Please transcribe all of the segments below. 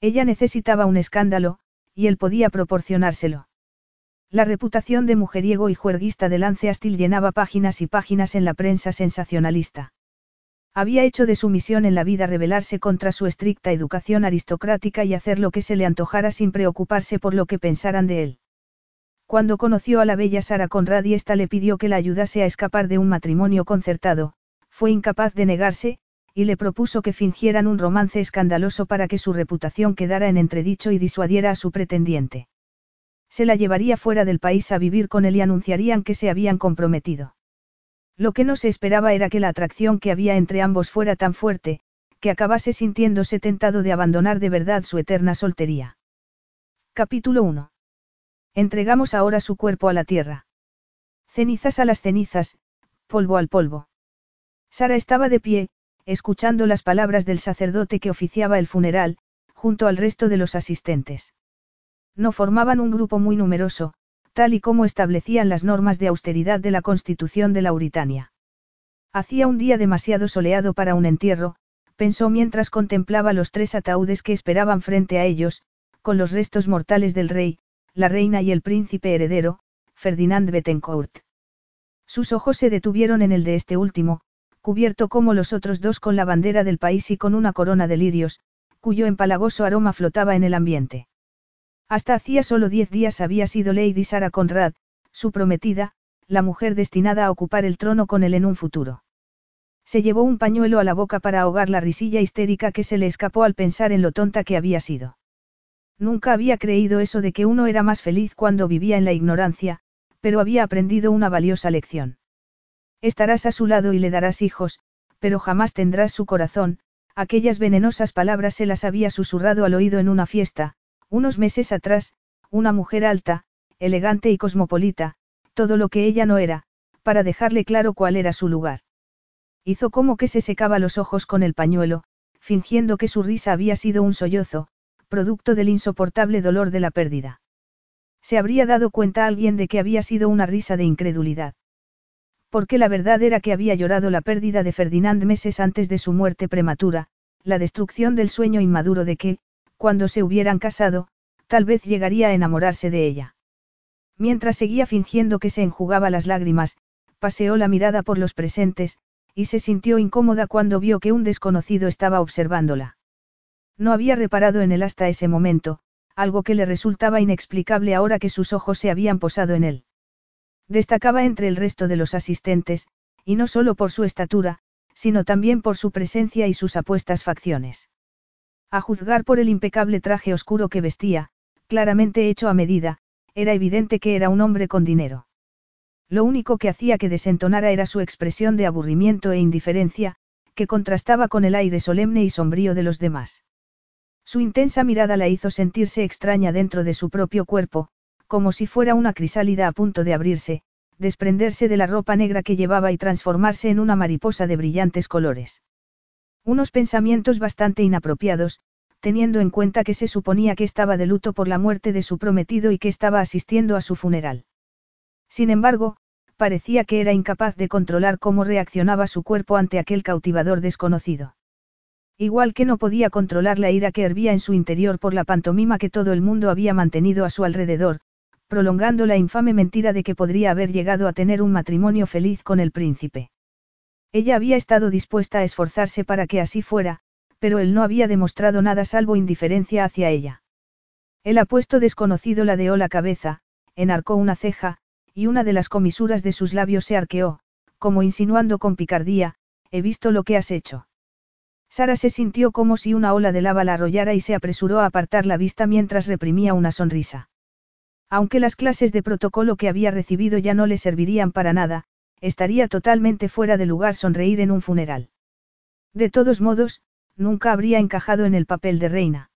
Ella necesitaba un escándalo, y él podía proporcionárselo. La reputación de mujeriego y juerguista de Lance Astil llenaba páginas y páginas en la prensa sensacionalista. Había hecho de su misión en la vida rebelarse contra su estricta educación aristocrática y hacer lo que se le antojara sin preocuparse por lo que pensaran de él. Cuando conoció a la bella Sara Conrad y ésta le pidió que la ayudase a escapar de un matrimonio concertado, fue incapaz de negarse, y le propuso que fingieran un romance escandaloso para que su reputación quedara en entredicho y disuadiera a su pretendiente. Se la llevaría fuera del país a vivir con él y anunciarían que se habían comprometido. Lo que no se esperaba era que la atracción que había entre ambos fuera tan fuerte, que acabase sintiéndose tentado de abandonar de verdad su eterna soltería. Capítulo 1. Entregamos ahora su cuerpo a la tierra. Cenizas a las cenizas, polvo al polvo. Sara estaba de pie, escuchando las palabras del sacerdote que oficiaba el funeral, junto al resto de los asistentes. No formaban un grupo muy numeroso, tal y como establecían las normas de austeridad de la Constitución de Lauritania. Hacía un día demasiado soleado para un entierro, pensó mientras contemplaba los tres ataúdes que esperaban frente a ellos, con los restos mortales del rey, la reina y el príncipe heredero, Ferdinand Bettencourt. Sus ojos se detuvieron en el de este último, cubierto como los otros dos con la bandera del país y con una corona de lirios, cuyo empalagoso aroma flotaba en el ambiente. Hasta hacía solo diez días había sido Lady Sara Conrad, su prometida, la mujer destinada a ocupar el trono con él en un futuro. Se llevó un pañuelo a la boca para ahogar la risilla histérica que se le escapó al pensar en lo tonta que había sido. Nunca había creído eso de que uno era más feliz cuando vivía en la ignorancia, pero había aprendido una valiosa lección. Estarás a su lado y le darás hijos, pero jamás tendrás su corazón, aquellas venenosas palabras se las había susurrado al oído en una fiesta, unos meses atrás, una mujer alta, elegante y cosmopolita, todo lo que ella no era, para dejarle claro cuál era su lugar. Hizo como que se secaba los ojos con el pañuelo, fingiendo que su risa había sido un sollozo, producto del insoportable dolor de la pérdida. Se habría dado cuenta alguien de que había sido una risa de incredulidad porque la verdad era que había llorado la pérdida de Ferdinand meses antes de su muerte prematura, la destrucción del sueño inmaduro de que, cuando se hubieran casado, tal vez llegaría a enamorarse de ella. Mientras seguía fingiendo que se enjugaba las lágrimas, paseó la mirada por los presentes, y se sintió incómoda cuando vio que un desconocido estaba observándola. No había reparado en él hasta ese momento, algo que le resultaba inexplicable ahora que sus ojos se habían posado en él. Destacaba entre el resto de los asistentes, y no solo por su estatura, sino también por su presencia y sus apuestas facciones. A juzgar por el impecable traje oscuro que vestía, claramente hecho a medida, era evidente que era un hombre con dinero. Lo único que hacía que desentonara era su expresión de aburrimiento e indiferencia, que contrastaba con el aire solemne y sombrío de los demás. Su intensa mirada la hizo sentirse extraña dentro de su propio cuerpo, como si fuera una crisálida a punto de abrirse, desprenderse de la ropa negra que llevaba y transformarse en una mariposa de brillantes colores. Unos pensamientos bastante inapropiados, teniendo en cuenta que se suponía que estaba de luto por la muerte de su prometido y que estaba asistiendo a su funeral. Sin embargo, parecía que era incapaz de controlar cómo reaccionaba su cuerpo ante aquel cautivador desconocido. Igual que no podía controlar la ira que hervía en su interior por la pantomima que todo el mundo había mantenido a su alrededor, prolongando la infame mentira de que podría haber llegado a tener un matrimonio feliz con el príncipe. Ella había estado dispuesta a esforzarse para que así fuera, pero él no había demostrado nada salvo indiferencia hacia ella. El apuesto desconocido ladeó la cabeza, enarcó una ceja, y una de las comisuras de sus labios se arqueó, como insinuando con picardía, he visto lo que has hecho. Sara se sintió como si una ola de lava la arrollara y se apresuró a apartar la vista mientras reprimía una sonrisa. Aunque las clases de protocolo que había recibido ya no le servirían para nada, estaría totalmente fuera de lugar sonreír en un funeral. De todos modos, nunca habría encajado en el papel de reina.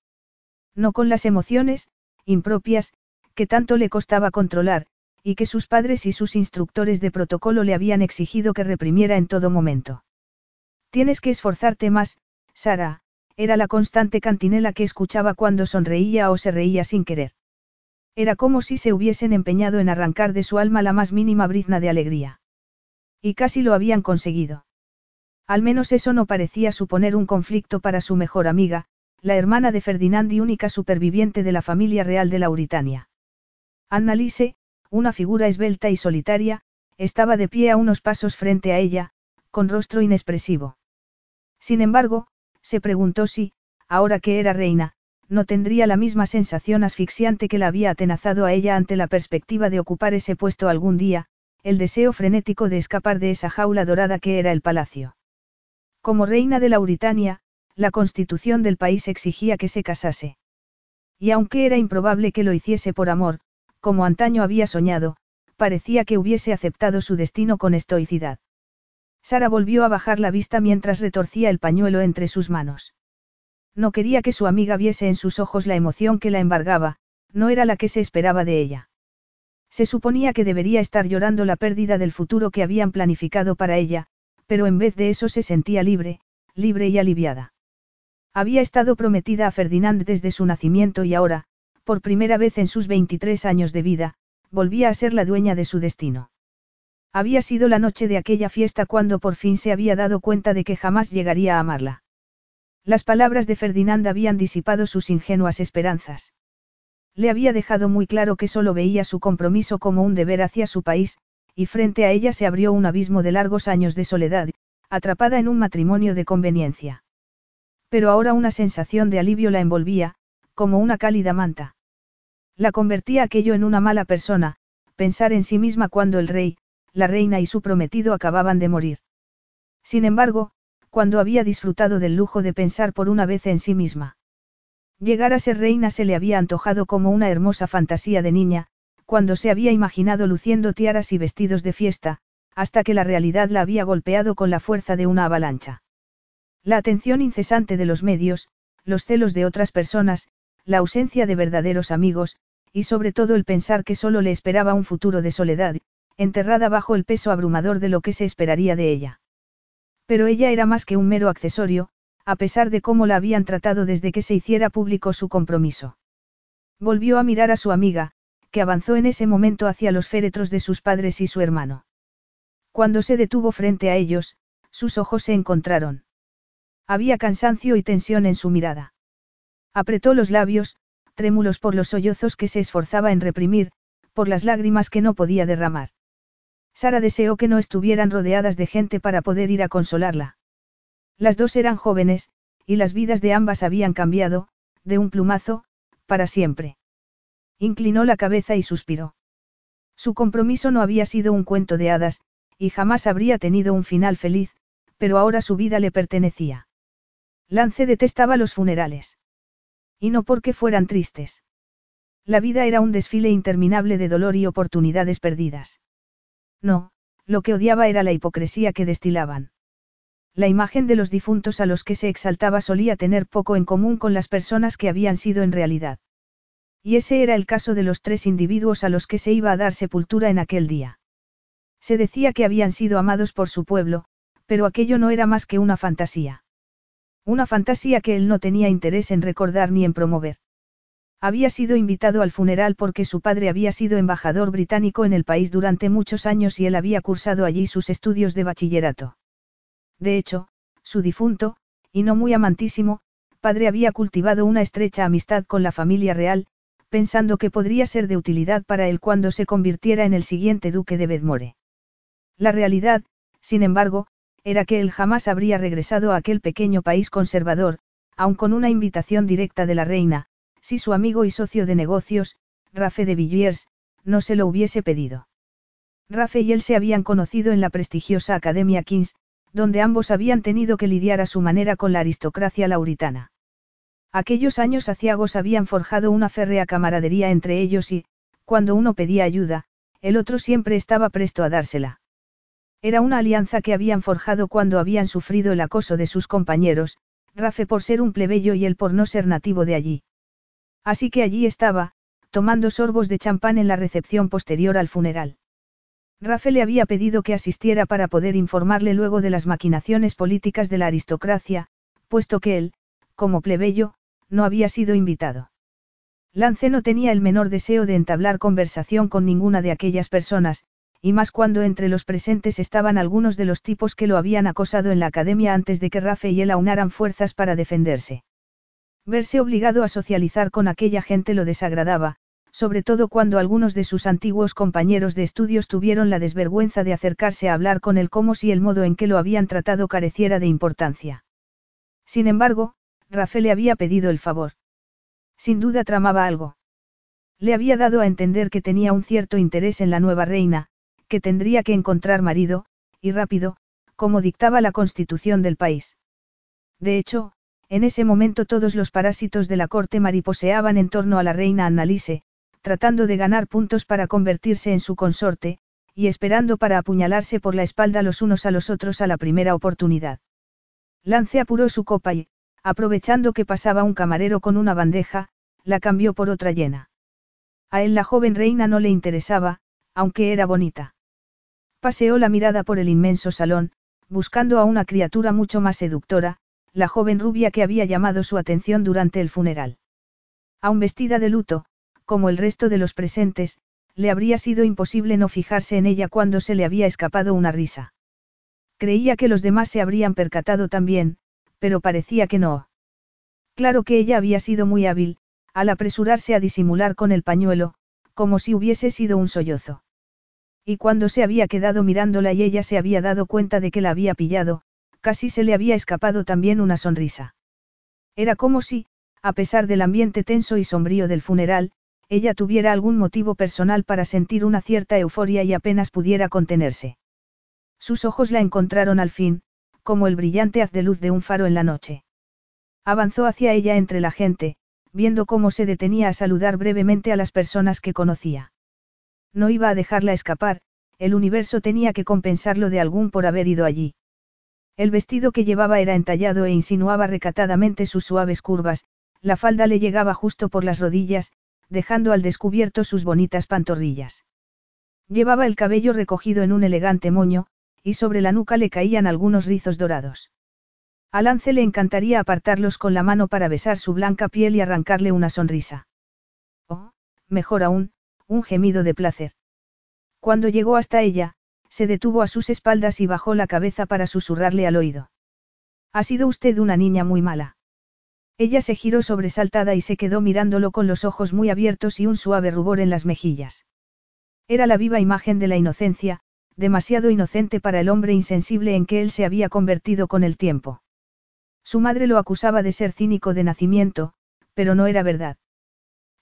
No con las emociones, impropias, que tanto le costaba controlar, y que sus padres y sus instructores de protocolo le habían exigido que reprimiera en todo momento. Tienes que esforzarte más, Sara, era la constante cantinela que escuchaba cuando sonreía o se reía sin querer. Era como si se hubiesen empeñado en arrancar de su alma la más mínima brizna de alegría. Y casi lo habían conseguido. Al menos eso no parecía suponer un conflicto para su mejor amiga, la hermana de Ferdinand y única superviviente de la familia real de Lauritania. Annalise, una figura esbelta y solitaria, estaba de pie a unos pasos frente a ella, con rostro inexpresivo. Sin embargo, se preguntó si, ahora que era reina, no tendría la misma sensación asfixiante que la había atenazado a ella ante la perspectiva de ocupar ese puesto algún día, el deseo frenético de escapar de esa jaula dorada que era el palacio. Como reina de Lauritania, la constitución del país exigía que se casase. Y aunque era improbable que lo hiciese por amor, como antaño había soñado, parecía que hubiese aceptado su destino con estoicidad. Sara volvió a bajar la vista mientras retorcía el pañuelo entre sus manos. No quería que su amiga viese en sus ojos la emoción que la embargaba, no era la que se esperaba de ella. Se suponía que debería estar llorando la pérdida del futuro que habían planificado para ella, pero en vez de eso se sentía libre, libre y aliviada. Había estado prometida a Ferdinand desde su nacimiento y ahora, por primera vez en sus 23 años de vida, volvía a ser la dueña de su destino. Había sido la noche de aquella fiesta cuando por fin se había dado cuenta de que jamás llegaría a amarla. Las palabras de Ferdinand habían disipado sus ingenuas esperanzas. Le había dejado muy claro que solo veía su compromiso como un deber hacia su país, y frente a ella se abrió un abismo de largos años de soledad, atrapada en un matrimonio de conveniencia. Pero ahora una sensación de alivio la envolvía, como una cálida manta. La convertía aquello en una mala persona, pensar en sí misma cuando el rey, la reina y su prometido acababan de morir. Sin embargo, cuando había disfrutado del lujo de pensar por una vez en sí misma. Llegar a ser reina se le había antojado como una hermosa fantasía de niña, cuando se había imaginado luciendo tiaras y vestidos de fiesta, hasta que la realidad la había golpeado con la fuerza de una avalancha. La atención incesante de los medios, los celos de otras personas, la ausencia de verdaderos amigos, y sobre todo el pensar que solo le esperaba un futuro de soledad, enterrada bajo el peso abrumador de lo que se esperaría de ella. Pero ella era más que un mero accesorio, a pesar de cómo la habían tratado desde que se hiciera público su compromiso. Volvió a mirar a su amiga, que avanzó en ese momento hacia los féretros de sus padres y su hermano. Cuando se detuvo frente a ellos, sus ojos se encontraron. Había cansancio y tensión en su mirada. Apretó los labios, trémulos por los sollozos que se esforzaba en reprimir, por las lágrimas que no podía derramar. Sara deseó que no estuvieran rodeadas de gente para poder ir a consolarla. Las dos eran jóvenes, y las vidas de ambas habían cambiado, de un plumazo, para siempre. Inclinó la cabeza y suspiró. Su compromiso no había sido un cuento de hadas, y jamás habría tenido un final feliz, pero ahora su vida le pertenecía. Lance detestaba los funerales. Y no porque fueran tristes. La vida era un desfile interminable de dolor y oportunidades perdidas. No, lo que odiaba era la hipocresía que destilaban. La imagen de los difuntos a los que se exaltaba solía tener poco en común con las personas que habían sido en realidad. Y ese era el caso de los tres individuos a los que se iba a dar sepultura en aquel día. Se decía que habían sido amados por su pueblo, pero aquello no era más que una fantasía. Una fantasía que él no tenía interés en recordar ni en promover. Había sido invitado al funeral porque su padre había sido embajador británico en el país durante muchos años y él había cursado allí sus estudios de bachillerato. De hecho, su difunto, y no muy amantísimo, padre había cultivado una estrecha amistad con la familia real, pensando que podría ser de utilidad para él cuando se convirtiera en el siguiente duque de Bedmore. La realidad, sin embargo, era que él jamás habría regresado a aquel pequeño país conservador, aun con una invitación directa de la reina, si su amigo y socio de negocios, Rafe de Villiers, no se lo hubiese pedido. Rafe y él se habían conocido en la prestigiosa Academia King's, donde ambos habían tenido que lidiar a su manera con la aristocracia lauritana. Aquellos años aciagos habían forjado una férrea camaradería entre ellos y, cuando uno pedía ayuda, el otro siempre estaba presto a dársela. Era una alianza que habían forjado cuando habían sufrido el acoso de sus compañeros, Rafe por ser un plebeyo y él por no ser nativo de allí. Así que allí estaba, tomando sorbos de champán en la recepción posterior al funeral. Rafael le había pedido que asistiera para poder informarle luego de las maquinaciones políticas de la aristocracia, puesto que él, como plebeyo, no había sido invitado. Lance no tenía el menor deseo de entablar conversación con ninguna de aquellas personas, y más cuando entre los presentes estaban algunos de los tipos que lo habían acosado en la academia antes de que Rafe y él aunaran fuerzas para defenderse. Verse obligado a socializar con aquella gente lo desagradaba, sobre todo cuando algunos de sus antiguos compañeros de estudios tuvieron la desvergüenza de acercarse a hablar con él como si el modo en que lo habían tratado careciera de importancia. Sin embargo, Rafael le había pedido el favor. Sin duda tramaba algo. Le había dado a entender que tenía un cierto interés en la nueva reina, que tendría que encontrar marido, y rápido, como dictaba la constitución del país. De hecho, en ese momento todos los parásitos de la corte mariposeaban en torno a la reina Annalise, tratando de ganar puntos para convertirse en su consorte, y esperando para apuñalarse por la espalda los unos a los otros a la primera oportunidad. Lance apuró su copa y, aprovechando que pasaba un camarero con una bandeja, la cambió por otra llena. A él la joven reina no le interesaba, aunque era bonita. Paseó la mirada por el inmenso salón, buscando a una criatura mucho más seductora, la joven rubia que había llamado su atención durante el funeral. Aun vestida de luto, como el resto de los presentes, le habría sido imposible no fijarse en ella cuando se le había escapado una risa. Creía que los demás se habrían percatado también, pero parecía que no. Claro que ella había sido muy hábil, al apresurarse a disimular con el pañuelo, como si hubiese sido un sollozo. Y cuando se había quedado mirándola y ella se había dado cuenta de que la había pillado, casi se le había escapado también una sonrisa. Era como si, a pesar del ambiente tenso y sombrío del funeral, ella tuviera algún motivo personal para sentir una cierta euforia y apenas pudiera contenerse. Sus ojos la encontraron al fin, como el brillante haz de luz de un faro en la noche. Avanzó hacia ella entre la gente, viendo cómo se detenía a saludar brevemente a las personas que conocía. No iba a dejarla escapar, el universo tenía que compensarlo de algún por haber ido allí. El vestido que llevaba era entallado e insinuaba recatadamente sus suaves curvas, la falda le llegaba justo por las rodillas, dejando al descubierto sus bonitas pantorrillas. Llevaba el cabello recogido en un elegante moño, y sobre la nuca le caían algunos rizos dorados. A Lance le encantaría apartarlos con la mano para besar su blanca piel y arrancarle una sonrisa. O, mejor aún, un gemido de placer. Cuando llegó hasta ella, se detuvo a sus espaldas y bajó la cabeza para susurrarle al oído. Ha sido usted una niña muy mala. Ella se giró sobresaltada y se quedó mirándolo con los ojos muy abiertos y un suave rubor en las mejillas. Era la viva imagen de la inocencia, demasiado inocente para el hombre insensible en que él se había convertido con el tiempo. Su madre lo acusaba de ser cínico de nacimiento, pero no era verdad.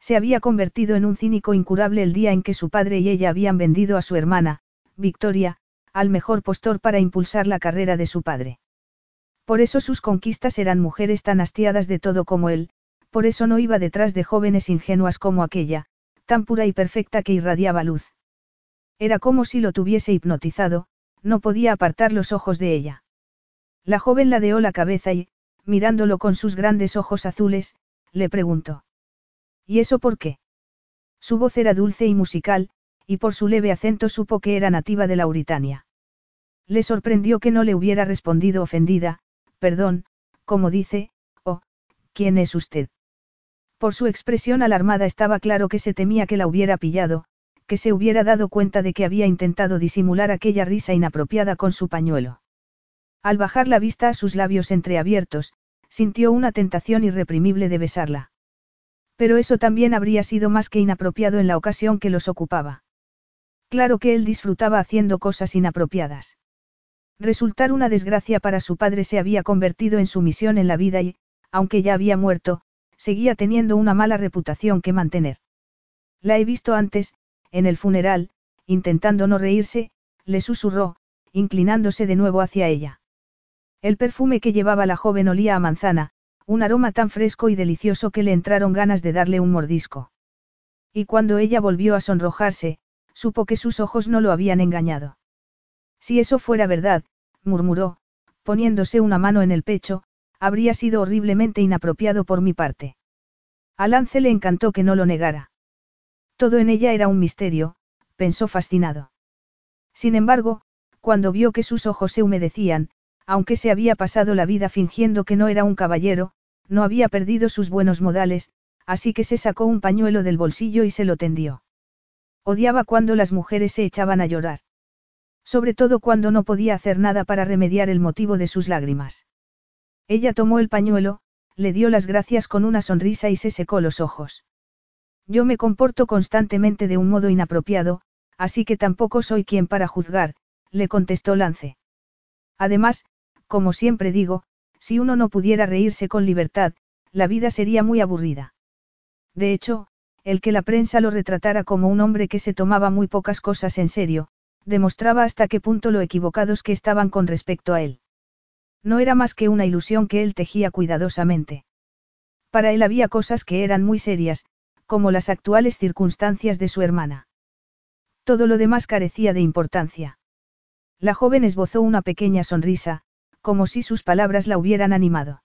Se había convertido en un cínico incurable el día en que su padre y ella habían vendido a su hermana, Victoria, al mejor postor para impulsar la carrera de su padre. Por eso sus conquistas eran mujeres tan hastiadas de todo como él, por eso no iba detrás de jóvenes ingenuas como aquella, tan pura y perfecta que irradiaba luz. Era como si lo tuviese hipnotizado, no podía apartar los ojos de ella. La joven ladeó la cabeza y, mirándolo con sus grandes ojos azules, le preguntó. ¿Y eso por qué? Su voz era dulce y musical, y por su leve acento supo que era nativa de Lauritania. Le sorprendió que no le hubiera respondido ofendida, perdón, como dice, oh, ¿quién es usted? Por su expresión alarmada estaba claro que se temía que la hubiera pillado, que se hubiera dado cuenta de que había intentado disimular aquella risa inapropiada con su pañuelo. Al bajar la vista a sus labios entreabiertos, sintió una tentación irreprimible de besarla. Pero eso también habría sido más que inapropiado en la ocasión que los ocupaba. Claro que él disfrutaba haciendo cosas inapropiadas. Resultar una desgracia para su padre se había convertido en su misión en la vida y, aunque ya había muerto, seguía teniendo una mala reputación que mantener. La he visto antes, en el funeral, intentando no reírse, le susurró, inclinándose de nuevo hacia ella. El perfume que llevaba la joven olía a manzana, un aroma tan fresco y delicioso que le entraron ganas de darle un mordisco. Y cuando ella volvió a sonrojarse, supo que sus ojos no lo habían engañado. Si eso fuera verdad, murmuró, poniéndose una mano en el pecho, habría sido horriblemente inapropiado por mi parte. A Lance le encantó que no lo negara. Todo en ella era un misterio, pensó fascinado. Sin embargo, cuando vio que sus ojos se humedecían, aunque se había pasado la vida fingiendo que no era un caballero, no había perdido sus buenos modales, así que se sacó un pañuelo del bolsillo y se lo tendió. Odiaba cuando las mujeres se echaban a llorar. Sobre todo cuando no podía hacer nada para remediar el motivo de sus lágrimas. Ella tomó el pañuelo, le dio las gracias con una sonrisa y se secó los ojos. Yo me comporto constantemente de un modo inapropiado, así que tampoco soy quien para juzgar, le contestó Lance. Además, como siempre digo, si uno no pudiera reírse con libertad, la vida sería muy aburrida. De hecho, el que la prensa lo retratara como un hombre que se tomaba muy pocas cosas en serio, demostraba hasta qué punto lo equivocados que estaban con respecto a él. No era más que una ilusión que él tejía cuidadosamente. Para él había cosas que eran muy serias, como las actuales circunstancias de su hermana. Todo lo demás carecía de importancia. La joven esbozó una pequeña sonrisa, como si sus palabras la hubieran animado.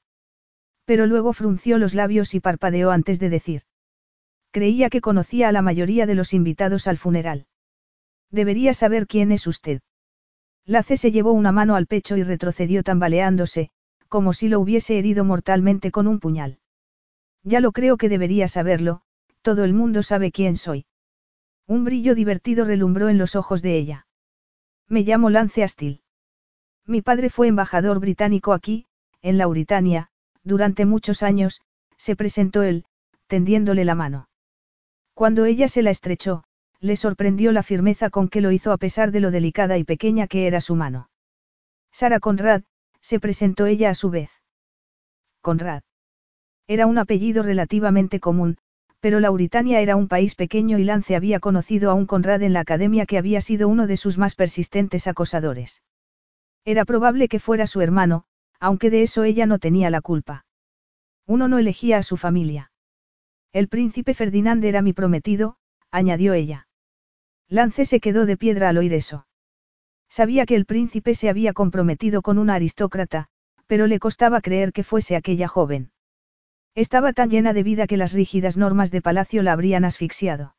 Pero luego frunció los labios y parpadeó antes de decir. Creía que conocía a la mayoría de los invitados al funeral. Debería saber quién es usted. Lace se llevó una mano al pecho y retrocedió tambaleándose, como si lo hubiese herido mortalmente con un puñal. Ya lo creo que debería saberlo, todo el mundo sabe quién soy. Un brillo divertido relumbró en los ojos de ella. Me llamo Lance Astil. Mi padre fue embajador británico aquí, en Lauritania, durante muchos años, se presentó él, tendiéndole la mano. Cuando ella se la estrechó, le sorprendió la firmeza con que lo hizo a pesar de lo delicada y pequeña que era su mano. Sara Conrad, se presentó ella a su vez. Conrad. Era un apellido relativamente común, pero Lauritania era un país pequeño y Lance había conocido a un Conrad en la academia que había sido uno de sus más persistentes acosadores. Era probable que fuera su hermano, aunque de eso ella no tenía la culpa. Uno no elegía a su familia. El príncipe Ferdinand era mi prometido, añadió ella. Lance se quedó de piedra al oír eso. Sabía que el príncipe se había comprometido con una aristócrata, pero le costaba creer que fuese aquella joven. Estaba tan llena de vida que las rígidas normas de palacio la habrían asfixiado.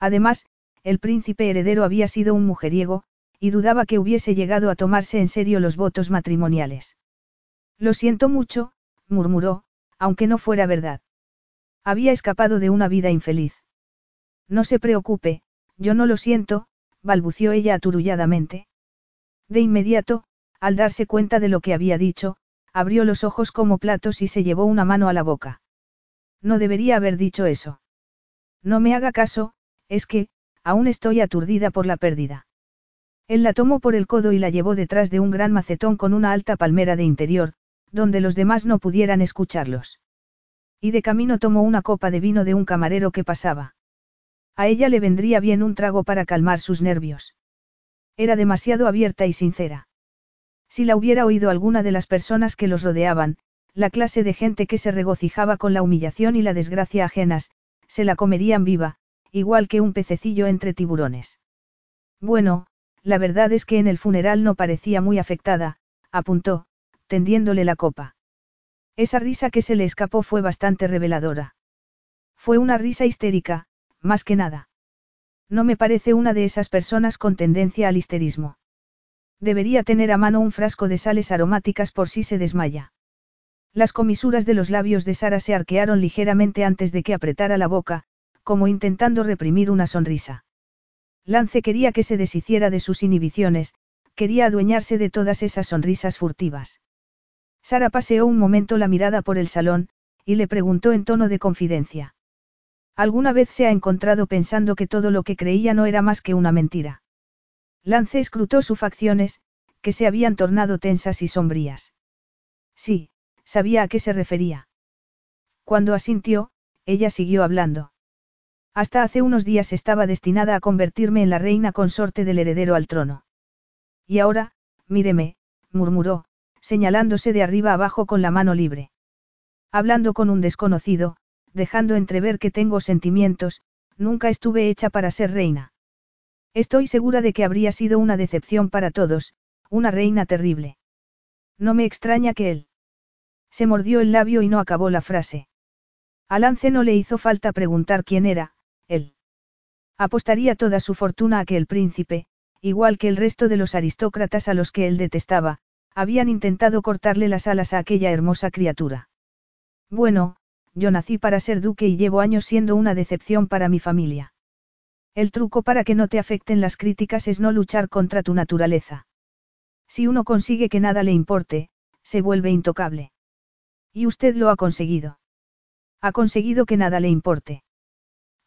Además, el príncipe heredero había sido un mujeriego, y dudaba que hubiese llegado a tomarse en serio los votos matrimoniales. Lo siento mucho, murmuró, aunque no fuera verdad. Había escapado de una vida infeliz. No se preocupe, yo no lo siento, balbució ella aturulladamente. De inmediato, al darse cuenta de lo que había dicho, abrió los ojos como platos y se llevó una mano a la boca. No debería haber dicho eso. No me haga caso, es que, aún estoy aturdida por la pérdida. Él la tomó por el codo y la llevó detrás de un gran macetón con una alta palmera de interior, donde los demás no pudieran escucharlos. Y de camino tomó una copa de vino de un camarero que pasaba. A ella le vendría bien un trago para calmar sus nervios. Era demasiado abierta y sincera. Si la hubiera oído alguna de las personas que los rodeaban, la clase de gente que se regocijaba con la humillación y la desgracia ajenas, se la comerían viva, igual que un pececillo entre tiburones. Bueno, la verdad es que en el funeral no parecía muy afectada, apuntó, tendiéndole la copa. Esa risa que se le escapó fue bastante reveladora. Fue una risa histérica, más que nada. No me parece una de esas personas con tendencia al histerismo. Debería tener a mano un frasco de sales aromáticas por si se desmaya. Las comisuras de los labios de Sara se arquearon ligeramente antes de que apretara la boca, como intentando reprimir una sonrisa. Lance quería que se deshiciera de sus inhibiciones, quería adueñarse de todas esas sonrisas furtivas. Sara paseó un momento la mirada por el salón, y le preguntó en tono de confidencia. ¿Alguna vez se ha encontrado pensando que todo lo que creía no era más que una mentira? Lance escrutó sus facciones, que se habían tornado tensas y sombrías. Sí, sabía a qué se refería. Cuando asintió, ella siguió hablando. Hasta hace unos días estaba destinada a convertirme en la reina consorte del heredero al trono. Y ahora, míreme, murmuró, señalándose de arriba abajo con la mano libre. Hablando con un desconocido, dejando entrever que tengo sentimientos, nunca estuve hecha para ser reina. Estoy segura de que habría sido una decepción para todos, una reina terrible. No me extraña que él. Se mordió el labio y no acabó la frase. A Lance no le hizo falta preguntar quién era, él. Apostaría toda su fortuna a que el príncipe, igual que el resto de los aristócratas a los que él detestaba, habían intentado cortarle las alas a aquella hermosa criatura. Bueno, yo nací para ser duque y llevo años siendo una decepción para mi familia. El truco para que no te afecten las críticas es no luchar contra tu naturaleza. Si uno consigue que nada le importe, se vuelve intocable. Y usted lo ha conseguido. Ha conseguido que nada le importe.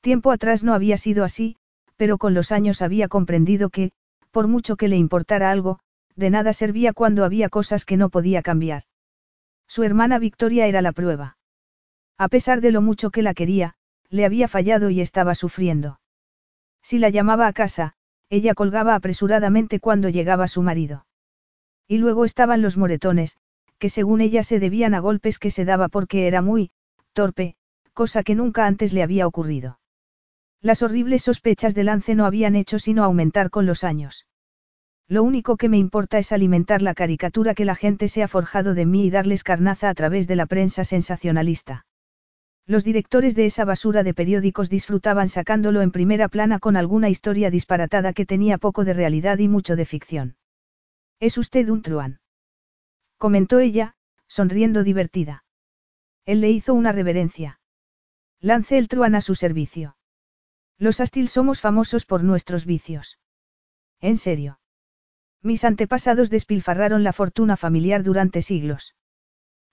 Tiempo atrás no había sido así, pero con los años había comprendido que, por mucho que le importara algo, de nada servía cuando había cosas que no podía cambiar. Su hermana Victoria era la prueba. A pesar de lo mucho que la quería, le había fallado y estaba sufriendo. Si la llamaba a casa, ella colgaba apresuradamente cuando llegaba su marido. Y luego estaban los moretones, que según ella se debían a golpes que se daba porque era muy, torpe, cosa que nunca antes le había ocurrido. Las horribles sospechas de Lance no habían hecho sino aumentar con los años. Lo único que me importa es alimentar la caricatura que la gente se ha forjado de mí y darles carnaza a través de la prensa sensacionalista. Los directores de esa basura de periódicos disfrutaban sacándolo en primera plana con alguna historia disparatada que tenía poco de realidad y mucho de ficción. Es usted un truán. Comentó ella, sonriendo divertida. Él le hizo una reverencia. Lance el truán a su servicio. Los Astil somos famosos por nuestros vicios. En serio. Mis antepasados despilfarraron la fortuna familiar durante siglos.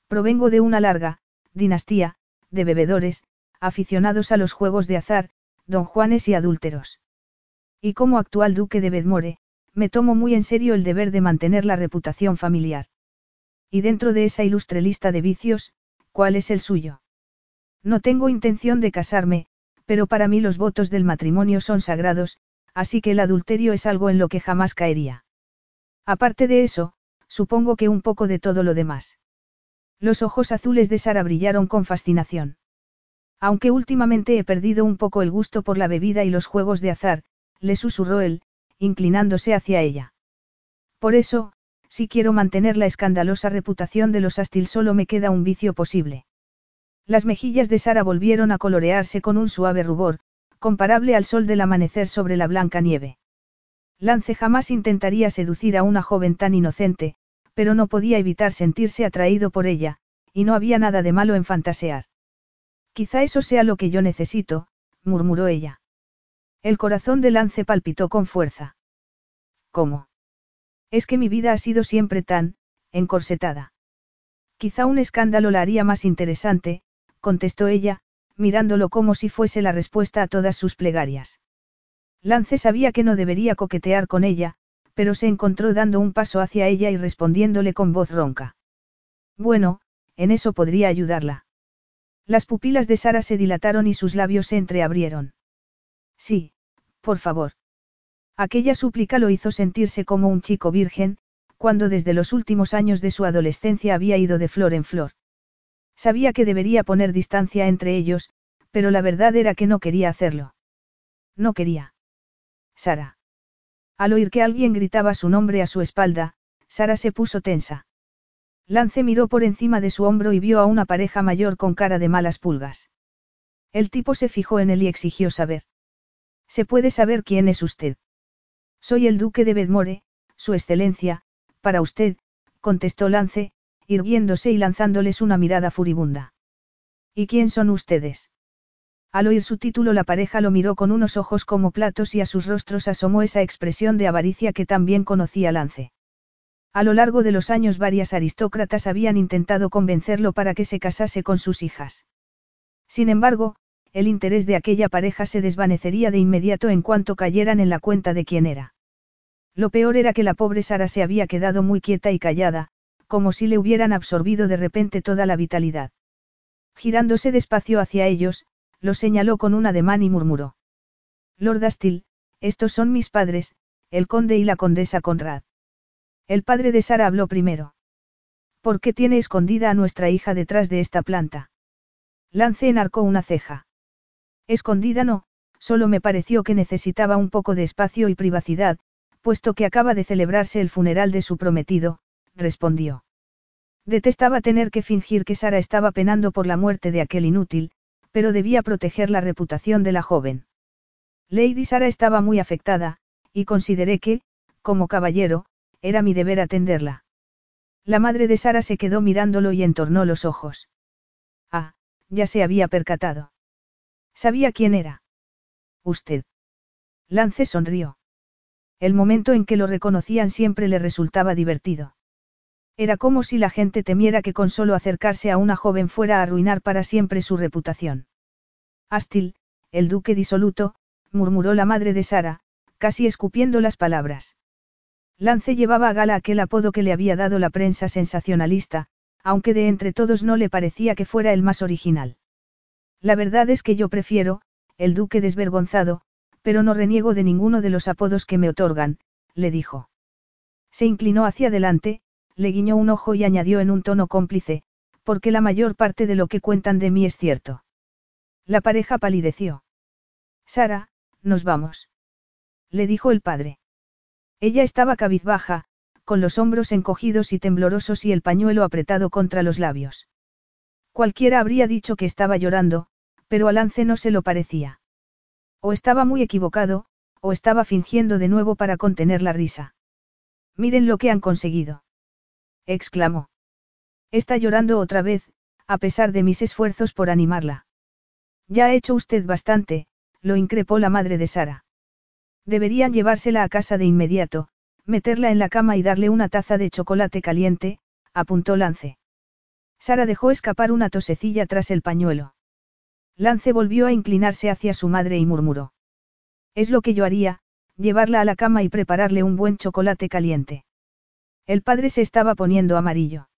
Provengo de una larga, dinastía, de bebedores, aficionados a los juegos de azar, don Juanes y adúlteros. Y como actual duque de Bedmore, me tomo muy en serio el deber de mantener la reputación familiar. Y dentro de esa ilustre lista de vicios, ¿cuál es el suyo? No tengo intención de casarme, pero para mí los votos del matrimonio son sagrados, así que el adulterio es algo en lo que jamás caería. Aparte de eso, supongo que un poco de todo lo demás. Los ojos azules de Sara brillaron con fascinación. Aunque últimamente he perdido un poco el gusto por la bebida y los juegos de azar, le susurró él, inclinándose hacia ella. Por eso, si quiero mantener la escandalosa reputación de los Astil solo me queda un vicio posible. Las mejillas de Sara volvieron a colorearse con un suave rubor, comparable al sol del amanecer sobre la blanca nieve. Lance jamás intentaría seducir a una joven tan inocente, pero no podía evitar sentirse atraído por ella, y no había nada de malo en fantasear. Quizá eso sea lo que yo necesito, murmuró ella. El corazón de Lance palpitó con fuerza. ¿Cómo? Es que mi vida ha sido siempre tan, encorsetada. Quizá un escándalo la haría más interesante, contestó ella, mirándolo como si fuese la respuesta a todas sus plegarias. Lance sabía que no debería coquetear con ella, pero se encontró dando un paso hacia ella y respondiéndole con voz ronca. Bueno, en eso podría ayudarla. Las pupilas de Sara se dilataron y sus labios se entreabrieron. Sí, por favor. Aquella súplica lo hizo sentirse como un chico virgen, cuando desde los últimos años de su adolescencia había ido de flor en flor. Sabía que debería poner distancia entre ellos, pero la verdad era que no quería hacerlo. No quería. Sara. Al oír que alguien gritaba su nombre a su espalda, Sara se puso tensa. Lance miró por encima de su hombro y vio a una pareja mayor con cara de malas pulgas. El tipo se fijó en él y exigió saber. ¿Se puede saber quién es usted? Soy el duque de Bedmore, su excelencia, para usted, contestó Lance, irguiéndose y lanzándoles una mirada furibunda. ¿Y quién son ustedes? Al oír su título la pareja lo miró con unos ojos como platos y a sus rostros asomó esa expresión de avaricia que también conocía Lance. A lo largo de los años varias aristócratas habían intentado convencerlo para que se casase con sus hijas. Sin embargo, el interés de aquella pareja se desvanecería de inmediato en cuanto cayeran en la cuenta de quién era. Lo peor era que la pobre Sara se había quedado muy quieta y callada, como si le hubieran absorbido de repente toda la vitalidad. Girándose despacio hacia ellos, lo señaló con un ademán y murmuró. Lord Astil, estos son mis padres, el conde y la condesa Conrad. El padre de Sara habló primero. ¿Por qué tiene escondida a nuestra hija detrás de esta planta? Lance enarcó una ceja. Escondida no, solo me pareció que necesitaba un poco de espacio y privacidad, puesto que acaba de celebrarse el funeral de su prometido, respondió. Detestaba tener que fingir que Sara estaba penando por la muerte de aquel inútil, pero debía proteger la reputación de la joven. Lady Sara estaba muy afectada, y consideré que, como caballero, era mi deber atenderla. La madre de Sara se quedó mirándolo y entornó los ojos. Ah, ya se había percatado. Sabía quién era. Usted. Lance sonrió. El momento en que lo reconocían siempre le resultaba divertido. Era como si la gente temiera que con solo acercarse a una joven fuera a arruinar para siempre su reputación. Astil, el duque disoluto, murmuró la madre de Sara, casi escupiendo las palabras. Lance llevaba a gala aquel apodo que le había dado la prensa sensacionalista, aunque de entre todos no le parecía que fuera el más original. La verdad es que yo prefiero, el duque desvergonzado, pero no reniego de ninguno de los apodos que me otorgan, le dijo. Se inclinó hacia adelante, le guiñó un ojo y añadió en un tono cómplice, porque la mayor parte de lo que cuentan de mí es cierto. La pareja palideció. Sara, nos vamos. Le dijo el padre. Ella estaba cabizbaja, con los hombros encogidos y temblorosos y el pañuelo apretado contra los labios. Cualquiera habría dicho que estaba llorando, pero a Lance no se lo parecía. O estaba muy equivocado, o estaba fingiendo de nuevo para contener la risa. Miren lo que han conseguido exclamó. Está llorando otra vez, a pesar de mis esfuerzos por animarla. Ya ha hecho usted bastante, lo increpó la madre de Sara. Deberían llevársela a casa de inmediato, meterla en la cama y darle una taza de chocolate caliente, apuntó Lance. Sara dejó escapar una tosecilla tras el pañuelo. Lance volvió a inclinarse hacia su madre y murmuró. Es lo que yo haría, llevarla a la cama y prepararle un buen chocolate caliente. El padre se estaba poniendo amarillo.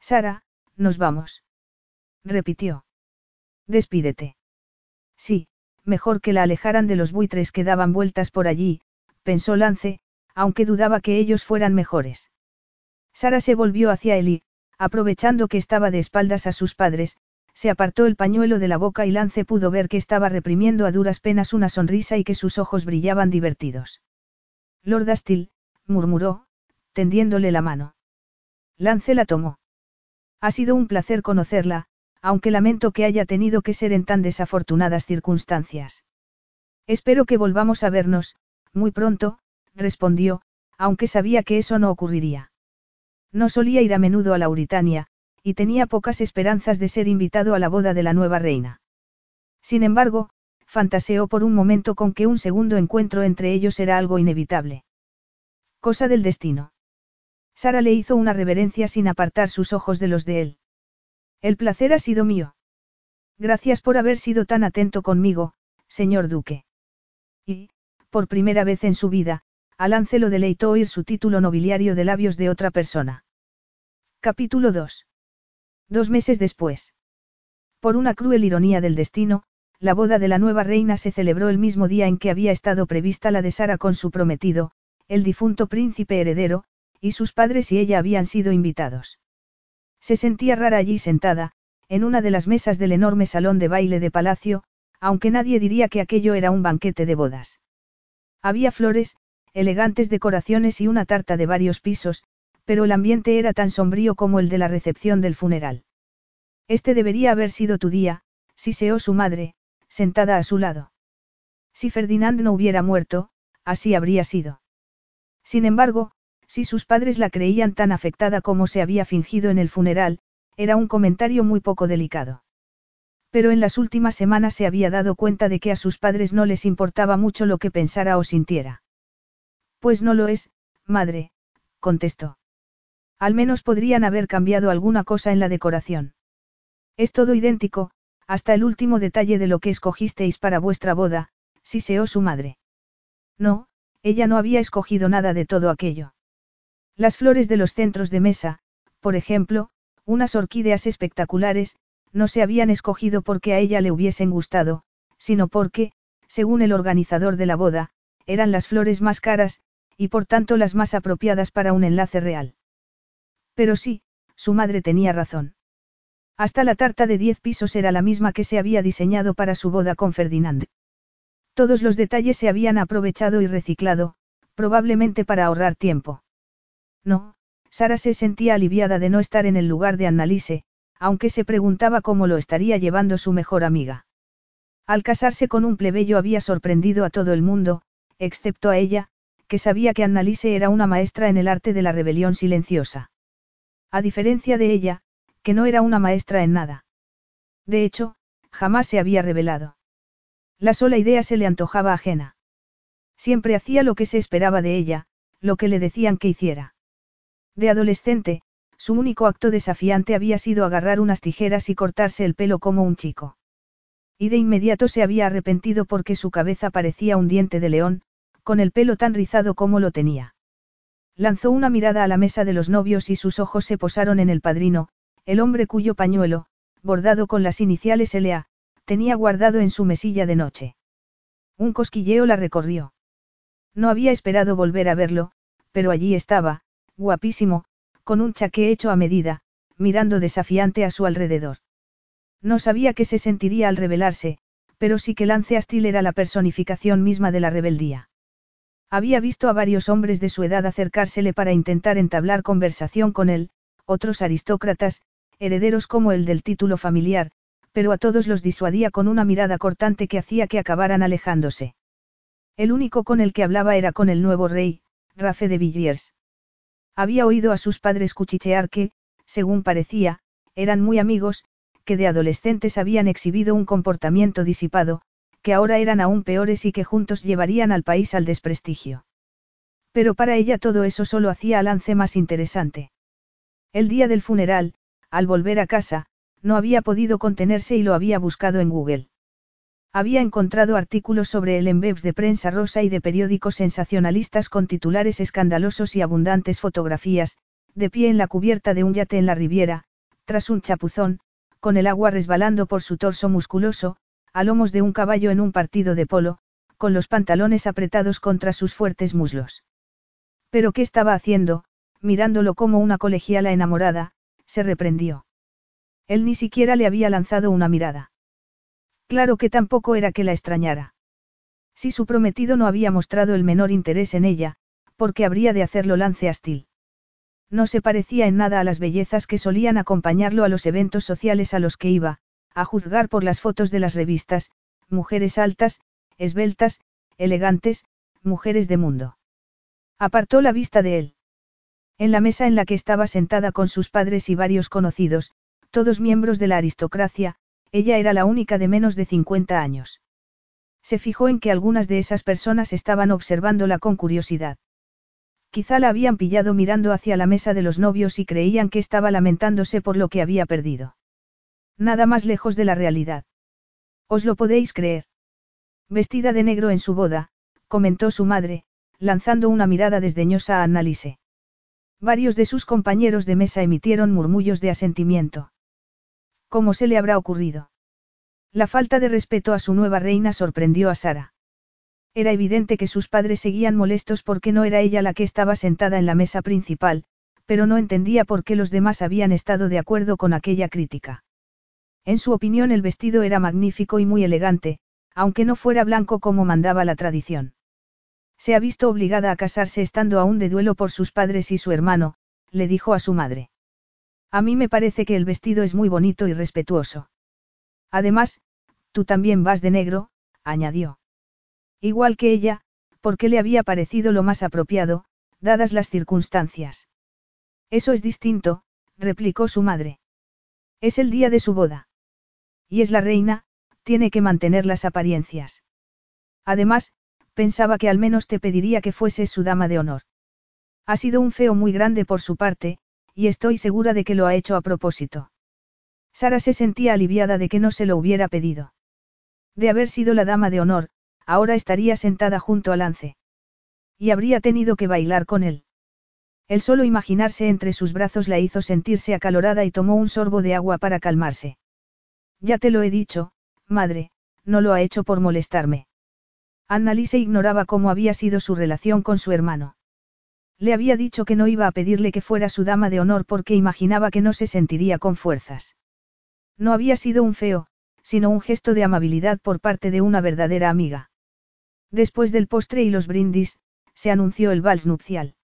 Sara, nos vamos. Repitió. Despídete. Sí, mejor que la alejaran de los buitres que daban vueltas por allí, pensó Lance, aunque dudaba que ellos fueran mejores. Sara se volvió hacia él y, aprovechando que estaba de espaldas a sus padres, se apartó el pañuelo de la boca y Lance pudo ver que estaba reprimiendo a duras penas una sonrisa y que sus ojos brillaban divertidos. Lord Astil, murmuró, tendiéndole la mano. Lance la tomó. Ha sido un placer conocerla, aunque lamento que haya tenido que ser en tan desafortunadas circunstancias. Espero que volvamos a vernos, muy pronto, respondió, aunque sabía que eso no ocurriría. No solía ir a menudo a Lauritania, y tenía pocas esperanzas de ser invitado a la boda de la nueva reina. Sin embargo, fantaseó por un momento con que un segundo encuentro entre ellos era algo inevitable. Cosa del destino. Sara le hizo una reverencia sin apartar sus ojos de los de él. El placer ha sido mío. Gracias por haber sido tan atento conmigo, señor duque. Y, por primera vez en su vida, Alance lo deleitó oír su título nobiliario de labios de otra persona. Capítulo 2. Dos meses después. Por una cruel ironía del destino, la boda de la nueva reina se celebró el mismo día en que había estado prevista la de Sara con su prometido, el difunto príncipe heredero, y sus padres y ella habían sido invitados. Se sentía rara allí sentada, en una de las mesas del enorme salón de baile de palacio, aunque nadie diría que aquello era un banquete de bodas. Había flores, elegantes decoraciones y una tarta de varios pisos, pero el ambiente era tan sombrío como el de la recepción del funeral. Este debería haber sido tu día, siseó su madre, sentada a su lado. Si Ferdinand no hubiera muerto, así habría sido. Sin embargo, si sus padres la creían tan afectada como se había fingido en el funeral, era un comentario muy poco delicado. Pero en las últimas semanas se había dado cuenta de que a sus padres no les importaba mucho lo que pensara o sintiera. Pues no lo es, madre, contestó. Al menos podrían haber cambiado alguna cosa en la decoración. Es todo idéntico, hasta el último detalle de lo que escogisteis para vuestra boda, siseó su madre. No, ella no había escogido nada de todo aquello. Las flores de los centros de mesa, por ejemplo, unas orquídeas espectaculares, no se habían escogido porque a ella le hubiesen gustado, sino porque, según el organizador de la boda, eran las flores más caras, y por tanto las más apropiadas para un enlace real. Pero sí, su madre tenía razón. Hasta la tarta de diez pisos era la misma que se había diseñado para su boda con Ferdinand. Todos los detalles se habían aprovechado y reciclado, probablemente para ahorrar tiempo. No, Sara se sentía aliviada de no estar en el lugar de Annalise, aunque se preguntaba cómo lo estaría llevando su mejor amiga. Al casarse con un plebeyo había sorprendido a todo el mundo, excepto a ella, que sabía que Annalise era una maestra en el arte de la rebelión silenciosa. A diferencia de ella, que no era una maestra en nada. De hecho, jamás se había revelado. La sola idea se le antojaba ajena. Siempre hacía lo que se esperaba de ella, lo que le decían que hiciera. De adolescente, su único acto desafiante había sido agarrar unas tijeras y cortarse el pelo como un chico. Y de inmediato se había arrepentido porque su cabeza parecía un diente de león, con el pelo tan rizado como lo tenía. Lanzó una mirada a la mesa de los novios y sus ojos se posaron en el padrino, el hombre cuyo pañuelo, bordado con las iniciales LA, tenía guardado en su mesilla de noche. Un cosquilleo la recorrió. No había esperado volver a verlo, pero allí estaba, guapísimo, con un chaqué hecho a medida, mirando desafiante a su alrededor. No sabía qué se sentiría al rebelarse, pero sí que Lance Astil era la personificación misma de la rebeldía. Había visto a varios hombres de su edad acercársele para intentar entablar conversación con él, otros aristócratas, herederos como el del título familiar, pero a todos los disuadía con una mirada cortante que hacía que acabaran alejándose. El único con el que hablaba era con el nuevo rey, Rafe de Villiers. Había oído a sus padres cuchichear que, según parecía, eran muy amigos, que de adolescentes habían exhibido un comportamiento disipado, que ahora eran aún peores y que juntos llevarían al país al desprestigio. Pero para ella todo eso solo hacía al lance más interesante. El día del funeral, al volver a casa, no había podido contenerse y lo había buscado en Google. Había encontrado artículos sobre él en webs de prensa rosa y de periódicos sensacionalistas con titulares escandalosos y abundantes fotografías, de pie en la cubierta de un yate en la Riviera, tras un chapuzón, con el agua resbalando por su torso musculoso, a lomos de un caballo en un partido de polo, con los pantalones apretados contra sus fuertes muslos. Pero ¿qué estaba haciendo? Mirándolo como una colegiala enamorada, se reprendió. Él ni siquiera le había lanzado una mirada. Claro que tampoco era que la extrañara. Si su prometido no había mostrado el menor interés en ella, ¿por qué habría de hacerlo Lance Astil? No se parecía en nada a las bellezas que solían acompañarlo a los eventos sociales a los que iba, a juzgar por las fotos de las revistas, mujeres altas, esbeltas, elegantes, mujeres de mundo. Apartó la vista de él. En la mesa en la que estaba sentada con sus padres y varios conocidos, todos miembros de la aristocracia, ella era la única de menos de 50 años. Se fijó en que algunas de esas personas estaban observándola con curiosidad. Quizá la habían pillado mirando hacia la mesa de los novios y creían que estaba lamentándose por lo que había perdido. Nada más lejos de la realidad. ¿Os lo podéis creer? Vestida de negro en su boda, comentó su madre, lanzando una mirada desdeñosa a Annalise. Varios de sus compañeros de mesa emitieron murmullos de asentimiento. ¿Cómo se le habrá ocurrido? La falta de respeto a su nueva reina sorprendió a Sara. Era evidente que sus padres seguían molestos porque no era ella la que estaba sentada en la mesa principal, pero no entendía por qué los demás habían estado de acuerdo con aquella crítica. En su opinión el vestido era magnífico y muy elegante, aunque no fuera blanco como mandaba la tradición. Se ha visto obligada a casarse estando aún de duelo por sus padres y su hermano, le dijo a su madre. A mí me parece que el vestido es muy bonito y respetuoso. Además, tú también vas de negro, añadió. Igual que ella, porque le había parecido lo más apropiado, dadas las circunstancias. Eso es distinto, replicó su madre. Es el día de su boda. Y es la reina, tiene que mantener las apariencias. Además, pensaba que al menos te pediría que fueses su dama de honor. Ha sido un feo muy grande por su parte, y estoy segura de que lo ha hecho a propósito. Sara se sentía aliviada de que no se lo hubiera pedido. De haber sido la dama de honor, ahora estaría sentada junto a Lance. Y habría tenido que bailar con él. El solo imaginarse entre sus brazos la hizo sentirse acalorada y tomó un sorbo de agua para calmarse. Ya te lo he dicho, madre, no lo ha hecho por molestarme. Annalise ignoraba cómo había sido su relación con su hermano. Le había dicho que no iba a pedirle que fuera su dama de honor porque imaginaba que no se sentiría con fuerzas. No había sido un feo, sino un gesto de amabilidad por parte de una verdadera amiga. Después del postre y los brindis, se anunció el vals nupcial.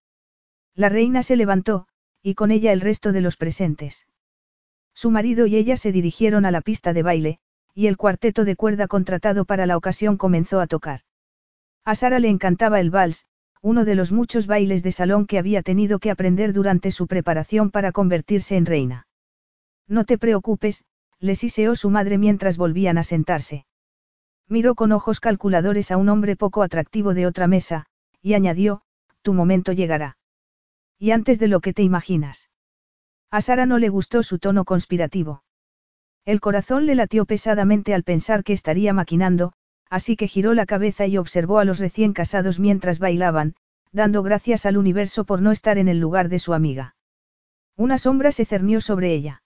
La reina se levantó, y con ella el resto de los presentes. Su marido y ella se dirigieron a la pista de baile, y el cuarteto de cuerda contratado para la ocasión comenzó a tocar. A Sara le encantaba el vals, uno de los muchos bailes de salón que había tenido que aprender durante su preparación para convertirse en reina. No te preocupes, le siseó su madre mientras volvían a sentarse. Miró con ojos calculadores a un hombre poco atractivo de otra mesa, y añadió, tu momento llegará. Y antes de lo que te imaginas. A Sara no le gustó su tono conspirativo. El corazón le latió pesadamente al pensar que estaría maquinando, así que giró la cabeza y observó a los recién casados mientras bailaban, dando gracias al universo por no estar en el lugar de su amiga. Una sombra se cernió sobre ella.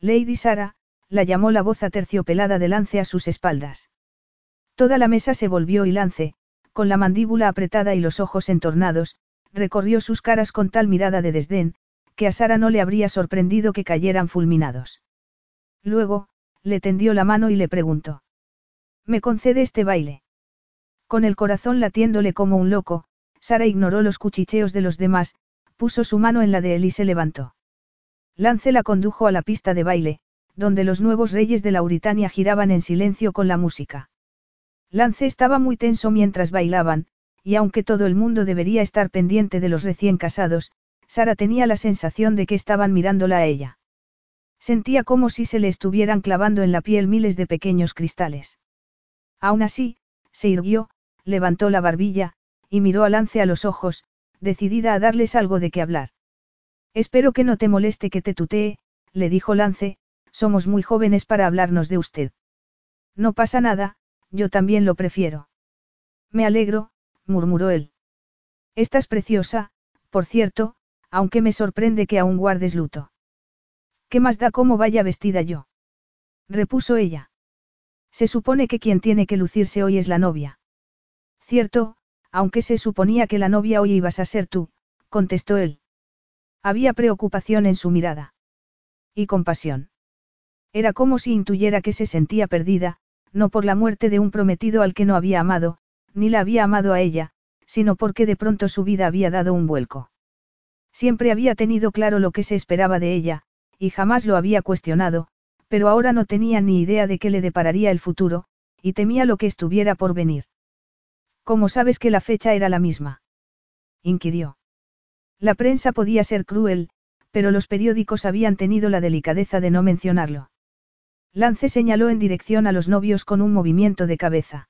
Lady Sara, la llamó la voz aterciopelada de Lance a sus espaldas. Toda la mesa se volvió y Lance, con la mandíbula apretada y los ojos entornados, recorrió sus caras con tal mirada de desdén, que a Sara no le habría sorprendido que cayeran fulminados. Luego, le tendió la mano y le preguntó. ¿Me concede este baile? Con el corazón latiéndole como un loco, Sara ignoró los cuchicheos de los demás, puso su mano en la de él y se levantó. Lance la condujo a la pista de baile, donde los nuevos reyes de Lauritania giraban en silencio con la música. Lance estaba muy tenso mientras bailaban, y aunque todo el mundo debería estar pendiente de los recién casados, Sara tenía la sensación de que estaban mirándola a ella. Sentía como si se le estuvieran clavando en la piel miles de pequeños cristales. Aún así, se irguió, levantó la barbilla, y miró a Lance a los ojos, decidida a darles algo de qué hablar. Espero que no te moleste que te tutee, le dijo Lance, somos muy jóvenes para hablarnos de usted. No pasa nada, yo también lo prefiero. Me alegro, murmuró él. Estás preciosa, por cierto, aunque me sorprende que aún guardes luto. ¿Qué más da cómo vaya vestida yo? repuso ella. Se supone que quien tiene que lucirse hoy es la novia. Cierto, aunque se suponía que la novia hoy ibas a ser tú, contestó él. Había preocupación en su mirada. Y compasión. Era como si intuyera que se sentía perdida, no por la muerte de un prometido al que no había amado, ni la había amado a ella, sino porque de pronto su vida había dado un vuelco. Siempre había tenido claro lo que se esperaba de ella, y jamás lo había cuestionado, pero ahora no tenía ni idea de qué le depararía el futuro, y temía lo que estuviera por venir. ¿Cómo sabes que la fecha era la misma? inquirió. La prensa podía ser cruel, pero los periódicos habían tenido la delicadeza de no mencionarlo. Lance señaló en dirección a los novios con un movimiento de cabeza.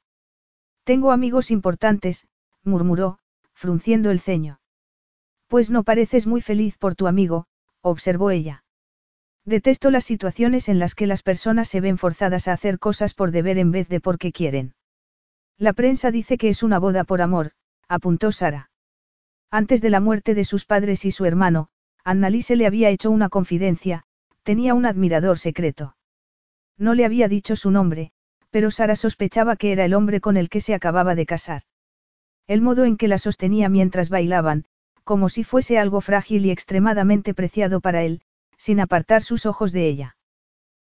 Tengo amigos importantes, murmuró, frunciendo el ceño. Pues no pareces muy feliz por tu amigo, observó ella. Detesto las situaciones en las que las personas se ven forzadas a hacer cosas por deber en vez de porque quieren. La prensa dice que es una boda por amor, apuntó Sara. Antes de la muerte de sus padres y su hermano, Annalise le había hecho una confidencia, tenía un admirador secreto. No le había dicho su nombre, pero Sara sospechaba que era el hombre con el que se acababa de casar. El modo en que la sostenía mientras bailaban, como si fuese algo frágil y extremadamente preciado para él, sin apartar sus ojos de ella.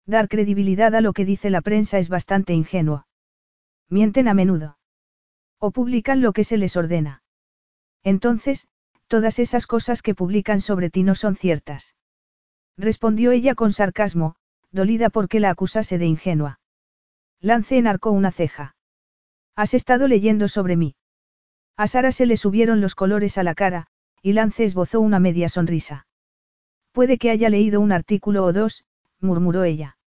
Dar credibilidad a lo que dice la prensa es bastante ingenuo. Mienten a menudo. O publican lo que se les ordena. Entonces, todas esas cosas que publican sobre ti no son ciertas. Respondió ella con sarcasmo, dolida porque la acusase de ingenua. Lance enarcó una ceja. Has estado leyendo sobre mí. A Sara se le subieron los colores a la cara, y Lance esbozó una media sonrisa. Puede que haya leído un artículo o dos, murmuró ella.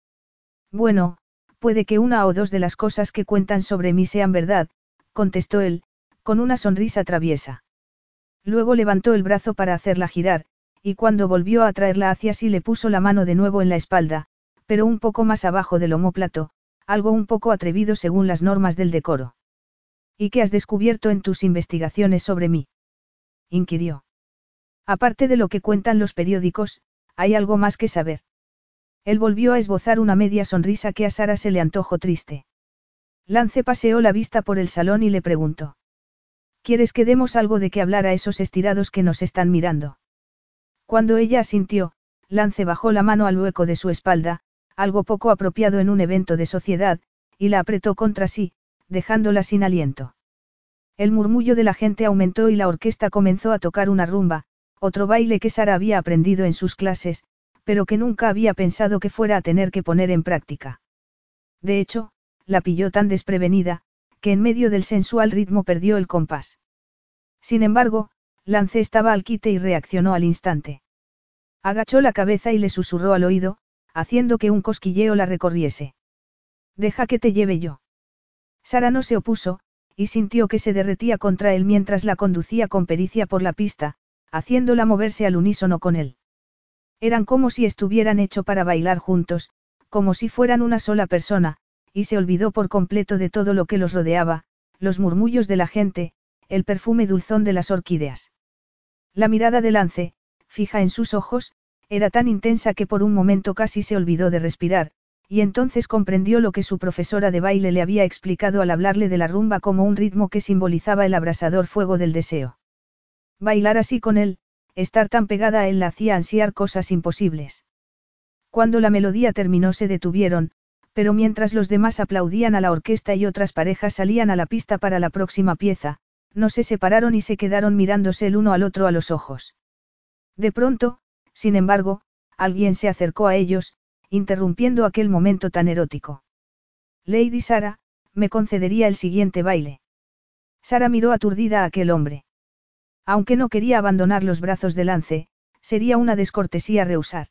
Bueno, puede que una o dos de las cosas que cuentan sobre mí sean verdad, contestó él, con una sonrisa traviesa. Luego levantó el brazo para hacerla girar, y cuando volvió a traerla hacia sí le puso la mano de nuevo en la espalda, pero un poco más abajo del homóplato, algo un poco atrevido según las normas del decoro. ¿Y qué has descubierto en tus investigaciones sobre mí? inquirió. Aparte de lo que cuentan los periódicos, hay algo más que saber. Él volvió a esbozar una media sonrisa que a Sara se le antojó triste. Lance paseó la vista por el salón y le preguntó. ¿Quieres que demos algo de qué hablar a esos estirados que nos están mirando? Cuando ella asintió, Lance bajó la mano al hueco de su espalda, algo poco apropiado en un evento de sociedad, y la apretó contra sí, dejándola sin aliento. El murmullo de la gente aumentó y la orquesta comenzó a tocar una rumba, otro baile que Sara había aprendido en sus clases, pero que nunca había pensado que fuera a tener que poner en práctica. De hecho, la pilló tan desprevenida, que en medio del sensual ritmo perdió el compás. Sin embargo, Lance estaba al quite y reaccionó al instante. Agachó la cabeza y le susurró al oído, haciendo que un cosquilleo la recorriese. Deja que te lleve yo. Sara no se opuso, y sintió que se derretía contra él mientras la conducía con pericia por la pista, haciéndola moverse al unísono con él. Eran como si estuvieran hecho para bailar juntos, como si fueran una sola persona, y se olvidó por completo de todo lo que los rodeaba, los murmullos de la gente, el perfume dulzón de las orquídeas. La mirada de Lance, fija en sus ojos, era tan intensa que por un momento casi se olvidó de respirar, y entonces comprendió lo que su profesora de baile le había explicado al hablarle de la rumba como un ritmo que simbolizaba el abrasador fuego del deseo. Bailar así con él, estar tan pegada a él la hacía ansiar cosas imposibles. Cuando la melodía terminó se detuvieron, pero mientras los demás aplaudían a la orquesta y otras parejas salían a la pista para la próxima pieza, no se separaron y se quedaron mirándose el uno al otro a los ojos. De pronto, sin embargo, alguien se acercó a ellos, interrumpiendo aquel momento tan erótico. Lady Sara, me concedería el siguiente baile. Sara miró aturdida a aquel hombre. Aunque no quería abandonar los brazos de Lance, sería una descortesía rehusar.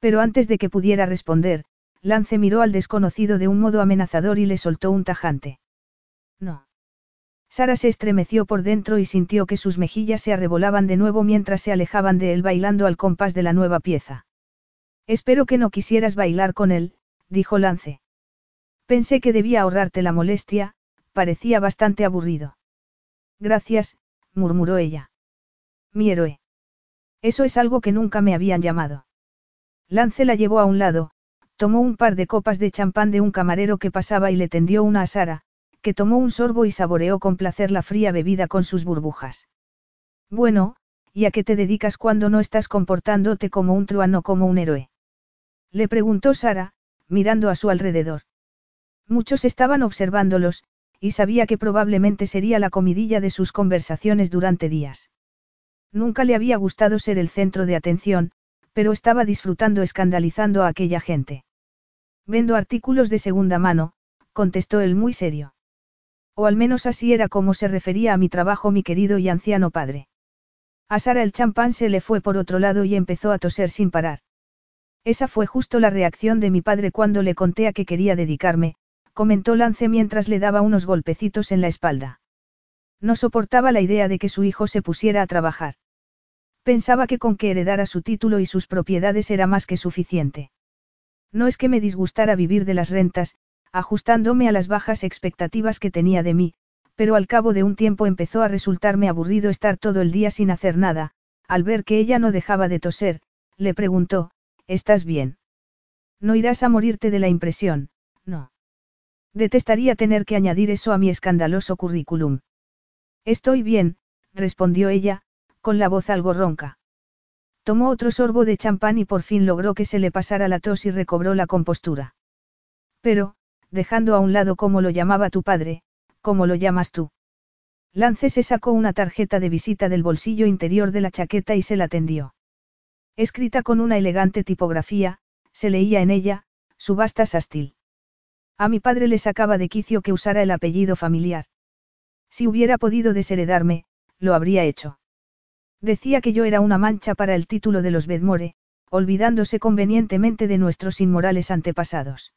Pero antes de que pudiera responder, Lance miró al desconocido de un modo amenazador y le soltó un tajante. No. Sara se estremeció por dentro y sintió que sus mejillas se arrebolaban de nuevo mientras se alejaban de él bailando al compás de la nueva pieza. Espero que no quisieras bailar con él, dijo Lance. Pensé que debía ahorrarte la molestia, parecía bastante aburrido. Gracias, murmuró ella. Mi héroe. Eso es algo que nunca me habían llamado. Lance la llevó a un lado, tomó un par de copas de champán de un camarero que pasaba y le tendió una a Sara, que tomó un sorbo y saboreó con placer la fría bebida con sus burbujas. Bueno, ¿y a qué te dedicas cuando no estás comportándote como un truano como un héroe? Le preguntó Sara, mirando a su alrededor. Muchos estaban observándolos, y sabía que probablemente sería la comidilla de sus conversaciones durante días. Nunca le había gustado ser el centro de atención, pero estaba disfrutando escandalizando a aquella gente. Vendo artículos de segunda mano, contestó él muy serio. O al menos así era como se refería a mi trabajo mi querido y anciano padre. A Sara el champán se le fue por otro lado y empezó a toser sin parar. Esa fue justo la reacción de mi padre cuando le conté a que quería dedicarme, comentó Lance mientras le daba unos golpecitos en la espalda. No soportaba la idea de que su hijo se pusiera a trabajar. Pensaba que con que heredara su título y sus propiedades era más que suficiente. No es que me disgustara vivir de las rentas, ajustándome a las bajas expectativas que tenía de mí, pero al cabo de un tiempo empezó a resultarme aburrido estar todo el día sin hacer nada, al ver que ella no dejaba de toser, le preguntó, ¿Estás bien? No irás a morirte de la impresión, no. Detestaría tener que añadir eso a mi escandaloso currículum. Estoy bien, respondió ella, con la voz algo ronca. Tomó otro sorbo de champán y por fin logró que se le pasara la tos y recobró la compostura. Pero, dejando a un lado cómo lo llamaba tu padre, ¿cómo lo llamas tú? Lance se sacó una tarjeta de visita del bolsillo interior de la chaqueta y se la tendió. Escrita con una elegante tipografía, se leía en ella, subasta sastil. A mi padre le sacaba de quicio que usara el apellido familiar. Si hubiera podido desheredarme, lo habría hecho. Decía que yo era una mancha para el título de los Bedmore, olvidándose convenientemente de nuestros inmorales antepasados.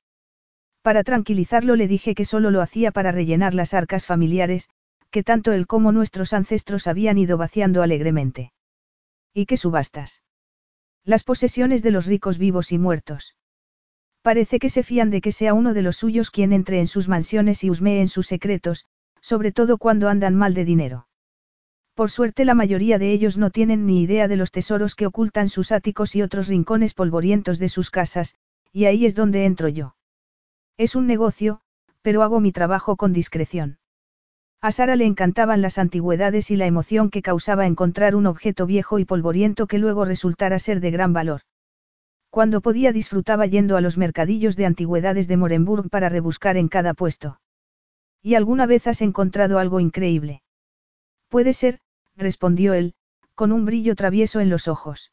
Para tranquilizarlo le dije que solo lo hacía para rellenar las arcas familiares, que tanto él como nuestros ancestros habían ido vaciando alegremente. ¿Y qué subastas? Las posesiones de los ricos vivos y muertos. Parece que se fían de que sea uno de los suyos quien entre en sus mansiones y husmee en sus secretos, sobre todo cuando andan mal de dinero. Por suerte la mayoría de ellos no tienen ni idea de los tesoros que ocultan sus áticos y otros rincones polvorientos de sus casas, y ahí es donde entro yo. Es un negocio, pero hago mi trabajo con discreción. A Sara le encantaban las antigüedades y la emoción que causaba encontrar un objeto viejo y polvoriento que luego resultara ser de gran valor. Cuando podía disfrutaba yendo a los mercadillos de antigüedades de Morenburg para rebuscar en cada puesto. ¿Y alguna vez has encontrado algo increíble? Puede ser, respondió él, con un brillo travieso en los ojos.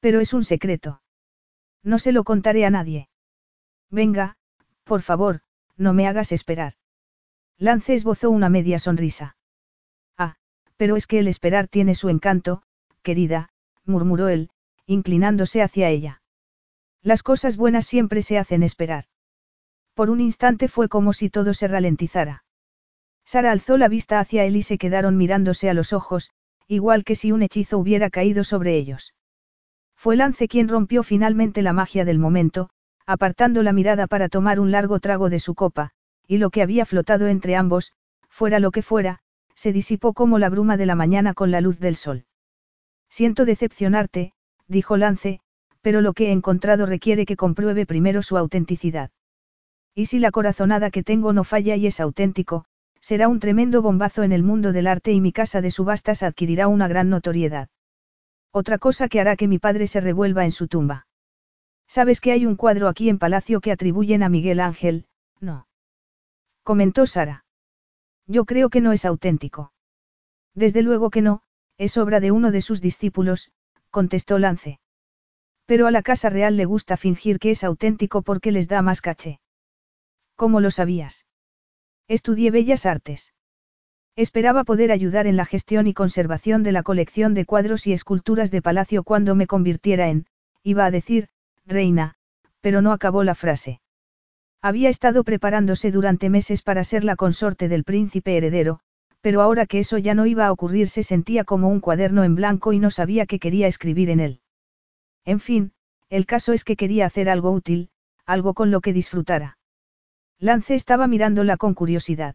Pero es un secreto. No se lo contaré a nadie. Venga, por favor, no me hagas esperar. Lance esbozó una media sonrisa. Ah, pero es que el esperar tiene su encanto, querida, murmuró él, inclinándose hacia ella. Las cosas buenas siempre se hacen esperar. Por un instante fue como si todo se ralentizara. Sara alzó la vista hacia él y se quedaron mirándose a los ojos, igual que si un hechizo hubiera caído sobre ellos. Fue Lance quien rompió finalmente la magia del momento, apartando la mirada para tomar un largo trago de su copa, y lo que había flotado entre ambos, fuera lo que fuera, se disipó como la bruma de la mañana con la luz del sol. Siento decepcionarte, dijo Lance, pero lo que he encontrado requiere que compruebe primero su autenticidad. Y si la corazonada que tengo no falla y es auténtico, será un tremendo bombazo en el mundo del arte y mi casa de subastas adquirirá una gran notoriedad. Otra cosa que hará que mi padre se revuelva en su tumba. ¿Sabes que hay un cuadro aquí en Palacio que atribuyen a Miguel Ángel? No. Comentó Sara. Yo creo que no es auténtico. Desde luego que no, es obra de uno de sus discípulos, contestó Lance. Pero a la Casa Real le gusta fingir que es auténtico porque les da más caché. ¿Cómo lo sabías? Estudié Bellas Artes. Esperaba poder ayudar en la gestión y conservación de la colección de cuadros y esculturas de palacio cuando me convirtiera en, iba a decir, reina, pero no acabó la frase. Había estado preparándose durante meses para ser la consorte del príncipe heredero, pero ahora que eso ya no iba a ocurrir se sentía como un cuaderno en blanco y no sabía qué quería escribir en él. En fin, el caso es que quería hacer algo útil, algo con lo que disfrutara. Lance estaba mirándola con curiosidad.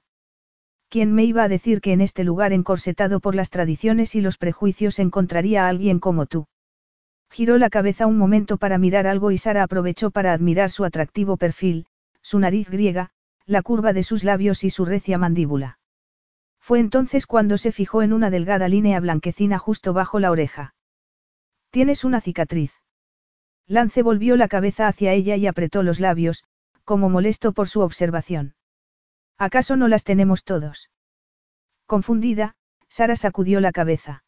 ¿Quién me iba a decir que en este lugar encorsetado por las tradiciones y los prejuicios encontraría a alguien como tú? Giró la cabeza un momento para mirar algo y Sara aprovechó para admirar su atractivo perfil, su nariz griega, la curva de sus labios y su recia mandíbula. Fue entonces cuando se fijó en una delgada línea blanquecina justo bajo la oreja. Tienes una cicatriz. Lance volvió la cabeza hacia ella y apretó los labios, como molesto por su observación. ¿Acaso no las tenemos todos? Confundida, Sara sacudió la cabeza.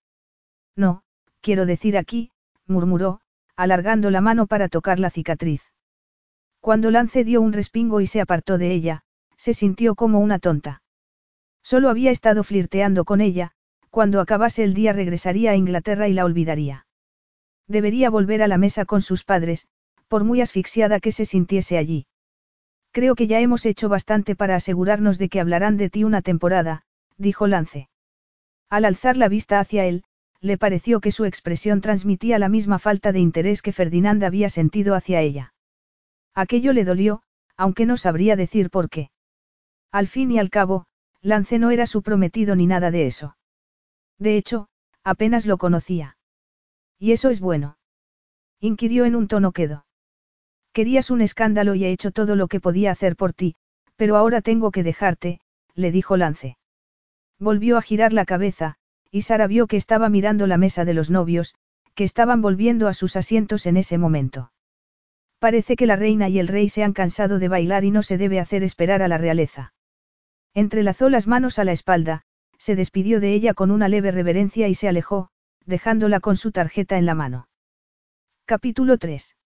No, quiero decir aquí, murmuró, alargando la mano para tocar la cicatriz. Cuando Lance dio un respingo y se apartó de ella, se sintió como una tonta. Solo había estado flirteando con ella, cuando acabase el día regresaría a Inglaterra y la olvidaría. Debería volver a la mesa con sus padres, por muy asfixiada que se sintiese allí. Creo que ya hemos hecho bastante para asegurarnos de que hablarán de ti una temporada, dijo Lance. Al alzar la vista hacia él, le pareció que su expresión transmitía la misma falta de interés que Ferdinand había sentido hacia ella. Aquello le dolió, aunque no sabría decir por qué. Al fin y al cabo, Lance no era su prometido ni nada de eso. De hecho, apenas lo conocía. ¿Y eso es bueno? inquirió en un tono quedo. Querías un escándalo y he hecho todo lo que podía hacer por ti, pero ahora tengo que dejarte, le dijo Lance. Volvió a girar la cabeza, y Sara vio que estaba mirando la mesa de los novios, que estaban volviendo a sus asientos en ese momento. Parece que la reina y el rey se han cansado de bailar y no se debe hacer esperar a la realeza. Entrelazó las manos a la espalda, se despidió de ella con una leve reverencia y se alejó, dejándola con su tarjeta en la mano. Capítulo 3.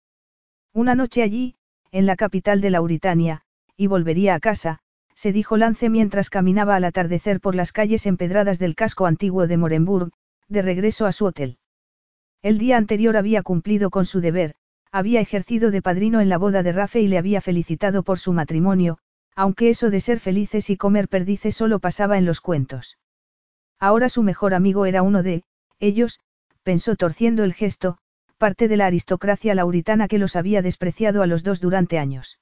Una noche allí, en la capital de Lauritania, y volvería a casa, se dijo Lance mientras caminaba al atardecer por las calles empedradas del casco antiguo de Morenburg, de regreso a su hotel. El día anterior había cumplido con su deber, había ejercido de padrino en la boda de Rafe y le había felicitado por su matrimonio, aunque eso de ser felices y comer perdices solo pasaba en los cuentos. Ahora su mejor amigo era uno de, ellos, pensó torciendo el gesto, parte de la aristocracia lauritana que los había despreciado a los dos durante años.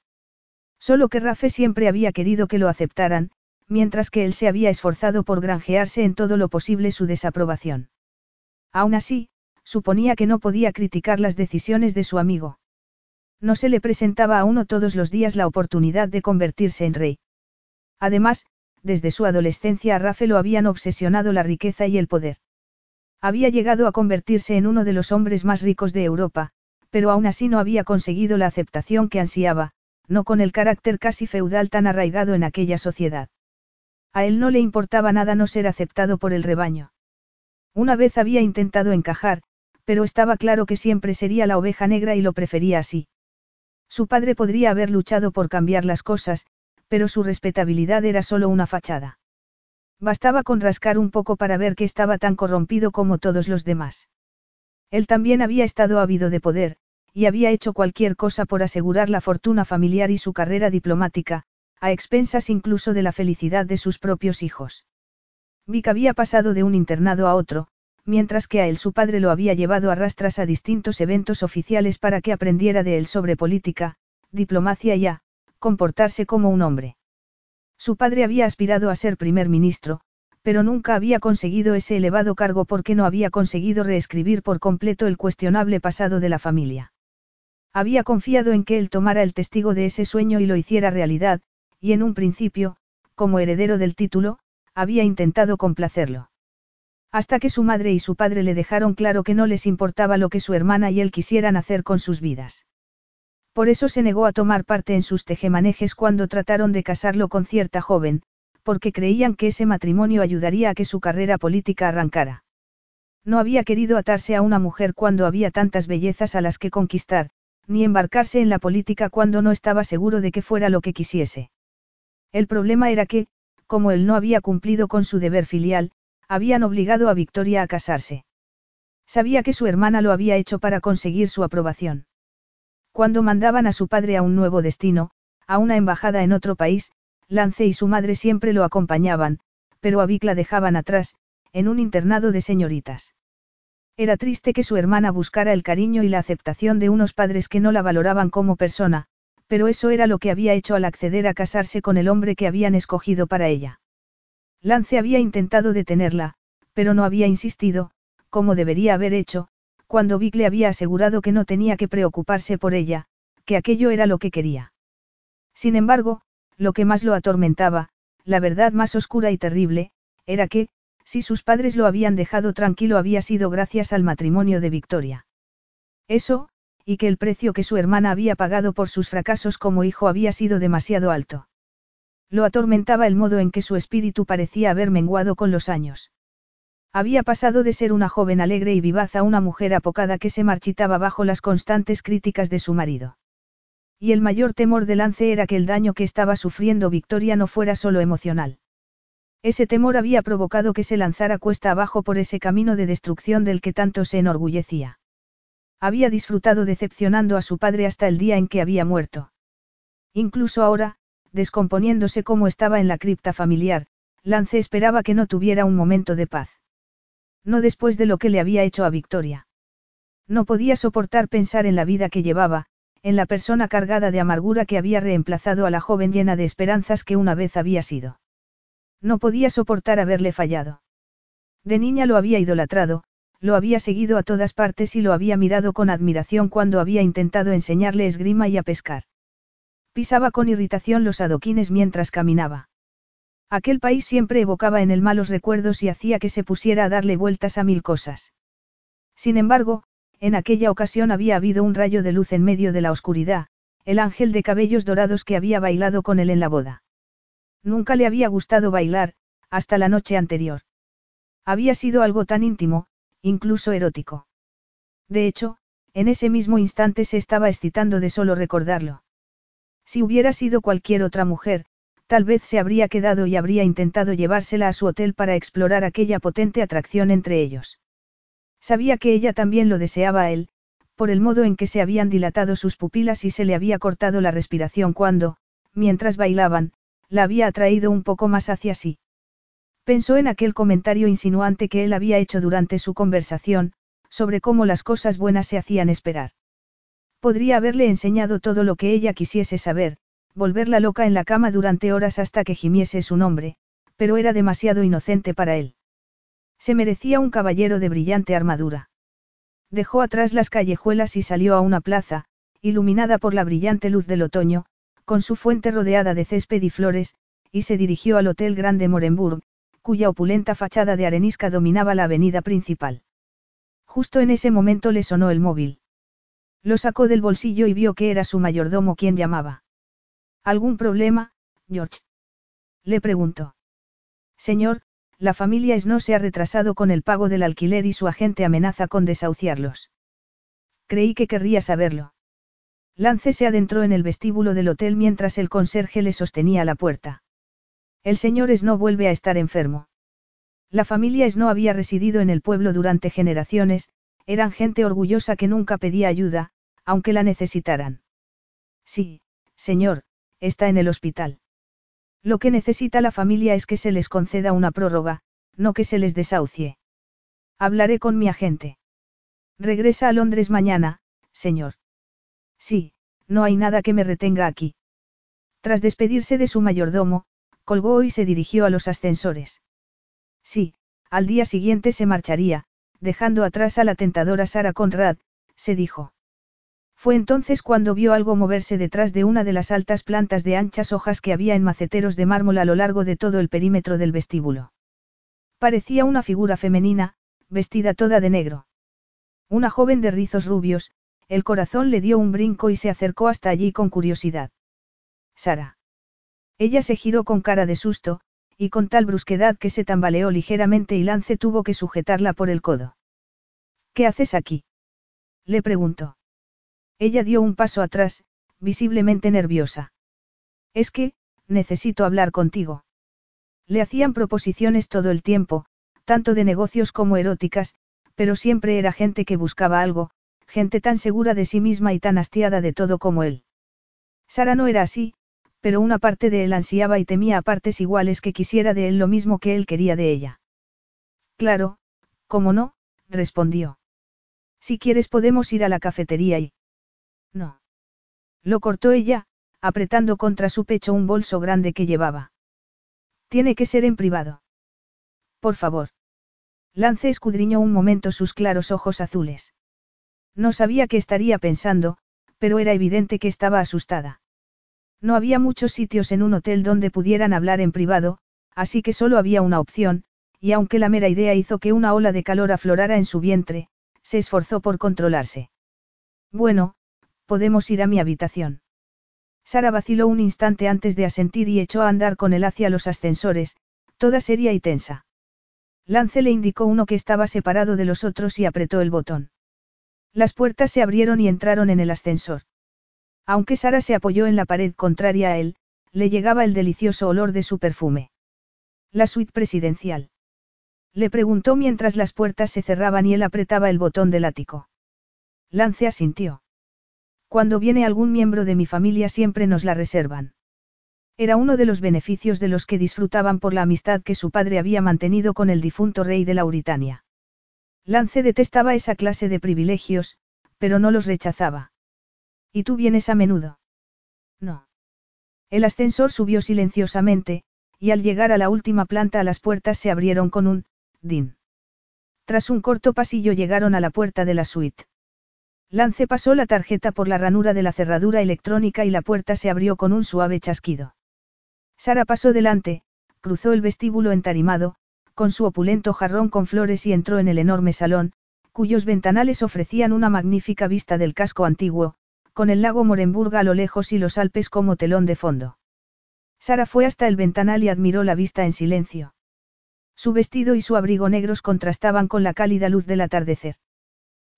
Solo que Rafe siempre había querido que lo aceptaran, mientras que él se había esforzado por granjearse en todo lo posible su desaprobación. Aún así, suponía que no podía criticar las decisiones de su amigo. No se le presentaba a uno todos los días la oportunidad de convertirse en rey. Además, desde su adolescencia a Rafe lo habían obsesionado la riqueza y el poder. Había llegado a convertirse en uno de los hombres más ricos de Europa, pero aún así no había conseguido la aceptación que ansiaba, no con el carácter casi feudal tan arraigado en aquella sociedad. A él no le importaba nada no ser aceptado por el rebaño. Una vez había intentado encajar, pero estaba claro que siempre sería la oveja negra y lo prefería así. Su padre podría haber luchado por cambiar las cosas, pero su respetabilidad era solo una fachada. Bastaba con rascar un poco para ver que estaba tan corrompido como todos los demás. Él también había estado ávido de poder, y había hecho cualquier cosa por asegurar la fortuna familiar y su carrera diplomática, a expensas incluso de la felicidad de sus propios hijos. Vic había pasado de un internado a otro, mientras que a él su padre lo había llevado a rastras a distintos eventos oficiales para que aprendiera de él sobre política, diplomacia y a comportarse como un hombre. Su padre había aspirado a ser primer ministro, pero nunca había conseguido ese elevado cargo porque no había conseguido reescribir por completo el cuestionable pasado de la familia. Había confiado en que él tomara el testigo de ese sueño y lo hiciera realidad, y en un principio, como heredero del título, había intentado complacerlo. Hasta que su madre y su padre le dejaron claro que no les importaba lo que su hermana y él quisieran hacer con sus vidas. Por eso se negó a tomar parte en sus tejemanejes cuando trataron de casarlo con cierta joven, porque creían que ese matrimonio ayudaría a que su carrera política arrancara. No había querido atarse a una mujer cuando había tantas bellezas a las que conquistar, ni embarcarse en la política cuando no estaba seguro de que fuera lo que quisiese. El problema era que, como él no había cumplido con su deber filial, habían obligado a Victoria a casarse. Sabía que su hermana lo había hecho para conseguir su aprobación. Cuando mandaban a su padre a un nuevo destino, a una embajada en otro país, Lance y su madre siempre lo acompañaban, pero a Vic la dejaban atrás, en un internado de señoritas. Era triste que su hermana buscara el cariño y la aceptación de unos padres que no la valoraban como persona, pero eso era lo que había hecho al acceder a casarse con el hombre que habían escogido para ella. Lance había intentado detenerla, pero no había insistido, como debería haber hecho, cuando Vic le había asegurado que no tenía que preocuparse por ella, que aquello era lo que quería. Sin embargo, lo que más lo atormentaba, la verdad más oscura y terrible, era que, si sus padres lo habían dejado tranquilo había sido gracias al matrimonio de Victoria. Eso, y que el precio que su hermana había pagado por sus fracasos como hijo había sido demasiado alto. Lo atormentaba el modo en que su espíritu parecía haber menguado con los años. Había pasado de ser una joven alegre y vivaz a una mujer apocada que se marchitaba bajo las constantes críticas de su marido. Y el mayor temor de Lance era que el daño que estaba sufriendo Victoria no fuera solo emocional. Ese temor había provocado que se lanzara cuesta abajo por ese camino de destrucción del que tanto se enorgullecía. Había disfrutado decepcionando a su padre hasta el día en que había muerto. Incluso ahora, descomponiéndose como estaba en la cripta familiar, Lance esperaba que no tuviera un momento de paz. No después de lo que le había hecho a Victoria. No podía soportar pensar en la vida que llevaba, en la persona cargada de amargura que había reemplazado a la joven llena de esperanzas que una vez había sido. No podía soportar haberle fallado. De niña lo había idolatrado, lo había seguido a todas partes y lo había mirado con admiración cuando había intentado enseñarle esgrima y a pescar. Pisaba con irritación los adoquines mientras caminaba. Aquel país siempre evocaba en él malos recuerdos y hacía que se pusiera a darle vueltas a mil cosas. Sin embargo, en aquella ocasión había habido un rayo de luz en medio de la oscuridad, el ángel de cabellos dorados que había bailado con él en la boda. Nunca le había gustado bailar, hasta la noche anterior. Había sido algo tan íntimo, incluso erótico. De hecho, en ese mismo instante se estaba excitando de solo recordarlo. Si hubiera sido cualquier otra mujer, tal vez se habría quedado y habría intentado llevársela a su hotel para explorar aquella potente atracción entre ellos. Sabía que ella también lo deseaba a él, por el modo en que se habían dilatado sus pupilas y se le había cortado la respiración cuando, mientras bailaban, la había atraído un poco más hacia sí. Pensó en aquel comentario insinuante que él había hecho durante su conversación, sobre cómo las cosas buenas se hacían esperar. Podría haberle enseñado todo lo que ella quisiese saber, volverla loca en la cama durante horas hasta que gimiese su nombre, pero era demasiado inocente para él. Se merecía un caballero de brillante armadura. Dejó atrás las callejuelas y salió a una plaza, iluminada por la brillante luz del otoño, con su fuente rodeada de césped y flores, y se dirigió al Hotel Grande Morenburg, cuya opulenta fachada de arenisca dominaba la avenida principal. Justo en ese momento le sonó el móvil. Lo sacó del bolsillo y vio que era su mayordomo quien llamaba. ¿Algún problema, George? Le preguntó. Señor, la familia Snow se ha retrasado con el pago del alquiler y su agente amenaza con desahuciarlos. Creí que querría saberlo. Lance se adentró en el vestíbulo del hotel mientras el conserje le sostenía la puerta. El señor Snow vuelve a estar enfermo. La familia Snow había residido en el pueblo durante generaciones, eran gente orgullosa que nunca pedía ayuda, aunque la necesitaran. Sí, señor, está en el hospital. Lo que necesita la familia es que se les conceda una prórroga, no que se les desahucie. Hablaré con mi agente. Regresa a Londres mañana, señor. Sí, no hay nada que me retenga aquí. Tras despedirse de su mayordomo, colgó y se dirigió a los ascensores. Sí, al día siguiente se marcharía, dejando atrás a la tentadora Sara Conrad, se dijo. Fue entonces cuando vio algo moverse detrás de una de las altas plantas de anchas hojas que había en maceteros de mármol a lo largo de todo el perímetro del vestíbulo. Parecía una figura femenina, vestida toda de negro. Una joven de rizos rubios, el corazón le dio un brinco y se acercó hasta allí con curiosidad. Sara. Ella se giró con cara de susto, y con tal brusquedad que se tambaleó ligeramente y Lance tuvo que sujetarla por el codo. ¿Qué haces aquí? Le preguntó. Ella dio un paso atrás, visiblemente nerviosa. Es que, necesito hablar contigo. Le hacían proposiciones todo el tiempo, tanto de negocios como eróticas, pero siempre era gente que buscaba algo, gente tan segura de sí misma y tan hastiada de todo como él. Sara no era así, pero una parte de él ansiaba y temía a partes iguales que quisiera de él lo mismo que él quería de ella. Claro, cómo no, respondió. Si quieres podemos ir a la cafetería y... No. Lo cortó ella, apretando contra su pecho un bolso grande que llevaba. Tiene que ser en privado. Por favor. Lance escudriñó un momento sus claros ojos azules. No sabía qué estaría pensando, pero era evidente que estaba asustada. No había muchos sitios en un hotel donde pudieran hablar en privado, así que solo había una opción, y aunque la mera idea hizo que una ola de calor aflorara en su vientre, se esforzó por controlarse. Bueno, podemos ir a mi habitación. Sara vaciló un instante antes de asentir y echó a andar con él hacia los ascensores, toda seria y tensa. Lance le indicó uno que estaba separado de los otros y apretó el botón. Las puertas se abrieron y entraron en el ascensor. Aunque Sara se apoyó en la pared contraria a él, le llegaba el delicioso olor de su perfume. La suite presidencial. Le preguntó mientras las puertas se cerraban y él apretaba el botón del ático. Lance asintió. Cuando viene algún miembro de mi familia siempre nos la reservan. Era uno de los beneficios de los que disfrutaban por la amistad que su padre había mantenido con el difunto rey de Lauritania. Lance detestaba esa clase de privilegios, pero no los rechazaba. ¿Y tú vienes a menudo? No. El ascensor subió silenciosamente, y al llegar a la última planta las puertas se abrieron con un din. Tras un corto pasillo llegaron a la puerta de la suite. Lance pasó la tarjeta por la ranura de la cerradura electrónica y la puerta se abrió con un suave chasquido. Sara pasó delante, cruzó el vestíbulo entarimado, con su opulento jarrón con flores y entró en el enorme salón, cuyos ventanales ofrecían una magnífica vista del casco antiguo, con el lago Morenburg a lo lejos y los Alpes como telón de fondo. Sara fue hasta el ventanal y admiró la vista en silencio. Su vestido y su abrigo negros contrastaban con la cálida luz del atardecer.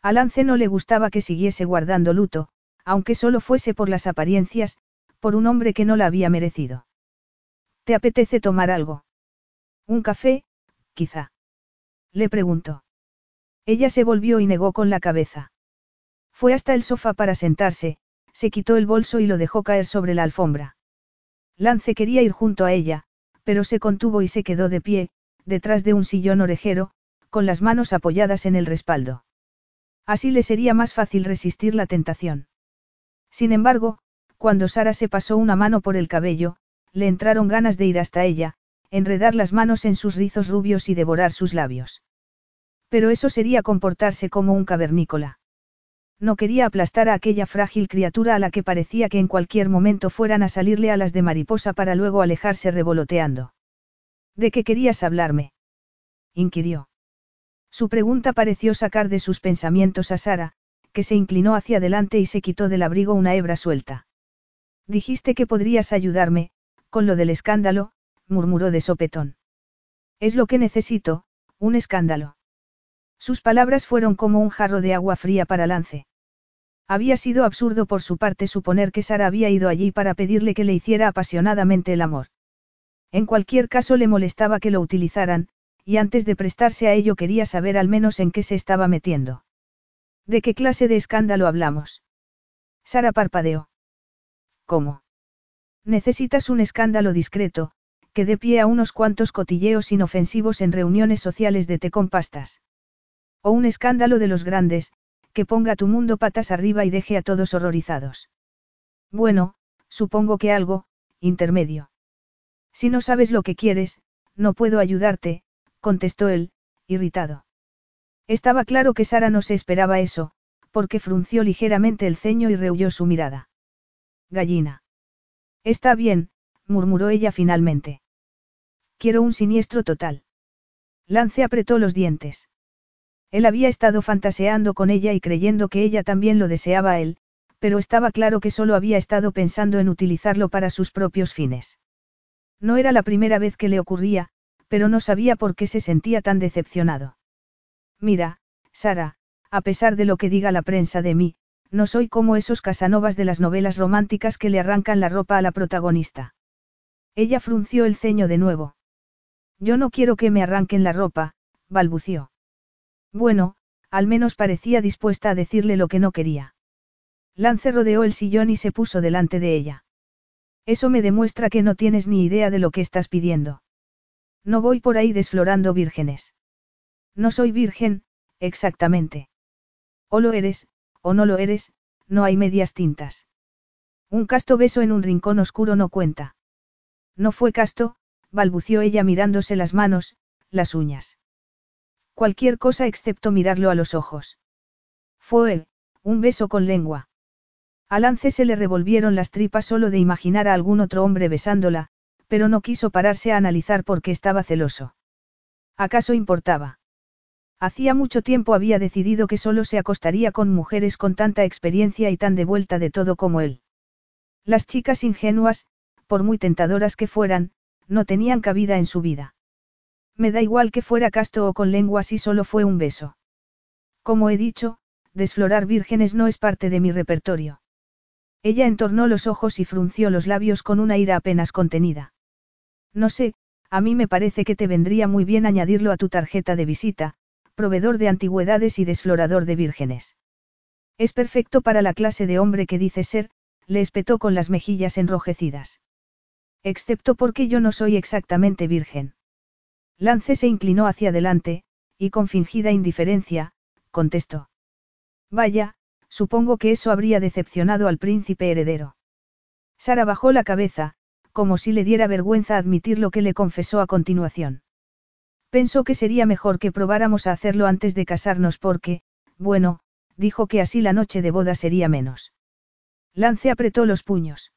A Lance no le gustaba que siguiese guardando luto, aunque solo fuese por las apariencias, por un hombre que no la había merecido. ¿Te apetece tomar algo? ¿Un café, quizá? Le preguntó. Ella se volvió y negó con la cabeza. Fue hasta el sofá para sentarse, se quitó el bolso y lo dejó caer sobre la alfombra. Lance quería ir junto a ella, pero se contuvo y se quedó de pie, detrás de un sillón orejero, con las manos apoyadas en el respaldo. Así le sería más fácil resistir la tentación. Sin embargo, cuando Sara se pasó una mano por el cabello, le entraron ganas de ir hasta ella, enredar las manos en sus rizos rubios y devorar sus labios. Pero eso sería comportarse como un cavernícola. No quería aplastar a aquella frágil criatura a la que parecía que en cualquier momento fueran a salirle alas de mariposa para luego alejarse revoloteando. ¿De qué querías hablarme? inquirió. Su pregunta pareció sacar de sus pensamientos a Sara, que se inclinó hacia adelante y se quitó del abrigo una hebra suelta. Dijiste que podrías ayudarme, con lo del escándalo, murmuró de sopetón. Es lo que necesito, un escándalo. Sus palabras fueron como un jarro de agua fría para Lance. Había sido absurdo por su parte suponer que Sara había ido allí para pedirle que le hiciera apasionadamente el amor. En cualquier caso le molestaba que lo utilizaran, y antes de prestarse a ello quería saber al menos en qué se estaba metiendo. ¿De qué clase de escándalo hablamos? Sara parpadeó. ¿Cómo? Necesitas un escándalo discreto, que dé pie a unos cuantos cotilleos inofensivos en reuniones sociales de té con pastas. O un escándalo de los grandes, que ponga tu mundo patas arriba y deje a todos horrorizados. Bueno, supongo que algo, intermedio. Si no sabes lo que quieres, no puedo ayudarte, contestó él, irritado. Estaba claro que Sara no se esperaba eso, porque frunció ligeramente el ceño y rehuyó su mirada. Gallina. Está bien, murmuró ella finalmente. Quiero un siniestro total. Lance apretó los dientes. Él había estado fantaseando con ella y creyendo que ella también lo deseaba a él, pero estaba claro que solo había estado pensando en utilizarlo para sus propios fines. No era la primera vez que le ocurría, pero no sabía por qué se sentía tan decepcionado. Mira, Sara, a pesar de lo que diga la prensa de mí, no soy como esos casanovas de las novelas románticas que le arrancan la ropa a la protagonista. Ella frunció el ceño de nuevo. Yo no quiero que me arranquen la ropa, balbució. Bueno, al menos parecía dispuesta a decirle lo que no quería. Lance rodeó el sillón y se puso delante de ella. Eso me demuestra que no tienes ni idea de lo que estás pidiendo. No voy por ahí desflorando vírgenes. No soy virgen, exactamente. O lo eres, o no lo eres, no hay medias tintas. Un casto beso en un rincón oscuro no cuenta. No fue casto, balbució ella mirándose las manos, las uñas. Cualquier cosa excepto mirarlo a los ojos. Fue, un beso con lengua. A Lance se le revolvieron las tripas solo de imaginar a algún otro hombre besándola, pero no quiso pararse a analizar por qué estaba celoso. ¿Acaso importaba? Hacía mucho tiempo había decidido que solo se acostaría con mujeres con tanta experiencia y tan de vuelta de todo como él. Las chicas ingenuas, por muy tentadoras que fueran, no tenían cabida en su vida. Me da igual que fuera casto o con lengua si solo fue un beso. Como he dicho, desflorar vírgenes no es parte de mi repertorio. Ella entornó los ojos y frunció los labios con una ira apenas contenida. No sé, a mí me parece que te vendría muy bien añadirlo a tu tarjeta de visita, proveedor de antigüedades y desflorador de vírgenes. Es perfecto para la clase de hombre que dice ser, le espetó con las mejillas enrojecidas. Excepto porque yo no soy exactamente virgen. Lance se inclinó hacia adelante, y con fingida indiferencia, contestó. Vaya, supongo que eso habría decepcionado al príncipe heredero. Sara bajó la cabeza, como si le diera vergüenza admitir lo que le confesó a continuación. Pensó que sería mejor que probáramos a hacerlo antes de casarnos porque, bueno, dijo que así la noche de boda sería menos. Lance apretó los puños.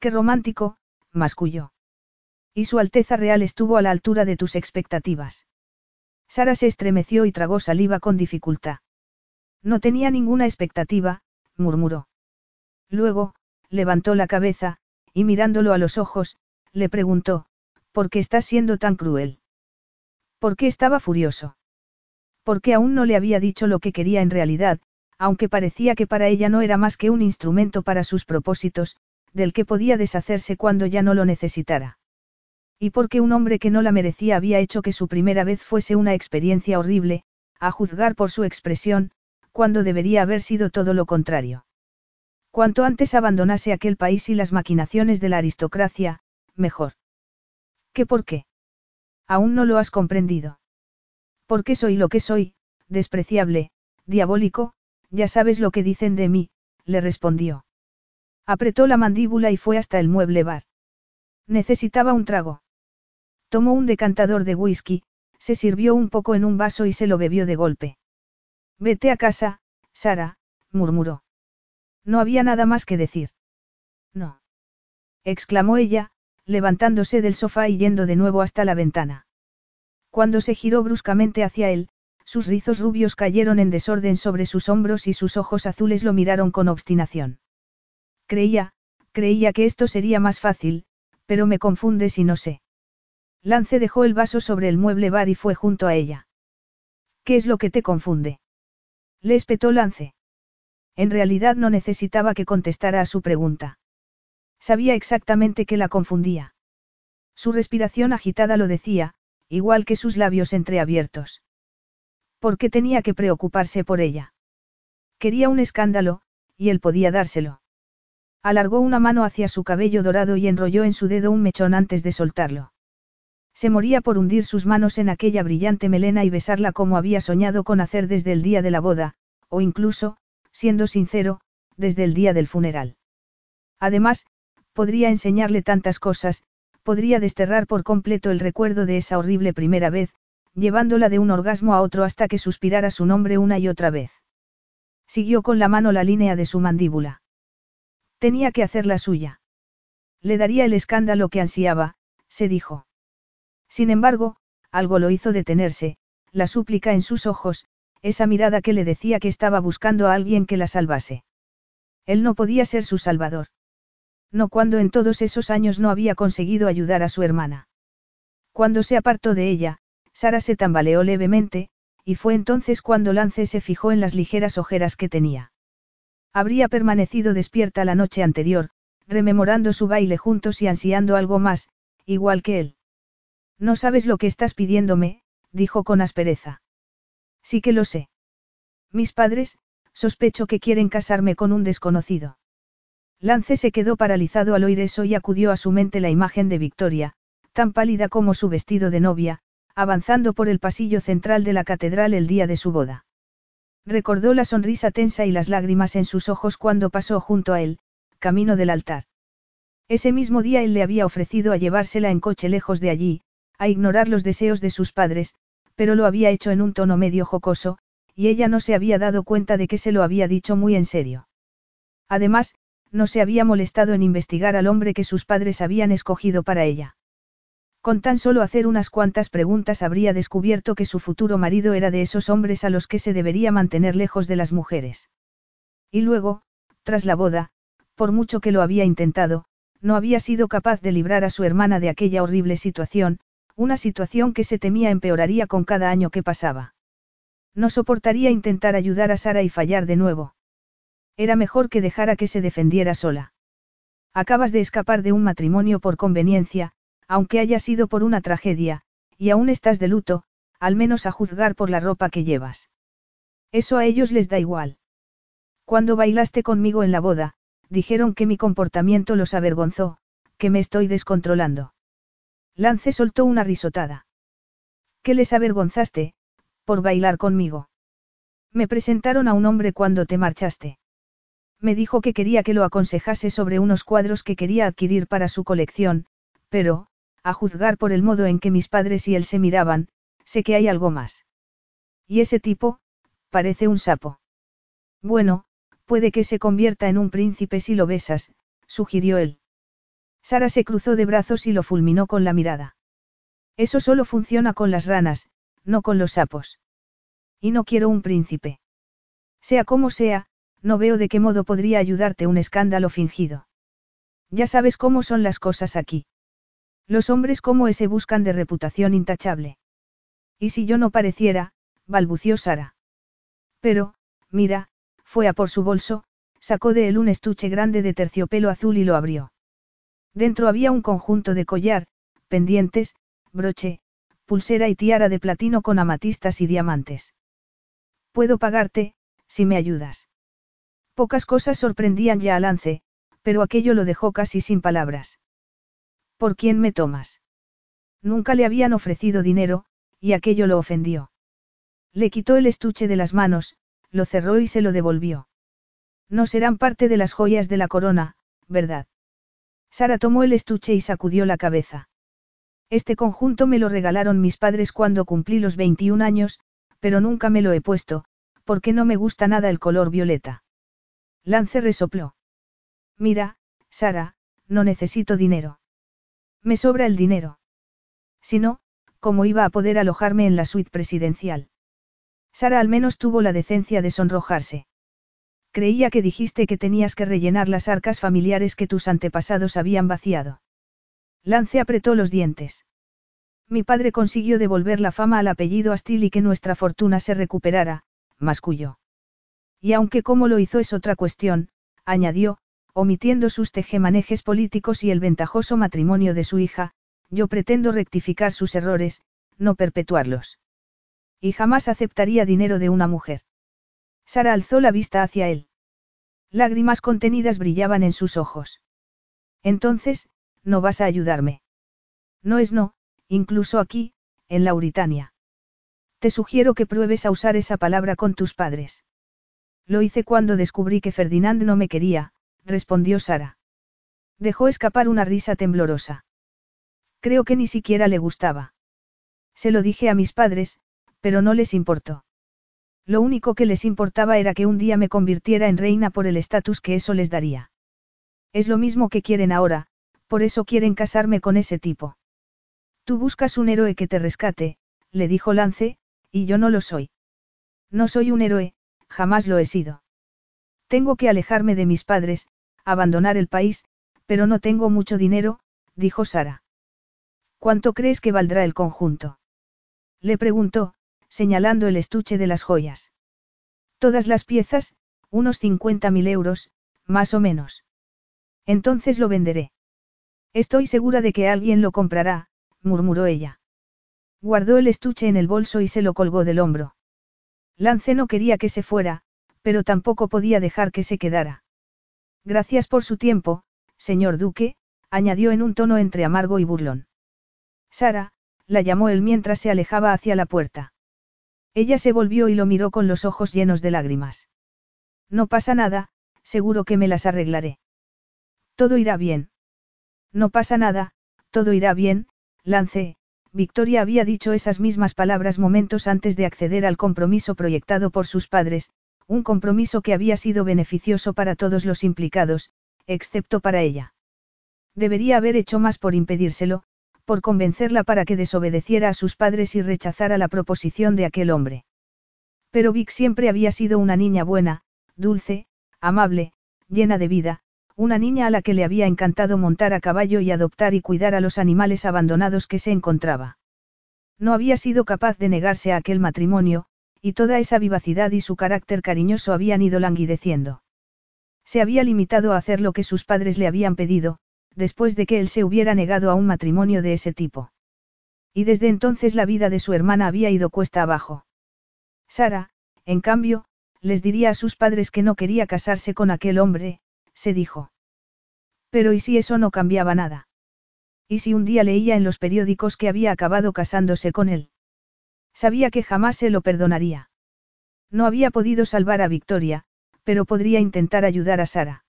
Qué romántico, masculló. Y su Alteza Real estuvo a la altura de tus expectativas. Sara se estremeció y tragó saliva con dificultad. No tenía ninguna expectativa, murmuró. Luego, levantó la cabeza, y mirándolo a los ojos, le preguntó, ¿por qué estás siendo tan cruel? ¿Por qué estaba furioso? Porque aún no le había dicho lo que quería en realidad, aunque parecía que para ella no era más que un instrumento para sus propósitos, del que podía deshacerse cuando ya no lo necesitara. Y porque un hombre que no la merecía había hecho que su primera vez fuese una experiencia horrible, a juzgar por su expresión, cuando debería haber sido todo lo contrario. Cuanto antes abandonase aquel país y las maquinaciones de la aristocracia, mejor. ¿Qué por qué? Aún no lo has comprendido. Porque soy lo que soy, despreciable, diabólico, ya sabes lo que dicen de mí, le respondió. Apretó la mandíbula y fue hasta el mueble bar. Necesitaba un trago. Tomó un decantador de whisky, se sirvió un poco en un vaso y se lo bebió de golpe. Vete a casa, Sara, murmuró. No había nada más que decir. No. exclamó ella, levantándose del sofá y yendo de nuevo hasta la ventana. Cuando se giró bruscamente hacia él, sus rizos rubios cayeron en desorden sobre sus hombros y sus ojos azules lo miraron con obstinación. Creía, creía que esto sería más fácil, pero me confunde si no sé. Lance dejó el vaso sobre el mueble bar y fue junto a ella. ¿Qué es lo que te confunde? Le espetó Lance. En realidad no necesitaba que contestara a su pregunta. Sabía exactamente qué la confundía. Su respiración agitada lo decía, igual que sus labios entreabiertos. ¿Por qué tenía que preocuparse por ella? Quería un escándalo, y él podía dárselo. Alargó una mano hacia su cabello dorado y enrolló en su dedo un mechón antes de soltarlo. Se moría por hundir sus manos en aquella brillante melena y besarla como había soñado con hacer desde el día de la boda, o incluso, siendo sincero, desde el día del funeral. Además, podría enseñarle tantas cosas, podría desterrar por completo el recuerdo de esa horrible primera vez, llevándola de un orgasmo a otro hasta que suspirara su nombre una y otra vez. Siguió con la mano la línea de su mandíbula. Tenía que hacer la suya. Le daría el escándalo que ansiaba, se dijo. Sin embargo, algo lo hizo detenerse, la súplica en sus ojos, esa mirada que le decía que estaba buscando a alguien que la salvase. Él no podía ser su salvador. No cuando en todos esos años no había conseguido ayudar a su hermana. Cuando se apartó de ella, Sara se tambaleó levemente, y fue entonces cuando Lance se fijó en las ligeras ojeras que tenía. Habría permanecido despierta la noche anterior, rememorando su baile juntos y ansiando algo más, igual que él. No sabes lo que estás pidiéndome, dijo con aspereza. Sí que lo sé. Mis padres, sospecho que quieren casarme con un desconocido. Lance se quedó paralizado al oír eso y acudió a su mente la imagen de Victoria, tan pálida como su vestido de novia, avanzando por el pasillo central de la catedral el día de su boda. Recordó la sonrisa tensa y las lágrimas en sus ojos cuando pasó junto a él, camino del altar. Ese mismo día él le había ofrecido a llevársela en coche lejos de allí, a ignorar los deseos de sus padres, pero lo había hecho en un tono medio jocoso, y ella no se había dado cuenta de que se lo había dicho muy en serio. Además, no se había molestado en investigar al hombre que sus padres habían escogido para ella. Con tan solo hacer unas cuantas preguntas habría descubierto que su futuro marido era de esos hombres a los que se debería mantener lejos de las mujeres. Y luego, tras la boda, por mucho que lo había intentado, no había sido capaz de librar a su hermana de aquella horrible situación, una situación que se temía empeoraría con cada año que pasaba. No soportaría intentar ayudar a Sara y fallar de nuevo. Era mejor que dejara que se defendiera sola. Acabas de escapar de un matrimonio por conveniencia, aunque haya sido por una tragedia, y aún estás de luto, al menos a juzgar por la ropa que llevas. Eso a ellos les da igual. Cuando bailaste conmigo en la boda, dijeron que mi comportamiento los avergonzó, que me estoy descontrolando. Lance soltó una risotada. ¿Qué les avergonzaste, por bailar conmigo? Me presentaron a un hombre cuando te marchaste. Me dijo que quería que lo aconsejase sobre unos cuadros que quería adquirir para su colección, pero, a juzgar por el modo en que mis padres y él se miraban, sé que hay algo más. Y ese tipo, parece un sapo. Bueno, puede que se convierta en un príncipe si lo besas, sugirió él. Sara se cruzó de brazos y lo fulminó con la mirada. Eso solo funciona con las ranas, no con los sapos. Y no quiero un príncipe. Sea como sea, no veo de qué modo podría ayudarte un escándalo fingido. Ya sabes cómo son las cosas aquí. Los hombres como ese buscan de reputación intachable. Y si yo no pareciera, balbució Sara. Pero, mira, fue a por su bolso, sacó de él un estuche grande de terciopelo azul y lo abrió. Dentro había un conjunto de collar, pendientes, broche, pulsera y tiara de platino con amatistas y diamantes. Puedo pagarte, si me ayudas. Pocas cosas sorprendían ya a Lance, pero aquello lo dejó casi sin palabras. ¿Por quién me tomas? Nunca le habían ofrecido dinero, y aquello lo ofendió. Le quitó el estuche de las manos, lo cerró y se lo devolvió. No serán parte de las joyas de la corona, ¿verdad? Sara tomó el estuche y sacudió la cabeza. Este conjunto me lo regalaron mis padres cuando cumplí los 21 años, pero nunca me lo he puesto, porque no me gusta nada el color violeta. Lance resopló. Mira, Sara, no necesito dinero. Me sobra el dinero. Si no, ¿cómo iba a poder alojarme en la suite presidencial? Sara al menos tuvo la decencia de sonrojarse. Creía que dijiste que tenías que rellenar las arcas familiares que tus antepasados habían vaciado. Lance apretó los dientes. Mi padre consiguió devolver la fama al apellido Astil y que nuestra fortuna se recuperara, masculló. Y aunque cómo lo hizo es otra cuestión, añadió, omitiendo sus tejemanejes políticos y el ventajoso matrimonio de su hija, yo pretendo rectificar sus errores, no perpetuarlos. Y jamás aceptaría dinero de una mujer. Sara alzó la vista hacia él. Lágrimas contenidas brillaban en sus ojos. Entonces, no vas a ayudarme. No es no, incluso aquí, en Lauritania. Te sugiero que pruebes a usar esa palabra con tus padres. Lo hice cuando descubrí que Ferdinand no me quería, respondió Sara. Dejó escapar una risa temblorosa. Creo que ni siquiera le gustaba. Se lo dije a mis padres, pero no les importó. Lo único que les importaba era que un día me convirtiera en reina por el estatus que eso les daría. Es lo mismo que quieren ahora, por eso quieren casarme con ese tipo. Tú buscas un héroe que te rescate, le dijo Lance, y yo no lo soy. No soy un héroe, jamás lo he sido. Tengo que alejarme de mis padres, abandonar el país, pero no tengo mucho dinero, dijo Sara. ¿Cuánto crees que valdrá el conjunto? Le preguntó, señalando el estuche de las joyas. Todas las piezas, unos 50.000 euros, más o menos. Entonces lo venderé. Estoy segura de que alguien lo comprará, murmuró ella. Guardó el estuche en el bolso y se lo colgó del hombro. Lance no quería que se fuera, pero tampoco podía dejar que se quedara. Gracias por su tiempo, señor Duque, añadió en un tono entre amargo y burlón. Sara, la llamó él mientras se alejaba hacia la puerta. Ella se volvió y lo miró con los ojos llenos de lágrimas. No pasa nada, seguro que me las arreglaré. Todo irá bien. No pasa nada, todo irá bien, Lance, Victoria había dicho esas mismas palabras momentos antes de acceder al compromiso proyectado por sus padres, un compromiso que había sido beneficioso para todos los implicados, excepto para ella. Debería haber hecho más por impedírselo, por convencerla para que desobedeciera a sus padres y rechazara la proposición de aquel hombre. Pero Vic siempre había sido una niña buena, dulce, amable, llena de vida, una niña a la que le había encantado montar a caballo y adoptar y cuidar a los animales abandonados que se encontraba. No había sido capaz de negarse a aquel matrimonio, y toda esa vivacidad y su carácter cariñoso habían ido languideciendo. Se había limitado a hacer lo que sus padres le habían pedido, después de que él se hubiera negado a un matrimonio de ese tipo. Y desde entonces la vida de su hermana había ido cuesta abajo. Sara, en cambio, les diría a sus padres que no quería casarse con aquel hombre, se dijo. Pero ¿y si eso no cambiaba nada? ¿Y si un día leía en los periódicos que había acabado casándose con él? Sabía que jamás se lo perdonaría. No había podido salvar a Victoria, pero podría intentar ayudar a Sara.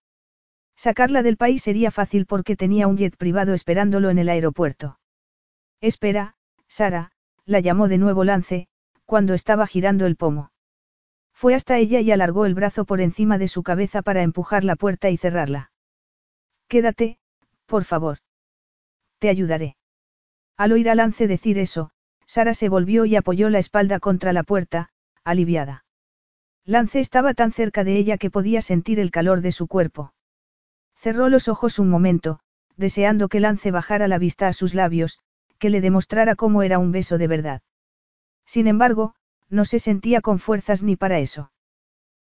Sacarla del país sería fácil porque tenía un jet privado esperándolo en el aeropuerto. Espera, Sara, la llamó de nuevo Lance, cuando estaba girando el pomo. Fue hasta ella y alargó el brazo por encima de su cabeza para empujar la puerta y cerrarla. Quédate, por favor. Te ayudaré. Al oír a Lance decir eso, Sara se volvió y apoyó la espalda contra la puerta, aliviada. Lance estaba tan cerca de ella que podía sentir el calor de su cuerpo. Cerró los ojos un momento, deseando que Lance bajara la vista a sus labios, que le demostrara cómo era un beso de verdad. Sin embargo, no se sentía con fuerzas ni para eso.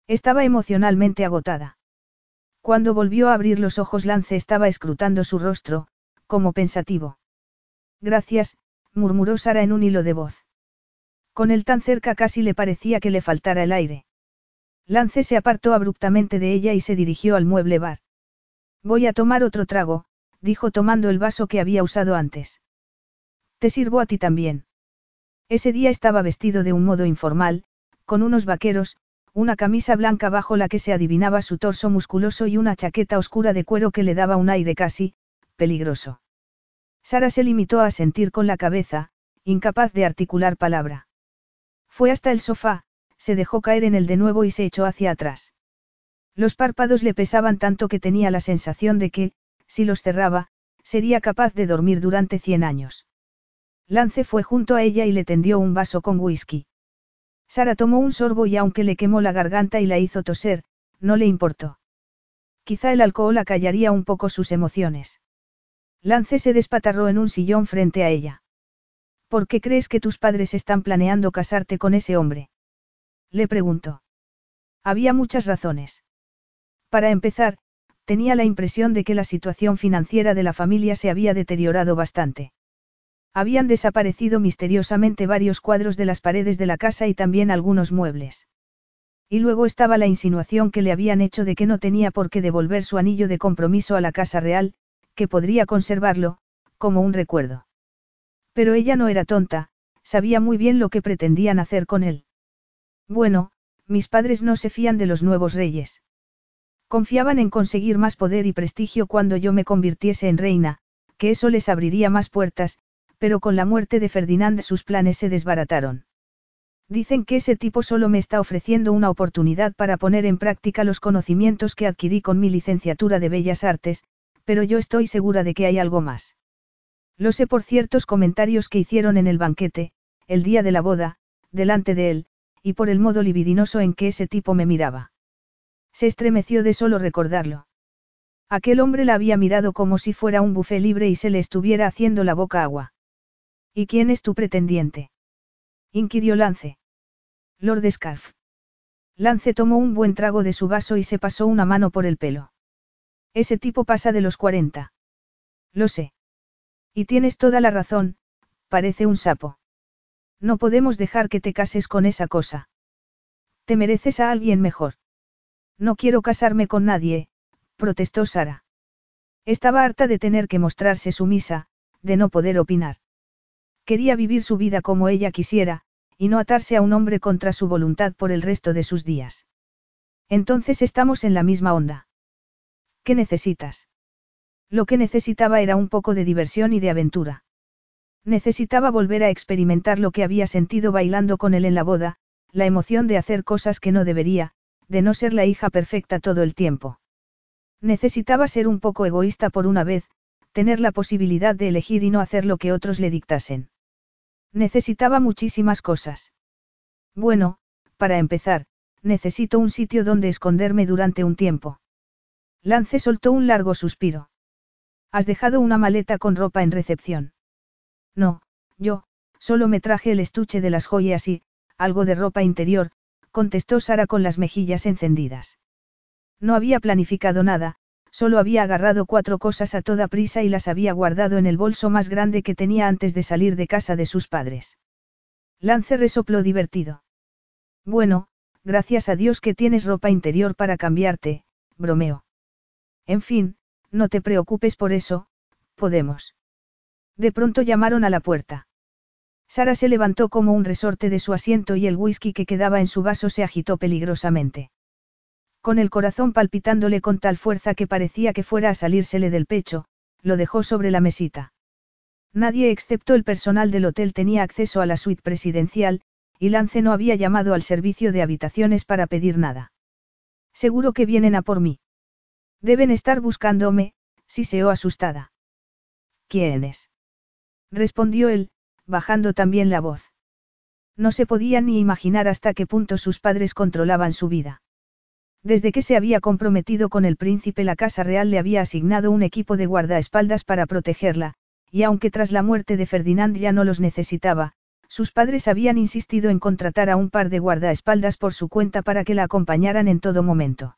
Estaba emocionalmente agotada. Cuando volvió a abrir los ojos Lance estaba escrutando su rostro, como pensativo. Gracias, murmuró Sara en un hilo de voz. Con él tan cerca casi le parecía que le faltara el aire. Lance se apartó abruptamente de ella y se dirigió al mueble bar. Voy a tomar otro trago, dijo tomando el vaso que había usado antes. Te sirvo a ti también. Ese día estaba vestido de un modo informal, con unos vaqueros, una camisa blanca bajo la que se adivinaba su torso musculoso y una chaqueta oscura de cuero que le daba un aire casi, peligroso. Sara se limitó a sentir con la cabeza, incapaz de articular palabra. Fue hasta el sofá, se dejó caer en el de nuevo y se echó hacia atrás. Los párpados le pesaban tanto que tenía la sensación de que, si los cerraba, sería capaz de dormir durante cien años. Lance fue junto a ella y le tendió un vaso con whisky. Sara tomó un sorbo y aunque le quemó la garganta y la hizo toser, no le importó. Quizá el alcohol acallaría un poco sus emociones. Lance se despatarró en un sillón frente a ella. ¿Por qué crees que tus padres están planeando casarte con ese hombre? Le preguntó. Había muchas razones. Para empezar, tenía la impresión de que la situación financiera de la familia se había deteriorado bastante. Habían desaparecido misteriosamente varios cuadros de las paredes de la casa y también algunos muebles. Y luego estaba la insinuación que le habían hecho de que no tenía por qué devolver su anillo de compromiso a la Casa Real, que podría conservarlo, como un recuerdo. Pero ella no era tonta, sabía muy bien lo que pretendían hacer con él. Bueno, mis padres no se fían de los nuevos reyes. Confiaban en conseguir más poder y prestigio cuando yo me convirtiese en reina, que eso les abriría más puertas, pero con la muerte de Ferdinand sus planes se desbarataron. Dicen que ese tipo solo me está ofreciendo una oportunidad para poner en práctica los conocimientos que adquirí con mi licenciatura de Bellas Artes, pero yo estoy segura de que hay algo más. Lo sé por ciertos comentarios que hicieron en el banquete, el día de la boda, delante de él, y por el modo libidinoso en que ese tipo me miraba. Se estremeció de solo recordarlo. Aquel hombre la había mirado como si fuera un bufé libre y se le estuviera haciendo la boca agua. ¿Y quién es tu pretendiente? inquirió Lance. Lord Scarf. Lance tomó un buen trago de su vaso y se pasó una mano por el pelo. Ese tipo pasa de los 40. Lo sé. Y tienes toda la razón, parece un sapo. No podemos dejar que te cases con esa cosa. Te mereces a alguien mejor. No quiero casarme con nadie, protestó Sara. Estaba harta de tener que mostrarse sumisa, de no poder opinar. Quería vivir su vida como ella quisiera, y no atarse a un hombre contra su voluntad por el resto de sus días. Entonces estamos en la misma onda. ¿Qué necesitas? Lo que necesitaba era un poco de diversión y de aventura. Necesitaba volver a experimentar lo que había sentido bailando con él en la boda, la emoción de hacer cosas que no debería, de no ser la hija perfecta todo el tiempo. Necesitaba ser un poco egoísta por una vez, tener la posibilidad de elegir y no hacer lo que otros le dictasen. Necesitaba muchísimas cosas. Bueno, para empezar, necesito un sitio donde esconderme durante un tiempo. Lance soltó un largo suspiro. ¿Has dejado una maleta con ropa en recepción? No, yo, solo me traje el estuche de las joyas y, algo de ropa interior, contestó Sara con las mejillas encendidas. No había planificado nada, Solo había agarrado cuatro cosas a toda prisa y las había guardado en el bolso más grande que tenía antes de salir de casa de sus padres. Lance resopló divertido. Bueno, gracias a Dios que tienes ropa interior para cambiarte, bromeó. En fin, no te preocupes por eso, podemos. De pronto llamaron a la puerta. Sara se levantó como un resorte de su asiento y el whisky que quedaba en su vaso se agitó peligrosamente. Con el corazón palpitándole con tal fuerza que parecía que fuera a salírsele del pecho, lo dejó sobre la mesita. Nadie excepto el personal del hotel tenía acceso a la suite presidencial, y Lance no había llamado al servicio de habitaciones para pedir nada. Seguro que vienen a por mí. Deben estar buscándome, siseó asustada. ¿Quiénes? respondió él, bajando también la voz. No se podía ni imaginar hasta qué punto sus padres controlaban su vida. Desde que se había comprometido con el príncipe la Casa Real le había asignado un equipo de guardaespaldas para protegerla, y aunque tras la muerte de Ferdinand ya no los necesitaba, sus padres habían insistido en contratar a un par de guardaespaldas por su cuenta para que la acompañaran en todo momento.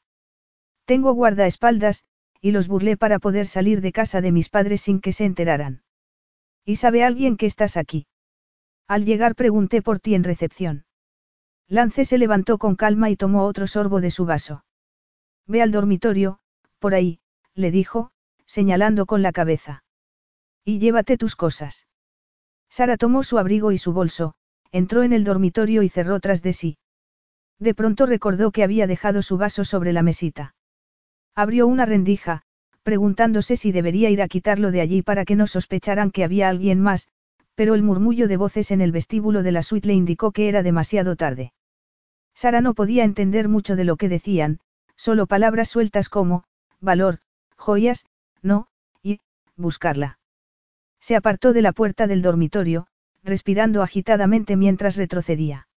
Tengo guardaespaldas, y los burlé para poder salir de casa de mis padres sin que se enteraran. ¿Y sabe alguien que estás aquí? Al llegar pregunté por ti en recepción. Lance se levantó con calma y tomó otro sorbo de su vaso. Ve al dormitorio, por ahí, le dijo, señalando con la cabeza. Y llévate tus cosas. Sara tomó su abrigo y su bolso, entró en el dormitorio y cerró tras de sí. De pronto recordó que había dejado su vaso sobre la mesita. Abrió una rendija, preguntándose si debería ir a quitarlo de allí para que no sospecharan que había alguien más, pero el murmullo de voces en el vestíbulo de la suite le indicó que era demasiado tarde. Sara no podía entender mucho de lo que decían, solo palabras sueltas como, valor, joyas, no, y, buscarla. Se apartó de la puerta del dormitorio, respirando agitadamente mientras retrocedía.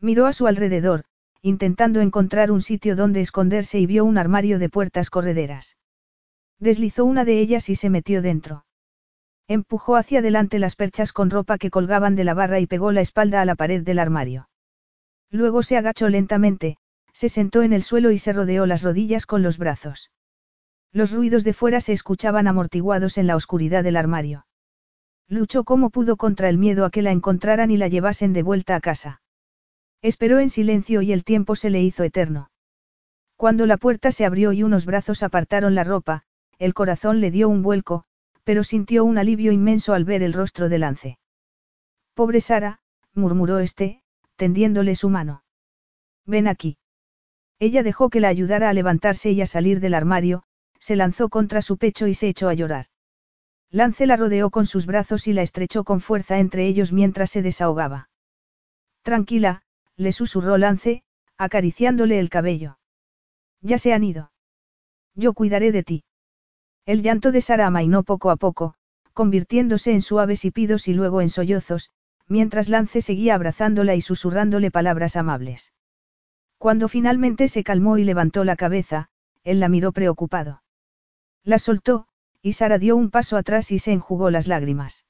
Miró a su alrededor, intentando encontrar un sitio donde esconderse y vio un armario de puertas correderas. Deslizó una de ellas y se metió dentro. Empujó hacia adelante las perchas con ropa que colgaban de la barra y pegó la espalda a la pared del armario. Luego se agachó lentamente, se sentó en el suelo y se rodeó las rodillas con los brazos. Los ruidos de fuera se escuchaban amortiguados en la oscuridad del armario. Luchó como pudo contra el miedo a que la encontraran y la llevasen de vuelta a casa. Esperó en silencio y el tiempo se le hizo eterno. Cuando la puerta se abrió y unos brazos apartaron la ropa, el corazón le dio un vuelco, pero sintió un alivio inmenso al ver el rostro de Lance. Pobre Sara, murmuró este, tendiéndole su mano. Ven aquí. Ella dejó que la ayudara a levantarse y a salir del armario, se lanzó contra su pecho y se echó a llorar. Lance la rodeó con sus brazos y la estrechó con fuerza entre ellos mientras se desahogaba. Tranquila, le susurró Lance, acariciándole el cabello. Ya se han ido. Yo cuidaré de ti. El llanto de Sara amainó poco a poco, convirtiéndose en suaves hipidos y luego en sollozos, mientras Lance seguía abrazándola y susurrándole palabras amables. Cuando finalmente se calmó y levantó la cabeza, él la miró preocupado. La soltó, y Sara dio un paso atrás y se enjugó las lágrimas.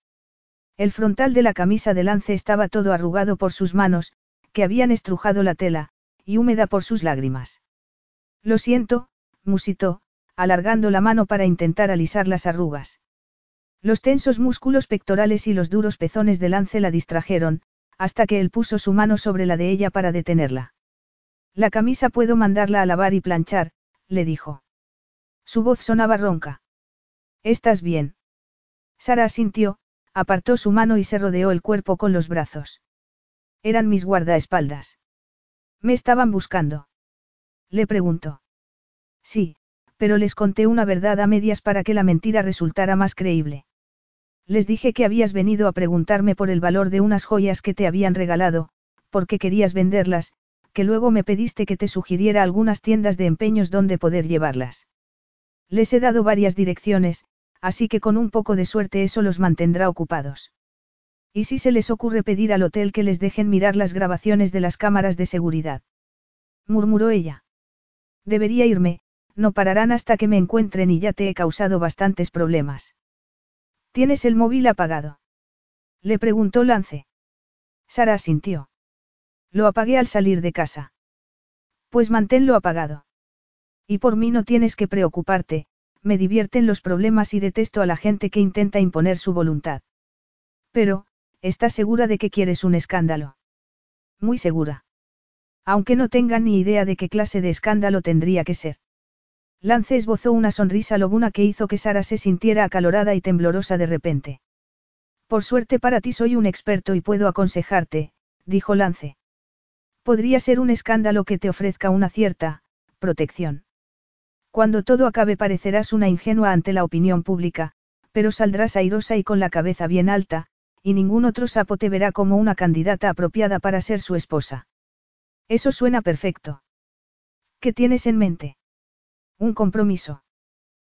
El frontal de la camisa de lance estaba todo arrugado por sus manos, que habían estrujado la tela, y húmeda por sus lágrimas. Lo siento, musitó, alargando la mano para intentar alisar las arrugas. Los tensos músculos pectorales y los duros pezones de lance la distrajeron, hasta que él puso su mano sobre la de ella para detenerla. La camisa puedo mandarla a lavar y planchar, le dijo. Su voz sonaba ronca. ¿Estás bien? Sara asintió, apartó su mano y se rodeó el cuerpo con los brazos. Eran mis guardaespaldas. ¿Me estaban buscando? Le preguntó. Sí, pero les conté una verdad a medias para que la mentira resultara más creíble. Les dije que habías venido a preguntarme por el valor de unas joyas que te habían regalado, porque querías venderlas, que luego me pediste que te sugiriera algunas tiendas de empeños donde poder llevarlas. Les he dado varias direcciones, así que con un poco de suerte eso los mantendrá ocupados. ¿Y si se les ocurre pedir al hotel que les dejen mirar las grabaciones de las cámaras de seguridad? murmuró ella. Debería irme, no pararán hasta que me encuentren y ya te he causado bastantes problemas. ¿Tienes el móvil apagado? Le preguntó Lance. Sara asintió. Lo apagué al salir de casa. Pues manténlo apagado. Y por mí no tienes que preocuparte, me divierten los problemas y detesto a la gente que intenta imponer su voluntad. Pero, ¿estás segura de que quieres un escándalo? Muy segura. Aunque no tenga ni idea de qué clase de escándalo tendría que ser. Lance esbozó una sonrisa lobuna que hizo que Sara se sintiera acalorada y temblorosa de repente. Por suerte para ti soy un experto y puedo aconsejarte, dijo Lance. Podría ser un escándalo que te ofrezca una cierta, protección. Cuando todo acabe parecerás una ingenua ante la opinión pública, pero saldrás airosa y con la cabeza bien alta, y ningún otro sapo te verá como una candidata apropiada para ser su esposa. Eso suena perfecto. ¿Qué tienes en mente? Un compromiso.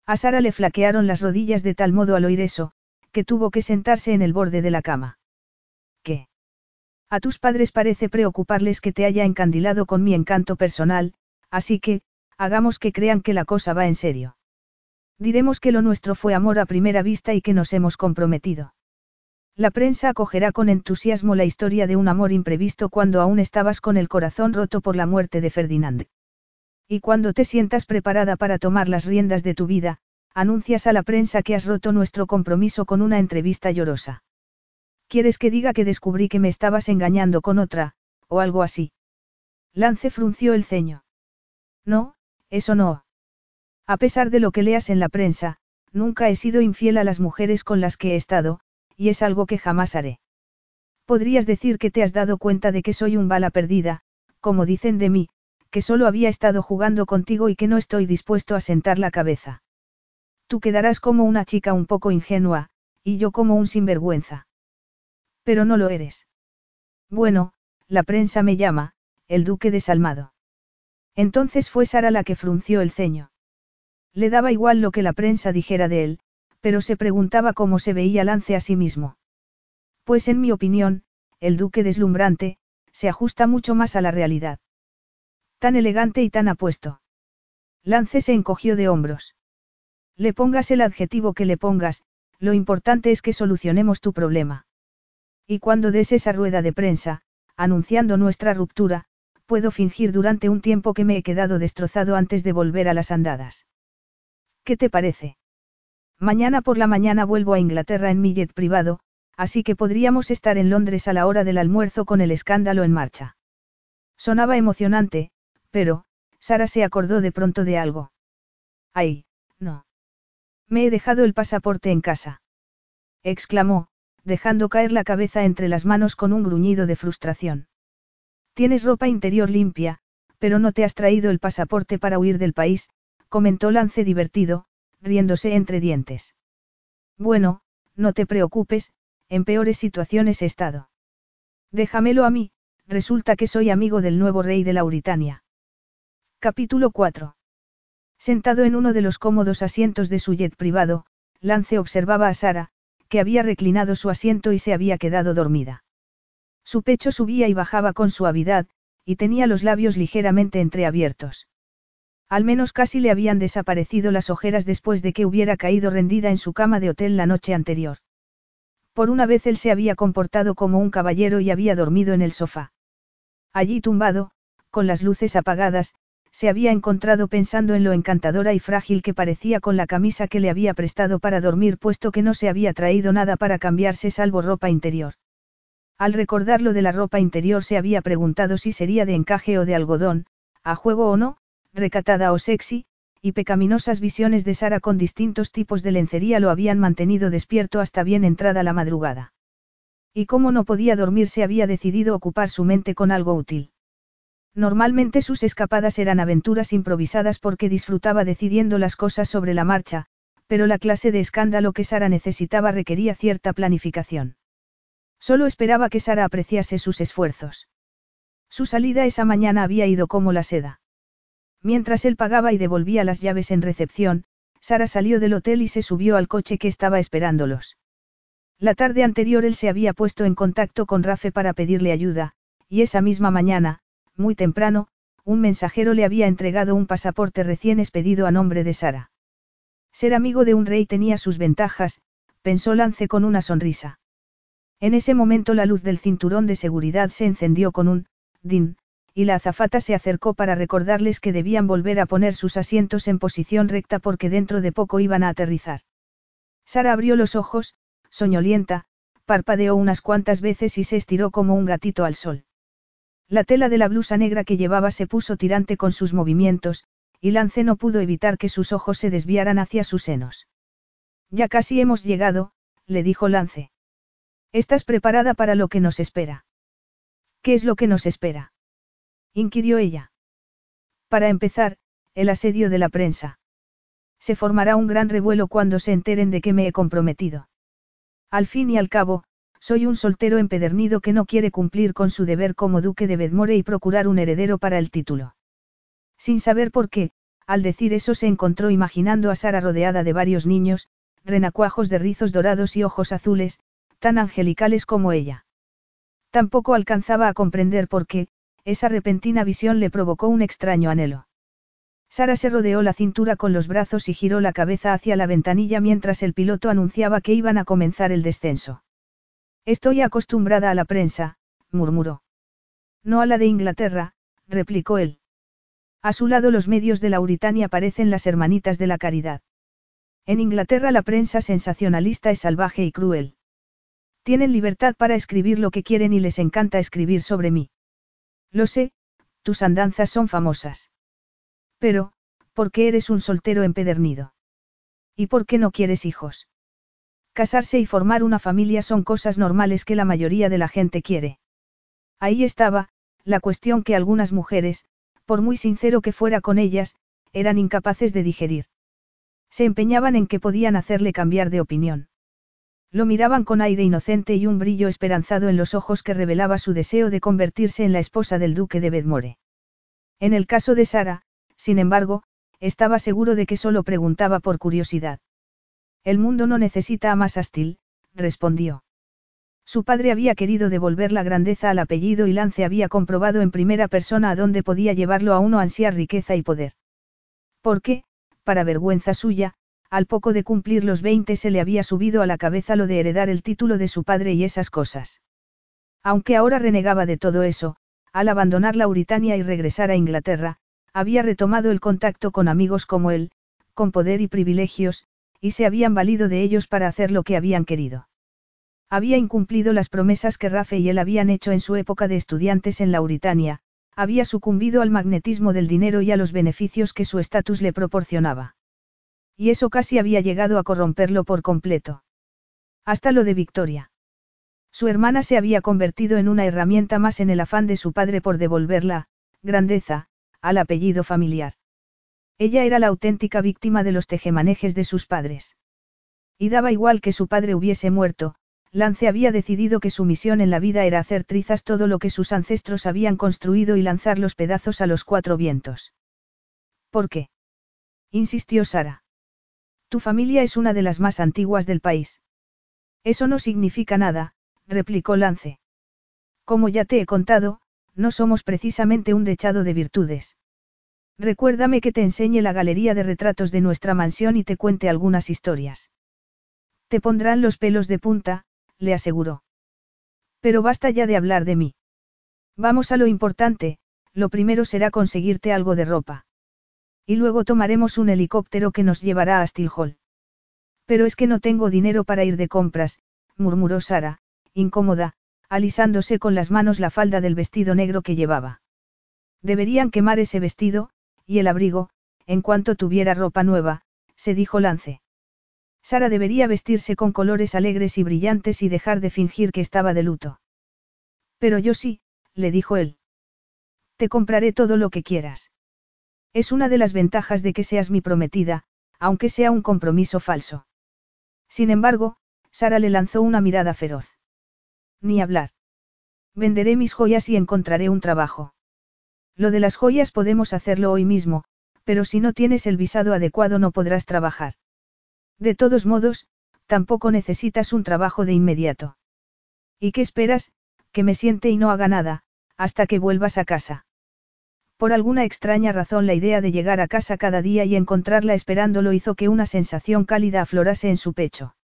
A Sara le flaquearon las rodillas de tal modo al oír eso, que tuvo que sentarse en el borde de la cama. ¿Qué? A tus padres parece preocuparles que te haya encandilado con mi encanto personal, así que, hagamos que crean que la cosa va en serio. Diremos que lo nuestro fue amor a primera vista y que nos hemos comprometido. La prensa acogerá con entusiasmo la historia de un amor imprevisto cuando aún estabas con el corazón roto por la muerte de Ferdinand. Y cuando te sientas preparada para tomar las riendas de tu vida, anuncias a la prensa que has roto nuestro compromiso con una entrevista llorosa. ¿Quieres que diga que descubrí que me estabas engañando con otra, o algo así? Lance frunció el ceño. No, eso no. A pesar de lo que leas en la prensa, nunca he sido infiel a las mujeres con las que he estado, y es algo que jamás haré. Podrías decir que te has dado cuenta de que soy un bala perdida, como dicen de mí, que solo había estado jugando contigo y que no estoy dispuesto a sentar la cabeza. Tú quedarás como una chica un poco ingenua, y yo como un sinvergüenza. Pero no lo eres. Bueno, la prensa me llama, el duque desalmado. Entonces fue Sara la que frunció el ceño. Le daba igual lo que la prensa dijera de él, pero se preguntaba cómo se veía Lance a sí mismo. Pues en mi opinión, el duque deslumbrante, se ajusta mucho más a la realidad. Tan elegante y tan apuesto. Lance se encogió de hombros. Le pongas el adjetivo que le pongas, lo importante es que solucionemos tu problema. Y cuando des esa rueda de prensa, anunciando nuestra ruptura, puedo fingir durante un tiempo que me he quedado destrozado antes de volver a las andadas. ¿Qué te parece? Mañana por la mañana vuelvo a Inglaterra en mi jet privado, así que podríamos estar en Londres a la hora del almuerzo con el escándalo en marcha. Sonaba emocionante, pero, Sara se acordó de pronto de algo. Ay, no. Me he dejado el pasaporte en casa. Exclamó, dejando caer la cabeza entre las manos con un gruñido de frustración. Tienes ropa interior limpia, pero no te has traído el pasaporte para huir del país, comentó Lance divertido, riéndose entre dientes. Bueno, no te preocupes, en peores situaciones he estado. Déjamelo a mí, resulta que soy amigo del nuevo rey de Lauritania. Capítulo 4. Sentado en uno de los cómodos asientos de su jet privado, Lance observaba a Sara, que había reclinado su asiento y se había quedado dormida. Su pecho subía y bajaba con suavidad, y tenía los labios ligeramente entreabiertos. Al menos casi le habían desaparecido las ojeras después de que hubiera caído rendida en su cama de hotel la noche anterior. Por una vez él se había comportado como un caballero y había dormido en el sofá. Allí tumbado, con las luces apagadas, se había encontrado pensando en lo encantadora y frágil que parecía con la camisa que le había prestado para dormir puesto que no se había traído nada para cambiarse salvo ropa interior. Al recordar lo de la ropa interior se había preguntado si sería de encaje o de algodón, a juego o no, recatada o sexy, y pecaminosas visiones de Sara con distintos tipos de lencería lo habían mantenido despierto hasta bien entrada la madrugada. Y como no podía dormir se había decidido ocupar su mente con algo útil. Normalmente sus escapadas eran aventuras improvisadas porque disfrutaba decidiendo las cosas sobre la marcha, pero la clase de escándalo que Sara necesitaba requería cierta planificación. Solo esperaba que Sara apreciase sus esfuerzos. Su salida esa mañana había ido como la seda. Mientras él pagaba y devolvía las llaves en recepción, Sara salió del hotel y se subió al coche que estaba esperándolos. La tarde anterior él se había puesto en contacto con Rafe para pedirle ayuda, y esa misma mañana, muy temprano, un mensajero le había entregado un pasaporte recién expedido a nombre de Sara. Ser amigo de un rey tenía sus ventajas, pensó Lance con una sonrisa. En ese momento la luz del cinturón de seguridad se encendió con un din, y la azafata se acercó para recordarles que debían volver a poner sus asientos en posición recta porque dentro de poco iban a aterrizar. Sara abrió los ojos, soñolienta, parpadeó unas cuantas veces y se estiró como un gatito al sol. La tela de la blusa negra que llevaba se puso tirante con sus movimientos, y Lance no pudo evitar que sus ojos se desviaran hacia sus senos. Ya casi hemos llegado, le dijo Lance. ¿Estás preparada para lo que nos espera? ¿Qué es lo que nos espera? inquirió ella. Para empezar, el asedio de la prensa. Se formará un gran revuelo cuando se enteren de que me he comprometido. Al fin y al cabo, soy un soltero empedernido que no quiere cumplir con su deber como duque de Bedmore y procurar un heredero para el título. Sin saber por qué, al decir eso se encontró imaginando a Sara rodeada de varios niños, renacuajos de rizos dorados y ojos azules, tan angelicales como ella. Tampoco alcanzaba a comprender por qué, esa repentina visión le provocó un extraño anhelo. Sara se rodeó la cintura con los brazos y giró la cabeza hacia la ventanilla mientras el piloto anunciaba que iban a comenzar el descenso. Estoy acostumbrada a la prensa, murmuró. No a la de Inglaterra, replicó él. A su lado los medios de Lauritania parecen las hermanitas de la caridad. En Inglaterra la prensa sensacionalista es salvaje y cruel. Tienen libertad para escribir lo que quieren y les encanta escribir sobre mí. Lo sé, tus andanzas son famosas. Pero, ¿por qué eres un soltero empedernido? ¿Y por qué no quieres hijos? Casarse y formar una familia son cosas normales que la mayoría de la gente quiere. Ahí estaba, la cuestión que algunas mujeres, por muy sincero que fuera con ellas, eran incapaces de digerir. Se empeñaban en que podían hacerle cambiar de opinión. Lo miraban con aire inocente y un brillo esperanzado en los ojos que revelaba su deseo de convertirse en la esposa del duque de Bedmore. En el caso de Sara, sin embargo, estaba seguro de que solo preguntaba por curiosidad. El mundo no necesita a más Astil, respondió. Su padre había querido devolver la grandeza al apellido y Lance había comprobado en primera persona a dónde podía llevarlo a uno ansiar riqueza y poder. Porque, para vergüenza suya, al poco de cumplir los 20 se le había subido a la cabeza lo de heredar el título de su padre y esas cosas. Aunque ahora renegaba de todo eso, al abandonar Lauritania y regresar a Inglaterra, había retomado el contacto con amigos como él, con poder y privilegios, y se habían valido de ellos para hacer lo que habían querido. Había incumplido las promesas que Rafe y él habían hecho en su época de estudiantes en Lauritania, había sucumbido al magnetismo del dinero y a los beneficios que su estatus le proporcionaba. Y eso casi había llegado a corromperlo por completo. Hasta lo de Victoria. Su hermana se había convertido en una herramienta más en el afán de su padre por devolverla, grandeza, al apellido familiar. Ella era la auténtica víctima de los tejemanejes de sus padres. Y daba igual que su padre hubiese muerto, Lance había decidido que su misión en la vida era hacer trizas todo lo que sus ancestros habían construido y lanzar los pedazos a los cuatro vientos. ¿Por qué? insistió Sara. Tu familia es una de las más antiguas del país. Eso no significa nada, replicó Lance. Como ya te he contado, no somos precisamente un dechado de virtudes. Recuérdame que te enseñe la galería de retratos de nuestra mansión y te cuente algunas historias. Te pondrán los pelos de punta, le aseguró. Pero basta ya de hablar de mí. Vamos a lo importante, lo primero será conseguirte algo de ropa. Y luego tomaremos un helicóptero que nos llevará a Hall. Pero es que no tengo dinero para ir de compras, murmuró Sara, incómoda, alisándose con las manos la falda del vestido negro que llevaba. Deberían quemar ese vestido, y el abrigo, en cuanto tuviera ropa nueva, se dijo Lance. Sara debería vestirse con colores alegres y brillantes y dejar de fingir que estaba de luto. Pero yo sí, le dijo él. Te compraré todo lo que quieras. Es una de las ventajas de que seas mi prometida, aunque sea un compromiso falso. Sin embargo, Sara le lanzó una mirada feroz. Ni hablar. Venderé mis joyas y encontraré un trabajo. Lo de las joyas podemos hacerlo hoy mismo, pero si no tienes el visado adecuado no podrás trabajar. De todos modos, tampoco necesitas un trabajo de inmediato. ¿Y qué esperas? Que me siente y no haga nada, hasta que vuelvas a casa. Por alguna extraña razón la idea de llegar a casa cada día y encontrarla esperándolo hizo que una sensación cálida aflorase en su pecho.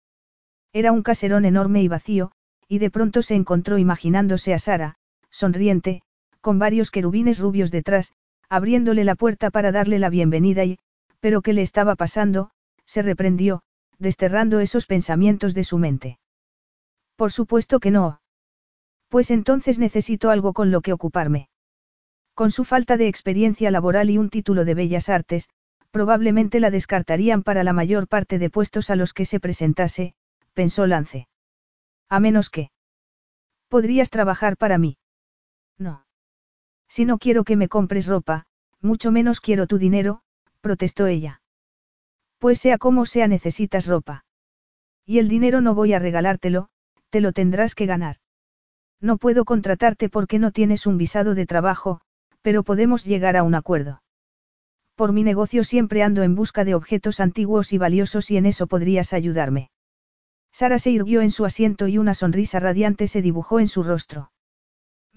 Era un caserón enorme y vacío, y de pronto se encontró imaginándose a Sara, sonriente, con varios querubines rubios detrás, abriéndole la puerta para darle la bienvenida y, pero ¿qué le estaba pasando? se reprendió, desterrando esos pensamientos de su mente. Por supuesto que no. Pues entonces necesito algo con lo que ocuparme. Con su falta de experiencia laboral y un título de bellas artes, probablemente la descartarían para la mayor parte de puestos a los que se presentase, pensó Lance. A menos que. Podrías trabajar para mí. No. Si no quiero que me compres ropa, mucho menos quiero tu dinero, protestó ella. Pues sea como sea necesitas ropa. Y el dinero no voy a regalártelo, te lo tendrás que ganar. No puedo contratarte porque no tienes un visado de trabajo, pero podemos llegar a un acuerdo. Por mi negocio siempre ando en busca de objetos antiguos y valiosos y en eso podrías ayudarme. Sara se irguió en su asiento y una sonrisa radiante se dibujó en su rostro.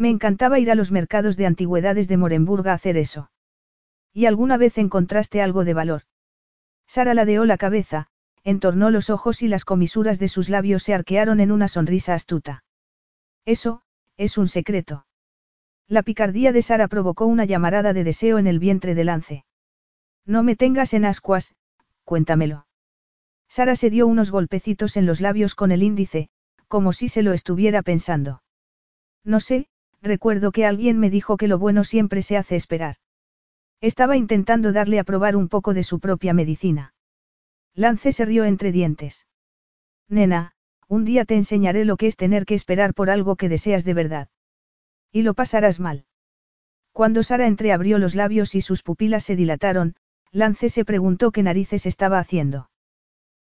Me encantaba ir a los mercados de antigüedades de Morenburg a hacer eso. ¿Y alguna vez encontraste algo de valor? Sara ladeó la cabeza, entornó los ojos y las comisuras de sus labios se arquearon en una sonrisa astuta. Eso, es un secreto. La picardía de Sara provocó una llamarada de deseo en el vientre de Lance. No me tengas en ascuas, cuéntamelo. Sara se dio unos golpecitos en los labios con el índice, como si se lo estuviera pensando. No sé, recuerdo que alguien me dijo que lo bueno siempre se hace esperar. Estaba intentando darle a probar un poco de su propia medicina. Lance se rió entre dientes. Nena, un día te enseñaré lo que es tener que esperar por algo que deseas de verdad. Y lo pasarás mal. Cuando Sara entreabrió los labios y sus pupilas se dilataron, Lance se preguntó qué narices estaba haciendo.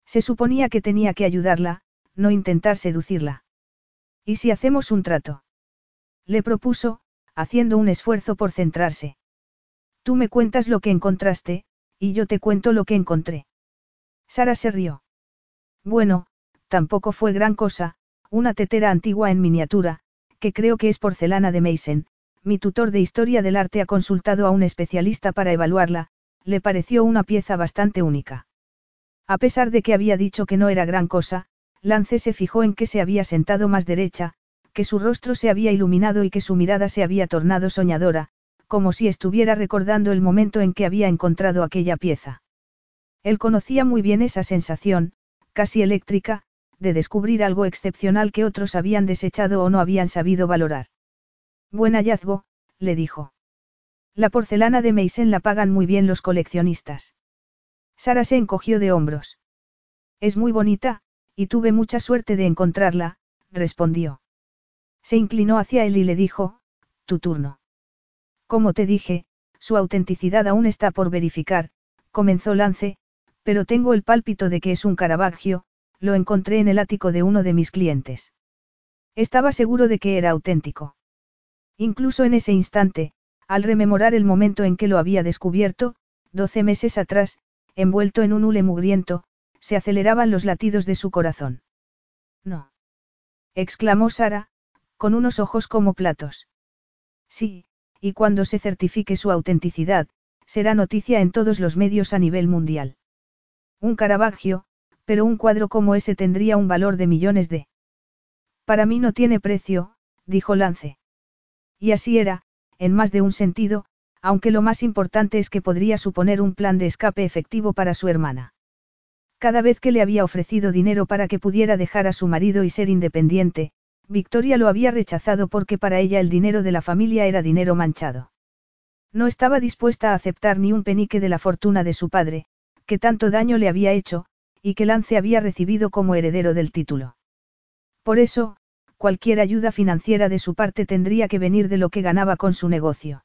Se suponía que tenía que ayudarla, no intentar seducirla. ¿Y si hacemos un trato? Le propuso, haciendo un esfuerzo por centrarse. Tú me cuentas lo que encontraste, y yo te cuento lo que encontré. Sara se rió. Bueno, tampoco fue gran cosa, una tetera antigua en miniatura, que creo que es porcelana de Meissen, mi tutor de historia del arte ha consultado a un especialista para evaluarla, le pareció una pieza bastante única. A pesar de que había dicho que no era gran cosa, Lance se fijó en que se había sentado más derecha, que su rostro se había iluminado y que su mirada se había tornado soñadora, como si estuviera recordando el momento en que había encontrado aquella pieza. Él conocía muy bien esa sensación, casi eléctrica, de descubrir algo excepcional que otros habían desechado o no habían sabido valorar. Buen hallazgo, le dijo. La porcelana de Meisen la pagan muy bien los coleccionistas. Sara se encogió de hombros. Es muy bonita, y tuve mucha suerte de encontrarla, respondió. Se inclinó hacia él y le dijo, tu turno. Como te dije, su autenticidad aún está por verificar, comenzó Lance, pero tengo el pálpito de que es un Caravaggio, lo encontré en el ático de uno de mis clientes. Estaba seguro de que era auténtico. Incluso en ese instante, al rememorar el momento en que lo había descubierto, doce meses atrás, envuelto en un hule mugriento, se aceleraban los latidos de su corazón. No. exclamó Sara, con unos ojos como platos. Sí, y cuando se certifique su autenticidad, será noticia en todos los medios a nivel mundial. Un Caravaggio, pero un cuadro como ese tendría un valor de millones de... Para mí no tiene precio, dijo Lance. Y así era, en más de un sentido, aunque lo más importante es que podría suponer un plan de escape efectivo para su hermana. Cada vez que le había ofrecido dinero para que pudiera dejar a su marido y ser independiente, Victoria lo había rechazado porque para ella el dinero de la familia era dinero manchado. No estaba dispuesta a aceptar ni un penique de la fortuna de su padre, que tanto daño le había hecho, y que Lance había recibido como heredero del título. Por eso, cualquier ayuda financiera de su parte tendría que venir de lo que ganaba con su negocio.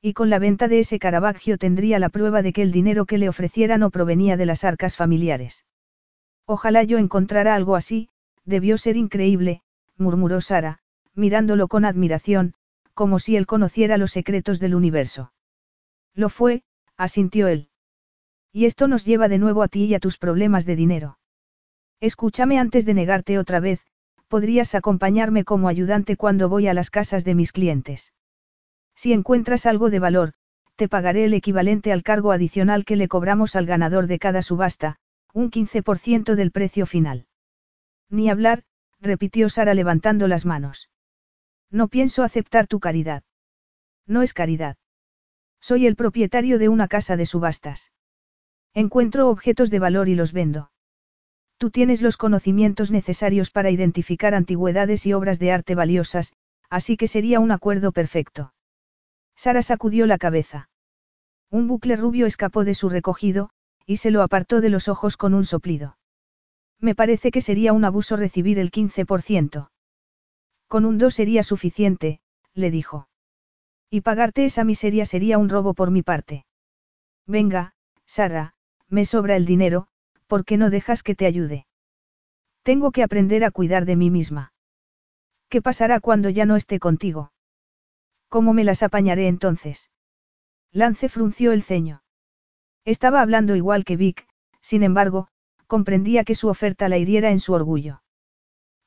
Y con la venta de ese Caravaggio tendría la prueba de que el dinero que le ofreciera no provenía de las arcas familiares. Ojalá yo encontrara algo así, debió ser increíble, murmuró Sara, mirándolo con admiración, como si él conociera los secretos del universo. Lo fue, asintió él. Y esto nos lleva de nuevo a ti y a tus problemas de dinero. Escúchame antes de negarte otra vez, podrías acompañarme como ayudante cuando voy a las casas de mis clientes. Si encuentras algo de valor, te pagaré el equivalente al cargo adicional que le cobramos al ganador de cada subasta, un 15% del precio final. Ni hablar, repitió Sara levantando las manos. No pienso aceptar tu caridad. No es caridad. Soy el propietario de una casa de subastas. Encuentro objetos de valor y los vendo. Tú tienes los conocimientos necesarios para identificar antigüedades y obras de arte valiosas, así que sería un acuerdo perfecto. Sara sacudió la cabeza. Un bucle rubio escapó de su recogido, y se lo apartó de los ojos con un soplido. Me parece que sería un abuso recibir el 15%. Con un 2 sería suficiente, le dijo. Y pagarte esa miseria sería un robo por mi parte. Venga, Sara, me sobra el dinero, ¿por qué no dejas que te ayude? Tengo que aprender a cuidar de mí misma. ¿Qué pasará cuando ya no esté contigo? ¿Cómo me las apañaré entonces? Lance frunció el ceño. Estaba hablando igual que Vic, sin embargo, comprendía que su oferta la hiriera en su orgullo.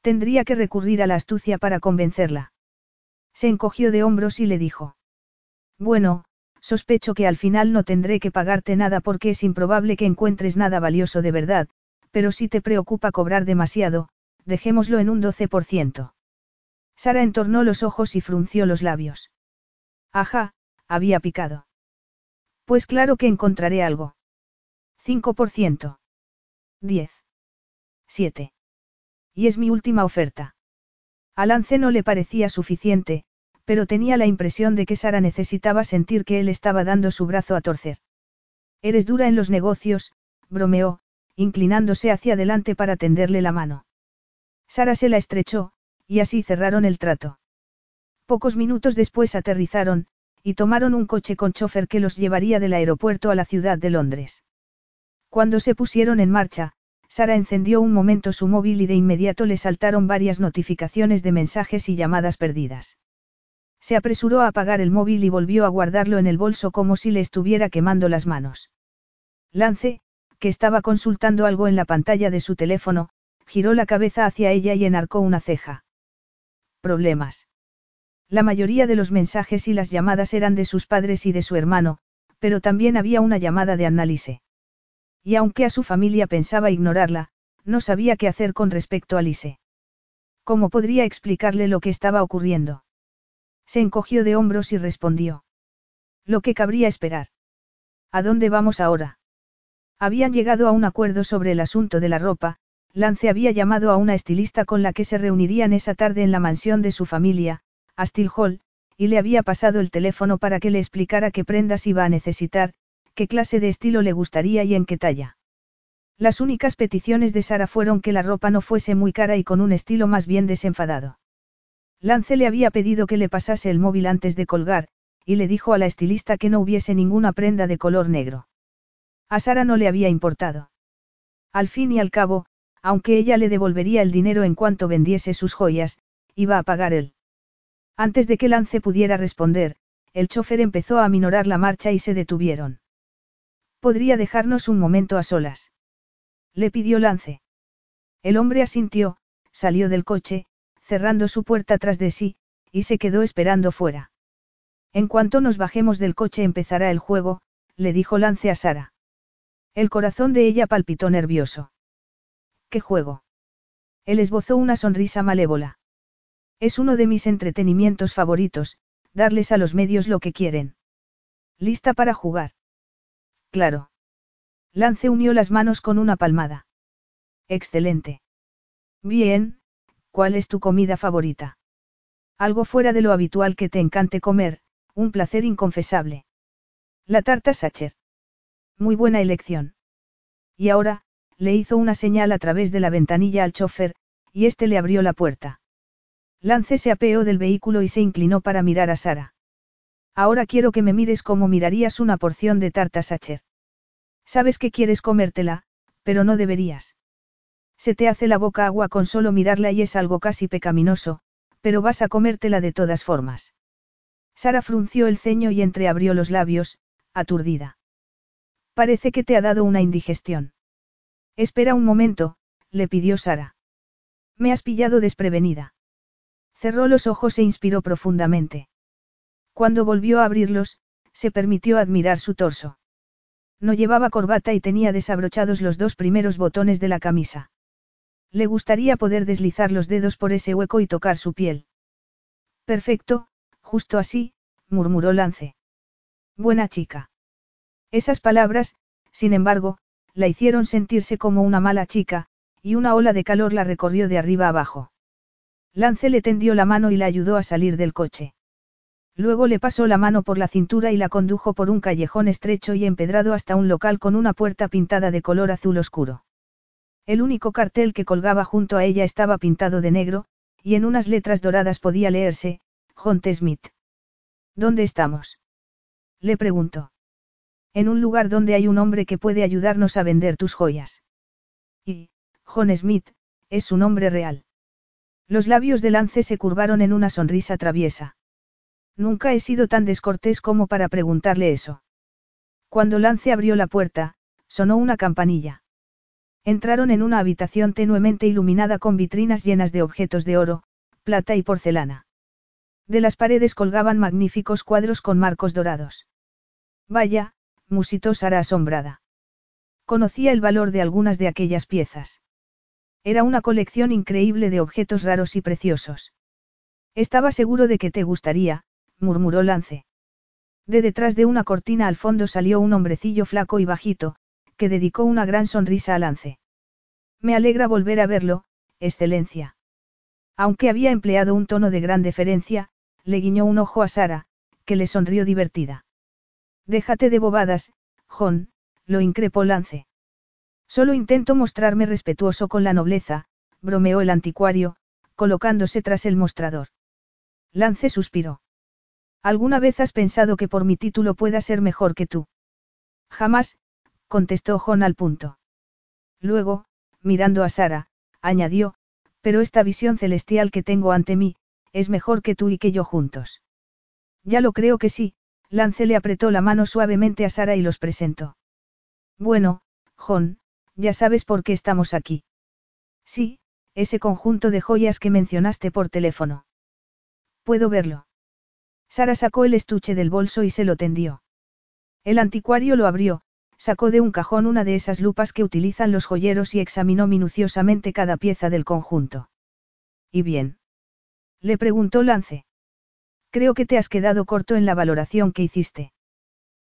Tendría que recurrir a la astucia para convencerla. Se encogió de hombros y le dijo. Bueno, sospecho que al final no tendré que pagarte nada porque es improbable que encuentres nada valioso de verdad, pero si te preocupa cobrar demasiado, dejémoslo en un 12%. Sara entornó los ojos y frunció los labios. Ajá, había picado. Pues claro que encontraré algo. 5%. 10. 7. Y es mi última oferta. A Lance no le parecía suficiente, pero tenía la impresión de que Sara necesitaba sentir que él estaba dando su brazo a torcer. Eres dura en los negocios, bromeó, inclinándose hacia adelante para tenderle la mano. Sara se la estrechó, y así cerraron el trato. Pocos minutos después aterrizaron, y tomaron un coche con chofer que los llevaría del aeropuerto a la ciudad de Londres. Cuando se pusieron en marcha, Sara encendió un momento su móvil y de inmediato le saltaron varias notificaciones de mensajes y llamadas perdidas. Se apresuró a apagar el móvil y volvió a guardarlo en el bolso como si le estuviera quemando las manos. Lance, que estaba consultando algo en la pantalla de su teléfono, giró la cabeza hacia ella y enarcó una ceja. Problemas. La mayoría de los mensajes y las llamadas eran de sus padres y de su hermano, pero también había una llamada de Annalise. Y aunque a su familia pensaba ignorarla, no sabía qué hacer con respecto a Lise. ¿Cómo podría explicarle lo que estaba ocurriendo? Se encogió de hombros y respondió. Lo que cabría esperar. ¿A dónde vamos ahora? Habían llegado a un acuerdo sobre el asunto de la ropa, Lance había llamado a una estilista con la que se reunirían esa tarde en la mansión de su familia, Astil Hall, y le había pasado el teléfono para que le explicara qué prendas iba a necesitar, qué clase de estilo le gustaría y en qué talla. Las únicas peticiones de Sara fueron que la ropa no fuese muy cara y con un estilo más bien desenfadado. Lance le había pedido que le pasase el móvil antes de colgar, y le dijo a la estilista que no hubiese ninguna prenda de color negro. A Sara no le había importado. Al fin y al cabo, aunque ella le devolvería el dinero en cuanto vendiese sus joyas, iba a pagar él. Antes de que Lance pudiera responder, el chofer empezó a aminorar la marcha y se detuvieron. ¿Podría dejarnos un momento a solas? Le pidió Lance. El hombre asintió, salió del coche, cerrando su puerta tras de sí, y se quedó esperando fuera. En cuanto nos bajemos del coche empezará el juego, le dijo Lance a Sara. El corazón de ella palpitó nervioso. ¿Qué juego? Él esbozó una sonrisa malévola. Es uno de mis entretenimientos favoritos, darles a los medios lo que quieren. ¿Lista para jugar? Claro. Lance unió las manos con una palmada. Excelente. Bien, ¿cuál es tu comida favorita? Algo fuera de lo habitual que te encante comer, un placer inconfesable. La tarta Sacher. Muy buena elección. Y ahora, le hizo una señal a través de la ventanilla al chofer, y éste le abrió la puerta. Lance se apeó del vehículo y se inclinó para mirar a Sara. Ahora quiero que me mires como mirarías una porción de tarta Sacher. Sabes que quieres comértela, pero no deberías. Se te hace la boca agua con solo mirarla y es algo casi pecaminoso, pero vas a comértela de todas formas. Sara frunció el ceño y entreabrió los labios, aturdida. Parece que te ha dado una indigestión. Espera un momento, le pidió Sara. Me has pillado desprevenida. Cerró los ojos e inspiró profundamente. Cuando volvió a abrirlos, se permitió admirar su torso. No llevaba corbata y tenía desabrochados los dos primeros botones de la camisa. Le gustaría poder deslizar los dedos por ese hueco y tocar su piel. Perfecto, justo así, murmuró Lance. Buena chica. Esas palabras, sin embargo, la hicieron sentirse como una mala chica, y una ola de calor la recorrió de arriba abajo. Lance le tendió la mano y la ayudó a salir del coche. Luego le pasó la mano por la cintura y la condujo por un callejón estrecho y empedrado hasta un local con una puerta pintada de color azul oscuro. El único cartel que colgaba junto a ella estaba pintado de negro, y en unas letras doradas podía leerse, John Smith. ¿Dónde estamos? Le preguntó. En un lugar donde hay un hombre que puede ayudarnos a vender tus joyas. Y, John Smith, es su nombre real. Los labios de Lance se curvaron en una sonrisa traviesa. Nunca he sido tan descortés como para preguntarle eso. Cuando Lance abrió la puerta, sonó una campanilla. Entraron en una habitación tenuemente iluminada con vitrinas llenas de objetos de oro, plata y porcelana. De las paredes colgaban magníficos cuadros con marcos dorados. Vaya, musitó Sara asombrada. Conocía el valor de algunas de aquellas piezas. Era una colección increíble de objetos raros y preciosos. Estaba seguro de que te gustaría, murmuró Lance. De detrás de una cortina al fondo salió un hombrecillo flaco y bajito, que dedicó una gran sonrisa a Lance. Me alegra volver a verlo, excelencia. Aunque había empleado un tono de gran deferencia, le guiñó un ojo a Sara, que le sonrió divertida. Déjate de bobadas, John, lo increpó Lance. Solo intento mostrarme respetuoso con la nobleza, bromeó el anticuario, colocándose tras el mostrador. Lance suspiró. ¿Alguna vez has pensado que por mi título pueda ser mejor que tú? Jamás, contestó John al punto. Luego, mirando a Sara, añadió, pero esta visión celestial que tengo ante mí, es mejor que tú y que yo juntos. Ya lo creo que sí, Lance le apretó la mano suavemente a Sara y los presentó. Bueno, John, ya sabes por qué estamos aquí. Sí, ese conjunto de joyas que mencionaste por teléfono. ¿Puedo verlo? Sara sacó el estuche del bolso y se lo tendió. El anticuario lo abrió, Sacó de un cajón una de esas lupas que utilizan los joyeros y examinó minuciosamente cada pieza del conjunto. ¿Y bien? Le preguntó Lance. Creo que te has quedado corto en la valoración que hiciste.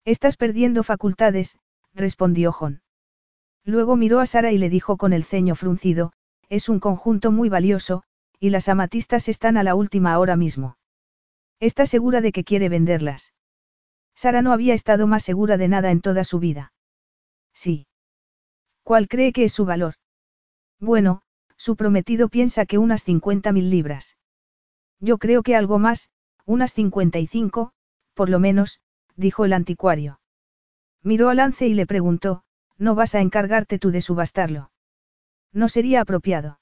Estás perdiendo facultades, respondió John. Luego miró a Sara y le dijo con el ceño fruncido, es un conjunto muy valioso, y las amatistas están a la última hora mismo. ¿Está segura de que quiere venderlas? Sara no había estado más segura de nada en toda su vida. Sí. ¿Cuál cree que es su valor? Bueno, su prometido piensa que unas 50 mil libras. Yo creo que algo más, unas 55, por lo menos, dijo el anticuario. Miró a Lance y le preguntó, ¿no vas a encargarte tú de subastarlo? No sería apropiado.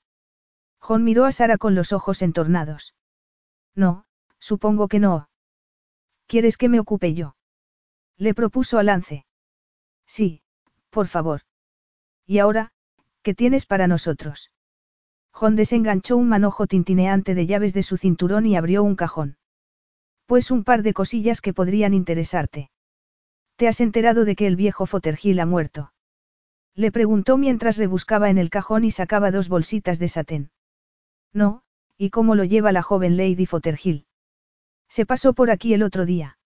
John miró a Sara con los ojos entornados. No, supongo que no. ¿Quieres que me ocupe yo? Le propuso a Lance. Sí, por favor. Y ahora, ¿qué tienes para nosotros? John desenganchó un manojo tintineante de llaves de su cinturón y abrió un cajón. Pues un par de cosillas que podrían interesarte. ¿Te has enterado de que el viejo Fottergill ha muerto? Le preguntó mientras rebuscaba en el cajón y sacaba dos bolsitas de satén. No, ¿y cómo lo lleva la joven Lady Fottergill? Se pasó por aquí el otro día.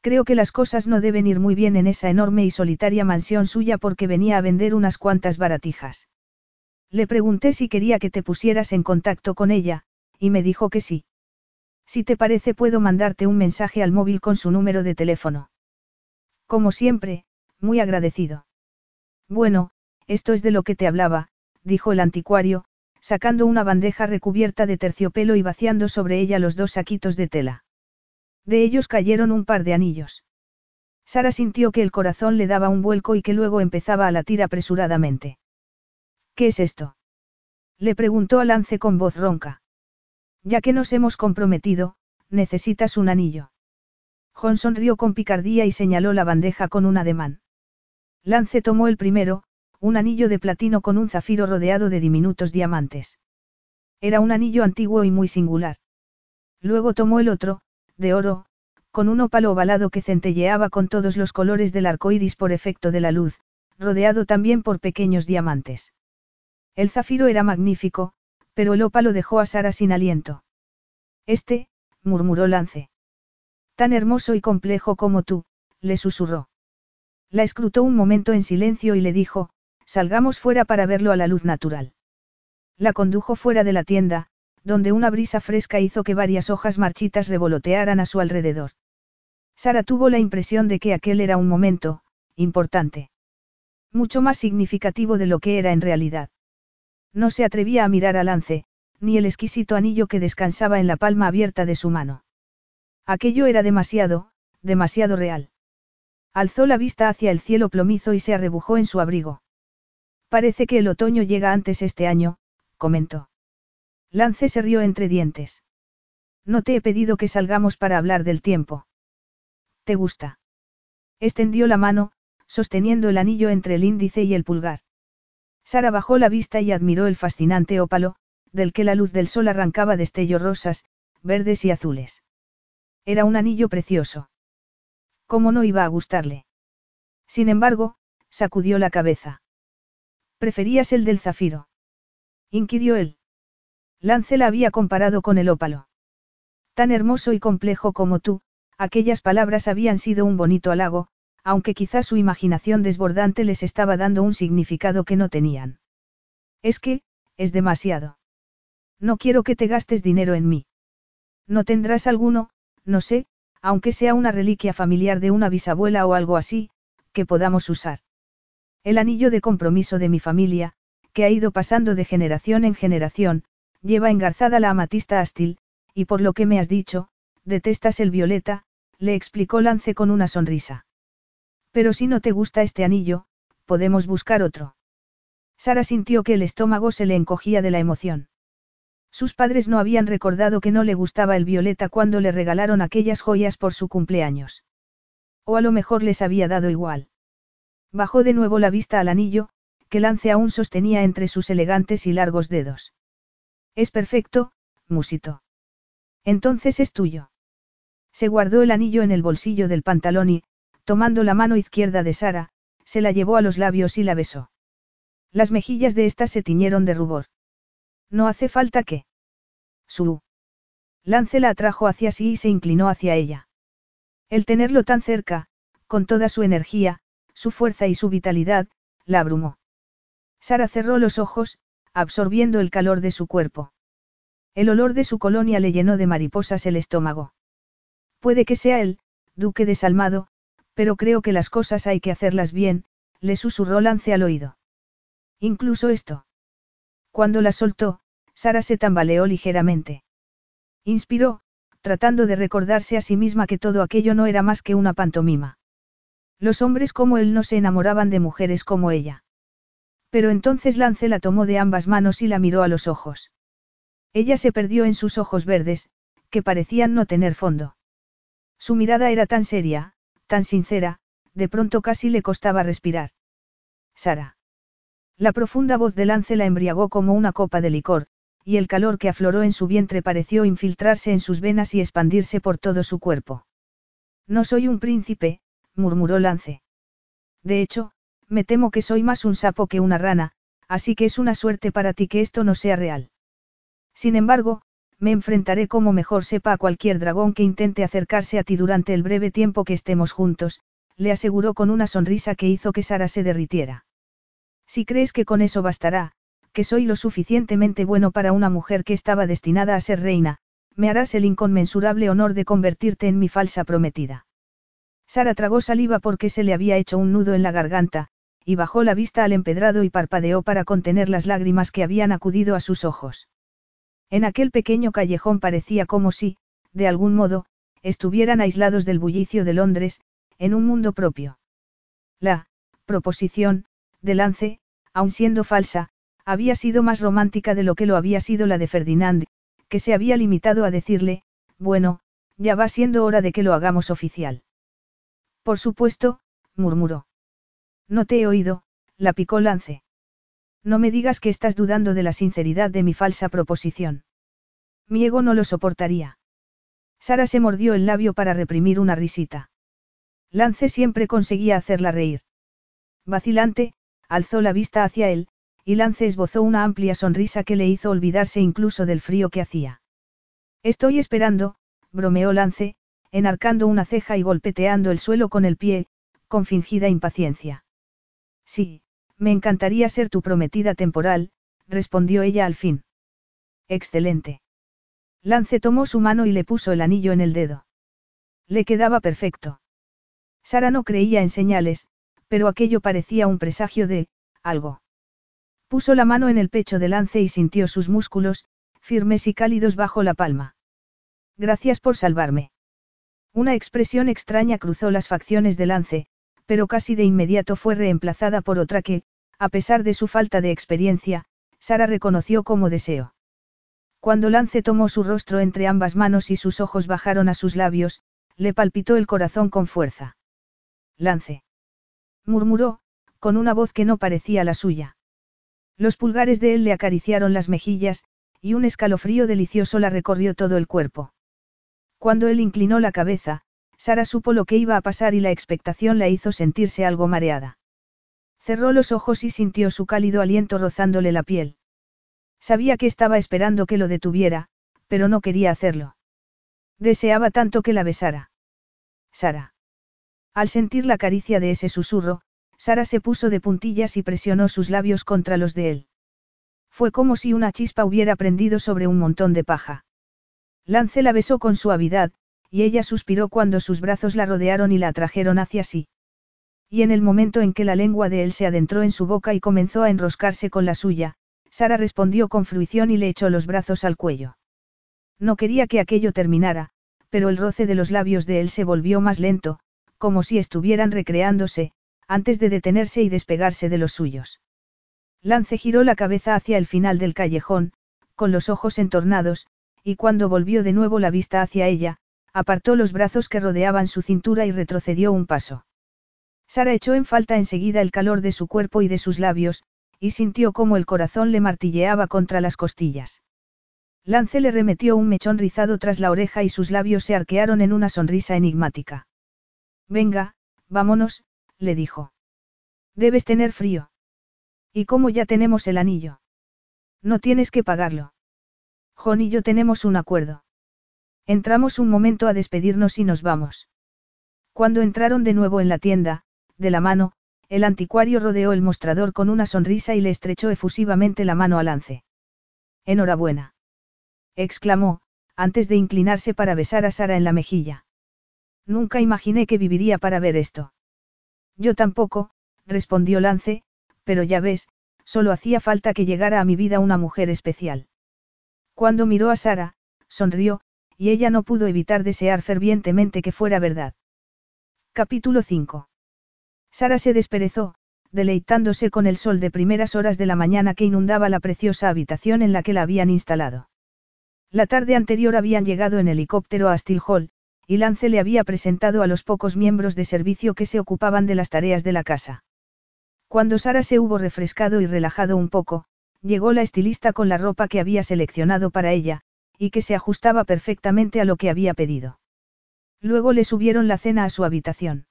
Creo que las cosas no deben ir muy bien en esa enorme y solitaria mansión suya porque venía a vender unas cuantas baratijas. Le pregunté si quería que te pusieras en contacto con ella, y me dijo que sí. Si te parece puedo mandarte un mensaje al móvil con su número de teléfono. Como siempre, muy agradecido. Bueno, esto es de lo que te hablaba, dijo el anticuario, sacando una bandeja recubierta de terciopelo y vaciando sobre ella los dos saquitos de tela. De ellos cayeron un par de anillos. Sara sintió que el corazón le daba un vuelco y que luego empezaba a latir apresuradamente. ¿Qué es esto? Le preguntó a Lance con voz ronca. Ya que nos hemos comprometido, necesitas un anillo. John sonrió con picardía y señaló la bandeja con un ademán. Lance tomó el primero, un anillo de platino con un zafiro rodeado de diminutos diamantes. Era un anillo antiguo y muy singular. Luego tomó el otro, de oro, con un ópalo ovalado que centelleaba con todos los colores del arco iris por efecto de la luz, rodeado también por pequeños diamantes. El zafiro era magnífico, pero el ópalo dejó a Sara sin aliento. Este, murmuró Lance. Tan hermoso y complejo como tú, le susurró. La escrutó un momento en silencio y le dijo, salgamos fuera para verlo a la luz natural. La condujo fuera de la tienda, donde una brisa fresca hizo que varias hojas marchitas revolotearan a su alrededor. Sara tuvo la impresión de que aquel era un momento, importante. Mucho más significativo de lo que era en realidad. No se atrevía a mirar a Lance, ni el exquisito anillo que descansaba en la palma abierta de su mano. Aquello era demasiado, demasiado real. Alzó la vista hacia el cielo plomizo y se arrebujó en su abrigo. Parece que el otoño llega antes este año, comentó. Lance se rió entre dientes. No te he pedido que salgamos para hablar del tiempo. ¿Te gusta? Extendió la mano, sosteniendo el anillo entre el índice y el pulgar. Sara bajó la vista y admiró el fascinante ópalo, del que la luz del sol arrancaba destellos rosas, verdes y azules. Era un anillo precioso. ¿Cómo no iba a gustarle? Sin embargo, sacudió la cabeza. ¿Preferías el del zafiro? inquirió él. Lance la había comparado con el ópalo. Tan hermoso y complejo como tú, aquellas palabras habían sido un bonito halago, aunque quizás su imaginación desbordante les estaba dando un significado que no tenían. Es que, es demasiado. No quiero que te gastes dinero en mí. No tendrás alguno, no sé, aunque sea una reliquia familiar de una bisabuela o algo así, que podamos usar. El anillo de compromiso de mi familia, que ha ido pasando de generación en generación, lleva engarzada la amatista astil, y por lo que me has dicho, detestas el violeta, le explicó Lance con una sonrisa. Pero si no te gusta este anillo, podemos buscar otro. Sara sintió que el estómago se le encogía de la emoción. Sus padres no habían recordado que no le gustaba el violeta cuando le regalaron aquellas joyas por su cumpleaños. O a lo mejor les había dado igual. Bajó de nuevo la vista al anillo, que Lance aún sostenía entre sus elegantes y largos dedos. Es perfecto, musito. Entonces es tuyo. Se guardó el anillo en el bolsillo del pantalón y, tomando la mano izquierda de Sara, se la llevó a los labios y la besó. Las mejillas de ésta se tiñeron de rubor. No hace falta que. Su. Lance la atrajo hacia sí y se inclinó hacia ella. El tenerlo tan cerca, con toda su energía, su fuerza y su vitalidad, la abrumó. Sara cerró los ojos, absorbiendo el calor de su cuerpo. El olor de su colonia le llenó de mariposas el estómago. Puede que sea él, duque desalmado, pero creo que las cosas hay que hacerlas bien, le susurró Lance al oído. Incluso esto. Cuando la soltó, Sara se tambaleó ligeramente. Inspiró, tratando de recordarse a sí misma que todo aquello no era más que una pantomima. Los hombres como él no se enamoraban de mujeres como ella. Pero entonces Lance la tomó de ambas manos y la miró a los ojos. Ella se perdió en sus ojos verdes, que parecían no tener fondo. Su mirada era tan seria, tan sincera, de pronto casi le costaba respirar. Sara. La profunda voz de Lance la embriagó como una copa de licor, y el calor que afloró en su vientre pareció infiltrarse en sus venas y expandirse por todo su cuerpo. No soy un príncipe, murmuró Lance. De hecho, me temo que soy más un sapo que una rana, así que es una suerte para ti que esto no sea real. Sin embargo, me enfrentaré como mejor sepa a cualquier dragón que intente acercarse a ti durante el breve tiempo que estemos juntos, le aseguró con una sonrisa que hizo que Sara se derritiera. Si crees que con eso bastará, que soy lo suficientemente bueno para una mujer que estaba destinada a ser reina, me harás el inconmensurable honor de convertirte en mi falsa prometida. Sara tragó saliva porque se le había hecho un nudo en la garganta, y bajó la vista al empedrado y parpadeó para contener las lágrimas que habían acudido a sus ojos. En aquel pequeño callejón parecía como si, de algún modo, estuvieran aislados del bullicio de Londres, en un mundo propio. La proposición, de Lance, aun siendo falsa, había sido más romántica de lo que lo había sido la de Ferdinand, que se había limitado a decirle, bueno, ya va siendo hora de que lo hagamos oficial. Por supuesto, murmuró. No te he oído, la picó Lance. No me digas que estás dudando de la sinceridad de mi falsa proposición. Mi ego no lo soportaría. Sara se mordió el labio para reprimir una risita. Lance siempre conseguía hacerla reír. Vacilante, alzó la vista hacia él, y Lance esbozó una amplia sonrisa que le hizo olvidarse incluso del frío que hacía. Estoy esperando, bromeó Lance, enarcando una ceja y golpeteando el suelo con el pie, con fingida impaciencia. Sí, me encantaría ser tu prometida temporal, respondió ella al fin. Excelente. Lance tomó su mano y le puso el anillo en el dedo. Le quedaba perfecto. Sara no creía en señales, pero aquello parecía un presagio de, algo. Puso la mano en el pecho de Lance y sintió sus músculos, firmes y cálidos bajo la palma. Gracias por salvarme. Una expresión extraña cruzó las facciones de Lance, pero casi de inmediato fue reemplazada por otra que, a pesar de su falta de experiencia, Sara reconoció como deseo. Cuando Lance tomó su rostro entre ambas manos y sus ojos bajaron a sus labios, le palpitó el corazón con fuerza. Lance. murmuró, con una voz que no parecía la suya. Los pulgares de él le acariciaron las mejillas, y un escalofrío delicioso la recorrió todo el cuerpo. Cuando él inclinó la cabeza, Sara supo lo que iba a pasar y la expectación la hizo sentirse algo mareada. Cerró los ojos y sintió su cálido aliento rozándole la piel. Sabía que estaba esperando que lo detuviera, pero no quería hacerlo. Deseaba tanto que la besara. Sara. Al sentir la caricia de ese susurro, Sara se puso de puntillas y presionó sus labios contra los de él. Fue como si una chispa hubiera prendido sobre un montón de paja. Lance la besó con suavidad, y ella suspiró cuando sus brazos la rodearon y la atrajeron hacia sí. Y en el momento en que la lengua de él se adentró en su boca y comenzó a enroscarse con la suya, Sara respondió con fruición y le echó los brazos al cuello. No quería que aquello terminara, pero el roce de los labios de él se volvió más lento, como si estuvieran recreándose, antes de detenerse y despegarse de los suyos. Lance giró la cabeza hacia el final del callejón, con los ojos entornados, y cuando volvió de nuevo la vista hacia ella, apartó los brazos que rodeaban su cintura y retrocedió un paso. Sara echó en falta enseguida el calor de su cuerpo y de sus labios, y sintió como el corazón le martilleaba contra las costillas. Lance le remetió un mechón rizado tras la oreja y sus labios se arquearon en una sonrisa enigmática. Venga, vámonos, le dijo. Debes tener frío. ¿Y cómo ya tenemos el anillo? No tienes que pagarlo. Jon y yo tenemos un acuerdo. Entramos un momento a despedirnos y nos vamos. Cuando entraron de nuevo en la tienda, de la mano, el anticuario rodeó el mostrador con una sonrisa y le estrechó efusivamente la mano a Lance. Enhorabuena. exclamó, antes de inclinarse para besar a Sara en la mejilla. Nunca imaginé que viviría para ver esto. Yo tampoco, respondió Lance, pero ya ves, solo hacía falta que llegara a mi vida una mujer especial. Cuando miró a Sara, sonrió, y ella no pudo evitar desear fervientemente que fuera verdad. Capítulo 5. Sara se desperezó, deleitándose con el sol de primeras horas de la mañana que inundaba la preciosa habitación en la que la habían instalado. La tarde anterior habían llegado en helicóptero a Still Hall, y Lance le había presentado a los pocos miembros de servicio que se ocupaban de las tareas de la casa. Cuando Sara se hubo refrescado y relajado un poco, llegó la estilista con la ropa que había seleccionado para ella, y que se ajustaba perfectamente a lo que había pedido. Luego le subieron la cena a su habitación.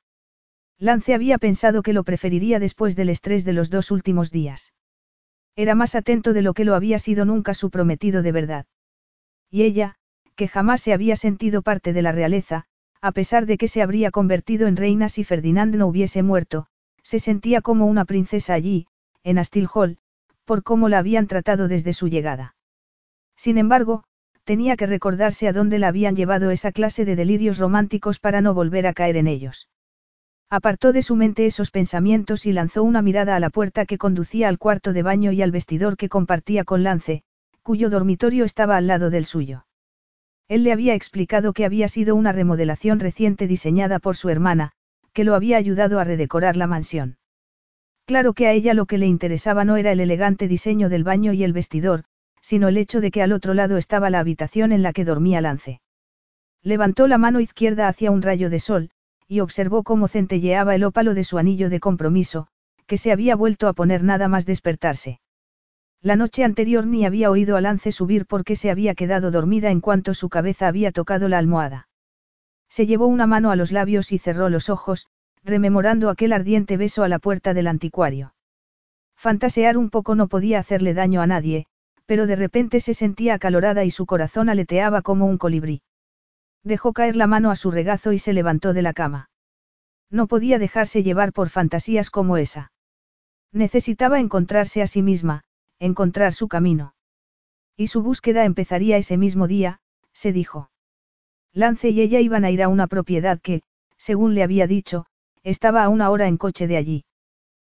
Lance había pensado que lo preferiría después del estrés de los dos últimos días. Era más atento de lo que lo había sido nunca su prometido de verdad. Y ella, que jamás se había sentido parte de la realeza, a pesar de que se habría convertido en reina si Ferdinand no hubiese muerto, se sentía como una princesa allí, en Astil Hall, por cómo la habían tratado desde su llegada. Sin embargo, tenía que recordarse a dónde la habían llevado esa clase de delirios románticos para no volver a caer en ellos. Apartó de su mente esos pensamientos y lanzó una mirada a la puerta que conducía al cuarto de baño y al vestidor que compartía con Lance, cuyo dormitorio estaba al lado del suyo. Él le había explicado que había sido una remodelación reciente diseñada por su hermana, que lo había ayudado a redecorar la mansión. Claro que a ella lo que le interesaba no era el elegante diseño del baño y el vestidor, sino el hecho de que al otro lado estaba la habitación en la que dormía Lance. Levantó la mano izquierda hacia un rayo de sol, y observó cómo centelleaba el ópalo de su anillo de compromiso, que se había vuelto a poner nada más despertarse. La noche anterior ni había oído a Lance subir porque se había quedado dormida en cuanto su cabeza había tocado la almohada. Se llevó una mano a los labios y cerró los ojos, rememorando aquel ardiente beso a la puerta del anticuario. Fantasear un poco no podía hacerle daño a nadie, pero de repente se sentía acalorada y su corazón aleteaba como un colibrí. Dejó caer la mano a su regazo y se levantó de la cama. No podía dejarse llevar por fantasías como esa. Necesitaba encontrarse a sí misma, encontrar su camino. Y su búsqueda empezaría ese mismo día, se dijo. Lance y ella iban a ir a una propiedad que, según le había dicho, estaba a una hora en coche de allí.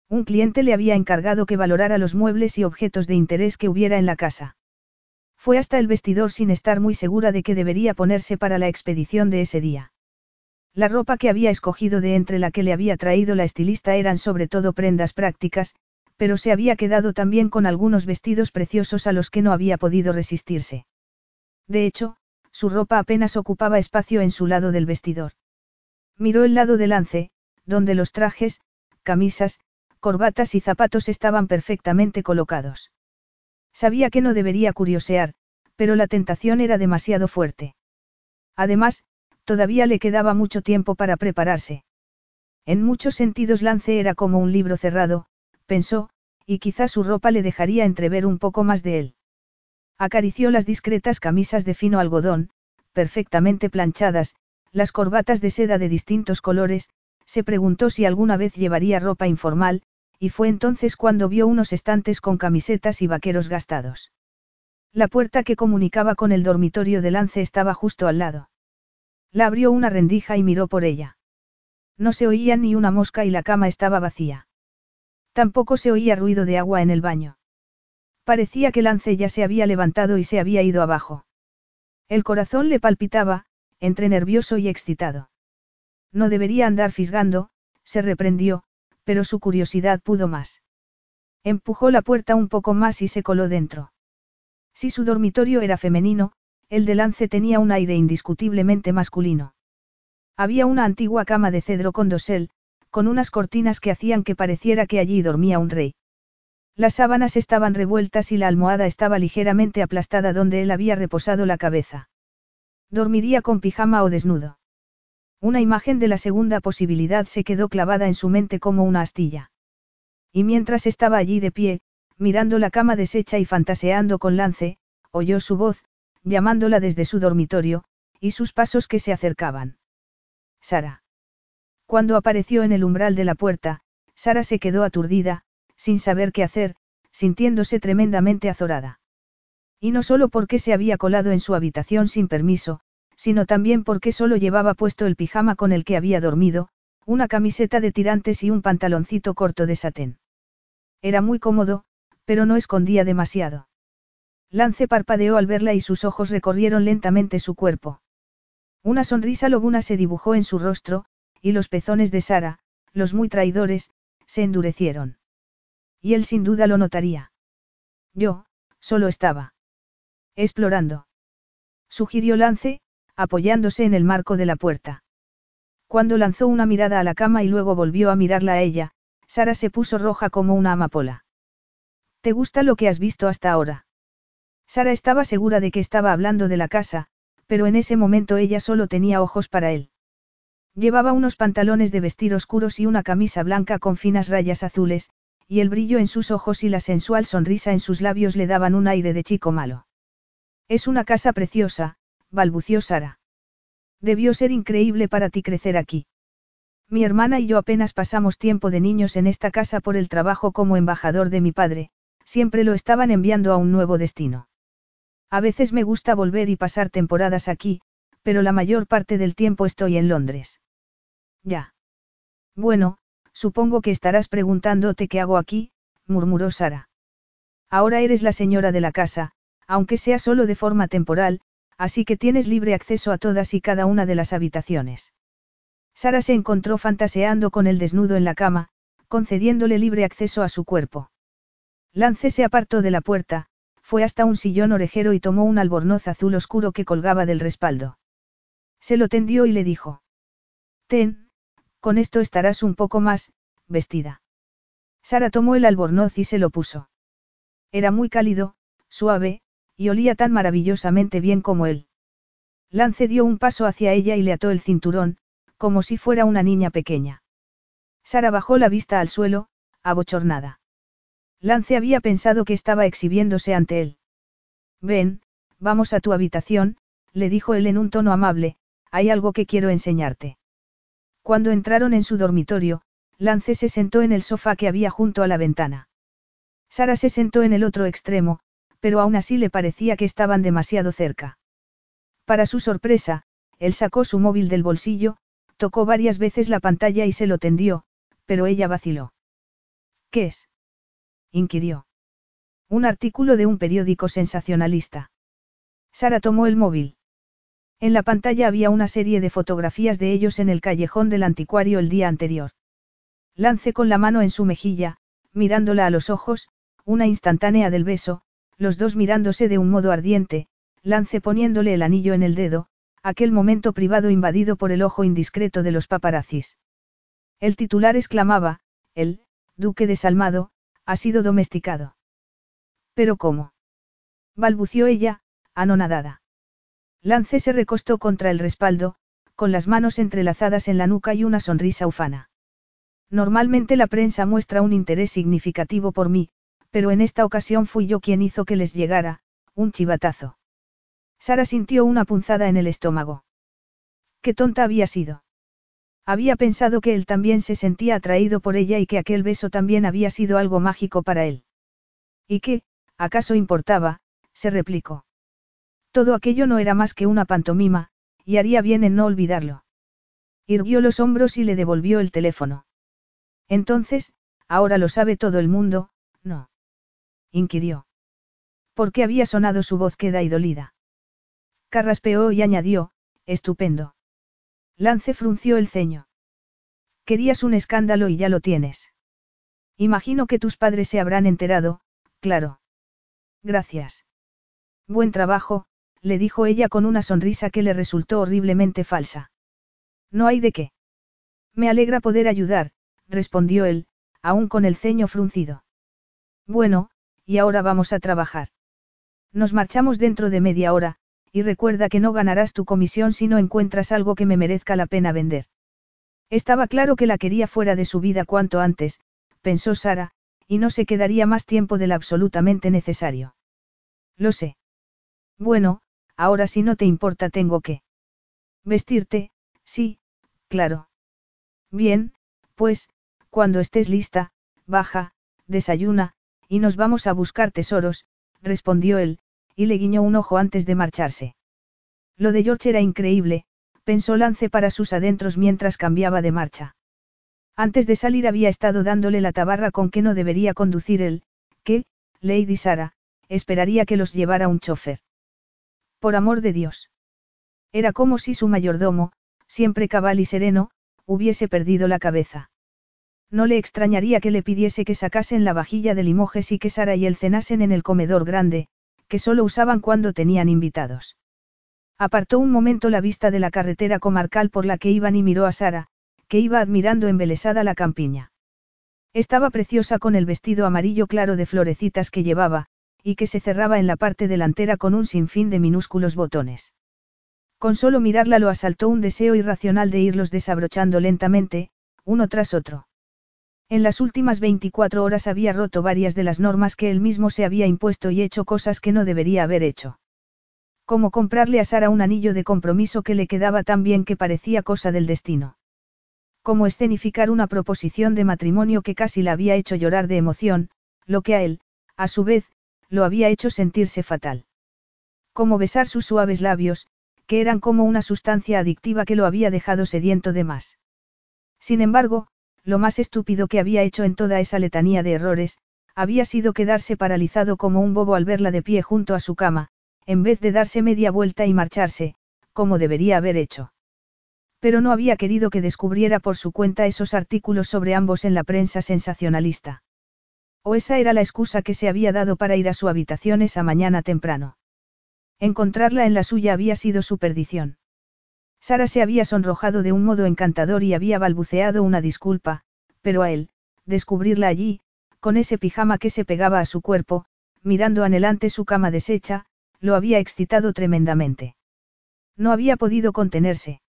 Un cliente le había encargado que valorara los muebles y objetos de interés que hubiera en la casa. Fue hasta el vestidor sin estar muy segura de que debería ponerse para la expedición de ese día. La ropa que había escogido de entre la que le había traído la estilista eran sobre todo prendas prácticas, pero se había quedado también con algunos vestidos preciosos a los que no había podido resistirse. De hecho, su ropa apenas ocupaba espacio en su lado del vestidor. Miró el lado del lance, donde los trajes, camisas, corbatas y zapatos estaban perfectamente colocados. Sabía que no debería curiosear, pero la tentación era demasiado fuerte. Además, todavía le quedaba mucho tiempo para prepararse. En muchos sentidos Lance era como un libro cerrado, pensó, y quizás su ropa le dejaría entrever un poco más de él. Acarició las discretas camisas de fino algodón, perfectamente planchadas, las corbatas de seda de distintos colores, se preguntó si alguna vez llevaría ropa informal, y fue entonces cuando vio unos estantes con camisetas y vaqueros gastados. La puerta que comunicaba con el dormitorio de Lance estaba justo al lado. La abrió una rendija y miró por ella. No se oía ni una mosca y la cama estaba vacía. Tampoco se oía ruido de agua en el baño. Parecía que Lance ya se había levantado y se había ido abajo. El corazón le palpitaba, entre nervioso y excitado. No debería andar fisgando, se reprendió, pero su curiosidad pudo más. Empujó la puerta un poco más y se coló dentro. Si su dormitorio era femenino, el de Lance tenía un aire indiscutiblemente masculino. Había una antigua cama de cedro con dosel, con unas cortinas que hacían que pareciera que allí dormía un rey. Las sábanas estaban revueltas y la almohada estaba ligeramente aplastada donde él había reposado la cabeza. Dormiría con pijama o desnudo. Una imagen de la segunda posibilidad se quedó clavada en su mente como una astilla. Y mientras estaba allí de pie, mirando la cama deshecha y fantaseando con Lance, oyó su voz, llamándola desde su dormitorio, y sus pasos que se acercaban. Sara. Cuando apareció en el umbral de la puerta, Sara se quedó aturdida, sin saber qué hacer, sintiéndose tremendamente azorada. Y no solo porque se había colado en su habitación sin permiso, sino también porque solo llevaba puesto el pijama con el que había dormido, una camiseta de tirantes y un pantaloncito corto de satén. Era muy cómodo, pero no escondía demasiado. Lance parpadeó al verla y sus ojos recorrieron lentamente su cuerpo. Una sonrisa lobuna se dibujó en su rostro, y los pezones de Sara, los muy traidores, se endurecieron. Y él sin duda lo notaría. Yo, solo estaba. Explorando. Sugirió Lance, apoyándose en el marco de la puerta. Cuando lanzó una mirada a la cama y luego volvió a mirarla a ella, Sara se puso roja como una amapola. ¿Te gusta lo que has visto hasta ahora? Sara estaba segura de que estaba hablando de la casa, pero en ese momento ella solo tenía ojos para él. Llevaba unos pantalones de vestir oscuros y una camisa blanca con finas rayas azules, y el brillo en sus ojos y la sensual sonrisa en sus labios le daban un aire de chico malo. Es una casa preciosa, balbució Sara. Debió ser increíble para ti crecer aquí. Mi hermana y yo apenas pasamos tiempo de niños en esta casa por el trabajo como embajador de mi padre, siempre lo estaban enviando a un nuevo destino. A veces me gusta volver y pasar temporadas aquí, pero la mayor parte del tiempo estoy en Londres. Ya. Bueno, supongo que estarás preguntándote qué hago aquí, murmuró Sara. Ahora eres la señora de la casa, aunque sea solo de forma temporal, así que tienes libre acceso a todas y cada una de las habitaciones. Sara se encontró fantaseando con el desnudo en la cama, concediéndole libre acceso a su cuerpo. Lance se apartó de la puerta, fue hasta un sillón orejero y tomó un albornoz azul oscuro que colgaba del respaldo. Se lo tendió y le dijo. Ten, con esto estarás un poco más, vestida. Sara tomó el albornoz y se lo puso. Era muy cálido, suave, y olía tan maravillosamente bien como él. Lance dio un paso hacia ella y le ató el cinturón, como si fuera una niña pequeña. Sara bajó la vista al suelo, abochornada. Lance había pensado que estaba exhibiéndose ante él. Ven, vamos a tu habitación, le dijo él en un tono amable, hay algo que quiero enseñarte. Cuando entraron en su dormitorio, Lance se sentó en el sofá que había junto a la ventana. Sara se sentó en el otro extremo, pero aún así le parecía que estaban demasiado cerca. Para su sorpresa, él sacó su móvil del bolsillo, tocó varias veces la pantalla y se lo tendió, pero ella vaciló. ¿Qué es? inquirió. Un artículo de un periódico sensacionalista. Sara tomó el móvil. En la pantalla había una serie de fotografías de ellos en el callejón del anticuario el día anterior. Lance con la mano en su mejilla, mirándola a los ojos, una instantánea del beso, los dos mirándose de un modo ardiente, Lance poniéndole el anillo en el dedo, aquel momento privado invadido por el ojo indiscreto de los paparazzis. El titular exclamaba, el, duque desalmado, ha sido domesticado. ¿Pero cómo? balbució ella, anonadada. Lance se recostó contra el respaldo, con las manos entrelazadas en la nuca y una sonrisa ufana. Normalmente la prensa muestra un interés significativo por mí, pero en esta ocasión fui yo quien hizo que les llegara, un chivatazo. Sara sintió una punzada en el estómago. Qué tonta había sido. Había pensado que él también se sentía atraído por ella y que aquel beso también había sido algo mágico para él. ¿Y qué, acaso importaba? se replicó. Todo aquello no era más que una pantomima, y haría bien en no olvidarlo. Irguió los hombros y le devolvió el teléfono. Entonces, ahora lo sabe todo el mundo, ¿no? Inquirió. ¿Por qué había sonado su voz queda y dolida? Carraspeó y añadió, estupendo. Lance frunció el ceño. Querías un escándalo y ya lo tienes. Imagino que tus padres se habrán enterado, claro. Gracias. Buen trabajo, le dijo ella con una sonrisa que le resultó horriblemente falsa. No hay de qué. Me alegra poder ayudar, respondió él, aún con el ceño fruncido. Bueno, y ahora vamos a trabajar. Nos marchamos dentro de media hora, y recuerda que no ganarás tu comisión si no encuentras algo que me merezca la pena vender. Estaba claro que la quería fuera de su vida cuanto antes, pensó Sara, y no se quedaría más tiempo del absolutamente necesario. Lo sé. Bueno, ahora si no te importa tengo que. Vestirte, sí, claro. Bien, pues, cuando estés lista, baja, desayuna, y nos vamos a buscar tesoros, respondió él, y le guiñó un ojo antes de marcharse. Lo de George era increíble, pensó Lance para sus adentros mientras cambiaba de marcha. Antes de salir había estado dándole la tabarra con que no debería conducir él, que, Lady Sara, esperaría que los llevara un chofer. Por amor de Dios. Era como si su mayordomo, siempre cabal y sereno, hubiese perdido la cabeza. No le extrañaría que le pidiese que sacasen la vajilla de limojes y que Sara y él cenasen en el comedor grande, que solo usaban cuando tenían invitados. Apartó un momento la vista de la carretera comarcal por la que iban y miró a Sara, que iba admirando embelesada la campiña. Estaba preciosa con el vestido amarillo claro de florecitas que llevaba, y que se cerraba en la parte delantera con un sinfín de minúsculos botones. Con solo mirarla lo asaltó un deseo irracional de irlos desabrochando lentamente, uno tras otro. En las últimas 24 horas había roto varias de las normas que él mismo se había impuesto y hecho cosas que no debería haber hecho. Como comprarle a Sara un anillo de compromiso que le quedaba tan bien que parecía cosa del destino. Como escenificar una proposición de matrimonio que casi la había hecho llorar de emoción, lo que a él, a su vez, lo había hecho sentirse fatal. Como besar sus suaves labios, que eran como una sustancia adictiva que lo había dejado sediento de más. Sin embargo, lo más estúpido que había hecho en toda esa letanía de errores, había sido quedarse paralizado como un bobo al verla de pie junto a su cama, en vez de darse media vuelta y marcharse, como debería haber hecho. Pero no había querido que descubriera por su cuenta esos artículos sobre ambos en la prensa sensacionalista. O esa era la excusa que se había dado para ir a su habitación esa mañana temprano. Encontrarla en la suya había sido su perdición. Sara se había sonrojado de un modo encantador y había balbuceado una disculpa, pero a él, descubrirla allí, con ese pijama que se pegaba a su cuerpo, mirando anhelante su cama deshecha, lo había excitado tremendamente. No había podido contenerse.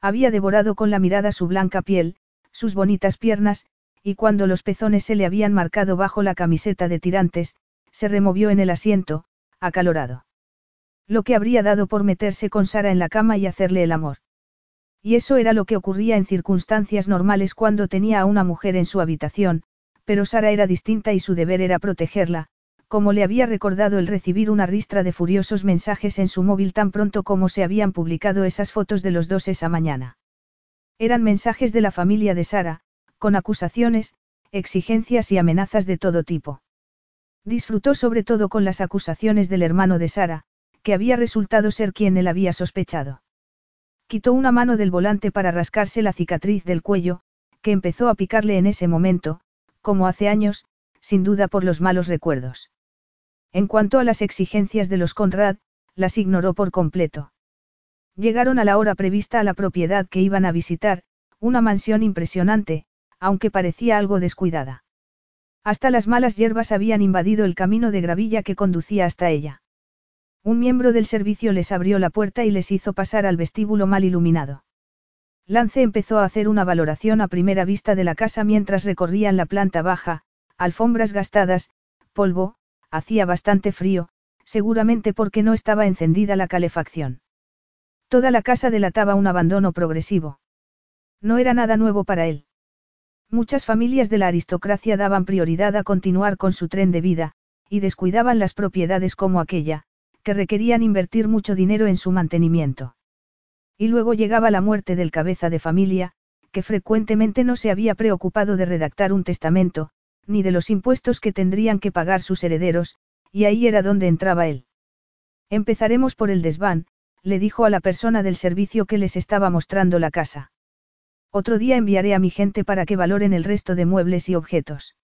Había devorado con la mirada su blanca piel, sus bonitas piernas, y cuando los pezones se le habían marcado bajo la camiseta de tirantes, se removió en el asiento, acalorado. Lo que habría dado por meterse con Sara en la cama y hacerle el amor. Y eso era lo que ocurría en circunstancias normales cuando tenía a una mujer en su habitación, pero Sara era distinta y su deber era protegerla, como le había recordado el recibir una ristra de furiosos mensajes en su móvil tan pronto como se habían publicado esas fotos de los dos esa mañana. Eran mensajes de la familia de Sara, con acusaciones, exigencias y amenazas de todo tipo. Disfrutó sobre todo con las acusaciones del hermano de Sara, que había resultado ser quien él había sospechado. Quitó una mano del volante para rascarse la cicatriz del cuello, que empezó a picarle en ese momento, como hace años, sin duda por los malos recuerdos. En cuanto a las exigencias de los Conrad, las ignoró por completo. Llegaron a la hora prevista a la propiedad que iban a visitar, una mansión impresionante, aunque parecía algo descuidada. Hasta las malas hierbas habían invadido el camino de gravilla que conducía hasta ella. Un miembro del servicio les abrió la puerta y les hizo pasar al vestíbulo mal iluminado. Lance empezó a hacer una valoración a primera vista de la casa mientras recorrían la planta baja, alfombras gastadas, polvo, hacía bastante frío, seguramente porque no estaba encendida la calefacción. Toda la casa delataba un abandono progresivo. No era nada nuevo para él. Muchas familias de la aristocracia daban prioridad a continuar con su tren de vida, y descuidaban las propiedades como aquella, que requerían invertir mucho dinero en su mantenimiento. Y luego llegaba la muerte del cabeza de familia, que frecuentemente no se había preocupado de redactar un testamento, ni de los impuestos que tendrían que pagar sus herederos, y ahí era donde entraba él. Empezaremos por el desván, le dijo a la persona del servicio que les estaba mostrando la casa. Otro día enviaré a mi gente para que valoren el resto de muebles y objetos.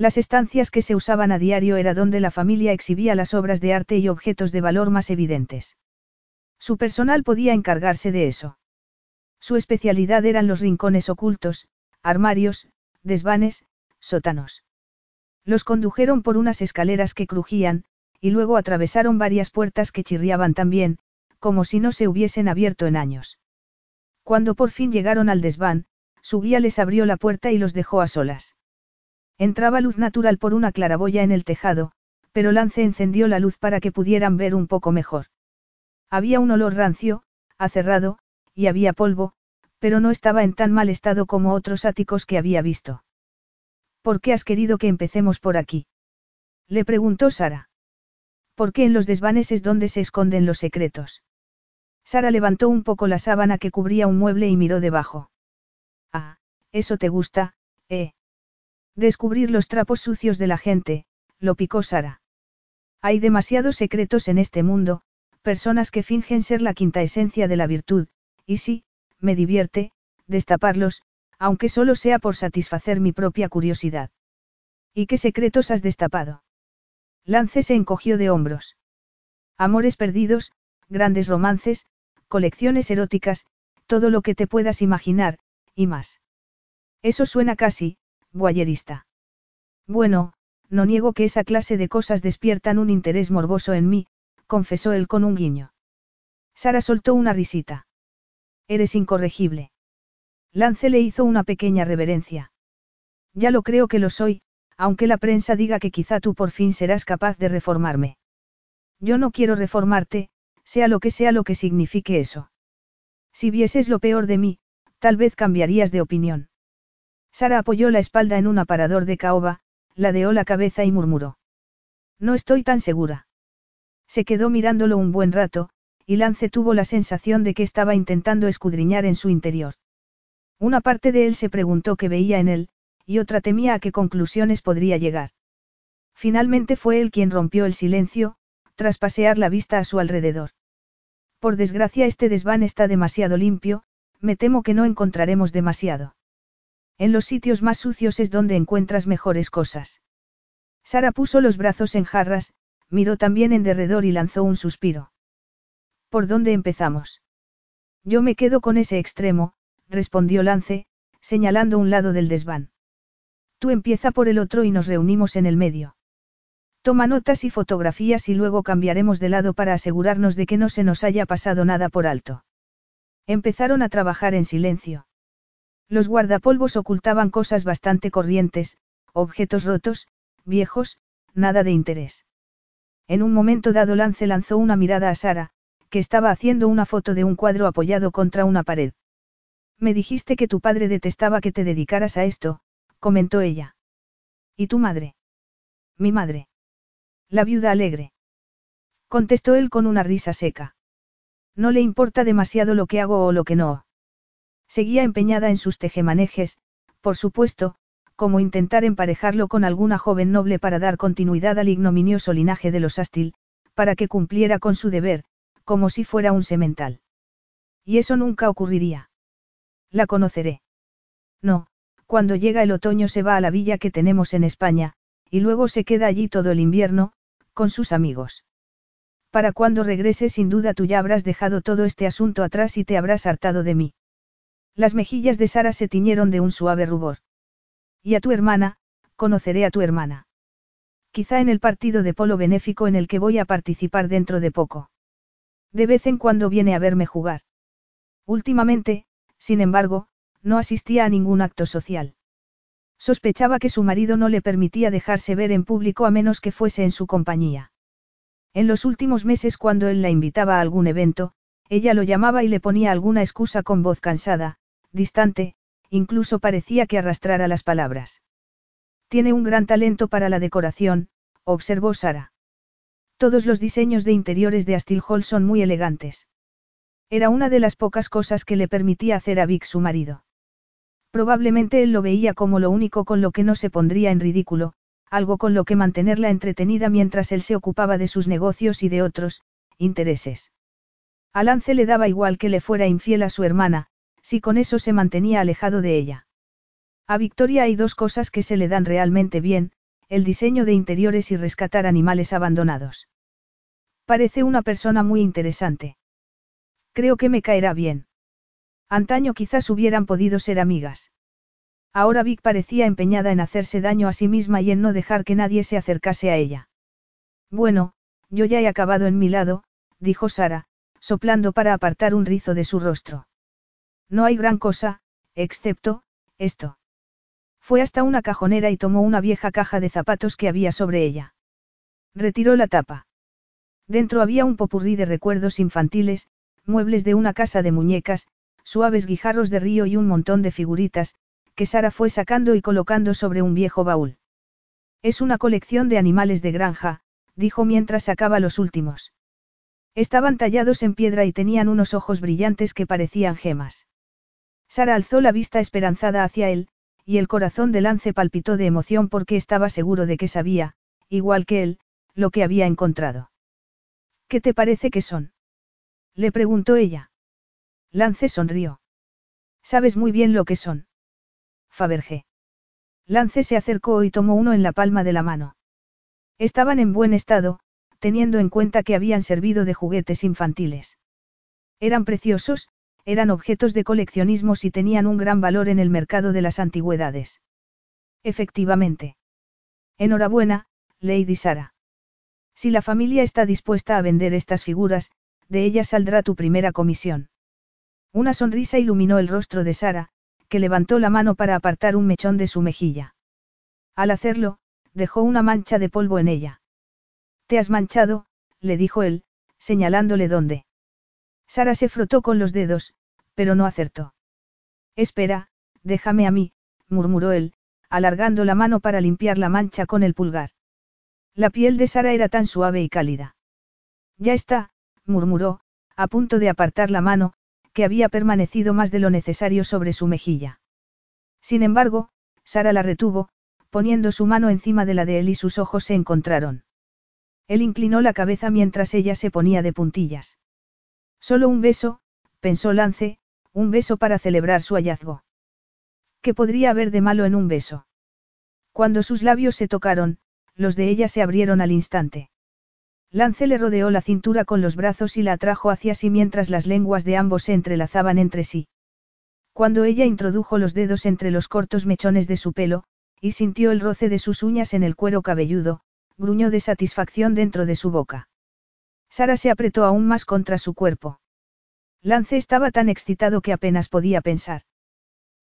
Las estancias que se usaban a diario era donde la familia exhibía las obras de arte y objetos de valor más evidentes. Su personal podía encargarse de eso. Su especialidad eran los rincones ocultos, armarios, desvanes, sótanos. Los condujeron por unas escaleras que crujían, y luego atravesaron varias puertas que chirriaban también, como si no se hubiesen abierto en años. Cuando por fin llegaron al desván, su guía les abrió la puerta y los dejó a solas. Entraba luz natural por una claraboya en el tejado, pero Lance encendió la luz para que pudieran ver un poco mejor. Había un olor rancio, acerrado, y había polvo, pero no estaba en tan mal estado como otros áticos que había visto. ¿Por qué has querido que empecemos por aquí? Le preguntó Sara. ¿Por qué en los desvanes es donde se esconden los secretos? Sara levantó un poco la sábana que cubría un mueble y miró debajo. Ah, eso te gusta, ¿eh? Descubrir los trapos sucios de la gente, lo picó Sara. Hay demasiados secretos en este mundo, personas que fingen ser la quinta esencia de la virtud, y sí, me divierte, destaparlos, aunque solo sea por satisfacer mi propia curiosidad. ¿Y qué secretos has destapado? Lance se encogió de hombros. Amores perdidos, grandes romances, colecciones eróticas, todo lo que te puedas imaginar, y más. Eso suena casi, boyerista. Bueno, no niego que esa clase de cosas despiertan un interés morboso en mí, confesó él con un guiño. Sara soltó una risita. Eres incorregible. Lance le hizo una pequeña reverencia. Ya lo creo que lo soy, aunque la prensa diga que quizá tú por fin serás capaz de reformarme. Yo no quiero reformarte, sea lo que sea lo que signifique eso. Si vieses lo peor de mí, tal vez cambiarías de opinión. Sara apoyó la espalda en un aparador de caoba, ladeó la cabeza y murmuró. No estoy tan segura. Se quedó mirándolo un buen rato, y Lance tuvo la sensación de que estaba intentando escudriñar en su interior. Una parte de él se preguntó qué veía en él, y otra temía a qué conclusiones podría llegar. Finalmente fue él quien rompió el silencio, tras pasear la vista a su alrededor. Por desgracia este desván está demasiado limpio, me temo que no encontraremos demasiado. En los sitios más sucios es donde encuentras mejores cosas. Sara puso los brazos en jarras, miró también en derredor y lanzó un suspiro. ¿Por dónde empezamos? Yo me quedo con ese extremo, respondió Lance, señalando un lado del desván. Tú empieza por el otro y nos reunimos en el medio. Toma notas y fotografías y luego cambiaremos de lado para asegurarnos de que no se nos haya pasado nada por alto. Empezaron a trabajar en silencio. Los guardapolvos ocultaban cosas bastante corrientes, objetos rotos, viejos, nada de interés. En un momento dado Lance lanzó una mirada a Sara, que estaba haciendo una foto de un cuadro apoyado contra una pared. Me dijiste que tu padre detestaba que te dedicaras a esto, comentó ella. ¿Y tu madre? Mi madre. La viuda alegre. Contestó él con una risa seca. No le importa demasiado lo que hago o lo que no. Seguía empeñada en sus tejemanejes, por supuesto, como intentar emparejarlo con alguna joven noble para dar continuidad al ignominioso linaje de los Astil, para que cumpliera con su deber, como si fuera un semental. Y eso nunca ocurriría. La conoceré. No, cuando llega el otoño se va a la villa que tenemos en España, y luego se queda allí todo el invierno, con sus amigos. Para cuando regrese sin duda tú ya habrás dejado todo este asunto atrás y te habrás hartado de mí. Las mejillas de Sara se tiñeron de un suave rubor. Y a tu hermana, conoceré a tu hermana. Quizá en el partido de polo benéfico en el que voy a participar dentro de poco. De vez en cuando viene a verme jugar. Últimamente, sin embargo, no asistía a ningún acto social. Sospechaba que su marido no le permitía dejarse ver en público a menos que fuese en su compañía. En los últimos meses cuando él la invitaba a algún evento, ella lo llamaba y le ponía alguna excusa con voz cansada, distante, incluso parecía que arrastrara las palabras. Tiene un gran talento para la decoración, observó Sara. Todos los diseños de interiores de Astil Hall son muy elegantes. Era una de las pocas cosas que le permitía hacer a Vic su marido. Probablemente él lo veía como lo único con lo que no se pondría en ridículo, algo con lo que mantenerla entretenida mientras él se ocupaba de sus negocios y de otros, intereses. A Lance le daba igual que le fuera infiel a su hermana, si con eso se mantenía alejado de ella. A Victoria hay dos cosas que se le dan realmente bien, el diseño de interiores y rescatar animales abandonados. Parece una persona muy interesante. Creo que me caerá bien. Antaño quizás hubieran podido ser amigas. Ahora Vic parecía empeñada en hacerse daño a sí misma y en no dejar que nadie se acercase a ella. Bueno, yo ya he acabado en mi lado, dijo Sara, soplando para apartar un rizo de su rostro. No hay gran cosa, excepto, esto. Fue hasta una cajonera y tomó una vieja caja de zapatos que había sobre ella. Retiró la tapa. Dentro había un popurrí de recuerdos infantiles, muebles de una casa de muñecas, suaves guijarros de río y un montón de figuritas, que Sara fue sacando y colocando sobre un viejo baúl. Es una colección de animales de granja, dijo mientras sacaba los últimos. Estaban tallados en piedra y tenían unos ojos brillantes que parecían gemas. Sara alzó la vista esperanzada hacia él, y el corazón de Lance palpitó de emoción porque estaba seguro de que sabía, igual que él, lo que había encontrado. ¿Qué te parece que son? Le preguntó ella. Lance sonrió. Sabes muy bien lo que son. Fabergé. Lance se acercó y tomó uno en la palma de la mano. Estaban en buen estado, teniendo en cuenta que habían servido de juguetes infantiles. Eran preciosos, eran objetos de coleccionismo y tenían un gran valor en el mercado de las antigüedades. Efectivamente. Enhorabuena, Lady Sara. Si la familia está dispuesta a vender estas figuras, de ellas saldrá tu primera comisión. Una sonrisa iluminó el rostro de Sara, que levantó la mano para apartar un mechón de su mejilla. Al hacerlo, dejó una mancha de polvo en ella. Te has manchado, le dijo él, señalándole dónde. Sara se frotó con los dedos, pero no acertó. Espera, déjame a mí, murmuró él, alargando la mano para limpiar la mancha con el pulgar. La piel de Sara era tan suave y cálida. Ya está, murmuró, a punto de apartar la mano, que había permanecido más de lo necesario sobre su mejilla. Sin embargo, Sara la retuvo, poniendo su mano encima de la de él y sus ojos se encontraron. Él inclinó la cabeza mientras ella se ponía de puntillas. Solo un beso, pensó Lance, un beso para celebrar su hallazgo. ¿Qué podría haber de malo en un beso? Cuando sus labios se tocaron, los de ella se abrieron al instante. Lance le rodeó la cintura con los brazos y la atrajo hacia sí mientras las lenguas de ambos se entrelazaban entre sí. Cuando ella introdujo los dedos entre los cortos mechones de su pelo, y sintió el roce de sus uñas en el cuero cabelludo, gruñó de satisfacción dentro de su boca. Sara se apretó aún más contra su cuerpo. Lance estaba tan excitado que apenas podía pensar.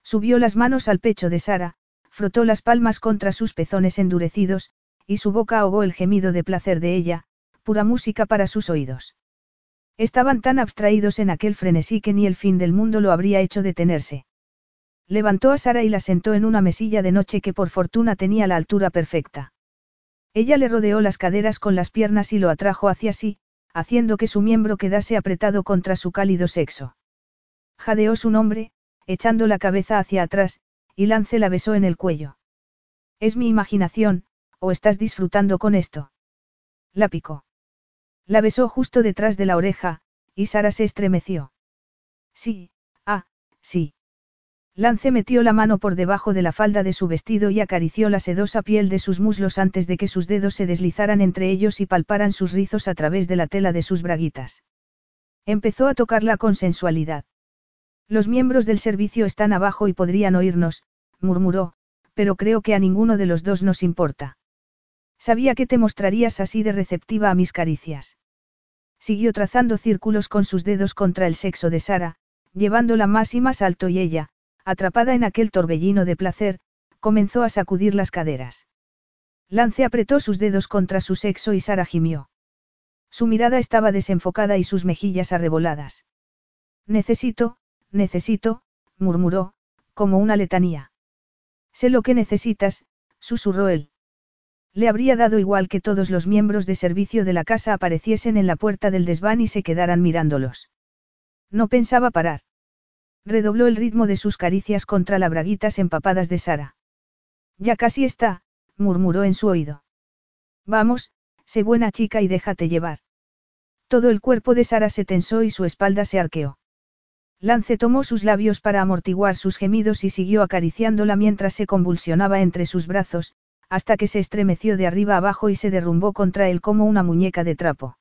Subió las manos al pecho de Sara, frotó las palmas contra sus pezones endurecidos, y su boca ahogó el gemido de placer de ella, pura música para sus oídos. Estaban tan abstraídos en aquel frenesí que ni el fin del mundo lo habría hecho detenerse. Levantó a Sara y la sentó en una mesilla de noche que por fortuna tenía la altura perfecta. Ella le rodeó las caderas con las piernas y lo atrajo hacia sí, haciendo que su miembro quedase apretado contra su cálido sexo. Jadeó su nombre, echando la cabeza hacia atrás, y Lance la besó en el cuello. Es mi imaginación, o estás disfrutando con esto. La picó. La besó justo detrás de la oreja, y Sara se estremeció. Sí, ah, sí. Lance metió la mano por debajo de la falda de su vestido y acarició la sedosa piel de sus muslos antes de que sus dedos se deslizaran entre ellos y palparan sus rizos a través de la tela de sus braguitas. Empezó a tocarla con sensualidad. Los miembros del servicio están abajo y podrían oírnos, murmuró, pero creo que a ninguno de los dos nos importa. Sabía que te mostrarías así de receptiva a mis caricias. Siguió trazando círculos con sus dedos contra el sexo de Sara, llevándola más y más alto y ella, atrapada en aquel torbellino de placer, comenzó a sacudir las caderas. Lance apretó sus dedos contra su sexo y Sara gimió. Su mirada estaba desenfocada y sus mejillas arreboladas. Necesito, necesito, murmuró, como una letanía. Sé lo que necesitas, susurró él. Le habría dado igual que todos los miembros de servicio de la casa apareciesen en la puerta del desván y se quedaran mirándolos. No pensaba parar. Redobló el ritmo de sus caricias contra las braguitas empapadas de Sara. Ya casi está, murmuró en su oído. Vamos, sé buena chica y déjate llevar. Todo el cuerpo de Sara se tensó y su espalda se arqueó. Lance tomó sus labios para amortiguar sus gemidos y siguió acariciándola mientras se convulsionaba entre sus brazos, hasta que se estremeció de arriba abajo y se derrumbó contra él como una muñeca de trapo.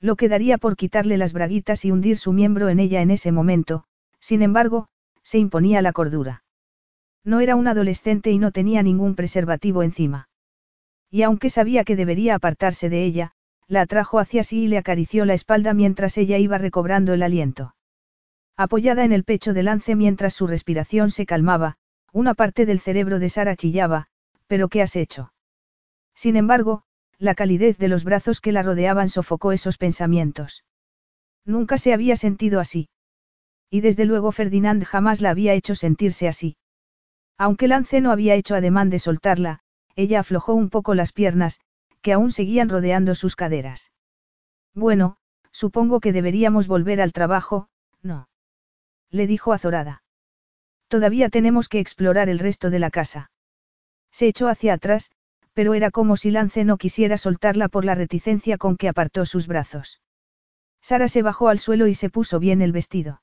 Lo quedaría por quitarle las braguitas y hundir su miembro en ella en ese momento, sin embargo, se imponía la cordura. No era un adolescente y no tenía ningún preservativo encima. Y aunque sabía que debería apartarse de ella, la atrajo hacia sí y le acarició la espalda mientras ella iba recobrando el aliento. Apoyada en el pecho de Lance mientras su respiración se calmaba, Una parte del cerebro de Sara chillaba, ¿pero qué has hecho? Sin embargo, la calidez de los brazos que la rodeaban sofocó esos pensamientos. Nunca se había sentido así. Y desde luego Ferdinand jamás la había hecho sentirse así. Aunque Lance no había hecho ademán de soltarla, ella aflojó un poco las piernas, que aún seguían rodeando sus caderas. Bueno, supongo que deberíamos volver al trabajo, ¿no? Le dijo azorada. Todavía tenemos que explorar el resto de la casa. Se echó hacia atrás, pero era como si Lance no quisiera soltarla por la reticencia con que apartó sus brazos. Sara se bajó al suelo y se puso bien el vestido.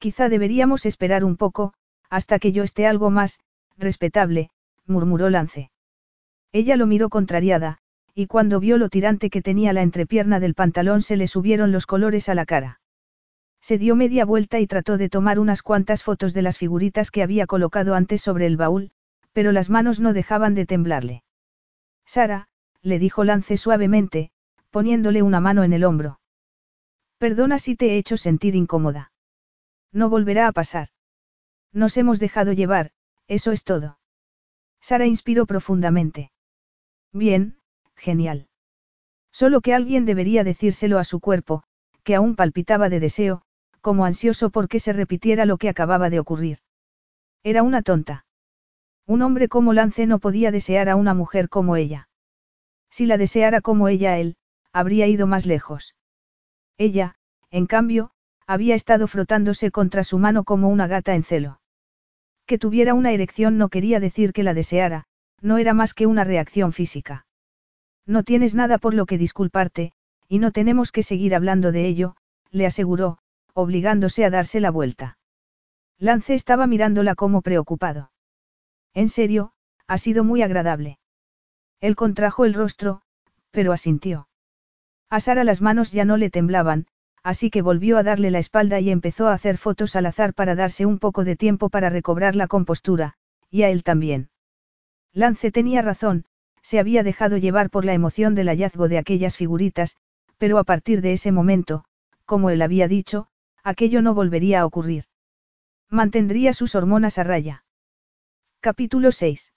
Quizá deberíamos esperar un poco, hasta que yo esté algo más, respetable, murmuró Lance. Ella lo miró contrariada, y cuando vio lo tirante que tenía la entrepierna del pantalón se le subieron los colores a la cara. Se dio media vuelta y trató de tomar unas cuantas fotos de las figuritas que había colocado antes sobre el baúl, pero las manos no dejaban de temblarle. Sara, le dijo Lance suavemente, poniéndole una mano en el hombro. Perdona si te he hecho sentir incómoda. No volverá a pasar. Nos hemos dejado llevar, eso es todo. Sara inspiró profundamente. Bien, genial. Solo que alguien debería decírselo a su cuerpo, que aún palpitaba de deseo, como ansioso por que se repitiera lo que acababa de ocurrir. Era una tonta. Un hombre como Lance no podía desear a una mujer como ella. Si la deseara como ella a él, habría ido más lejos. Ella, en cambio, había estado frotándose contra su mano como una gata en celo. Que tuviera una erección no quería decir que la deseara, no era más que una reacción física. No tienes nada por lo que disculparte, y no tenemos que seguir hablando de ello, le aseguró, obligándose a darse la vuelta. Lance estaba mirándola como preocupado. En serio, ha sido muy agradable. Él contrajo el rostro, pero asintió. A Sara las manos ya no le temblaban, así que volvió a darle la espalda y empezó a hacer fotos al azar para darse un poco de tiempo para recobrar la compostura, y a él también. Lance tenía razón, se había dejado llevar por la emoción del hallazgo de aquellas figuritas, pero a partir de ese momento, como él había dicho, aquello no volvería a ocurrir. Mantendría sus hormonas a raya. Capítulo 6.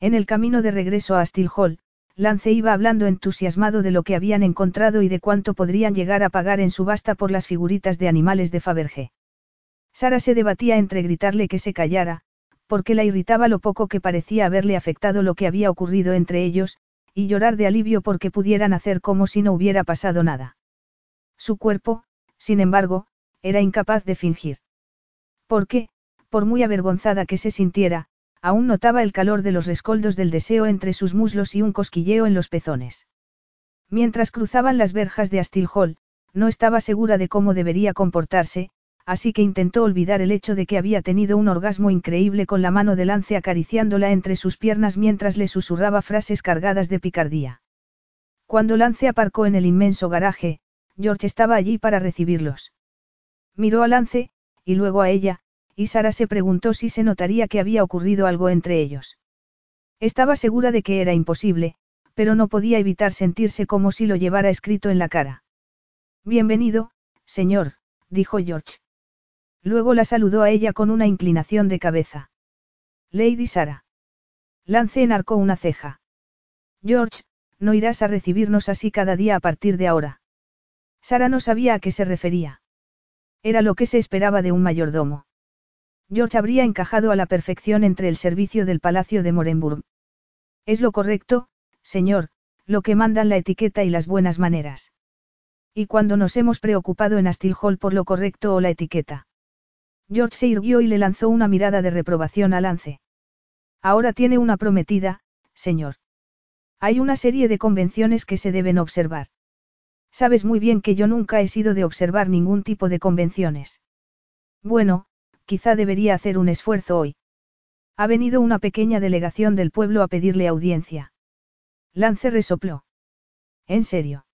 En el camino de regreso a Still Hall, Lance iba hablando entusiasmado de lo que habían encontrado y de cuánto podrían llegar a pagar en subasta por las figuritas de animales de Fabergé. Sara se debatía entre gritarle que se callara, porque la irritaba lo poco que parecía haberle afectado lo que había ocurrido entre ellos, y llorar de alivio porque pudieran hacer como si no hubiera pasado nada. Su cuerpo, sin embargo, era incapaz de fingir. Porque, por muy avergonzada que se sintiera, aún notaba el calor de los rescoldos del deseo entre sus muslos y un cosquilleo en los pezones. Mientras cruzaban las verjas de Astil Hall, no estaba segura de cómo debería comportarse, así que intentó olvidar el hecho de que había tenido un orgasmo increíble con la mano de lance acariciándola entre sus piernas mientras le susurraba frases cargadas de picardía. Cuando Lance aparcó en el inmenso garaje, George estaba allí para recibirlos. Miró a Lance, y luego a ella, y Sara se preguntó si se notaría que había ocurrido algo entre ellos. Estaba segura de que era imposible, pero no podía evitar sentirse como si lo llevara escrito en la cara. Bienvenido, señor, dijo George. Luego la saludó a ella con una inclinación de cabeza. Lady Sara. Lance enarcó una ceja. George, no irás a recibirnos así cada día a partir de ahora. Sara no sabía a qué se refería. Era lo que se esperaba de un mayordomo. George habría encajado a la perfección entre el servicio del Palacio de Morenburg. Es lo correcto, señor, lo que mandan la etiqueta y las buenas maneras. Y cuando nos hemos preocupado en Astil Hall por lo correcto o la etiqueta. George se irguió y le lanzó una mirada de reprobación a Lance. Ahora tiene una prometida, señor. Hay una serie de convenciones que se deben observar. Sabes muy bien que yo nunca he sido de observar ningún tipo de convenciones. Bueno, quizá debería hacer un esfuerzo hoy. Ha venido una pequeña delegación del pueblo a pedirle audiencia. Lance resopló. ¿En serio?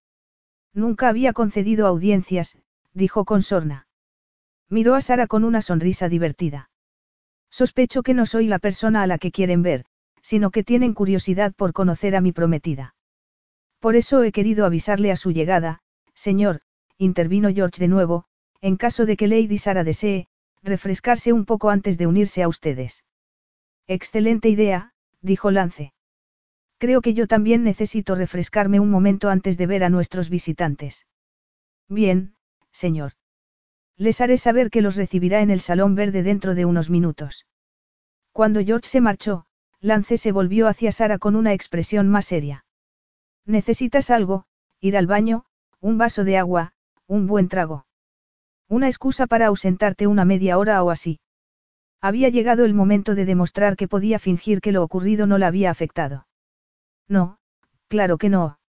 Nunca había concedido audiencias, dijo con sorna. Miró a Sara con una sonrisa divertida. Sospecho que no soy la persona a la que quieren ver, sino que tienen curiosidad por conocer a mi prometida. Por eso he querido avisarle a su llegada, señor, intervino George de nuevo, en caso de que Lady Sara desee, refrescarse un poco antes de unirse a ustedes. Excelente idea, dijo Lance. Creo que yo también necesito refrescarme un momento antes de ver a nuestros visitantes. Bien, señor. Les haré saber que los recibirá en el Salón Verde dentro de unos minutos. Cuando George se marchó, Lance se volvió hacia Sara con una expresión más seria. Necesitas algo, ir al baño, un vaso de agua, un buen trago. Una excusa para ausentarte una media hora o así. Había llegado el momento de demostrar que podía fingir que lo ocurrido no la había afectado. No, claro que no.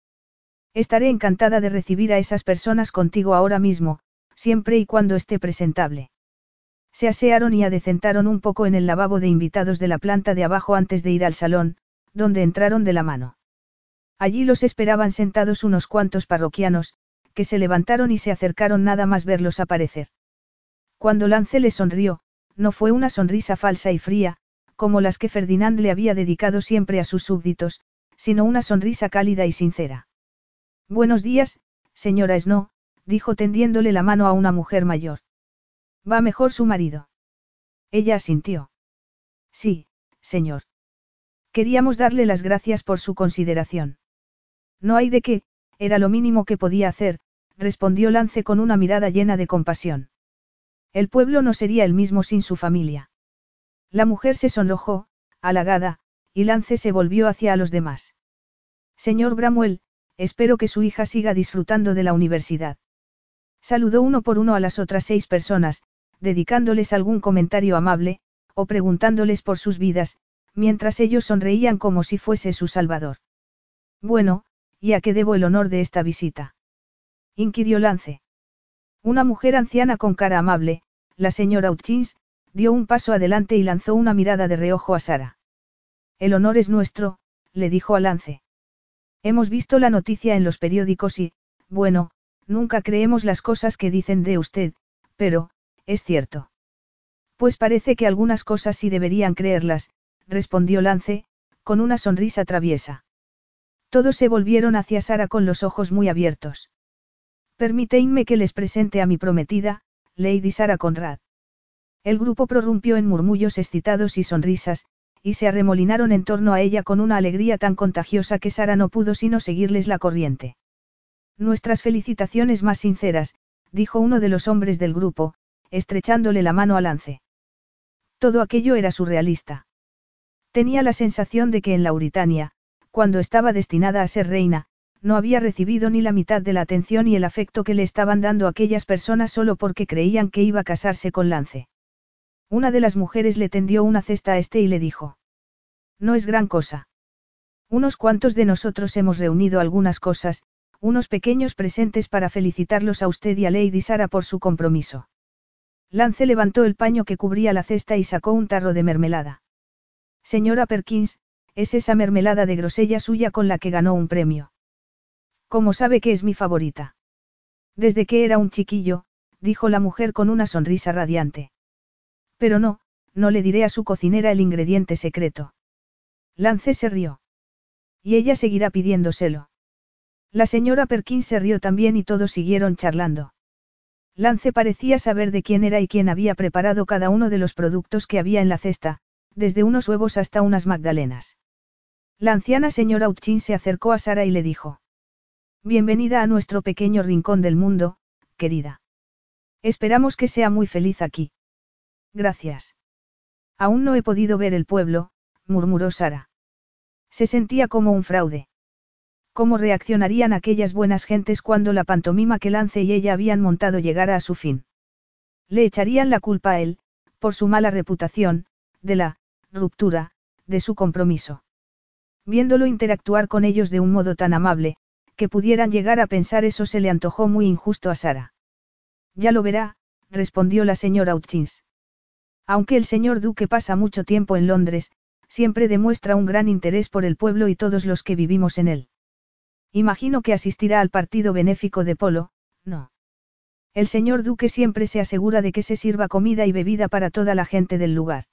Estaré encantada de recibir a esas personas contigo ahora mismo, siempre y cuando esté presentable. Se asearon y adecentaron un poco en el lavabo de invitados de la planta de abajo antes de ir al salón, donde entraron de la mano. Allí los esperaban sentados unos cuantos parroquianos, que se levantaron y se acercaron nada más verlos aparecer. Cuando Lance le sonrió, no fue una sonrisa falsa y fría, como las que Ferdinand le había dedicado siempre a sus súbditos, sino una sonrisa cálida y sincera. Buenos días, señora Snow, dijo tendiéndole la mano a una mujer mayor. ¿Va mejor su marido? Ella asintió. Sí, señor. Queríamos darle las gracias por su consideración. No hay de qué, era lo mínimo que podía hacer, respondió Lance con una mirada llena de compasión. El pueblo no sería el mismo sin su familia. La mujer se sonrojó, halagada, y Lance se volvió hacia los demás. Señor Bramwell, espero que su hija siga disfrutando de la universidad. Saludó uno por uno a las otras seis personas, dedicándoles algún comentario amable, o preguntándoles por sus vidas, mientras ellos sonreían como si fuese su salvador. Bueno, ¿y a qué debo el honor de esta visita? inquirió Lance. Una mujer anciana con cara amable, la señora Hutchins, dio un paso adelante y lanzó una mirada de reojo a Sara. El honor es nuestro, le dijo a Lance. Hemos visto la noticia en los periódicos y, bueno, nunca creemos las cosas que dicen de usted, pero, es cierto. Pues parece que algunas cosas sí deberían creerlas, respondió Lance, con una sonrisa traviesa. Todos se volvieron hacia Sara con los ojos muy abiertos. Permíteme que les presente a mi prometida, Lady Sara Conrad. El grupo prorrumpió en murmullos excitados y sonrisas, y se arremolinaron en torno a ella con una alegría tan contagiosa que Sara no pudo sino seguirles la corriente. Nuestras felicitaciones más sinceras, dijo uno de los hombres del grupo, estrechándole la mano a Lance. Todo aquello era surrealista. Tenía la sensación de que en Lauritania, cuando estaba destinada a ser reina, no había recibido ni la mitad de la atención y el afecto que le estaban dando aquellas personas solo porque creían que iba a casarse con Lance. Una de las mujeres le tendió una cesta a este y le dijo. No es gran cosa. Unos cuantos de nosotros hemos reunido algunas cosas, unos pequeños presentes para felicitarlos a usted y a Lady Sara por su compromiso. Lance levantó el paño que cubría la cesta y sacó un tarro de mermelada. Señora Perkins, es esa mermelada de grosella suya con la que ganó un premio. ¿Cómo sabe que es mi favorita? Desde que era un chiquillo, dijo la mujer con una sonrisa radiante. Pero no, no le diré a su cocinera el ingrediente secreto. Lance se rió. Y ella seguirá pidiéndoselo. La señora Perkins se rió también y todos siguieron charlando. Lance parecía saber de quién era y quién había preparado cada uno de los productos que había en la cesta, desde unos huevos hasta unas magdalenas. La anciana señora Uchin se acercó a Sara y le dijo. Bienvenida a nuestro pequeño rincón del mundo, querida. Esperamos que sea muy feliz aquí. Gracias. Aún no he podido ver el pueblo, murmuró Sara. Se sentía como un fraude. ¿Cómo reaccionarían aquellas buenas gentes cuando la pantomima que Lance y ella habían montado llegara a su fin? Le echarían la culpa a él, por su mala reputación, de la ruptura, de su compromiso. Viéndolo interactuar con ellos de un modo tan amable, que pudieran llegar a pensar eso se le antojó muy injusto a Sara. Ya lo verá, respondió la señora Hutchins. Aunque el señor Duque pasa mucho tiempo en Londres, siempre demuestra un gran interés por el pueblo y todos los que vivimos en él. Imagino que asistirá al partido benéfico de Polo, no. El señor Duque siempre se asegura de que se sirva comida y bebida para toda la gente del lugar.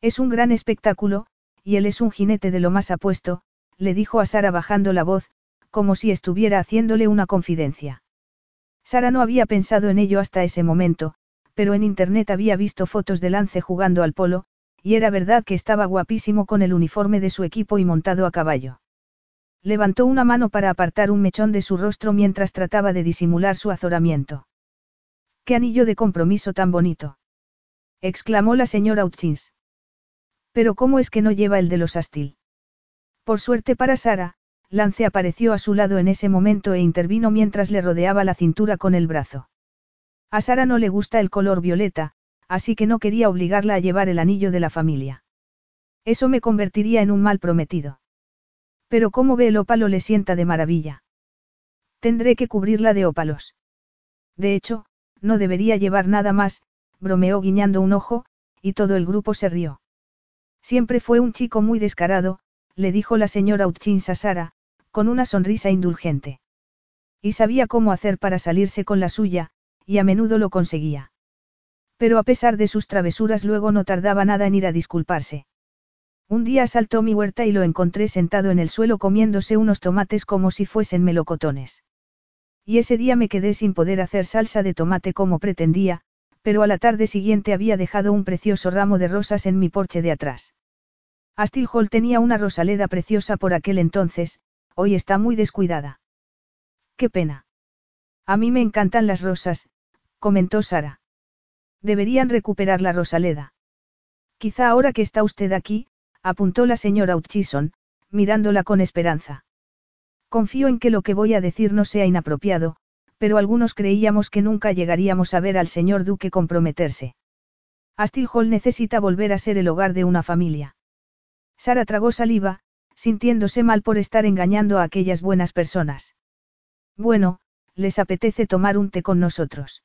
Es un gran espectáculo, y él es un jinete de lo más apuesto, le dijo a Sara bajando la voz, como si estuviera haciéndole una confidencia. Sara no había pensado en ello hasta ese momento, pero en internet había visto fotos de Lance jugando al polo, y era verdad que estaba guapísimo con el uniforme de su equipo y montado a caballo. Levantó una mano para apartar un mechón de su rostro mientras trataba de disimular su azoramiento. ¡Qué anillo de compromiso tan bonito! exclamó la señora Hutchins. Pero ¿cómo es que no lleva el de los Astil? Por suerte para Sara, Lance apareció a su lado en ese momento e intervino mientras le rodeaba la cintura con el brazo. A Sara no le gusta el color violeta, así que no quería obligarla a llevar el anillo de la familia. Eso me convertiría en un mal prometido. Pero como ve el ópalo le sienta de maravilla. Tendré que cubrirla de ópalos. De hecho, no debería llevar nada más, bromeó guiñando un ojo, y todo el grupo se rió. Siempre fue un chico muy descarado, le dijo la señora Utchins a Sara, con una sonrisa indulgente. Y sabía cómo hacer para salirse con la suya, y a menudo lo conseguía. Pero a pesar de sus travesuras luego no tardaba nada en ir a disculparse. Un día asaltó mi huerta y lo encontré sentado en el suelo comiéndose unos tomates como si fuesen melocotones. Y ese día me quedé sin poder hacer salsa de tomate como pretendía, pero a la tarde siguiente había dejado un precioso ramo de rosas en mi porche de atrás. Astil Hall tenía una rosaleda preciosa por aquel entonces, hoy está muy descuidada. Qué pena. A mí me encantan las rosas, comentó Sara. Deberían recuperar la rosaleda. Quizá ahora que está usted aquí, apuntó la señora Utchison, mirándola con esperanza. Confío en que lo que voy a decir no sea inapropiado, pero algunos creíamos que nunca llegaríamos a ver al señor duque comprometerse. Astil Hall necesita volver a ser el hogar de una familia. Sara tragó saliva, sintiéndose mal por estar engañando a aquellas buenas personas. Bueno, les apetece tomar un té con nosotros.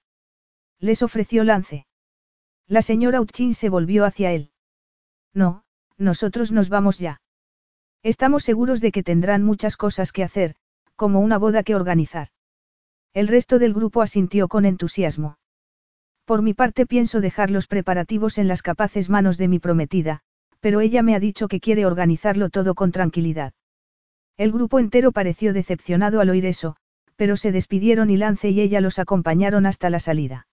Les ofreció Lance. La señora Uchin se volvió hacia él. No, nosotros nos vamos ya. Estamos seguros de que tendrán muchas cosas que hacer, como una boda que organizar. El resto del grupo asintió con entusiasmo. Por mi parte pienso dejar los preparativos en las capaces manos de mi prometida, pero ella me ha dicho que quiere organizarlo todo con tranquilidad. El grupo entero pareció decepcionado al oír eso, pero se despidieron y Lance y ella los acompañaron hasta la salida.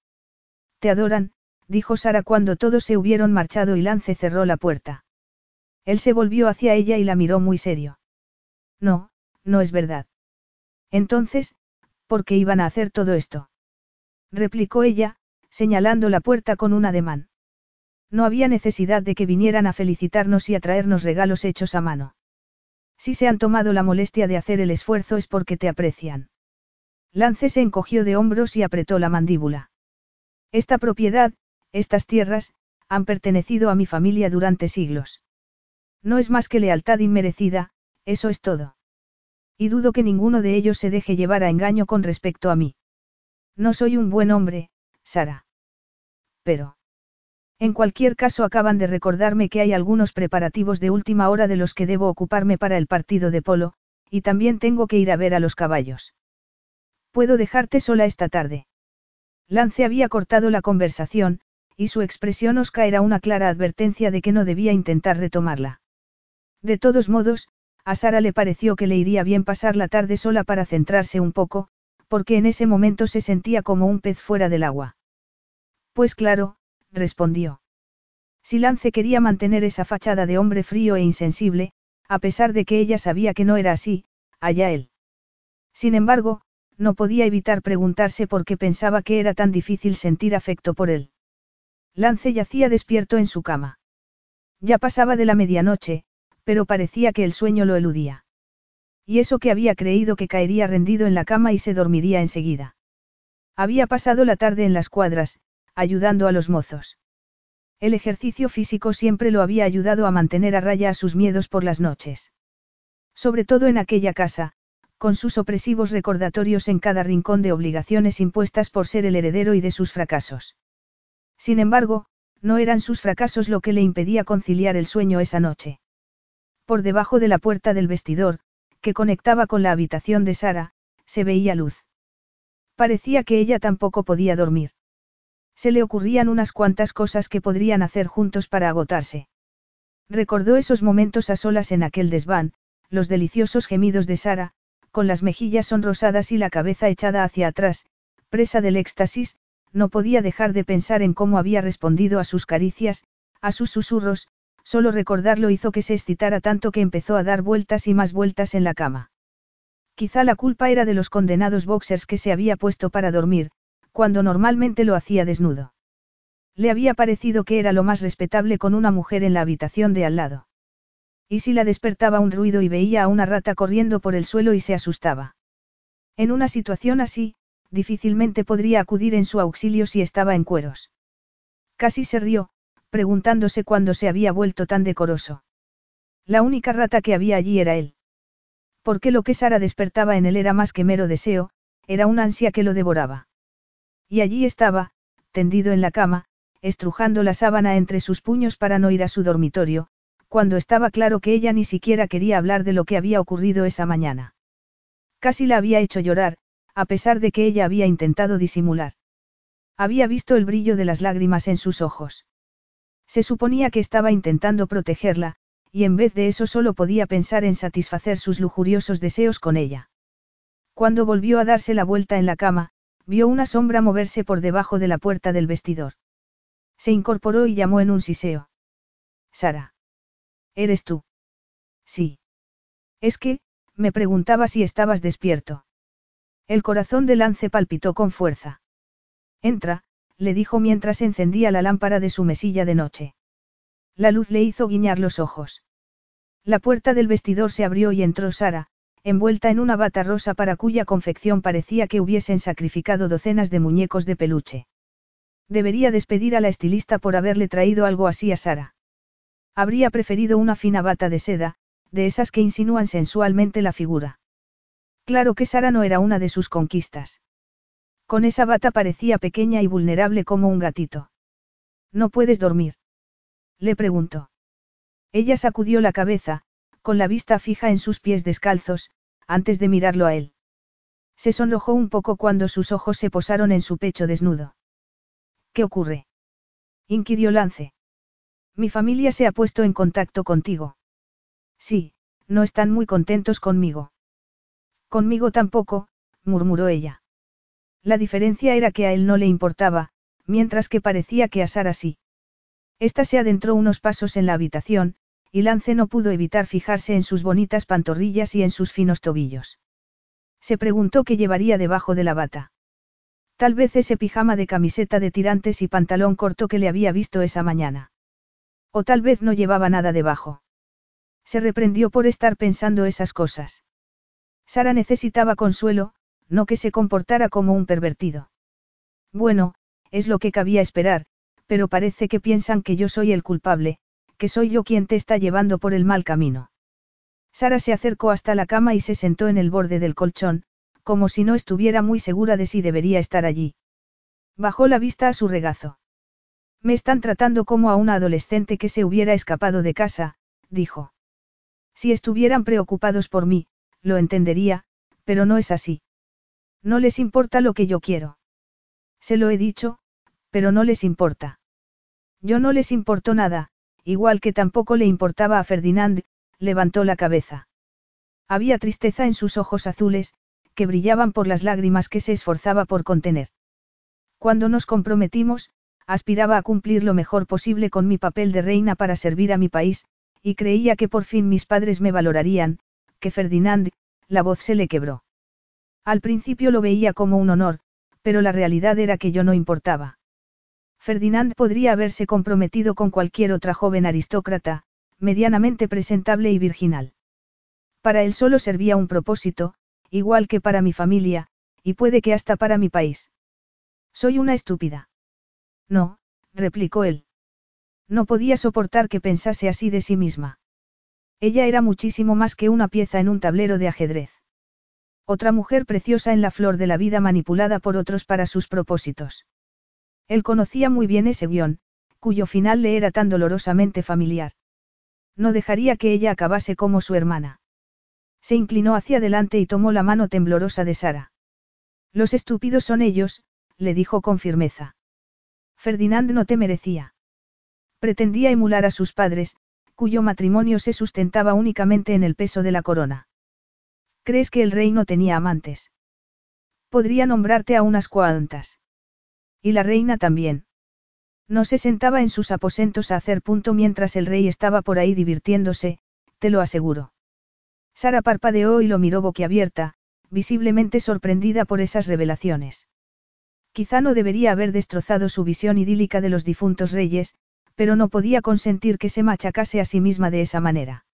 Te adoran, dijo Sara cuando todos se hubieron marchado y Lance cerró la puerta. Él se volvió hacia ella y la miró muy serio. No, no es verdad. Entonces, ¿por qué iban a hacer todo esto? replicó ella, señalando la puerta con un ademán. No había necesidad de que vinieran a felicitarnos y a traernos regalos hechos a mano. Si se han tomado la molestia de hacer el esfuerzo es porque te aprecian. Lance se encogió de hombros y apretó la mandíbula. Esta propiedad, estas tierras, han pertenecido a mi familia durante siglos. No es más que lealtad inmerecida, eso es todo. Y dudo que ninguno de ellos se deje llevar a engaño con respecto a mí. No soy un buen hombre, Sara. Pero. En cualquier caso acaban de recordarme que hay algunos preparativos de última hora de los que debo ocuparme para el partido de polo, y también tengo que ir a ver a los caballos. ¿Puedo dejarte sola esta tarde? Lance había cortado la conversación, y su expresión Oscar era una clara advertencia de que no debía intentar retomarla. De todos modos, a Sara le pareció que le iría bien pasar la tarde sola para centrarse un poco, porque en ese momento se sentía como un pez fuera del agua. Pues claro, respondió. Si Lance quería mantener esa fachada de hombre frío e insensible, a pesar de que ella sabía que no era así, allá él. Sin embargo, no podía evitar preguntarse por qué pensaba que era tan difícil sentir afecto por él. Lance yacía despierto en su cama. Ya pasaba de la medianoche, pero parecía que el sueño lo eludía. Y eso que había creído que caería rendido en la cama y se dormiría enseguida. Había pasado la tarde en las cuadras, ayudando a los mozos. El ejercicio físico siempre lo había ayudado a mantener a raya a sus miedos por las noches. Sobre todo en aquella casa, con sus opresivos recordatorios en cada rincón de obligaciones impuestas por ser el heredero y de sus fracasos. Sin embargo, no eran sus fracasos lo que le impedía conciliar el sueño esa noche. Por debajo de la puerta del vestidor, que conectaba con la habitación de Sara, se veía luz. Parecía que ella tampoco podía dormir. Se le ocurrían unas cuantas cosas que podrían hacer juntos para agotarse. Recordó esos momentos a solas en aquel desván, los deliciosos gemidos de Sara, con las mejillas sonrosadas y la cabeza echada hacia atrás, presa del éxtasis, no podía dejar de pensar en cómo había respondido a sus caricias, a sus susurros, Solo recordarlo hizo que se excitara tanto que empezó a dar vueltas y más vueltas en la cama. Quizá la culpa era de los condenados boxers que se había puesto para dormir, cuando normalmente lo hacía desnudo. Le había parecido que era lo más respetable con una mujer en la habitación de al lado. Y si la despertaba un ruido y veía a una rata corriendo por el suelo y se asustaba. En una situación así, difícilmente podría acudir en su auxilio si estaba en cueros. Casi se rió, preguntándose cuándo se había vuelto tan decoroso. La única rata que había allí era él. Porque lo que Sara despertaba en él era más que mero deseo, era una ansia que lo devoraba. Y allí estaba, tendido en la cama, estrujando la sábana entre sus puños para no ir a su dormitorio, cuando estaba claro que ella ni siquiera quería hablar de lo que había ocurrido esa mañana. Casi la había hecho llorar, a pesar de que ella había intentado disimular. Había visto el brillo de las lágrimas en sus ojos. Se suponía que estaba intentando protegerla, y en vez de eso solo podía pensar en satisfacer sus lujuriosos deseos con ella. Cuando volvió a darse la vuelta en la cama, vio una sombra moverse por debajo de la puerta del vestidor. Se incorporó y llamó en un siseo. Sara. ¿Eres tú? Sí. Es que, me preguntaba si estabas despierto. El corazón de Lance palpitó con fuerza. Entra, le dijo mientras encendía la lámpara de su mesilla de noche. La luz le hizo guiñar los ojos. La puerta del vestidor se abrió y entró Sara, envuelta en una bata rosa para cuya confección parecía que hubiesen sacrificado docenas de muñecos de peluche. Debería despedir a la estilista por haberle traído algo así a Sara. Habría preferido una fina bata de seda, de esas que insinúan sensualmente la figura. Claro que Sara no era una de sus conquistas. Con esa bata parecía pequeña y vulnerable como un gatito. ¿No puedes dormir? Le preguntó. Ella sacudió la cabeza, con la vista fija en sus pies descalzos, antes de mirarlo a él. Se sonrojó un poco cuando sus ojos se posaron en su pecho desnudo. ¿Qué ocurre? inquirió Lance. Mi familia se ha puesto en contacto contigo. Sí, no están muy contentos conmigo. Conmigo tampoco, murmuró ella. La diferencia era que a él no le importaba, mientras que parecía que a Sara sí. Esta se adentró unos pasos en la habitación, y Lance no pudo evitar fijarse en sus bonitas pantorrillas y en sus finos tobillos. Se preguntó qué llevaría debajo de la bata. Tal vez ese pijama de camiseta de tirantes y pantalón corto que le había visto esa mañana. O tal vez no llevaba nada debajo. Se reprendió por estar pensando esas cosas. Sara necesitaba consuelo, no que se comportara como un pervertido. Bueno, es lo que cabía esperar, pero parece que piensan que yo soy el culpable, que soy yo quien te está llevando por el mal camino. Sara se acercó hasta la cama y se sentó en el borde del colchón, como si no estuviera muy segura de si debería estar allí. Bajó la vista a su regazo. Me están tratando como a una adolescente que se hubiera escapado de casa, dijo. Si estuvieran preocupados por mí, lo entendería, pero no es así. No les importa lo que yo quiero. Se lo he dicho, pero no les importa. Yo no les importó nada, igual que tampoco le importaba a Ferdinand, levantó la cabeza. Había tristeza en sus ojos azules, que brillaban por las lágrimas que se esforzaba por contener. Cuando nos comprometimos, aspiraba a cumplir lo mejor posible con mi papel de reina para servir a mi país, y creía que por fin mis padres me valorarían, que Ferdinand, la voz se le quebró. Al principio lo veía como un honor, pero la realidad era que yo no importaba. Ferdinand podría haberse comprometido con cualquier otra joven aristócrata, medianamente presentable y virginal. Para él solo servía un propósito, igual que para mi familia, y puede que hasta para mi país. Soy una estúpida. No, replicó él. No podía soportar que pensase así de sí misma. Ella era muchísimo más que una pieza en un tablero de ajedrez. Otra mujer preciosa en la flor de la vida manipulada por otros para sus propósitos. Él conocía muy bien ese guion, cuyo final le era tan dolorosamente familiar. No dejaría que ella acabase como su hermana. Se inclinó hacia adelante y tomó la mano temblorosa de Sara. Los estúpidos son ellos, le dijo con firmeza. Ferdinand no te merecía. Pretendía emular a sus padres, cuyo matrimonio se sustentaba únicamente en el peso de la corona. ¿Crees que el rey no tenía amantes? Podría nombrarte a unas cuantas. Y la reina también. No se sentaba en sus aposentos a hacer punto mientras el rey estaba por ahí divirtiéndose, te lo aseguro. Sara parpadeó y lo miró boquiabierta, visiblemente sorprendida por esas revelaciones. Quizá no debería haber destrozado su visión idílica de los difuntos reyes, pero no podía consentir que se machacase a sí misma de esa manera.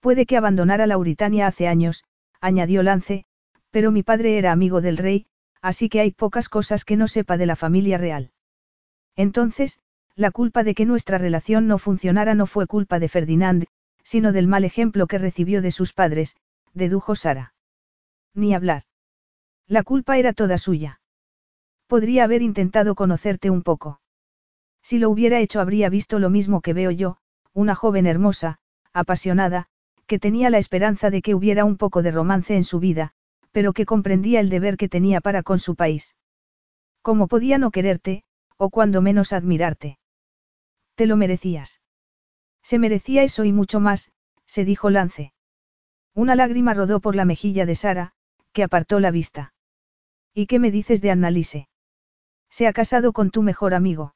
Puede que abandonara Lauritania hace años, añadió Lance, pero mi padre era amigo del rey, así que hay pocas cosas que no sepa de la familia real. Entonces, la culpa de que nuestra relación no funcionara no fue culpa de Ferdinand, sino del mal ejemplo que recibió de sus padres, dedujo Sara. Ni hablar. La culpa era toda suya. Podría haber intentado conocerte un poco. Si lo hubiera hecho habría visto lo mismo que veo yo, una joven hermosa, apasionada, que tenía la esperanza de que hubiera un poco de romance en su vida, pero que comprendía el deber que tenía para con su país. ¿Cómo podía no quererte, o cuando menos admirarte? Te lo merecías. Se merecía eso y mucho más, se dijo Lance. Una lágrima rodó por la mejilla de Sara, que apartó la vista. ¿Y qué me dices de Annalise? Se ha casado con tu mejor amigo.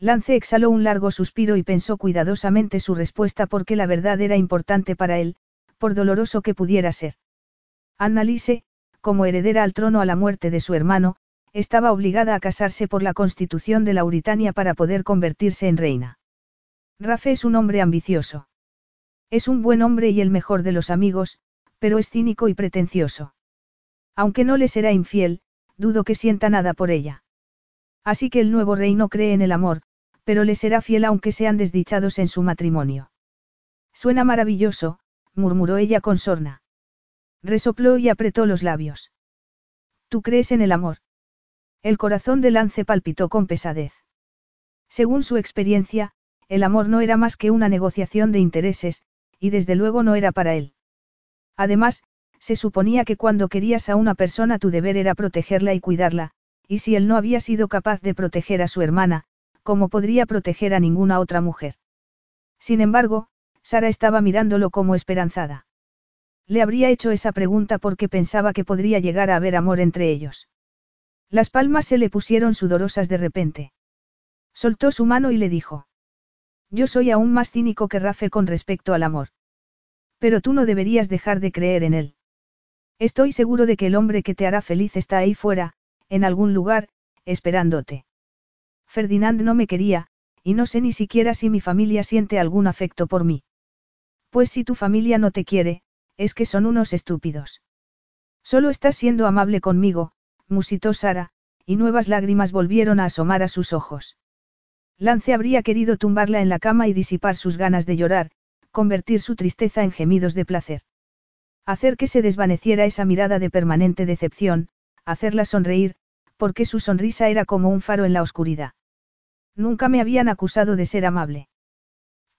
Lance exhaló un largo suspiro y pensó cuidadosamente su respuesta porque la verdad era importante para él, por doloroso que pudiera ser. Annalise, como heredera al trono a la muerte de su hermano, estaba obligada a casarse por la constitución de Lauritania para poder convertirse en reina. Rafe es un hombre ambicioso. Es un buen hombre y el mejor de los amigos, pero es cínico y pretencioso. Aunque no le será infiel, dudo que sienta nada por ella. Así que el nuevo rey no cree en el amor, pero le será fiel aunque sean desdichados en su matrimonio. Suena maravilloso, murmuró ella con sorna. Resopló y apretó los labios. ¿Tú crees en el amor? El corazón de Lance palpitó con pesadez. Según su experiencia, el amor no era más que una negociación de intereses, y desde luego no era para él. Además, se suponía que cuando querías a una persona tu deber era protegerla y cuidarla, y si él no había sido capaz de proteger a su hermana, como podría proteger a ninguna otra mujer. Sin embargo, Sara estaba mirándolo como esperanzada. Le habría hecho esa pregunta porque pensaba que podría llegar a haber amor entre ellos. Las palmas se le pusieron sudorosas de repente. Soltó su mano y le dijo. Yo soy aún más cínico que Rafe con respecto al amor. Pero tú no deberías dejar de creer en él. Estoy seguro de que el hombre que te hará feliz está ahí fuera, en algún lugar, esperándote. Ferdinand no me quería, y no sé ni siquiera si mi familia siente algún afecto por mí. Pues si tu familia no te quiere, es que son unos estúpidos. Solo estás siendo amable conmigo, musitó Sara, y nuevas lágrimas volvieron a asomar a sus ojos. Lance habría querido tumbarla en la cama y disipar sus ganas de llorar, convertir su tristeza en gemidos de placer. Hacer que se desvaneciera esa mirada de permanente decepción, hacerla sonreír, porque su sonrisa era como un faro en la oscuridad. Nunca me habían acusado de ser amable.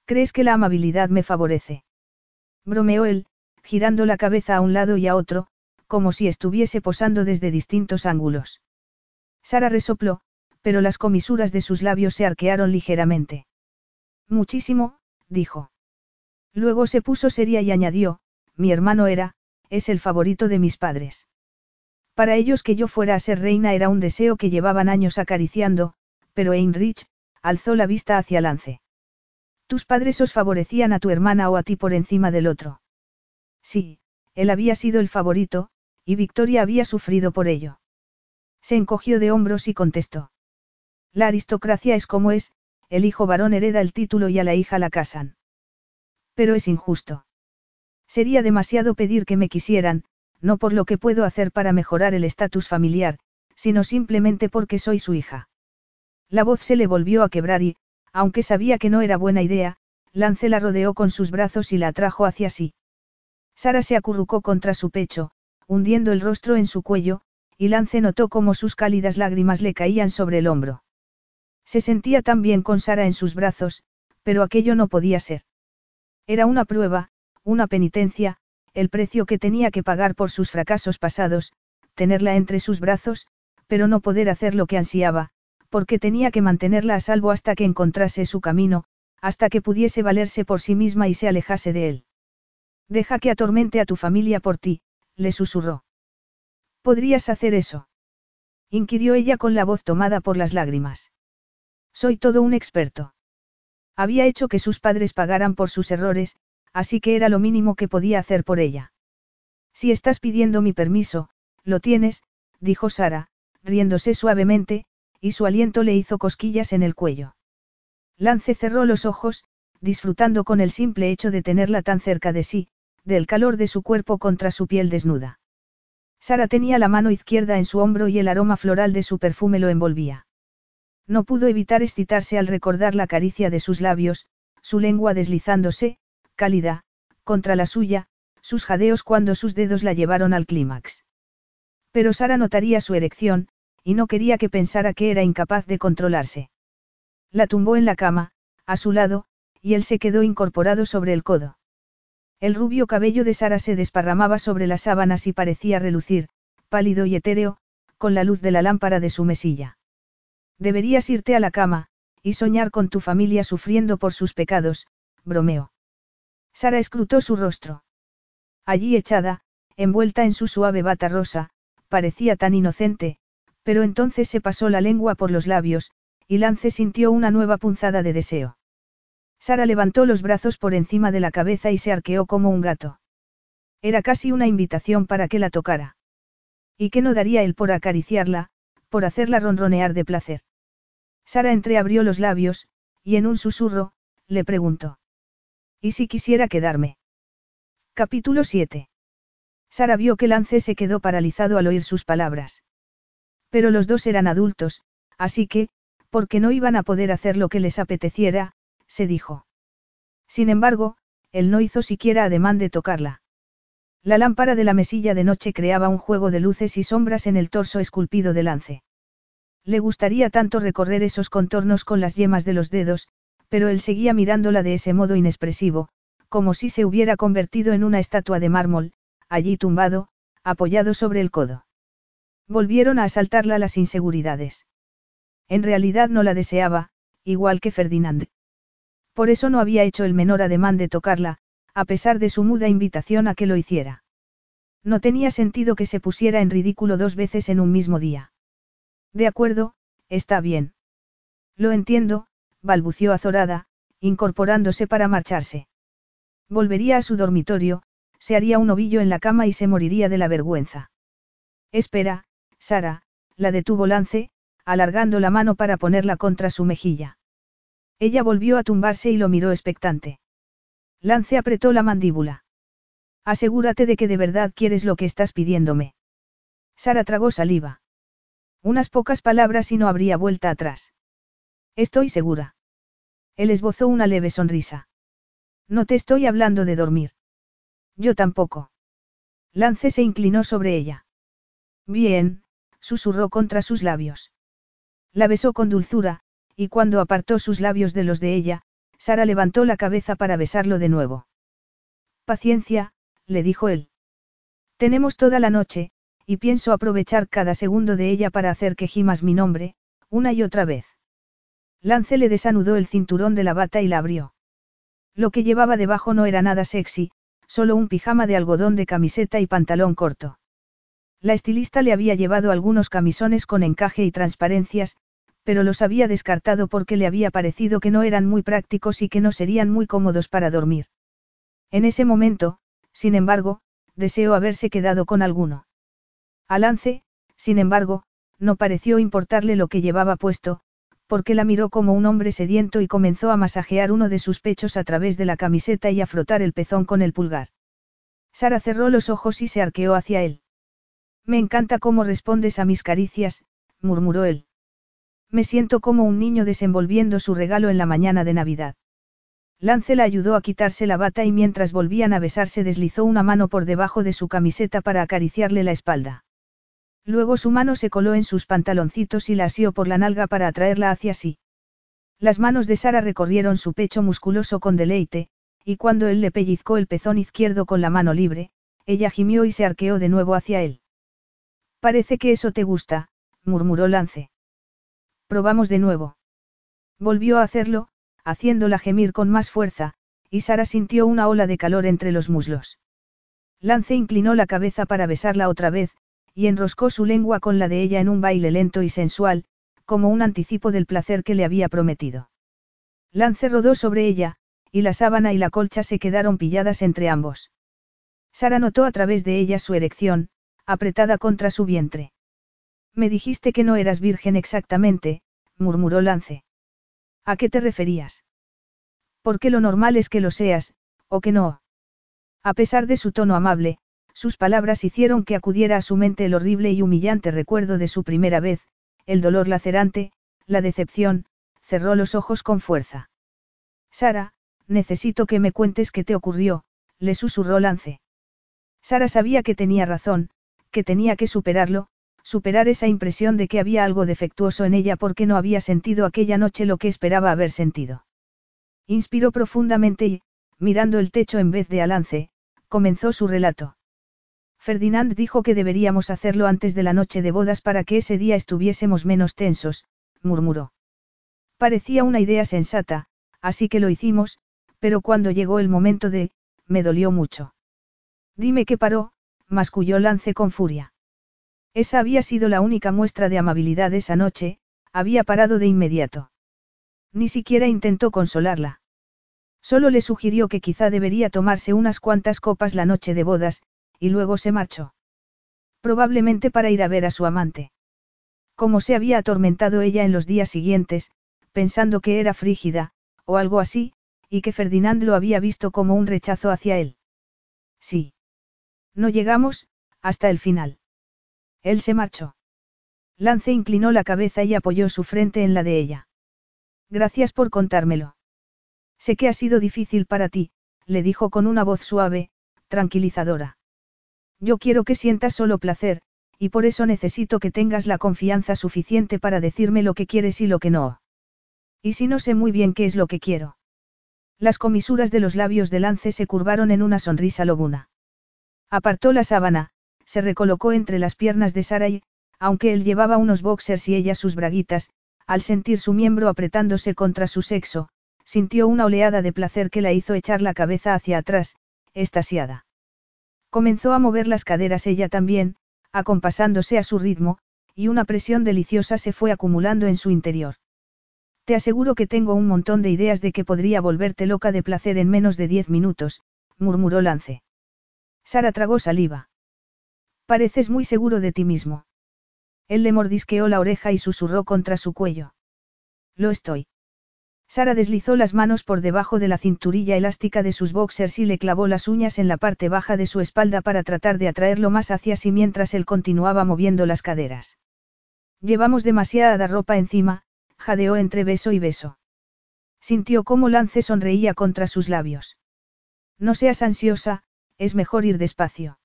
¿Crees que la amabilidad me favorece? Bromeó él, girando la cabeza a un lado y a otro, como si estuviese posando desde distintos ángulos. Sara resopló, pero las comisuras de sus labios se arquearon ligeramente. Muchísimo, dijo. Luego se puso seria y añadió, mi hermano era, es el favorito de mis padres. Para ellos que yo fuera a ser reina era un deseo que llevaban años acariciando, pero Heinrich, alzó la vista hacia Lance. Tus padres os favorecían a tu hermana o a ti por encima del otro. Sí, él había sido el favorito, y Victoria había sufrido por ello. Se encogió de hombros y contestó. La aristocracia es como es, el hijo varón hereda el título y a la hija la casan. Pero es injusto. Sería demasiado pedir que me quisieran, no por lo que puedo hacer para mejorar el estatus familiar, sino simplemente porque soy su hija. La voz se le volvió a quebrar y, aunque sabía que no era buena idea, Lance la rodeó con sus brazos y la atrajo hacia sí. Sara se acurrucó contra su pecho, hundiendo el rostro en su cuello, y Lance notó cómo sus cálidas lágrimas le caían sobre el hombro. Se sentía tan bien con Sara en sus brazos, pero aquello no podía ser. Era una prueba, una penitencia, el precio que tenía que pagar por sus fracasos pasados, tenerla entre sus brazos, pero no poder hacer lo que ansiaba, porque tenía que mantenerla a salvo hasta que encontrase su camino, hasta que pudiese valerse por sí misma y se alejase de él. Deja que atormente a tu familia por ti, le susurró. ¿Podrías hacer eso? inquirió ella con la voz tomada por las lágrimas. Soy todo un experto. Había hecho que sus padres pagaran por sus errores, así que era lo mínimo que podía hacer por ella. Si estás pidiendo mi permiso, lo tienes, dijo Sara, riéndose suavemente, y su aliento le hizo cosquillas en el cuello. Lance cerró los ojos, disfrutando con el simple hecho de tenerla tan cerca de sí, del calor de su cuerpo contra su piel desnuda. Sara tenía la mano izquierda en su hombro y el aroma floral de su perfume lo envolvía. No pudo evitar excitarse al recordar la caricia de sus labios, su lengua deslizándose, cálida, contra la suya, sus jadeos cuando sus dedos la llevaron al clímax. Pero Sara notaría su erección, y no quería que pensara que era incapaz de controlarse. La tumbó en la cama, a su lado, y él se quedó incorporado sobre el codo. El rubio cabello de Sara se desparramaba sobre las sábanas y parecía relucir, pálido y etéreo, con la luz de la lámpara de su mesilla. Deberías irte a la cama, y soñar con tu familia sufriendo por sus pecados, bromeó. Sara escrutó su rostro. Allí echada, envuelta en su suave bata rosa, parecía tan inocente, pero entonces se pasó la lengua por los labios, y Lance sintió una nueva punzada de deseo. Sara levantó los brazos por encima de la cabeza y se arqueó como un gato. Era casi una invitación para que la tocara. ¿Y qué no daría él por acariciarla, por hacerla ronronear de placer? Sara entreabrió los labios, y en un susurro, le preguntó. ¿Y si quisiera quedarme? Capítulo 7. Sara vio que Lance se quedó paralizado al oír sus palabras. Pero los dos eran adultos, así que, porque no iban a poder hacer lo que les apeteciera, se dijo. Sin embargo, él no hizo siquiera ademán de tocarla. La lámpara de la mesilla de noche creaba un juego de luces y sombras en el torso esculpido de lance. Le gustaría tanto recorrer esos contornos con las yemas de los dedos, pero él seguía mirándola de ese modo inexpresivo, como si se hubiera convertido en una estatua de mármol, allí tumbado, apoyado sobre el codo. Volvieron a asaltarla las inseguridades. En realidad no la deseaba, igual que Ferdinand. Por eso no había hecho el menor ademán de tocarla, a pesar de su muda invitación a que lo hiciera. No tenía sentido que se pusiera en ridículo dos veces en un mismo día. De acuerdo, está bien. Lo entiendo, balbució azorada, incorporándose para marcharse. Volvería a su dormitorio, se haría un ovillo en la cama y se moriría de la vergüenza. Espera, Sara, la detuvo Lance, alargando la mano para ponerla contra su mejilla. Ella volvió a tumbarse y lo miró expectante. Lance apretó la mandíbula. Asegúrate de que de verdad quieres lo que estás pidiéndome. Sara tragó saliva. Unas pocas palabras y no habría vuelta atrás. Estoy segura. Él esbozó una leve sonrisa. No te estoy hablando de dormir. Yo tampoco. Lance se inclinó sobre ella. Bien, susurró contra sus labios. La besó con dulzura, y cuando apartó sus labios de los de ella, Sara levantó la cabeza para besarlo de nuevo. Paciencia, le dijo él. Tenemos toda la noche, y pienso aprovechar cada segundo de ella para hacer que gimas mi nombre, una y otra vez. Lance le desanudó el cinturón de la bata y la abrió. Lo que llevaba debajo no era nada sexy, solo un pijama de algodón de camiseta y pantalón corto. La estilista le había llevado algunos camisones con encaje y transparencias, pero los había descartado porque le había parecido que no eran muy prácticos y que no serían muy cómodos para dormir. En ese momento, sin embargo, deseó haberse quedado con alguno. A Lance, sin embargo, no pareció importarle lo que llevaba puesto, porque la miró como un hombre sediento y comenzó a masajear uno de sus pechos a través de la camiseta y a frotar el pezón con el pulgar. Sara cerró los ojos y se arqueó hacia él. Me encanta cómo respondes a mis caricias, murmuró él. Me siento como un niño desenvolviendo su regalo en la mañana de Navidad. Lance la ayudó a quitarse la bata y mientras volvían a besarse deslizó una mano por debajo de su camiseta para acariciarle la espalda. Luego su mano se coló en sus pantaloncitos y la asió por la nalga para atraerla hacia sí. Las manos de Sara recorrieron su pecho musculoso con deleite, y cuando él le pellizcó el pezón izquierdo con la mano libre, ella gimió y se arqueó de nuevo hacia él. Parece que eso te gusta, murmuró Lance. Probamos de nuevo. Volvió a hacerlo, haciéndola gemir con más fuerza, y Sara sintió una ola de calor entre los muslos. Lance inclinó la cabeza para besarla otra vez, y enroscó su lengua con la de ella en un baile lento y sensual, como un anticipo del placer que le había prometido. Lance rodó sobre ella, y la sábana y la colcha se quedaron pilladas entre ambos. Sara notó a través de ella su erección, apretada contra su vientre. Me dijiste que no eras virgen exactamente, murmuró Lance. ¿A qué te referías? Porque lo normal es que lo seas, o que no. A pesar de su tono amable, sus palabras hicieron que acudiera a su mente el horrible y humillante recuerdo de su primera vez, el dolor lacerante, la decepción, cerró los ojos con fuerza. Sara, necesito que me cuentes qué te ocurrió, le susurró Lance. Sara sabía que tenía razón, que tenía que superarlo, superar esa impresión de que había algo defectuoso en ella porque no había sentido aquella noche lo que esperaba haber sentido. Inspiró profundamente y, mirando el techo en vez de a Lance, comenzó su relato. Ferdinand dijo que deberíamos hacerlo antes de la noche de bodas para que ese día estuviésemos menos tensos, murmuró. Parecía una idea sensata, así que lo hicimos, pero cuando llegó el momento de, me dolió mucho. Dime qué paró, masculló Lance con furia. Esa había sido la única muestra de amabilidad esa noche, había parado de inmediato. Ni siquiera intentó consolarla. Solo le sugirió que quizá debería tomarse unas cuantas copas la noche de bodas, y luego se marchó. Probablemente para ir a ver a su amante. Como se había atormentado ella en los días siguientes, pensando que era frígida, o algo así, y que Ferdinand lo había visto como un rechazo hacia él. Sí. No llegamos, hasta el final. Él se marchó. Lance inclinó la cabeza y apoyó su frente en la de ella. Gracias por contármelo. Sé que ha sido difícil para ti, le dijo con una voz suave, tranquilizadora. Yo quiero que sientas solo placer, y por eso necesito que tengas la confianza suficiente para decirme lo que quieres y lo que no. Y si no sé muy bien qué es lo que quiero. Las comisuras de los labios de Lance se curvaron en una sonrisa lobuna. Apartó la sábana, se recolocó entre las piernas de Sara y, aunque él llevaba unos boxers y ella sus braguitas, al sentir su miembro apretándose contra su sexo, sintió una oleada de placer que la hizo echar la cabeza hacia atrás, estasiada. Comenzó a mover las caderas ella también, acompasándose a su ritmo, y una presión deliciosa se fue acumulando en su interior. Te aseguro que tengo un montón de ideas de que podría volverte loca de placer en menos de diez minutos, murmuró Lance. Sara tragó saliva. Pareces muy seguro de ti mismo. Él le mordisqueó la oreja y susurró contra su cuello. Lo estoy. Sara deslizó las manos por debajo de la cinturilla elástica de sus boxers y le clavó las uñas en la parte baja de su espalda para tratar de atraerlo más hacia sí mientras él continuaba moviendo las caderas. Llevamos demasiada ropa encima, jadeó entre beso y beso. Sintió cómo Lance sonreía contra sus labios. No seas ansiosa, es mejor ir despacio.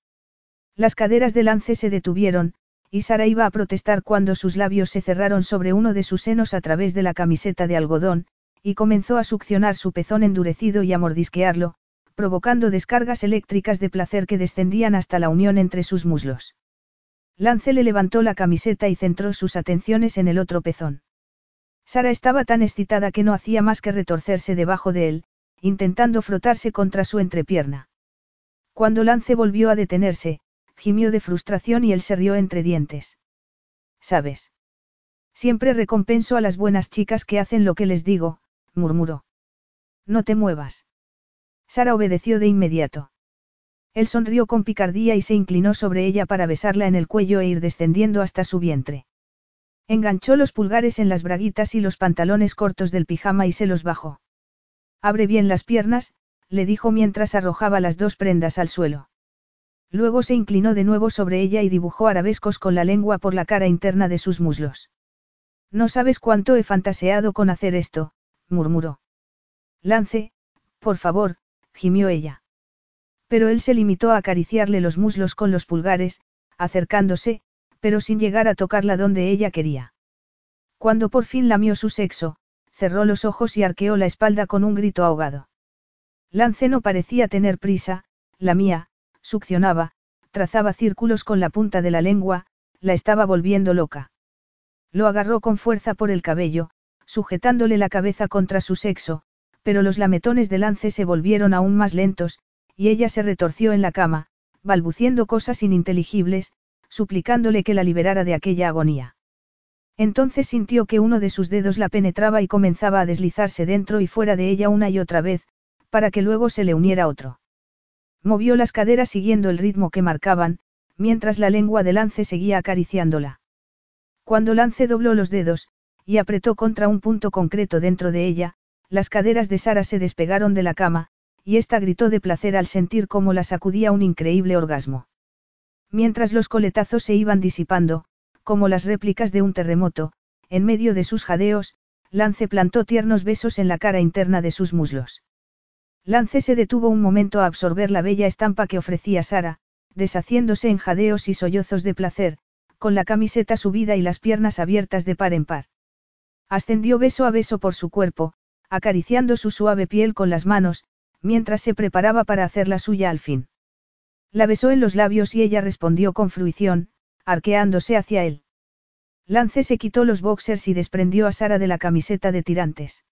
Las caderas de Lance se detuvieron, y Sara iba a protestar cuando sus labios se cerraron sobre uno de sus senos a través de la camiseta de algodón, y comenzó a succionar su pezón endurecido y a mordisquearlo, provocando descargas eléctricas de placer que descendían hasta la unión entre sus muslos. Lance le levantó la camiseta y centró sus atenciones en el otro pezón. Sara estaba tan excitada que no hacía más que retorcerse debajo de él, intentando frotarse contra su entrepierna. Cuando Lance volvió a detenerse, gimió de frustración y él se rió entre dientes. ¿Sabes? Siempre recompenso a las buenas chicas que hacen lo que les digo, murmuró. No te muevas. Sara obedeció de inmediato. Él sonrió con picardía y se inclinó sobre ella para besarla en el cuello e ir descendiendo hasta su vientre. Enganchó los pulgares en las braguitas y los pantalones cortos del pijama y se los bajó. Abre bien las piernas, le dijo mientras arrojaba las dos prendas al suelo. Luego se inclinó de nuevo sobre ella y dibujó arabescos con la lengua por la cara interna de sus muslos. No sabes cuánto he fantaseado con hacer esto, murmuró. Lance, por favor, gimió ella. Pero él se limitó a acariciarle los muslos con los pulgares, acercándose, pero sin llegar a tocarla donde ella quería. Cuando por fin lamió su sexo, cerró los ojos y arqueó la espalda con un grito ahogado. Lance no parecía tener prisa, la mía, succionaba, trazaba círculos con la punta de la lengua, la estaba volviendo loca. Lo agarró con fuerza por el cabello, sujetándole la cabeza contra su sexo, pero los lametones de lance se volvieron aún más lentos, y ella se retorció en la cama, balbuciendo cosas ininteligibles, suplicándole que la liberara de aquella agonía. Entonces sintió que uno de sus dedos la penetraba y comenzaba a deslizarse dentro y fuera de ella una y otra vez, para que luego se le uniera otro. Movió las caderas siguiendo el ritmo que marcaban, mientras la lengua de Lance seguía acariciándola. Cuando Lance dobló los dedos, y apretó contra un punto concreto dentro de ella, las caderas de Sara se despegaron de la cama, y ésta gritó de placer al sentir cómo la sacudía un increíble orgasmo. Mientras los coletazos se iban disipando, como las réplicas de un terremoto, en medio de sus jadeos, Lance plantó tiernos besos en la cara interna de sus muslos. Lance se detuvo un momento a absorber la bella estampa que ofrecía Sara, deshaciéndose en jadeos y sollozos de placer, con la camiseta subida y las piernas abiertas de par en par. Ascendió beso a beso por su cuerpo, acariciando su suave piel con las manos, mientras se preparaba para hacer la suya al fin. La besó en los labios y ella respondió con fruición, arqueándose hacia él. Lance se quitó los boxers y desprendió a Sara de la camiseta de tirantes.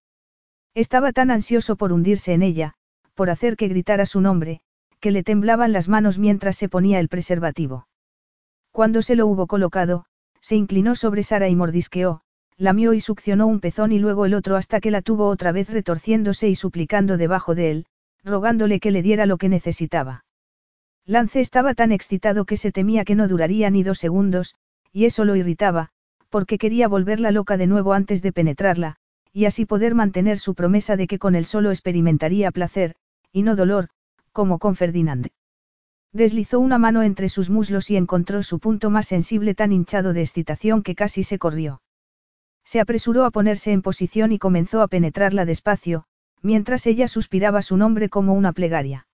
Estaba tan ansioso por hundirse en ella, por hacer que gritara su nombre, que le temblaban las manos mientras se ponía el preservativo. Cuando se lo hubo colocado, se inclinó sobre Sara y mordisqueó, lamió y succionó un pezón y luego el otro hasta que la tuvo otra vez retorciéndose y suplicando debajo de él, rogándole que le diera lo que necesitaba. Lance estaba tan excitado que se temía que no duraría ni dos segundos, y eso lo irritaba, porque quería volverla loca de nuevo antes de penetrarla, y así poder mantener su promesa de que con él solo experimentaría placer, y no dolor, como con Ferdinand. Deslizó una mano entre sus muslos y encontró su punto más sensible tan hinchado de excitación que casi se corrió. Se apresuró a ponerse en posición y comenzó a penetrarla despacio, mientras ella suspiraba su nombre como una plegaria.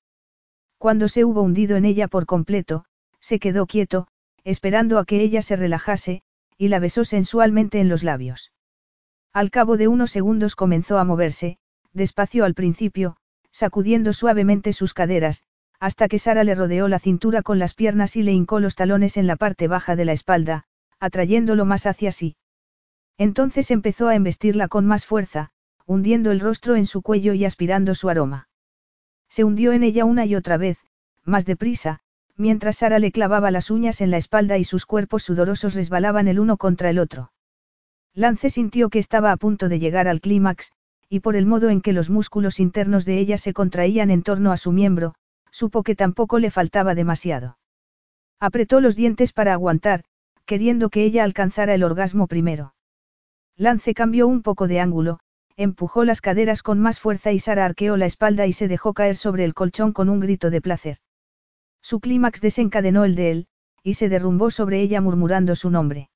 Cuando se hubo hundido en ella por completo, se quedó quieto, esperando a que ella se relajase, y la besó sensualmente en los labios. Al cabo de unos segundos comenzó a moverse, despacio al principio, sacudiendo suavemente sus caderas, hasta que Sara le rodeó la cintura con las piernas y le hincó los talones en la parte baja de la espalda, atrayéndolo más hacia sí. Entonces empezó a embestirla con más fuerza, hundiendo el rostro en su cuello y aspirando su aroma. Se hundió en ella una y otra vez, más deprisa, mientras Sara le clavaba las uñas en la espalda y sus cuerpos sudorosos resbalaban el uno contra el otro. Lance sintió que estaba a punto de llegar al clímax, y por el modo en que los músculos internos de ella se contraían en torno a su miembro, supo que tampoco le faltaba demasiado. Apretó los dientes para aguantar, queriendo que ella alcanzara el orgasmo primero. Lance cambió un poco de ángulo, empujó las caderas con más fuerza y Sara arqueó la espalda y se dejó caer sobre el colchón con un grito de placer. Su clímax desencadenó el de él, y se derrumbó sobre ella murmurando su nombre.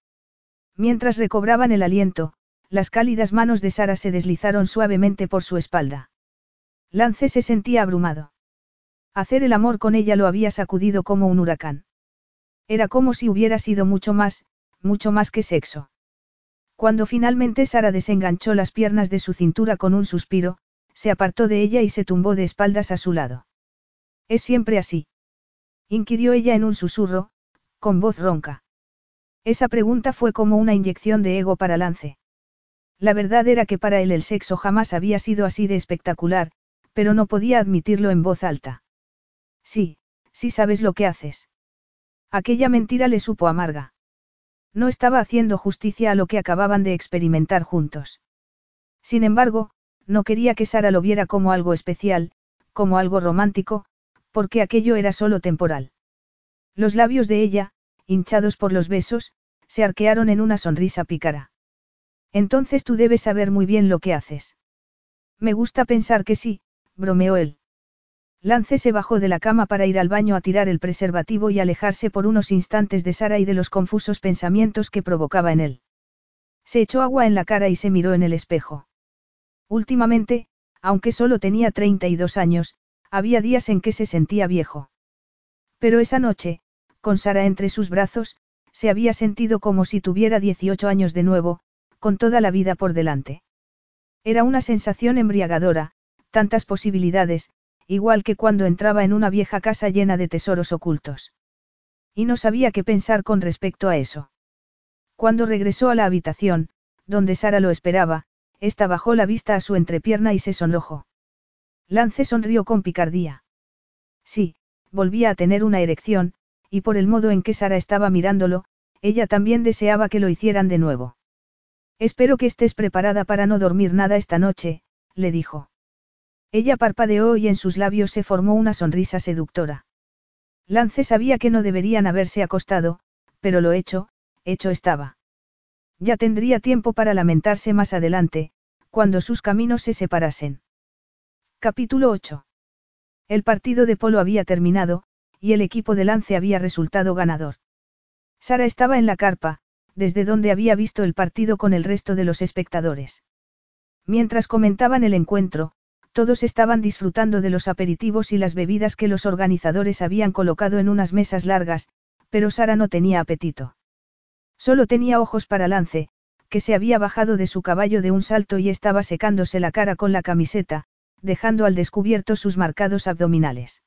Mientras recobraban el aliento, las cálidas manos de Sara se deslizaron suavemente por su espalda. Lance se sentía abrumado. Hacer el amor con ella lo había sacudido como un huracán. Era como si hubiera sido mucho más, mucho más que sexo. Cuando finalmente Sara desenganchó las piernas de su cintura con un suspiro, se apartó de ella y se tumbó de espaldas a su lado. ¿Es siempre así? inquirió ella en un susurro, con voz ronca. Esa pregunta fue como una inyección de ego para Lance. La verdad era que para él el sexo jamás había sido así de espectacular, pero no podía admitirlo en voz alta. Sí, sí sabes lo que haces. Aquella mentira le supo amarga. No estaba haciendo justicia a lo que acababan de experimentar juntos. Sin embargo, no quería que Sara lo viera como algo especial, como algo romántico, porque aquello era solo temporal. Los labios de ella, hinchados por los besos, se arquearon en una sonrisa pícara. Entonces tú debes saber muy bien lo que haces. Me gusta pensar que sí, bromeó él. Lance se bajó de la cama para ir al baño a tirar el preservativo y alejarse por unos instantes de Sara y de los confusos pensamientos que provocaba en él. Se echó agua en la cara y se miró en el espejo. Últimamente, aunque solo tenía 32 años, había días en que se sentía viejo. Pero esa noche, con Sara entre sus brazos, se había sentido como si tuviera 18 años de nuevo, con toda la vida por delante. Era una sensación embriagadora, tantas posibilidades, igual que cuando entraba en una vieja casa llena de tesoros ocultos. Y no sabía qué pensar con respecto a eso. Cuando regresó a la habitación, donde Sara lo esperaba, ésta bajó la vista a su entrepierna y se sonrojó. Lance sonrió con picardía. Sí, volvía a tener una erección, y por el modo en que Sara estaba mirándolo, ella también deseaba que lo hicieran de nuevo. Espero que estés preparada para no dormir nada esta noche, le dijo. Ella parpadeó y en sus labios se formó una sonrisa seductora. Lance sabía que no deberían haberse acostado, pero lo hecho, hecho estaba. Ya tendría tiempo para lamentarse más adelante, cuando sus caminos se separasen. Capítulo 8. El partido de polo había terminado, y el equipo de lance había resultado ganador. Sara estaba en la carpa, desde donde había visto el partido con el resto de los espectadores. Mientras comentaban el encuentro, todos estaban disfrutando de los aperitivos y las bebidas que los organizadores habían colocado en unas mesas largas, pero Sara no tenía apetito. Solo tenía ojos para Lance, que se había bajado de su caballo de un salto y estaba secándose la cara con la camiseta, dejando al descubierto sus marcados abdominales.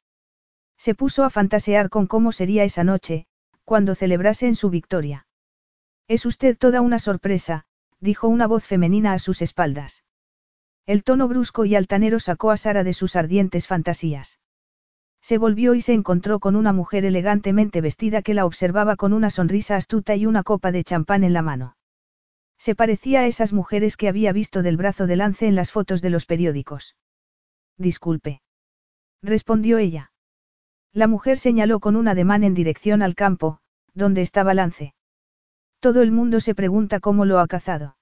Se puso a fantasear con cómo sería esa noche, cuando celebrasen su victoria. Es usted toda una sorpresa, dijo una voz femenina a sus espaldas. El tono brusco y altanero sacó a Sara de sus ardientes fantasías. Se volvió y se encontró con una mujer elegantemente vestida que la observaba con una sonrisa astuta y una copa de champán en la mano. Se parecía a esas mujeres que había visto del brazo de lance en las fotos de los periódicos. Disculpe. Respondió ella. La mujer señaló con un ademán en dirección al campo, donde estaba Lance. Todo el mundo se pregunta cómo lo ha cazado.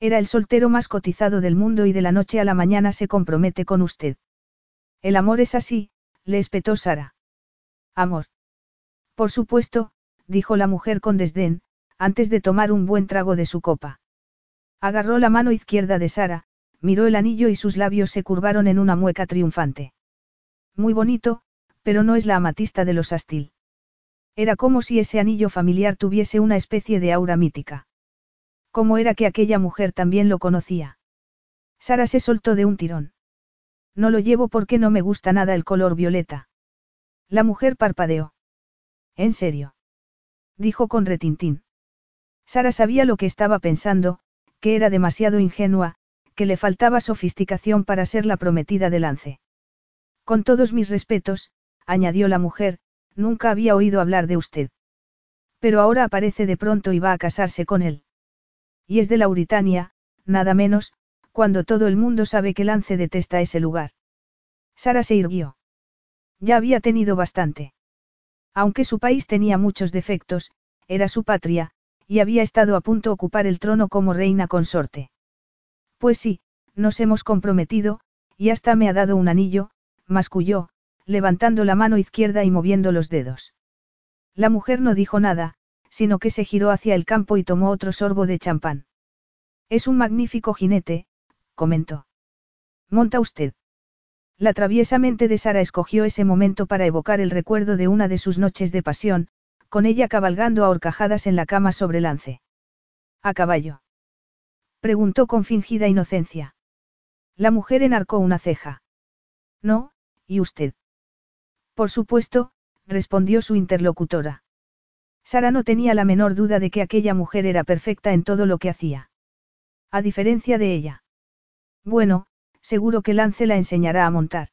Era el soltero más cotizado del mundo y de la noche a la mañana se compromete con usted. El amor es así, le espetó Sara. Amor. Por supuesto, dijo la mujer con desdén, antes de tomar un buen trago de su copa. Agarró la mano izquierda de Sara, miró el anillo y sus labios se curvaron en una mueca triunfante. Muy bonito, pero no es la amatista de los Astil. Era como si ese anillo familiar tuviese una especie de aura mítica. ¿Cómo era que aquella mujer también lo conocía? Sara se soltó de un tirón. No lo llevo porque no me gusta nada el color violeta. La mujer parpadeó. ¿En serio? Dijo con retintín. Sara sabía lo que estaba pensando, que era demasiado ingenua, que le faltaba sofisticación para ser la prometida de Lance. Con todos mis respetos, añadió la mujer, nunca había oído hablar de usted. Pero ahora aparece de pronto y va a casarse con él. Y es de Lauritania, nada menos, cuando todo el mundo sabe que Lance detesta ese lugar. Sara se irguió. Ya había tenido bastante. Aunque su país tenía muchos defectos, era su patria, y había estado a punto de ocupar el trono como reina consorte. Pues sí, nos hemos comprometido, y hasta me ha dado un anillo, masculló, levantando la mano izquierda y moviendo los dedos. La mujer no dijo nada, sino que se giró hacia el campo y tomó otro sorbo de champán. Es un magnífico jinete, comentó. Monta usted. La traviesa mente de Sara escogió ese momento para evocar el recuerdo de una de sus noches de pasión, con ella cabalgando a horcajadas en la cama sobre lance. ¿A caballo? Preguntó con fingida inocencia. La mujer enarcó una ceja. No, ¿y usted? Por supuesto, respondió su interlocutora. Sara no tenía la menor duda de que aquella mujer era perfecta en todo lo que hacía. A diferencia de ella. Bueno, seguro que Lance la enseñará a montar.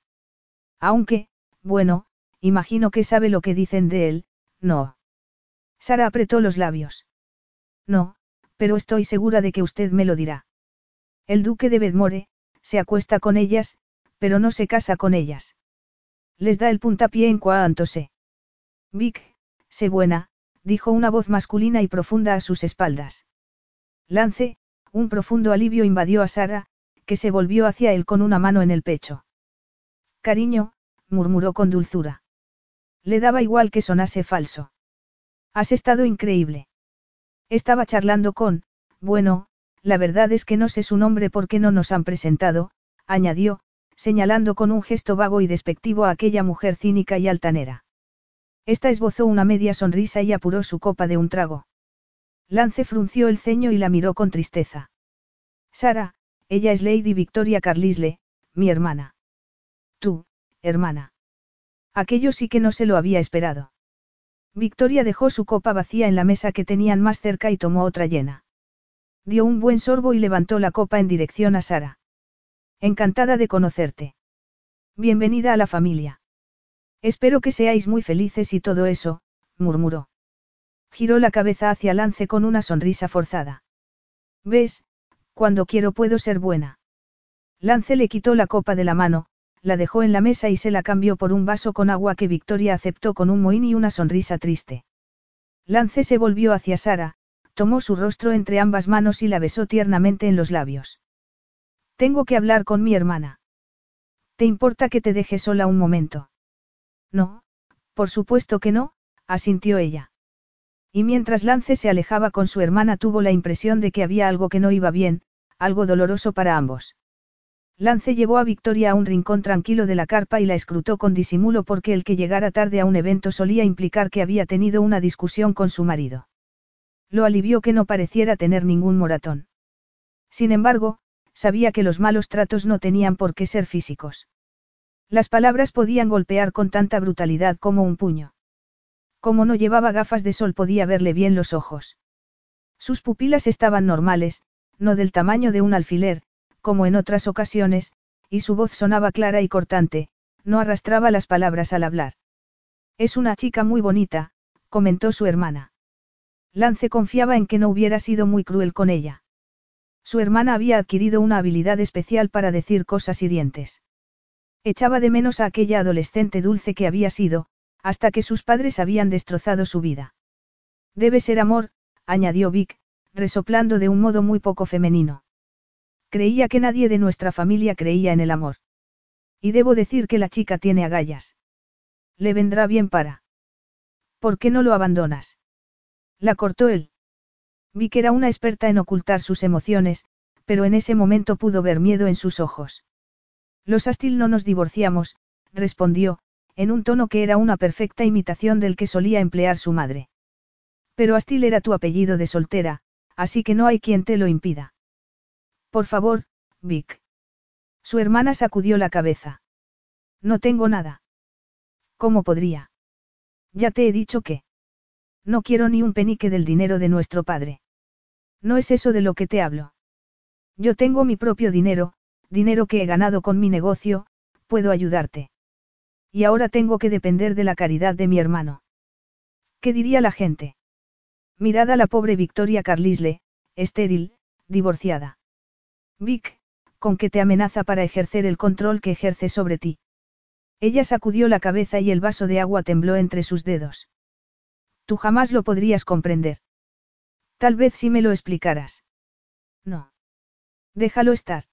Aunque, bueno, imagino que sabe lo que dicen de él, no. Sara apretó los labios. No, pero estoy segura de que usted me lo dirá. El duque de Bedmore, se acuesta con ellas, pero no se casa con ellas. Les da el puntapié en cuanto sé. Vic, sé buena, dijo una voz masculina y profunda a sus espaldas. Lance, un profundo alivio invadió a Sara, que se volvió hacia él con una mano en el pecho. Cariño, murmuró con dulzura. Le daba igual que sonase falso. Has estado increíble. Estaba charlando con, bueno, la verdad es que no sé su nombre porque no nos han presentado, añadió, señalando con un gesto vago y despectivo a aquella mujer cínica y altanera. Esta esbozó una media sonrisa y apuró su copa de un trago. Lance frunció el ceño y la miró con tristeza. Sara, ella es Lady Victoria Carlisle, mi hermana. Tú, hermana. Aquello sí que no se lo había esperado. Victoria dejó su copa vacía en la mesa que tenían más cerca y tomó otra llena. Dio un buen sorbo y levantó la copa en dirección a Sara. Encantada de conocerte. Bienvenida a la familia. Espero que seáis muy felices y todo eso, murmuró. Giró la cabeza hacia Lance con una sonrisa forzada. ¿Ves? Cuando quiero puedo ser buena. Lance le quitó la copa de la mano, la dejó en la mesa y se la cambió por un vaso con agua que Victoria aceptó con un mohín y una sonrisa triste. Lance se volvió hacia Sara, tomó su rostro entre ambas manos y la besó tiernamente en los labios. Tengo que hablar con mi hermana. ¿Te importa que te deje sola un momento? No, por supuesto que no, asintió ella. Y mientras Lance se alejaba con su hermana tuvo la impresión de que había algo que no iba bien, algo doloroso para ambos. Lance llevó a Victoria a un rincón tranquilo de la carpa y la escrutó con disimulo porque el que llegara tarde a un evento solía implicar que había tenido una discusión con su marido. Lo alivió que no pareciera tener ningún moratón. Sin embargo, sabía que los malos tratos no tenían por qué ser físicos. Las palabras podían golpear con tanta brutalidad como un puño. Como no llevaba gafas de sol podía verle bien los ojos. Sus pupilas estaban normales, no del tamaño de un alfiler, como en otras ocasiones, y su voz sonaba clara y cortante, no arrastraba las palabras al hablar. Es una chica muy bonita, comentó su hermana. Lance confiaba en que no hubiera sido muy cruel con ella. Su hermana había adquirido una habilidad especial para decir cosas hirientes. Echaba de menos a aquella adolescente dulce que había sido, hasta que sus padres habían destrozado su vida. Debe ser amor, añadió Vic, resoplando de un modo muy poco femenino. Creía que nadie de nuestra familia creía en el amor. Y debo decir que la chica tiene agallas. Le vendrá bien para. ¿Por qué no lo abandonas? La cortó él. Vi que era una experta en ocultar sus emociones, pero en ese momento pudo ver miedo en sus ojos. Los Astil no nos divorciamos, respondió, en un tono que era una perfecta imitación del que solía emplear su madre. Pero Astil era tu apellido de soltera, así que no hay quien te lo impida. Por favor, Vic. Su hermana sacudió la cabeza. No tengo nada. ¿Cómo podría? Ya te he dicho que. No quiero ni un penique del dinero de nuestro padre. No es eso de lo que te hablo. Yo tengo mi propio dinero, dinero que he ganado con mi negocio, puedo ayudarte. Y ahora tengo que depender de la caridad de mi hermano. ¿Qué diría la gente? Mirad a la pobre Victoria Carlisle, estéril, divorciada. Vic, con que te amenaza para ejercer el control que ejerce sobre ti. Ella sacudió la cabeza y el vaso de agua tembló entre sus dedos. Tú jamás lo podrías comprender. Tal vez si me lo explicaras. No. Déjalo estar.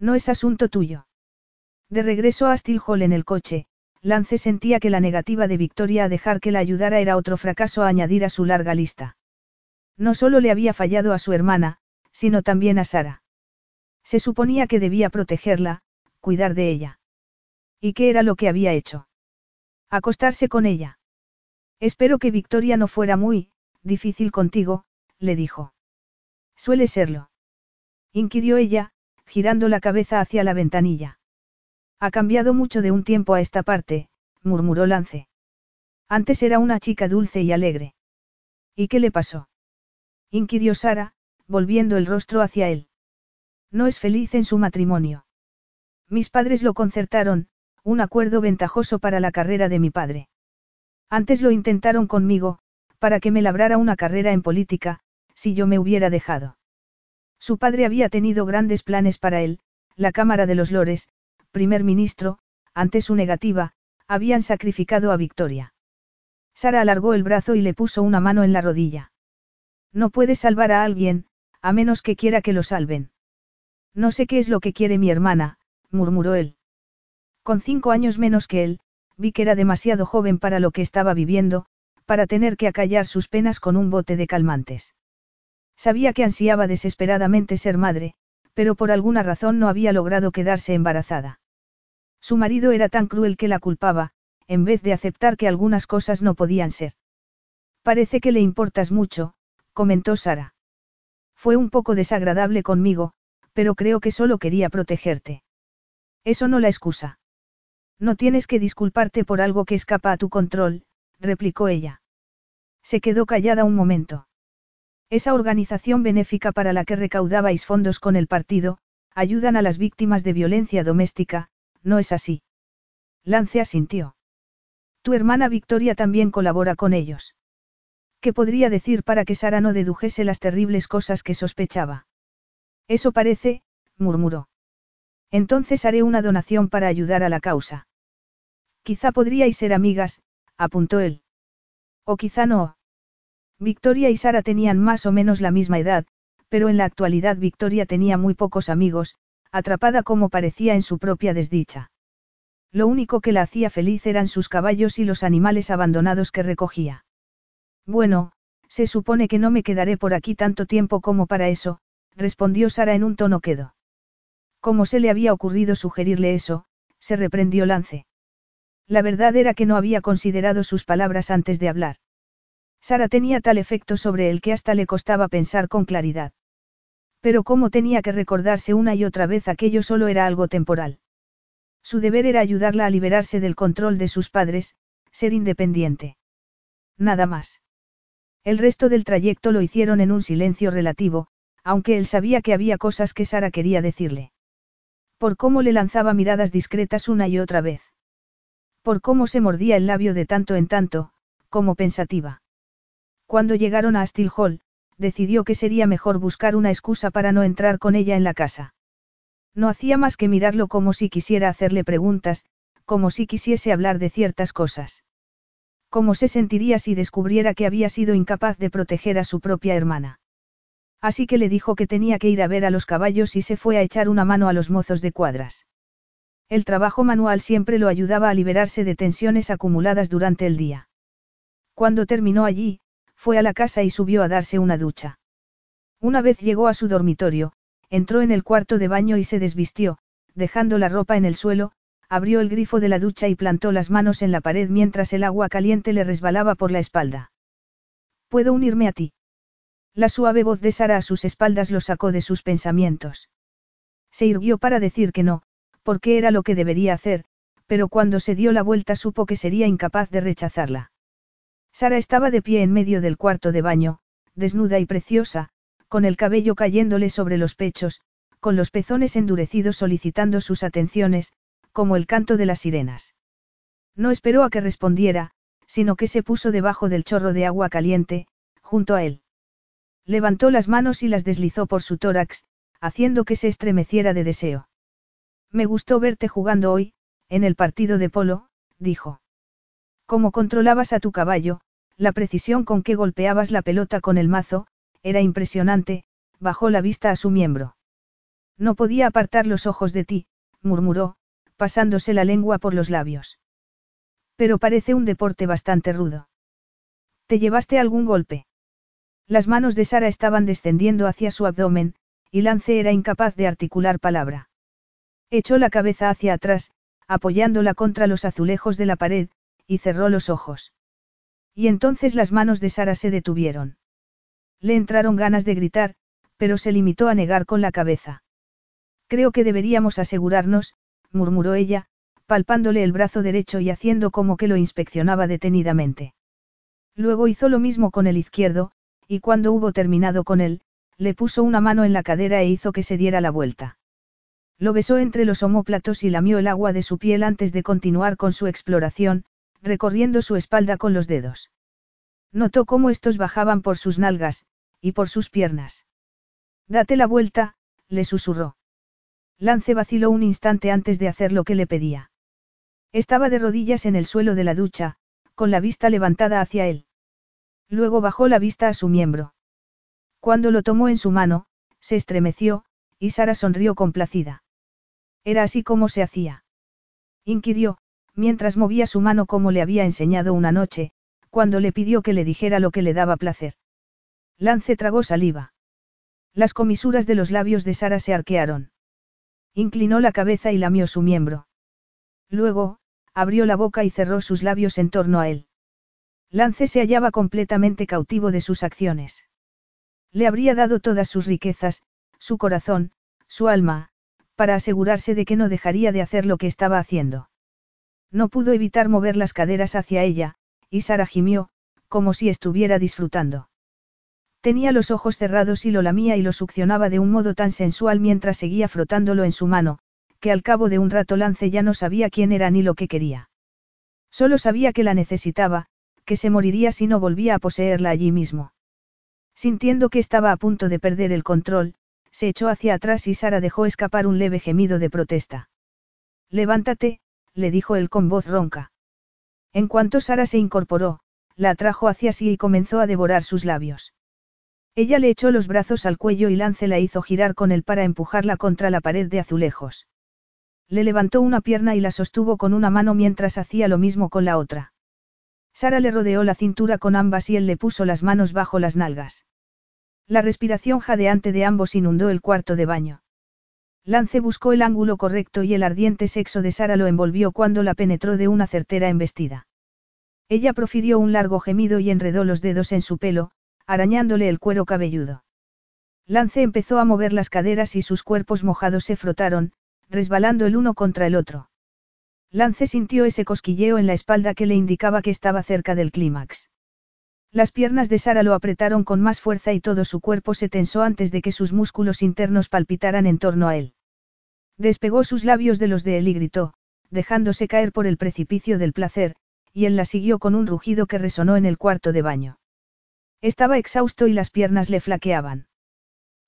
No es asunto tuyo. De regreso a Steel Hall en el coche, Lance sentía que la negativa de Victoria a dejar que la ayudara era otro fracaso a añadir a su larga lista. No solo le había fallado a su hermana, sino también a Sara. Se suponía que debía protegerla, cuidar de ella. ¿Y qué era lo que había hecho? Acostarse con ella. Espero que Victoria no fuera muy, difícil contigo, le dijo. Suele serlo. Inquirió ella, girando la cabeza hacia la ventanilla. Ha cambiado mucho de un tiempo a esta parte, murmuró Lance. Antes era una chica dulce y alegre. ¿Y qué le pasó? inquirió Sara, volviendo el rostro hacia él. No es feliz en su matrimonio. Mis padres lo concertaron, un acuerdo ventajoso para la carrera de mi padre. Antes lo intentaron conmigo, para que me labrara una carrera en política, si yo me hubiera dejado. Su padre había tenido grandes planes para él, la Cámara de los Lores, primer ministro, ante su negativa, habían sacrificado a Victoria. Sara alargó el brazo y le puso una mano en la rodilla. No puede salvar a alguien, a menos que quiera que lo salven. No sé qué es lo que quiere mi hermana, murmuró él. Con cinco años menos que él, vi que era demasiado joven para lo que estaba viviendo, para tener que acallar sus penas con un bote de calmantes. Sabía que ansiaba desesperadamente ser madre, pero por alguna razón no había logrado quedarse embarazada. Su marido era tan cruel que la culpaba, en vez de aceptar que algunas cosas no podían ser. Parece que le importas mucho, comentó Sara. Fue un poco desagradable conmigo, pero creo que solo quería protegerte. Eso no la excusa. No tienes que disculparte por algo que escapa a tu control, replicó ella. Se quedó callada un momento. Esa organización benéfica para la que recaudabais fondos con el partido, ayudan a las víctimas de violencia doméstica, ¿no es así? Lance asintió. Tu hermana Victoria también colabora con ellos. ¿Qué podría decir para que Sara no dedujese las terribles cosas que sospechaba? Eso parece, murmuró. Entonces haré una donación para ayudar a la causa. Quizá podríais ser amigas, apuntó él. O quizá no. Victoria y Sara tenían más o menos la misma edad, pero en la actualidad Victoria tenía muy pocos amigos, atrapada como parecía en su propia desdicha. Lo único que la hacía feliz eran sus caballos y los animales abandonados que recogía. Bueno, se supone que no me quedaré por aquí tanto tiempo como para eso, respondió Sara en un tono quedo. Como se le había ocurrido sugerirle eso, se reprendió Lance. La verdad era que no había considerado sus palabras antes de hablar. Sara tenía tal efecto sobre él que hasta le costaba pensar con claridad. Pero como tenía que recordarse una y otra vez aquello solo era algo temporal. Su deber era ayudarla a liberarse del control de sus padres, ser independiente. Nada más. El resto del trayecto lo hicieron en un silencio relativo, aunque él sabía que había cosas que Sara quería decirle. Por cómo le lanzaba miradas discretas una y otra vez. Por cómo se mordía el labio de tanto en tanto, como pensativa. Cuando llegaron a Still Hall, decidió que sería mejor buscar una excusa para no entrar con ella en la casa. No hacía más que mirarlo como si quisiera hacerle preguntas, como si quisiese hablar de ciertas cosas. ¿Cómo se sentiría si descubriera que había sido incapaz de proteger a su propia hermana? Así que le dijo que tenía que ir a ver a los caballos y se fue a echar una mano a los mozos de cuadras. El trabajo manual siempre lo ayudaba a liberarse de tensiones acumuladas durante el día. Cuando terminó allí, fue a la casa y subió a darse una ducha. Una vez llegó a su dormitorio, entró en el cuarto de baño y se desvistió, dejando la ropa en el suelo, abrió el grifo de la ducha y plantó las manos en la pared mientras el agua caliente le resbalaba por la espalda. ¿Puedo unirme a ti? La suave voz de Sara a sus espaldas lo sacó de sus pensamientos. Se irguió para decir que no, porque era lo que debería hacer, pero cuando se dio la vuelta supo que sería incapaz de rechazarla. Sara estaba de pie en medio del cuarto de baño, desnuda y preciosa, con el cabello cayéndole sobre los pechos, con los pezones endurecidos solicitando sus atenciones, como el canto de las sirenas. No esperó a que respondiera, sino que se puso debajo del chorro de agua caliente, junto a él. Levantó las manos y las deslizó por su tórax, haciendo que se estremeciera de deseo. Me gustó verte jugando hoy, en el partido de polo, dijo. Como controlabas a tu caballo, la precisión con que golpeabas la pelota con el mazo, era impresionante, bajó la vista a su miembro. No podía apartar los ojos de ti, murmuró, pasándose la lengua por los labios. Pero parece un deporte bastante rudo. ¿Te llevaste algún golpe? Las manos de Sara estaban descendiendo hacia su abdomen, y Lance era incapaz de articular palabra. Echó la cabeza hacia atrás, apoyándola contra los azulejos de la pared, y cerró los ojos. Y entonces las manos de Sara se detuvieron. Le entraron ganas de gritar, pero se limitó a negar con la cabeza. Creo que deberíamos asegurarnos, murmuró ella, palpándole el brazo derecho y haciendo como que lo inspeccionaba detenidamente. Luego hizo lo mismo con el izquierdo, y cuando hubo terminado con él, le puso una mano en la cadera e hizo que se diera la vuelta. Lo besó entre los omóplatos y lamió el agua de su piel antes de continuar con su exploración, recorriendo su espalda con los dedos. Notó cómo estos bajaban por sus nalgas, y por sus piernas. Date la vuelta, le susurró. Lance vaciló un instante antes de hacer lo que le pedía. Estaba de rodillas en el suelo de la ducha, con la vista levantada hacia él. Luego bajó la vista a su miembro. Cuando lo tomó en su mano, se estremeció, y Sara sonrió complacida. Era así como se hacía. Inquirió, mientras movía su mano como le había enseñado una noche, cuando le pidió que le dijera lo que le daba placer. Lance tragó saliva. Las comisuras de los labios de Sara se arquearon. Inclinó la cabeza y lamió su miembro. Luego, abrió la boca y cerró sus labios en torno a él. Lance se hallaba completamente cautivo de sus acciones. Le habría dado todas sus riquezas, su corazón, su alma, para asegurarse de que no dejaría de hacer lo que estaba haciendo. No pudo evitar mover las caderas hacia ella, y Sara gimió, como si estuviera disfrutando. Tenía los ojos cerrados y lo lamía y lo succionaba de un modo tan sensual mientras seguía frotándolo en su mano, que al cabo de un rato Lance ya no sabía quién era ni lo que quería. Solo sabía que la necesitaba, que se moriría si no volvía a poseerla allí mismo. Sintiendo que estaba a punto de perder el control, se echó hacia atrás y Sara dejó escapar un leve gemido de protesta. Levántate, le dijo él con voz ronca. En cuanto Sara se incorporó, la atrajo hacia sí y comenzó a devorar sus labios. Ella le echó los brazos al cuello y Lance la hizo girar con él para empujarla contra la pared de azulejos. Le levantó una pierna y la sostuvo con una mano mientras hacía lo mismo con la otra. Sara le rodeó la cintura con ambas y él le puso las manos bajo las nalgas. La respiración jadeante de ambos inundó el cuarto de baño. Lance buscó el ángulo correcto y el ardiente sexo de Sara lo envolvió cuando la penetró de una certera embestida. Ella profirió un largo gemido y enredó los dedos en su pelo, arañándole el cuero cabelludo. Lance empezó a mover las caderas y sus cuerpos mojados se frotaron, resbalando el uno contra el otro. Lance sintió ese cosquilleo en la espalda que le indicaba que estaba cerca del clímax. Las piernas de Sara lo apretaron con más fuerza y todo su cuerpo se tensó antes de que sus músculos internos palpitaran en torno a él. Despegó sus labios de los de él y gritó, dejándose caer por el precipicio del placer, y él la siguió con un rugido que resonó en el cuarto de baño. Estaba exhausto y las piernas le flaqueaban.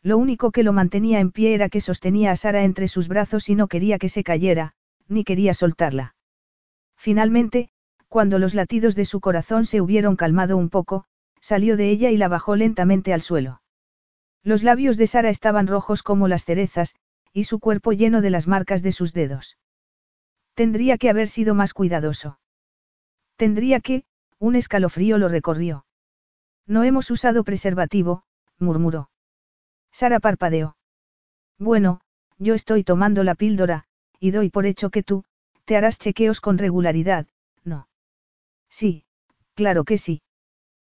Lo único que lo mantenía en pie era que sostenía a Sara entre sus brazos y no quería que se cayera, ni quería soltarla. Finalmente, cuando los latidos de su corazón se hubieron calmado un poco, salió de ella y la bajó lentamente al suelo. Los labios de Sara estaban rojos como las cerezas, y su cuerpo lleno de las marcas de sus dedos. Tendría que haber sido más cuidadoso. Tendría que, un escalofrío lo recorrió. No hemos usado preservativo, murmuró. Sara parpadeó. Bueno, yo estoy tomando la píldora, y doy por hecho que tú, te harás chequeos con regularidad. Sí, claro que sí.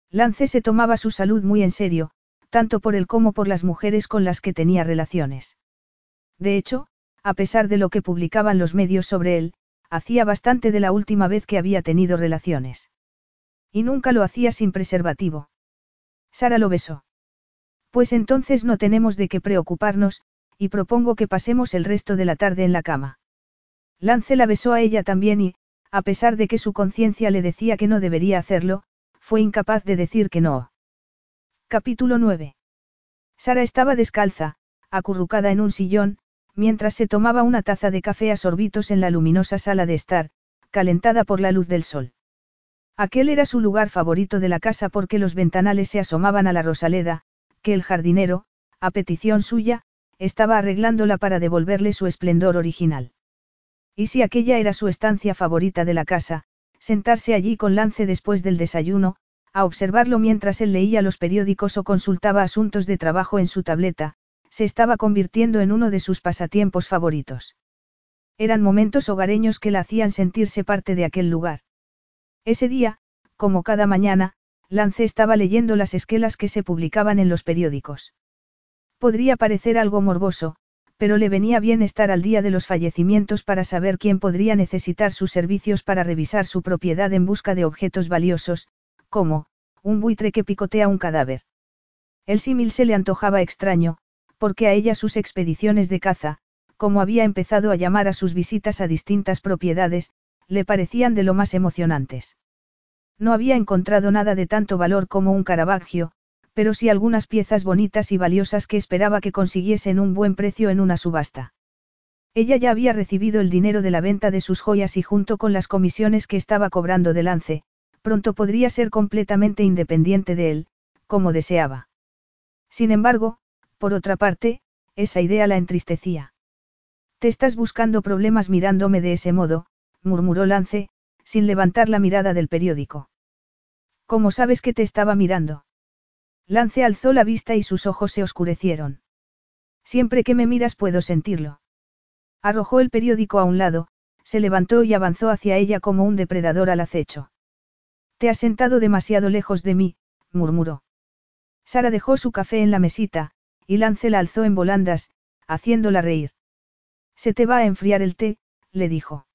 Lance se tomaba su salud muy en serio, tanto por él como por las mujeres con las que tenía relaciones. De hecho, a pesar de lo que publicaban los medios sobre él, hacía bastante de la última vez que había tenido relaciones. Y nunca lo hacía sin preservativo. Sara lo besó. Pues entonces no tenemos de qué preocuparnos, y propongo que pasemos el resto de la tarde en la cama. Lance la besó a ella también y, a pesar de que su conciencia le decía que no debería hacerlo, fue incapaz de decir que no. Capítulo 9. Sara estaba descalza, acurrucada en un sillón, mientras se tomaba una taza de café a sorbitos en la luminosa sala de estar, calentada por la luz del sol. Aquel era su lugar favorito de la casa porque los ventanales se asomaban a la rosaleda, que el jardinero, a petición suya, estaba arreglándola para devolverle su esplendor original. Y si aquella era su estancia favorita de la casa, sentarse allí con Lance después del desayuno, a observarlo mientras él leía los periódicos o consultaba asuntos de trabajo en su tableta, se estaba convirtiendo en uno de sus pasatiempos favoritos. Eran momentos hogareños que la hacían sentirse parte de aquel lugar. Ese día, como cada mañana, Lance estaba leyendo las esquelas que se publicaban en los periódicos. Podría parecer algo morboso, pero le venía bien estar al día de los fallecimientos para saber quién podría necesitar sus servicios para revisar su propiedad en busca de objetos valiosos, como, un buitre que picotea un cadáver. El símil se le antojaba extraño, porque a ella sus expediciones de caza, como había empezado a llamar a sus visitas a distintas propiedades, le parecían de lo más emocionantes. No había encontrado nada de tanto valor como un caravaggio, pero sí algunas piezas bonitas y valiosas que esperaba que consiguiesen un buen precio en una subasta. Ella ya había recibido el dinero de la venta de sus joyas y junto con las comisiones que estaba cobrando de lance, pronto podría ser completamente independiente de él, como deseaba. Sin embargo, por otra parte, esa idea la entristecía. Te estás buscando problemas mirándome de ese modo, murmuró Lance, sin levantar la mirada del periódico. ¿Cómo sabes que te estaba mirando? Lance alzó la vista y sus ojos se oscurecieron. Siempre que me miras puedo sentirlo. Arrojó el periódico a un lado, se levantó y avanzó hacia ella como un depredador al acecho. Te has sentado demasiado lejos de mí, murmuró. Sara dejó su café en la mesita, y Lance la alzó en volandas, haciéndola reír. Se te va a enfriar el té, le dijo.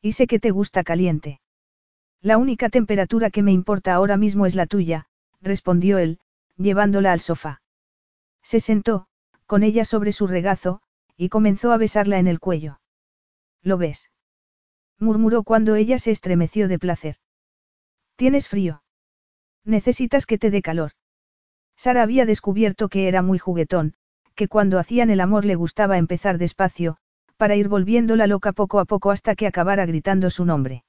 Y sé que te gusta caliente. La única temperatura que me importa ahora mismo es la tuya, respondió él, llevándola al sofá. Se sentó, con ella sobre su regazo, y comenzó a besarla en el cuello. ¿Lo ves? murmuró cuando ella se estremeció de placer. ¿Tienes frío? Necesitas que te dé calor. Sara había descubierto que era muy juguetón, que cuando hacían el amor le gustaba empezar despacio, para ir volviéndola loca poco a poco hasta que acabara gritando su nombre.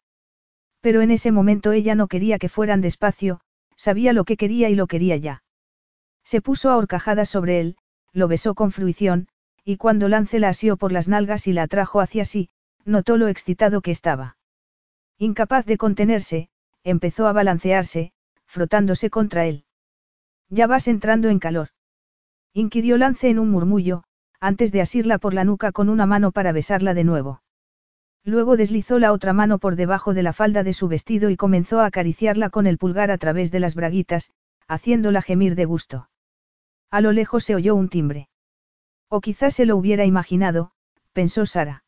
Pero en ese momento ella no quería que fueran despacio, sabía lo que quería y lo quería ya. Se puso a horcajadas sobre él, lo besó con fruición, y cuando Lance la asió por las nalgas y la atrajo hacia sí, notó lo excitado que estaba. Incapaz de contenerse, empezó a balancearse, frotándose contra él. Ya vas entrando en calor. Inquirió Lance en un murmullo, antes de asirla por la nuca con una mano para besarla de nuevo. Luego deslizó la otra mano por debajo de la falda de su vestido y comenzó a acariciarla con el pulgar a través de las braguitas, haciéndola gemir de gusto. A lo lejos se oyó un timbre. O quizás se lo hubiera imaginado, pensó Sara.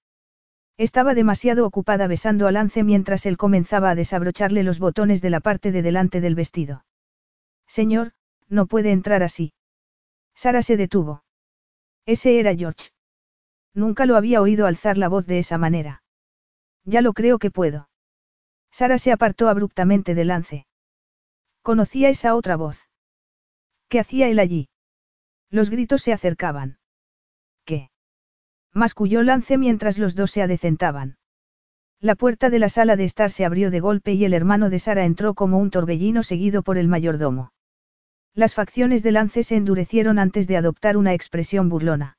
Estaba demasiado ocupada besando a Lance mientras él comenzaba a desabrocharle los botones de la parte de delante del vestido. Señor, no puede entrar así. Sara se detuvo. Ese era George. Nunca lo había oído alzar la voz de esa manera. Ya lo creo que puedo. Sara se apartó abruptamente de Lance. Conocía esa otra voz. ¿Qué hacía él allí? Los gritos se acercaban. ¿Qué? Masculló Lance mientras los dos se adecentaban. La puerta de la sala de estar se abrió de golpe y el hermano de Sara entró como un torbellino seguido por el mayordomo. Las facciones de Lance se endurecieron antes de adoptar una expresión burlona.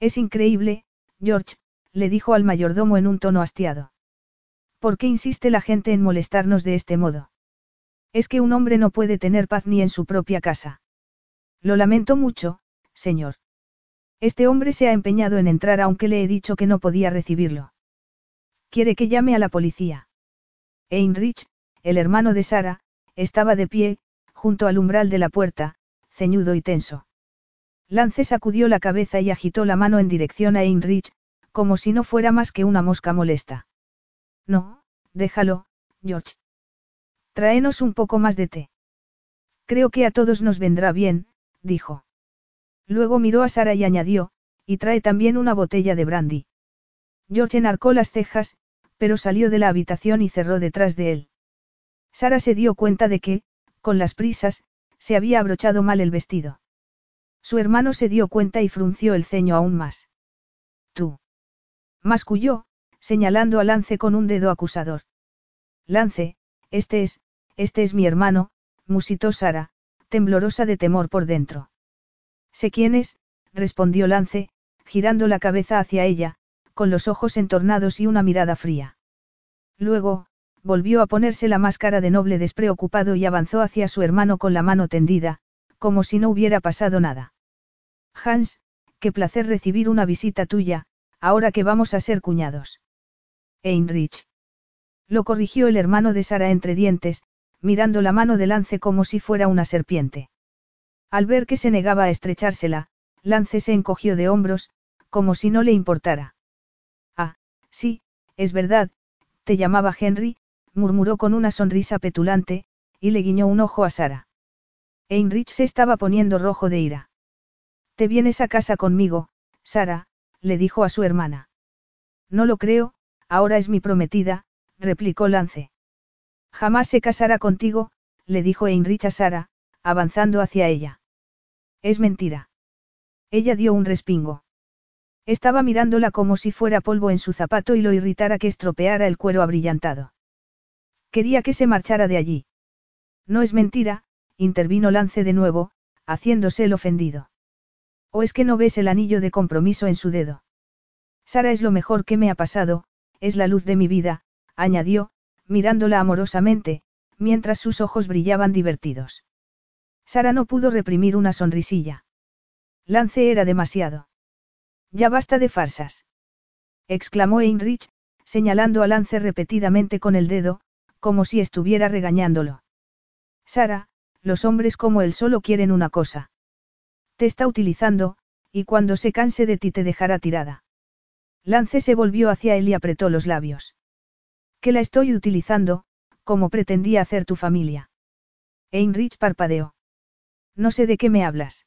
Es increíble, George, le dijo al mayordomo en un tono hastiado. ¿Por qué insiste la gente en molestarnos de este modo? Es que un hombre no puede tener paz ni en su propia casa. Lo lamento mucho, señor. Este hombre se ha empeñado en entrar aunque le he dicho que no podía recibirlo. Quiere que llame a la policía. Heinrich, el hermano de Sara, estaba de pie, junto al umbral de la puerta, ceñudo y tenso. Lance sacudió la cabeza y agitó la mano en dirección a Heinrich, como si no fuera más que una mosca molesta. No, déjalo, George. Tráenos un poco más de té. Creo que a todos nos vendrá bien, dijo. Luego miró a Sara y añadió, y trae también una botella de brandy. George enarcó las cejas, pero salió de la habitación y cerró detrás de él. Sara se dio cuenta de que, con las prisas, se había abrochado mal el vestido. Su hermano se dio cuenta y frunció el ceño aún más. Tú. Masculló, señalando a Lance con un dedo acusador. Lance, este es, este es mi hermano, musitó Sara, temblorosa de temor por dentro. Sé quién es, respondió Lance, girando la cabeza hacia ella, con los ojos entornados y una mirada fría. Luego, volvió a ponerse la máscara de noble despreocupado y avanzó hacia su hermano con la mano tendida, como si no hubiera pasado nada. Hans, qué placer recibir una visita tuya, ahora que vamos a ser cuñados. Heinrich. Lo corrigió el hermano de Sara entre dientes, mirando la mano de Lance como si fuera una serpiente. Al ver que se negaba a estrechársela, Lance se encogió de hombros, como si no le importara. Ah, sí, es verdad, te llamaba Henry, murmuró con una sonrisa petulante, y le guiñó un ojo a Sara. Heinrich se estaba poniendo rojo de ira. Te vienes a casa conmigo, Sara, le dijo a su hermana. No lo creo, ahora es mi prometida, replicó Lance. Jamás se casará contigo, le dijo Heinrich a Sara, avanzando hacia ella. Es mentira. Ella dio un respingo. Estaba mirándola como si fuera polvo en su zapato y lo irritara que estropeara el cuero abrillantado. Quería que se marchara de allí. No es mentira, intervino Lance de nuevo, haciéndose el ofendido. ¿O es que no ves el anillo de compromiso en su dedo? Sara es lo mejor que me ha pasado, es la luz de mi vida, añadió, mirándola amorosamente, mientras sus ojos brillaban divertidos. Sara no pudo reprimir una sonrisilla. Lance era demasiado. Ya basta de farsas. exclamó Heinrich, señalando a Lance repetidamente con el dedo, como si estuviera regañándolo. Sara, los hombres como él solo quieren una cosa. Te está utilizando, y cuando se canse de ti te dejará tirada. Lance se volvió hacia él y apretó los labios. Que la estoy utilizando, como pretendía hacer tu familia. Heinrich parpadeó. No sé de qué me hablas.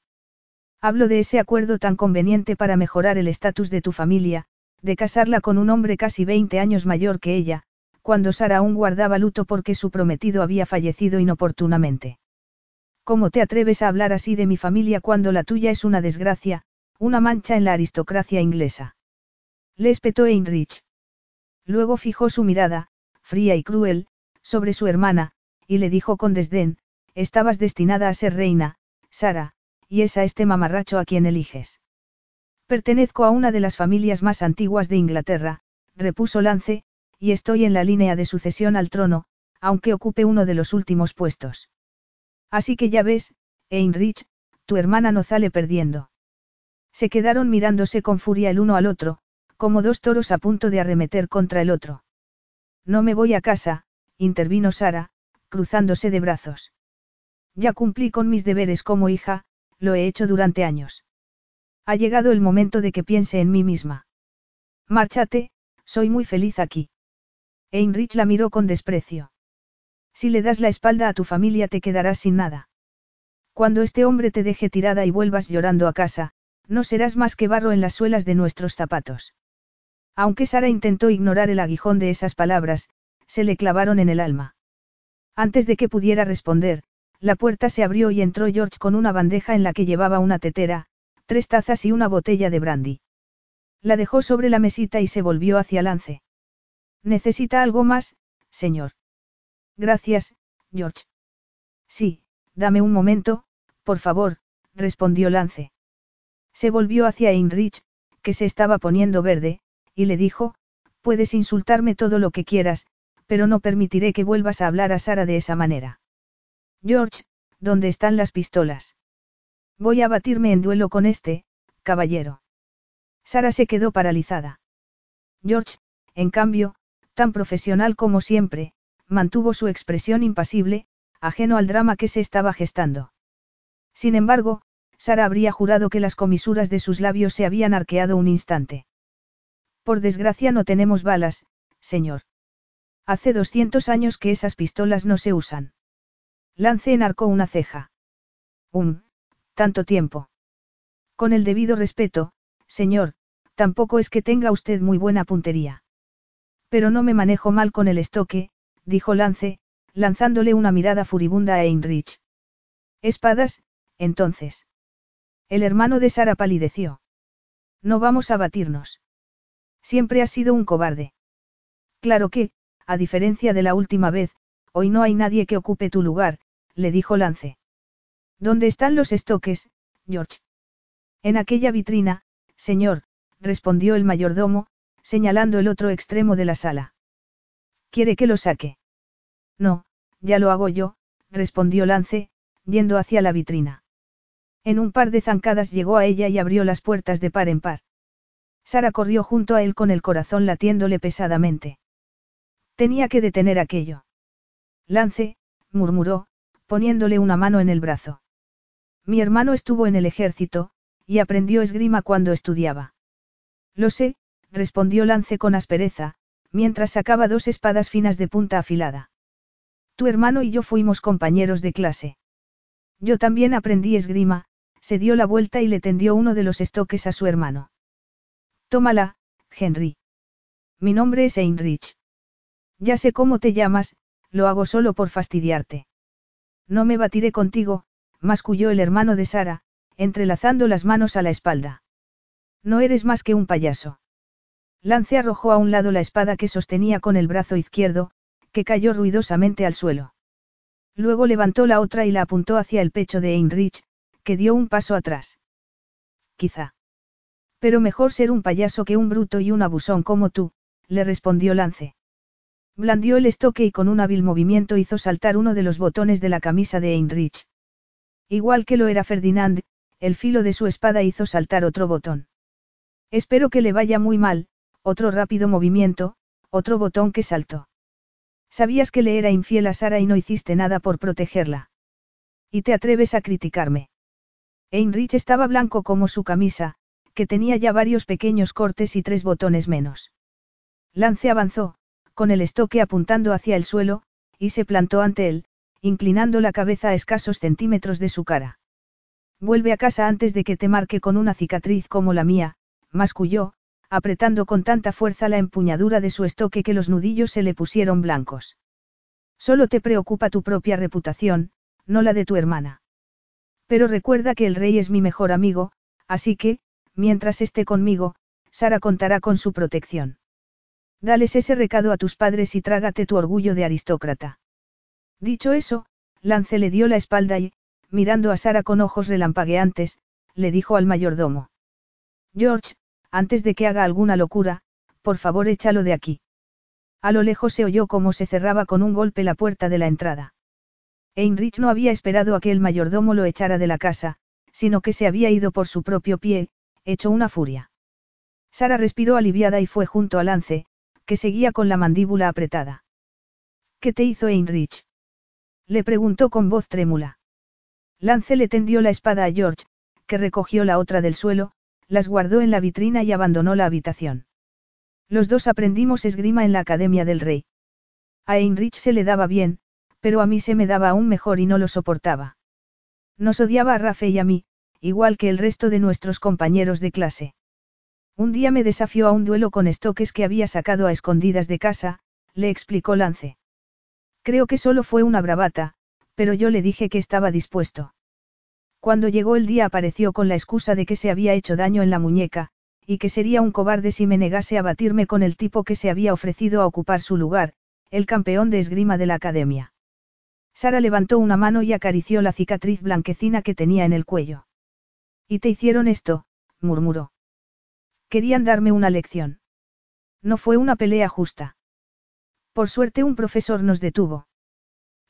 Hablo de ese acuerdo tan conveniente para mejorar el estatus de tu familia, de casarla con un hombre casi 20 años mayor que ella, cuando Sara aún guardaba luto porque su prometido había fallecido inoportunamente. ¿Cómo te atreves a hablar así de mi familia cuando la tuya es una desgracia, una mancha en la aristocracia inglesa? Le espetó Heinrich. Luego fijó su mirada, fría y cruel, sobre su hermana, y le dijo con desdén, estabas destinada a ser reina, Sara, y es a este mamarracho a quien eliges. Pertenezco a una de las familias más antiguas de Inglaterra, repuso Lance, y estoy en la línea de sucesión al trono, aunque ocupe uno de los últimos puestos. Así que ya ves, Heinrich, tu hermana no sale perdiendo. Se quedaron mirándose con furia el uno al otro, como dos toros a punto de arremeter contra el otro. No me voy a casa, intervino Sara, cruzándose de brazos. Ya cumplí con mis deberes como hija, lo he hecho durante años. Ha llegado el momento de que piense en mí misma. Márchate, soy muy feliz aquí. Heinrich la miró con desprecio. Si le das la espalda a tu familia te quedarás sin nada. Cuando este hombre te deje tirada y vuelvas llorando a casa, no serás más que barro en las suelas de nuestros zapatos. Aunque Sara intentó ignorar el aguijón de esas palabras, se le clavaron en el alma. Antes de que pudiera responder, la puerta se abrió y entró George con una bandeja en la que llevaba una tetera, tres tazas y una botella de brandy. La dejó sobre la mesita y se volvió hacia Lance. ¿Necesita algo más, señor? Gracias, George. Sí, dame un momento, por favor, respondió Lance. Se volvió hacia Heinrich, que se estaba poniendo verde, y le dijo, puedes insultarme todo lo que quieras, pero no permitiré que vuelvas a hablar a Sara de esa manera. George, ¿dónde están las pistolas? Voy a batirme en duelo con este, caballero. Sara se quedó paralizada. George, en cambio, tan profesional como siempre, mantuvo su expresión impasible, ajeno al drama que se estaba gestando. Sin embargo, Sara habría jurado que las comisuras de sus labios se habían arqueado un instante. Por desgracia no tenemos balas, señor. Hace 200 años que esas pistolas no se usan. Lance enarcó una ceja. Un, tanto tiempo. Con el debido respeto, señor, tampoco es que tenga usted muy buena puntería. Pero no me manejo mal con el estoque, dijo Lance, lanzándole una mirada furibunda a Heinrich. Espadas, entonces. El hermano de Sara palideció. No vamos a batirnos. Siempre has sido un cobarde. Claro que, a diferencia de la última vez, hoy no hay nadie que ocupe tu lugar, le dijo Lance. ¿Dónde están los estoques, George? En aquella vitrina, señor, respondió el mayordomo, señalando el otro extremo de la sala. ¿Quiere que lo saque? No, ya lo hago yo, respondió Lance, yendo hacia la vitrina. En un par de zancadas llegó a ella y abrió las puertas de par en par. Sara corrió junto a él con el corazón latiéndole pesadamente. Tenía que detener aquello. Lance, murmuró, poniéndole una mano en el brazo. Mi hermano estuvo en el ejército, y aprendió esgrima cuando estudiaba. Lo sé, respondió Lance con aspereza, mientras sacaba dos espadas finas de punta afilada. Tu hermano y yo fuimos compañeros de clase. Yo también aprendí esgrima, se dio la vuelta y le tendió uno de los estoques a su hermano. Tómala, Henry. Mi nombre es Heinrich. Ya sé cómo te llamas, lo hago solo por fastidiarte. No me batiré contigo, masculló el hermano de Sara, entrelazando las manos a la espalda. No eres más que un payaso. Lance arrojó a un lado la espada que sostenía con el brazo izquierdo, que cayó ruidosamente al suelo. Luego levantó la otra y la apuntó hacia el pecho de Heinrich, que dio un paso atrás. Quizá. Pero mejor ser un payaso que un bruto y un abusón como tú, le respondió Lance. Blandió el estoque y con un hábil movimiento hizo saltar uno de los botones de la camisa de Heinrich. Igual que lo era Ferdinand, el filo de su espada hizo saltar otro botón. Espero que le vaya muy mal, otro rápido movimiento, otro botón que saltó. Sabías que le era infiel a Sara y no hiciste nada por protegerla. Y te atreves a criticarme. Heinrich estaba blanco como su camisa, que tenía ya varios pequeños cortes y tres botones menos. Lance avanzó, con el estoque apuntando hacia el suelo, y se plantó ante él, inclinando la cabeza a escasos centímetros de su cara. Vuelve a casa antes de que te marque con una cicatriz como la mía, masculló, apretando con tanta fuerza la empuñadura de su estoque que los nudillos se le pusieron blancos. Solo te preocupa tu propia reputación, no la de tu hermana. Pero recuerda que el rey es mi mejor amigo, así que, mientras esté conmigo, Sara contará con su protección. Dales ese recado a tus padres y trágate tu orgullo de aristócrata. Dicho eso, Lance le dio la espalda y, mirando a Sara con ojos relampagueantes, le dijo al mayordomo. George, antes de que haga alguna locura, por favor échalo de aquí. A lo lejos se oyó cómo se cerraba con un golpe la puerta de la entrada. Heinrich no había esperado a que el mayordomo lo echara de la casa, sino que se había ido por su propio pie, hecho una furia. Sara respiró aliviada y fue junto a Lance, que seguía con la mandíbula apretada. ¿Qué te hizo Heinrich? Le preguntó con voz trémula. Lance le tendió la espada a George, que recogió la otra del suelo, las guardó en la vitrina y abandonó la habitación. Los dos aprendimos esgrima en la Academia del Rey. A Heinrich se le daba bien, pero a mí se me daba aún mejor y no lo soportaba. Nos odiaba a Rafe y a mí, igual que el resto de nuestros compañeros de clase. Un día me desafió a un duelo con estoques que había sacado a escondidas de casa, le explicó Lance. Creo que solo fue una bravata, pero yo le dije que estaba dispuesto. Cuando llegó el día apareció con la excusa de que se había hecho daño en la muñeca, y que sería un cobarde si me negase a batirme con el tipo que se había ofrecido a ocupar su lugar, el campeón de esgrima de la academia. Sara levantó una mano y acarició la cicatriz blanquecina que tenía en el cuello. ¿Y te hicieron esto? murmuró. Querían darme una lección. No fue una pelea justa. Por suerte un profesor nos detuvo.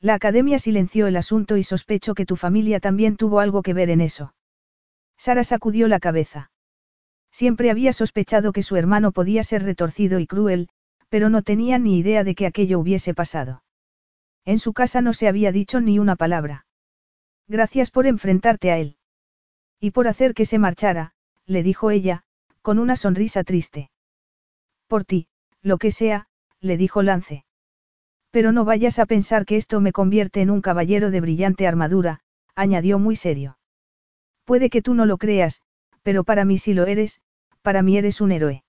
La academia silenció el asunto y sospecho que tu familia también tuvo algo que ver en eso. Sara sacudió la cabeza. Siempre había sospechado que su hermano podía ser retorcido y cruel, pero no tenía ni idea de que aquello hubiese pasado. En su casa no se había dicho ni una palabra. Gracias por enfrentarte a él. Y por hacer que se marchara, le dijo ella, con una sonrisa triste. Por ti, lo que sea, le dijo Lance. Pero no vayas a pensar que esto me convierte en un caballero de brillante armadura, añadió muy serio. Puede que tú no lo creas, pero para mí sí lo eres, para mí eres un héroe.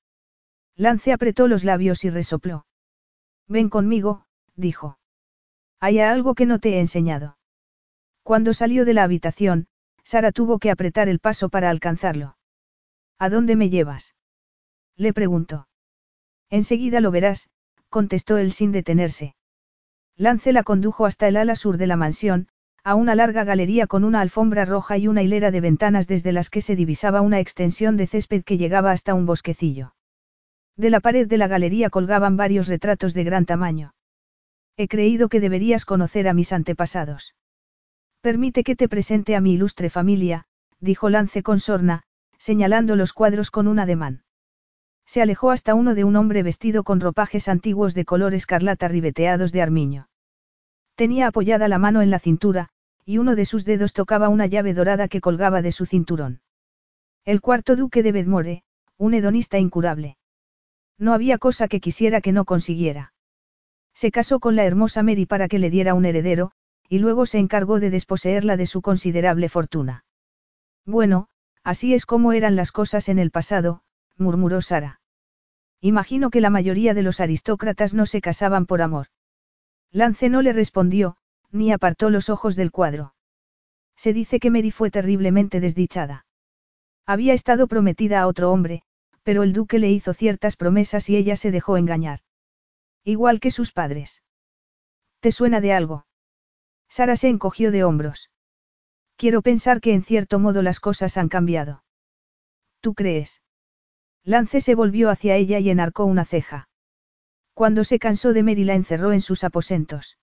Lance apretó los labios y resopló. Ven conmigo, dijo. Hay algo que no te he enseñado. Cuando salió de la habitación, Sara tuvo que apretar el paso para alcanzarlo. ¿A dónde me llevas? Le preguntó. Enseguida lo verás, contestó él sin detenerse. Lance la condujo hasta el ala sur de la mansión, a una larga galería con una alfombra roja y una hilera de ventanas desde las que se divisaba una extensión de césped que llegaba hasta un bosquecillo. De la pared de la galería colgaban varios retratos de gran tamaño. He creído que deberías conocer a mis antepasados. Permite que te presente a mi ilustre familia, dijo Lance con sorna, señalando los cuadros con un ademán. Se alejó hasta uno de un hombre vestido con ropajes antiguos de color escarlata ribeteados de armiño. Tenía apoyada la mano en la cintura, y uno de sus dedos tocaba una llave dorada que colgaba de su cinturón. El cuarto duque de Bedmore, un hedonista incurable. No había cosa que quisiera que no consiguiera. Se casó con la hermosa Mary para que le diera un heredero, y luego se encargó de desposeerla de su considerable fortuna. Bueno, así es como eran las cosas en el pasado, murmuró Sara. Imagino que la mayoría de los aristócratas no se casaban por amor. Lance no le respondió, ni apartó los ojos del cuadro. Se dice que Mary fue terriblemente desdichada. Había estado prometida a otro hombre, pero el duque le hizo ciertas promesas y ella se dejó engañar. Igual que sus padres. ¿Te suena de algo? Sara se encogió de hombros. Quiero pensar que en cierto modo las cosas han cambiado. ¿Tú crees? Lance se volvió hacia ella y enarcó una ceja. Cuando se cansó de Mary la encerró en sus aposentos.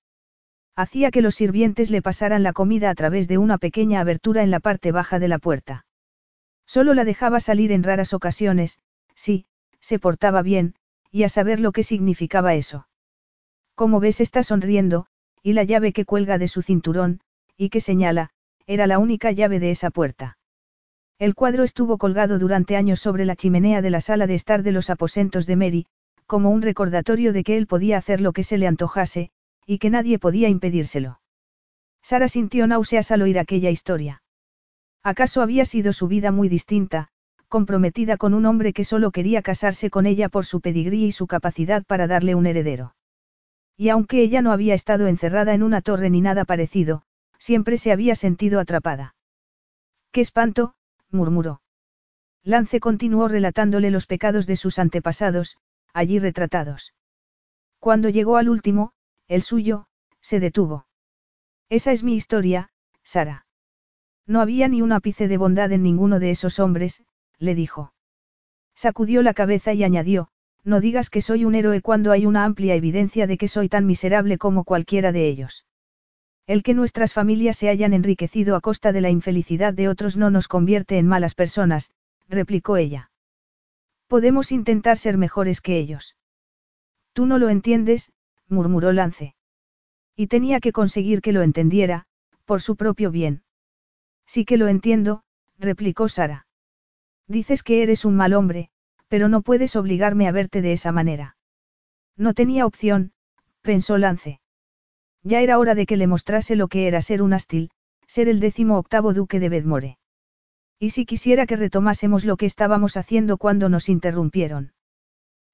Hacía que los sirvientes le pasaran la comida a través de una pequeña abertura en la parte baja de la puerta. Solo la dejaba salir en raras ocasiones, sí, se portaba bien, y a saber lo que significaba eso. Como ves está sonriendo, y la llave que cuelga de su cinturón, y que señala, era la única llave de esa puerta. El cuadro estuvo colgado durante años sobre la chimenea de la sala de estar de los aposentos de Mary, como un recordatorio de que él podía hacer lo que se le antojase, y que nadie podía impedírselo. Sara sintió náuseas al oír aquella historia. ¿Acaso había sido su vida muy distinta, comprometida con un hombre que solo quería casarse con ella por su pedigrí y su capacidad para darle un heredero. Y aunque ella no había estado encerrada en una torre ni nada parecido, siempre se había sentido atrapada. ¡Qué espanto! murmuró. Lance continuó relatándole los pecados de sus antepasados, allí retratados. Cuando llegó al último, el suyo, se detuvo. Esa es mi historia, Sara. No había ni un ápice de bondad en ninguno de esos hombres, le dijo. Sacudió la cabeza y añadió, no digas que soy un héroe cuando hay una amplia evidencia de que soy tan miserable como cualquiera de ellos. El que nuestras familias se hayan enriquecido a costa de la infelicidad de otros no nos convierte en malas personas, replicó ella. Podemos intentar ser mejores que ellos. Tú no lo entiendes, murmuró Lance. Y tenía que conseguir que lo entendiera, por su propio bien. Sí que lo entiendo, replicó Sara. Dices que eres un mal hombre, pero no puedes obligarme a verte de esa manera. No tenía opción, pensó Lance. Ya era hora de que le mostrase lo que era ser un astil, ser el décimo octavo duque de Bedmore. Y si quisiera que retomásemos lo que estábamos haciendo cuando nos interrumpieron.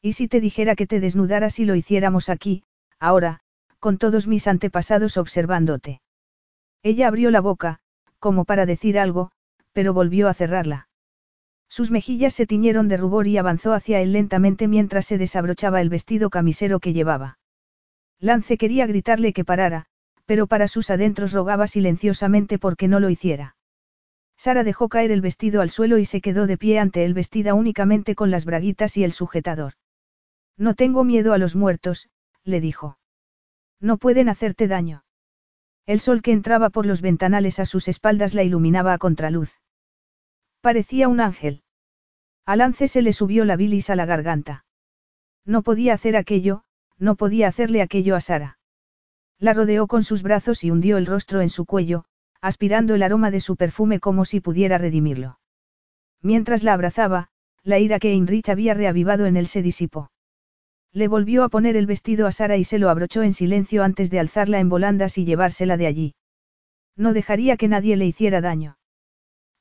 Y si te dijera que te desnudaras y lo hiciéramos aquí, ahora, con todos mis antepasados observándote. Ella abrió la boca, como para decir algo, pero volvió a cerrarla. Sus mejillas se tiñeron de rubor y avanzó hacia él lentamente mientras se desabrochaba el vestido camisero que llevaba. Lance quería gritarle que parara, pero para sus adentros rogaba silenciosamente porque no lo hiciera. Sara dejó caer el vestido al suelo y se quedó de pie ante él vestida únicamente con las braguitas y el sujetador. No tengo miedo a los muertos, le dijo. No pueden hacerte daño. El sol que entraba por los ventanales a sus espaldas la iluminaba a contraluz. Parecía un ángel. A Lance se le subió la bilis a la garganta. No podía hacer aquello, no podía hacerle aquello a Sara. La rodeó con sus brazos y hundió el rostro en su cuello, aspirando el aroma de su perfume como si pudiera redimirlo. Mientras la abrazaba, la ira que Heinrich había reavivado en él se disipó. Le volvió a poner el vestido a Sara y se lo abrochó en silencio antes de alzarla en volandas y llevársela de allí. No dejaría que nadie le hiciera daño.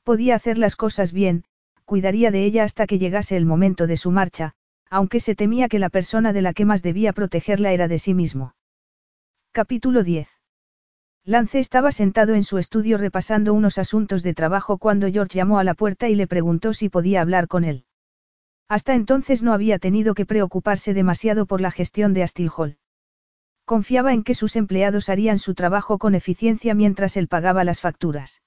Podía hacer las cosas bien, cuidaría de ella hasta que llegase el momento de su marcha, aunque se temía que la persona de la que más debía protegerla era de sí mismo. Capítulo 10. Lance estaba sentado en su estudio repasando unos asuntos de trabajo cuando George llamó a la puerta y le preguntó si podía hablar con él. Hasta entonces no había tenido que preocuparse demasiado por la gestión de Astil Hall. Confiaba en que sus empleados harían su trabajo con eficiencia mientras él pagaba las facturas.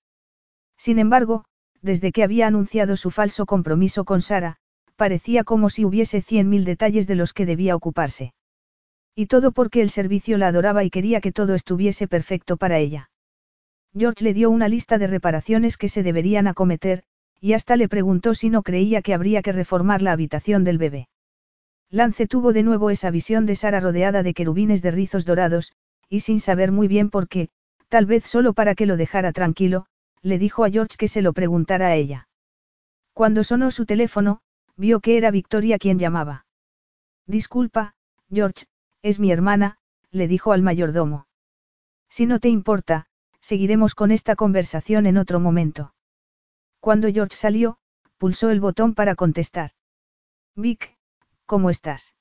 Sin embargo, desde que había anunciado su falso compromiso con Sara, parecía como si hubiese cien mil detalles de los que debía ocuparse. Y todo porque el servicio la adoraba y quería que todo estuviese perfecto para ella. George le dio una lista de reparaciones que se deberían acometer, y hasta le preguntó si no creía que habría que reformar la habitación del bebé. Lance tuvo de nuevo esa visión de Sara rodeada de querubines de rizos dorados, y sin saber muy bien por qué, tal vez solo para que lo dejara tranquilo, le dijo a George que se lo preguntara a ella. Cuando sonó su teléfono, vio que era Victoria quien llamaba. Disculpa, George, es mi hermana, le dijo al mayordomo. Si no te importa, seguiremos con esta conversación en otro momento. Cuando George salió, pulsó el botón para contestar. Vic, ¿cómo estás?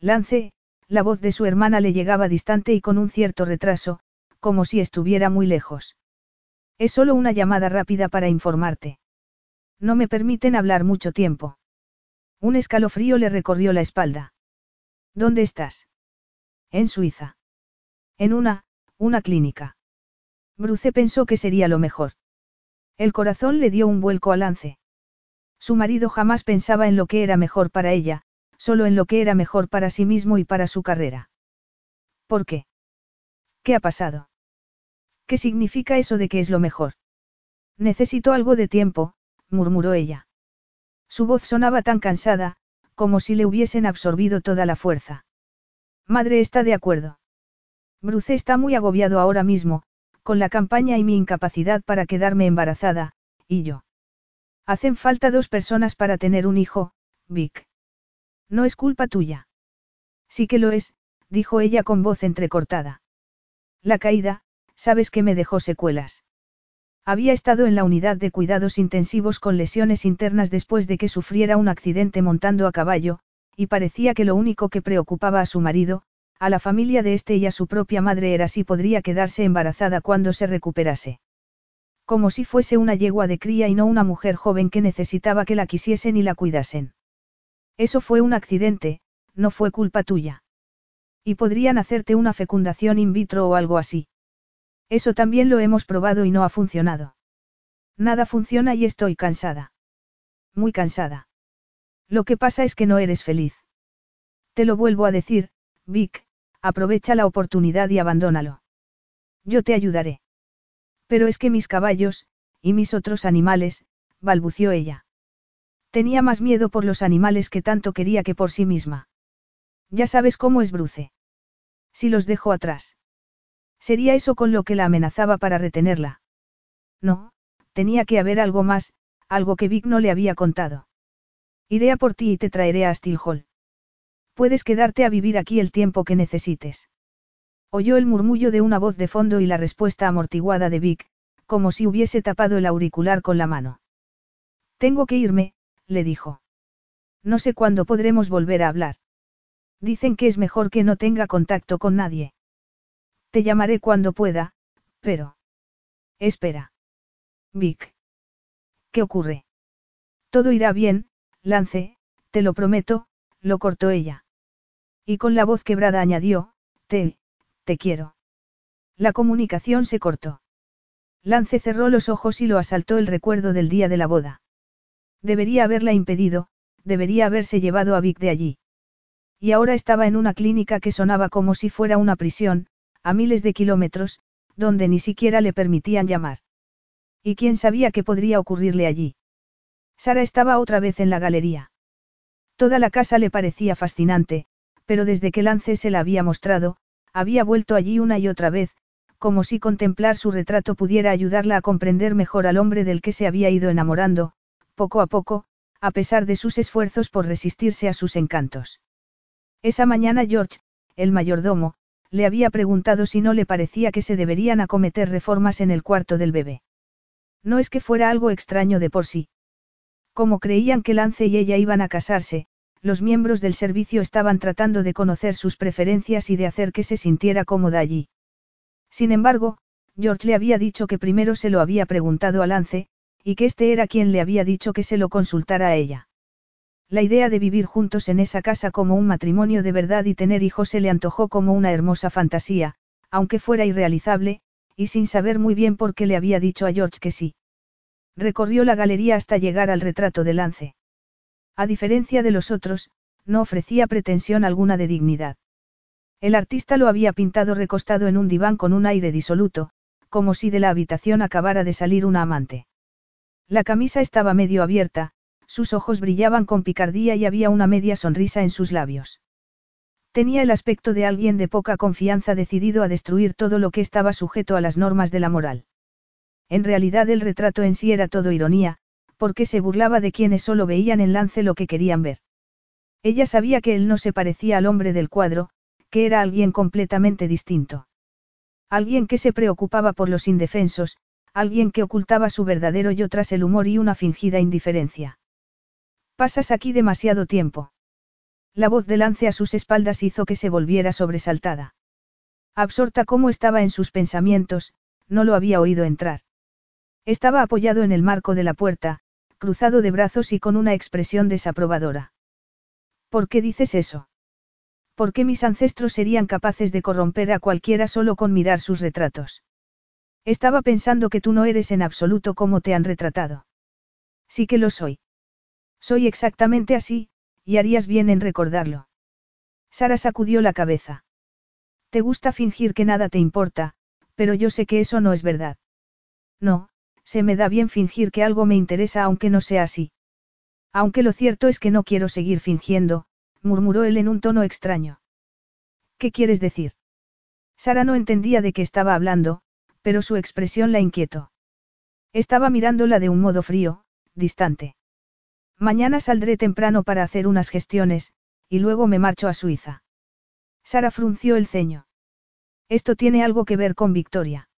Lance, la voz de su hermana le llegaba distante y con un cierto retraso, como si estuviera muy lejos. Es solo una llamada rápida para informarte. No me permiten hablar mucho tiempo. Un escalofrío le recorrió la espalda. ¿Dónde estás? En Suiza. En una, una clínica. Bruce pensó que sería lo mejor. El corazón le dio un vuelco a lance. Su marido jamás pensaba en lo que era mejor para ella, solo en lo que era mejor para sí mismo y para su carrera. ¿Por qué? ¿Qué ha pasado? ¿Qué significa eso de que es lo mejor? Necesito algo de tiempo, murmuró ella. Su voz sonaba tan cansada, como si le hubiesen absorbido toda la fuerza. Madre está de acuerdo. Bruce está muy agobiado ahora mismo, con la campaña y mi incapacidad para quedarme embarazada, y yo. Hacen falta dos personas para tener un hijo, Vic. No es culpa tuya. Sí que lo es, dijo ella con voz entrecortada. La caída, sabes que me dejó secuelas. Había estado en la unidad de cuidados intensivos con lesiones internas después de que sufriera un accidente montando a caballo, y parecía que lo único que preocupaba a su marido, a la familia de este y a su propia madre era si podría quedarse embarazada cuando se recuperase. Como si fuese una yegua de cría y no una mujer joven que necesitaba que la quisiesen y la cuidasen. Eso fue un accidente, no fue culpa tuya. Y podrían hacerte una fecundación in vitro o algo así. Eso también lo hemos probado y no ha funcionado. Nada funciona y estoy cansada. Muy cansada. Lo que pasa es que no eres feliz. Te lo vuelvo a decir, Vic, aprovecha la oportunidad y abandónalo. Yo te ayudaré. Pero es que mis caballos, y mis otros animales, balbució ella. Tenía más miedo por los animales que tanto quería que por sí misma. Ya sabes cómo es Bruce. Si los dejo atrás. Sería eso con lo que la amenazaba para retenerla. No, tenía que haber algo más, algo que Vic no le había contado. Iré a por ti y te traeré a Hall. Puedes quedarte a vivir aquí el tiempo que necesites. Oyó el murmullo de una voz de fondo y la respuesta amortiguada de Vic, como si hubiese tapado el auricular con la mano. Tengo que irme, le dijo. No sé cuándo podremos volver a hablar. Dicen que es mejor que no tenga contacto con nadie. Te llamaré cuando pueda, pero... Espera. Vic. ¿Qué ocurre? Todo irá bien, Lance, te lo prometo, lo cortó ella. Y con la voz quebrada añadió, te, te quiero. La comunicación se cortó. Lance cerró los ojos y lo asaltó el recuerdo del día de la boda. Debería haberla impedido, debería haberse llevado a Vic de allí. Y ahora estaba en una clínica que sonaba como si fuera una prisión, a miles de kilómetros, donde ni siquiera le permitían llamar. ¿Y quién sabía qué podría ocurrirle allí? Sara estaba otra vez en la galería. Toda la casa le parecía fascinante, pero desde que Lance se la había mostrado, había vuelto allí una y otra vez, como si contemplar su retrato pudiera ayudarla a comprender mejor al hombre del que se había ido enamorando, poco a poco, a pesar de sus esfuerzos por resistirse a sus encantos. Esa mañana George, el mayordomo, le había preguntado si no le parecía que se deberían acometer reformas en el cuarto del bebé. No es que fuera algo extraño de por sí. Como creían que Lance y ella iban a casarse, los miembros del servicio estaban tratando de conocer sus preferencias y de hacer que se sintiera cómoda allí. Sin embargo, George le había dicho que primero se lo había preguntado a Lance, y que este era quien le había dicho que se lo consultara a ella. La idea de vivir juntos en esa casa como un matrimonio de verdad y tener hijos se le antojó como una hermosa fantasía, aunque fuera irrealizable, y sin saber muy bien por qué le había dicho a George que sí. Recorrió la galería hasta llegar al retrato de Lance. A diferencia de los otros, no ofrecía pretensión alguna de dignidad. El artista lo había pintado recostado en un diván con un aire disoluto, como si de la habitación acabara de salir una amante. La camisa estaba medio abierta, sus ojos brillaban con picardía y había una media sonrisa en sus labios. Tenía el aspecto de alguien de poca confianza decidido a destruir todo lo que estaba sujeto a las normas de la moral. En realidad el retrato en sí era todo ironía, porque se burlaba de quienes solo veían en lance lo que querían ver. Ella sabía que él no se parecía al hombre del cuadro, que era alguien completamente distinto. Alguien que se preocupaba por los indefensos, alguien que ocultaba su verdadero yo tras el humor y una fingida indiferencia. Pasas aquí demasiado tiempo. La voz de Lance a sus espaldas hizo que se volviera sobresaltada. Absorta como estaba en sus pensamientos, no lo había oído entrar. Estaba apoyado en el marco de la puerta, cruzado de brazos y con una expresión desaprobadora. ¿Por qué dices eso? ¿Por qué mis ancestros serían capaces de corromper a cualquiera solo con mirar sus retratos? Estaba pensando que tú no eres en absoluto como te han retratado. Sí que lo soy. Soy exactamente así, y harías bien en recordarlo. Sara sacudió la cabeza. Te gusta fingir que nada te importa, pero yo sé que eso no es verdad. No, se me da bien fingir que algo me interesa aunque no sea así. Aunque lo cierto es que no quiero seguir fingiendo, murmuró él en un tono extraño. ¿Qué quieres decir? Sara no entendía de qué estaba hablando, pero su expresión la inquietó. Estaba mirándola de un modo frío, distante. Mañana saldré temprano para hacer unas gestiones, y luego me marcho a Suiza. Sara frunció el ceño. Esto tiene algo que ver con Victoria.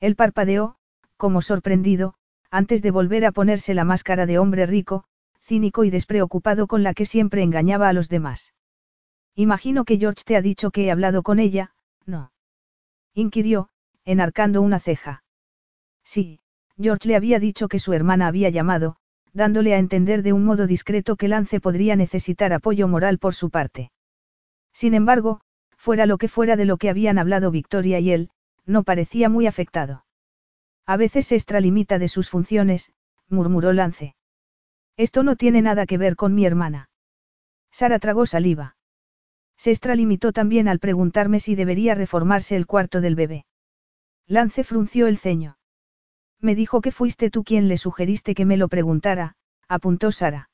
Él parpadeó, como sorprendido, antes de volver a ponerse la máscara de hombre rico, cínico y despreocupado con la que siempre engañaba a los demás. Imagino que George te ha dicho que he hablado con ella, ¿no? inquirió, enarcando una ceja. Sí, George le había dicho que su hermana había llamado, dándole a entender de un modo discreto que Lance podría necesitar apoyo moral por su parte. Sin embargo, fuera lo que fuera de lo que habían hablado Victoria y él, no parecía muy afectado. A veces se extralimita de sus funciones, murmuró Lance. Esto no tiene nada que ver con mi hermana. Sara tragó saliva. Se extralimitó también al preguntarme si debería reformarse el cuarto del bebé. Lance frunció el ceño. Me dijo que fuiste tú quien le sugeriste que me lo preguntara, apuntó Sara.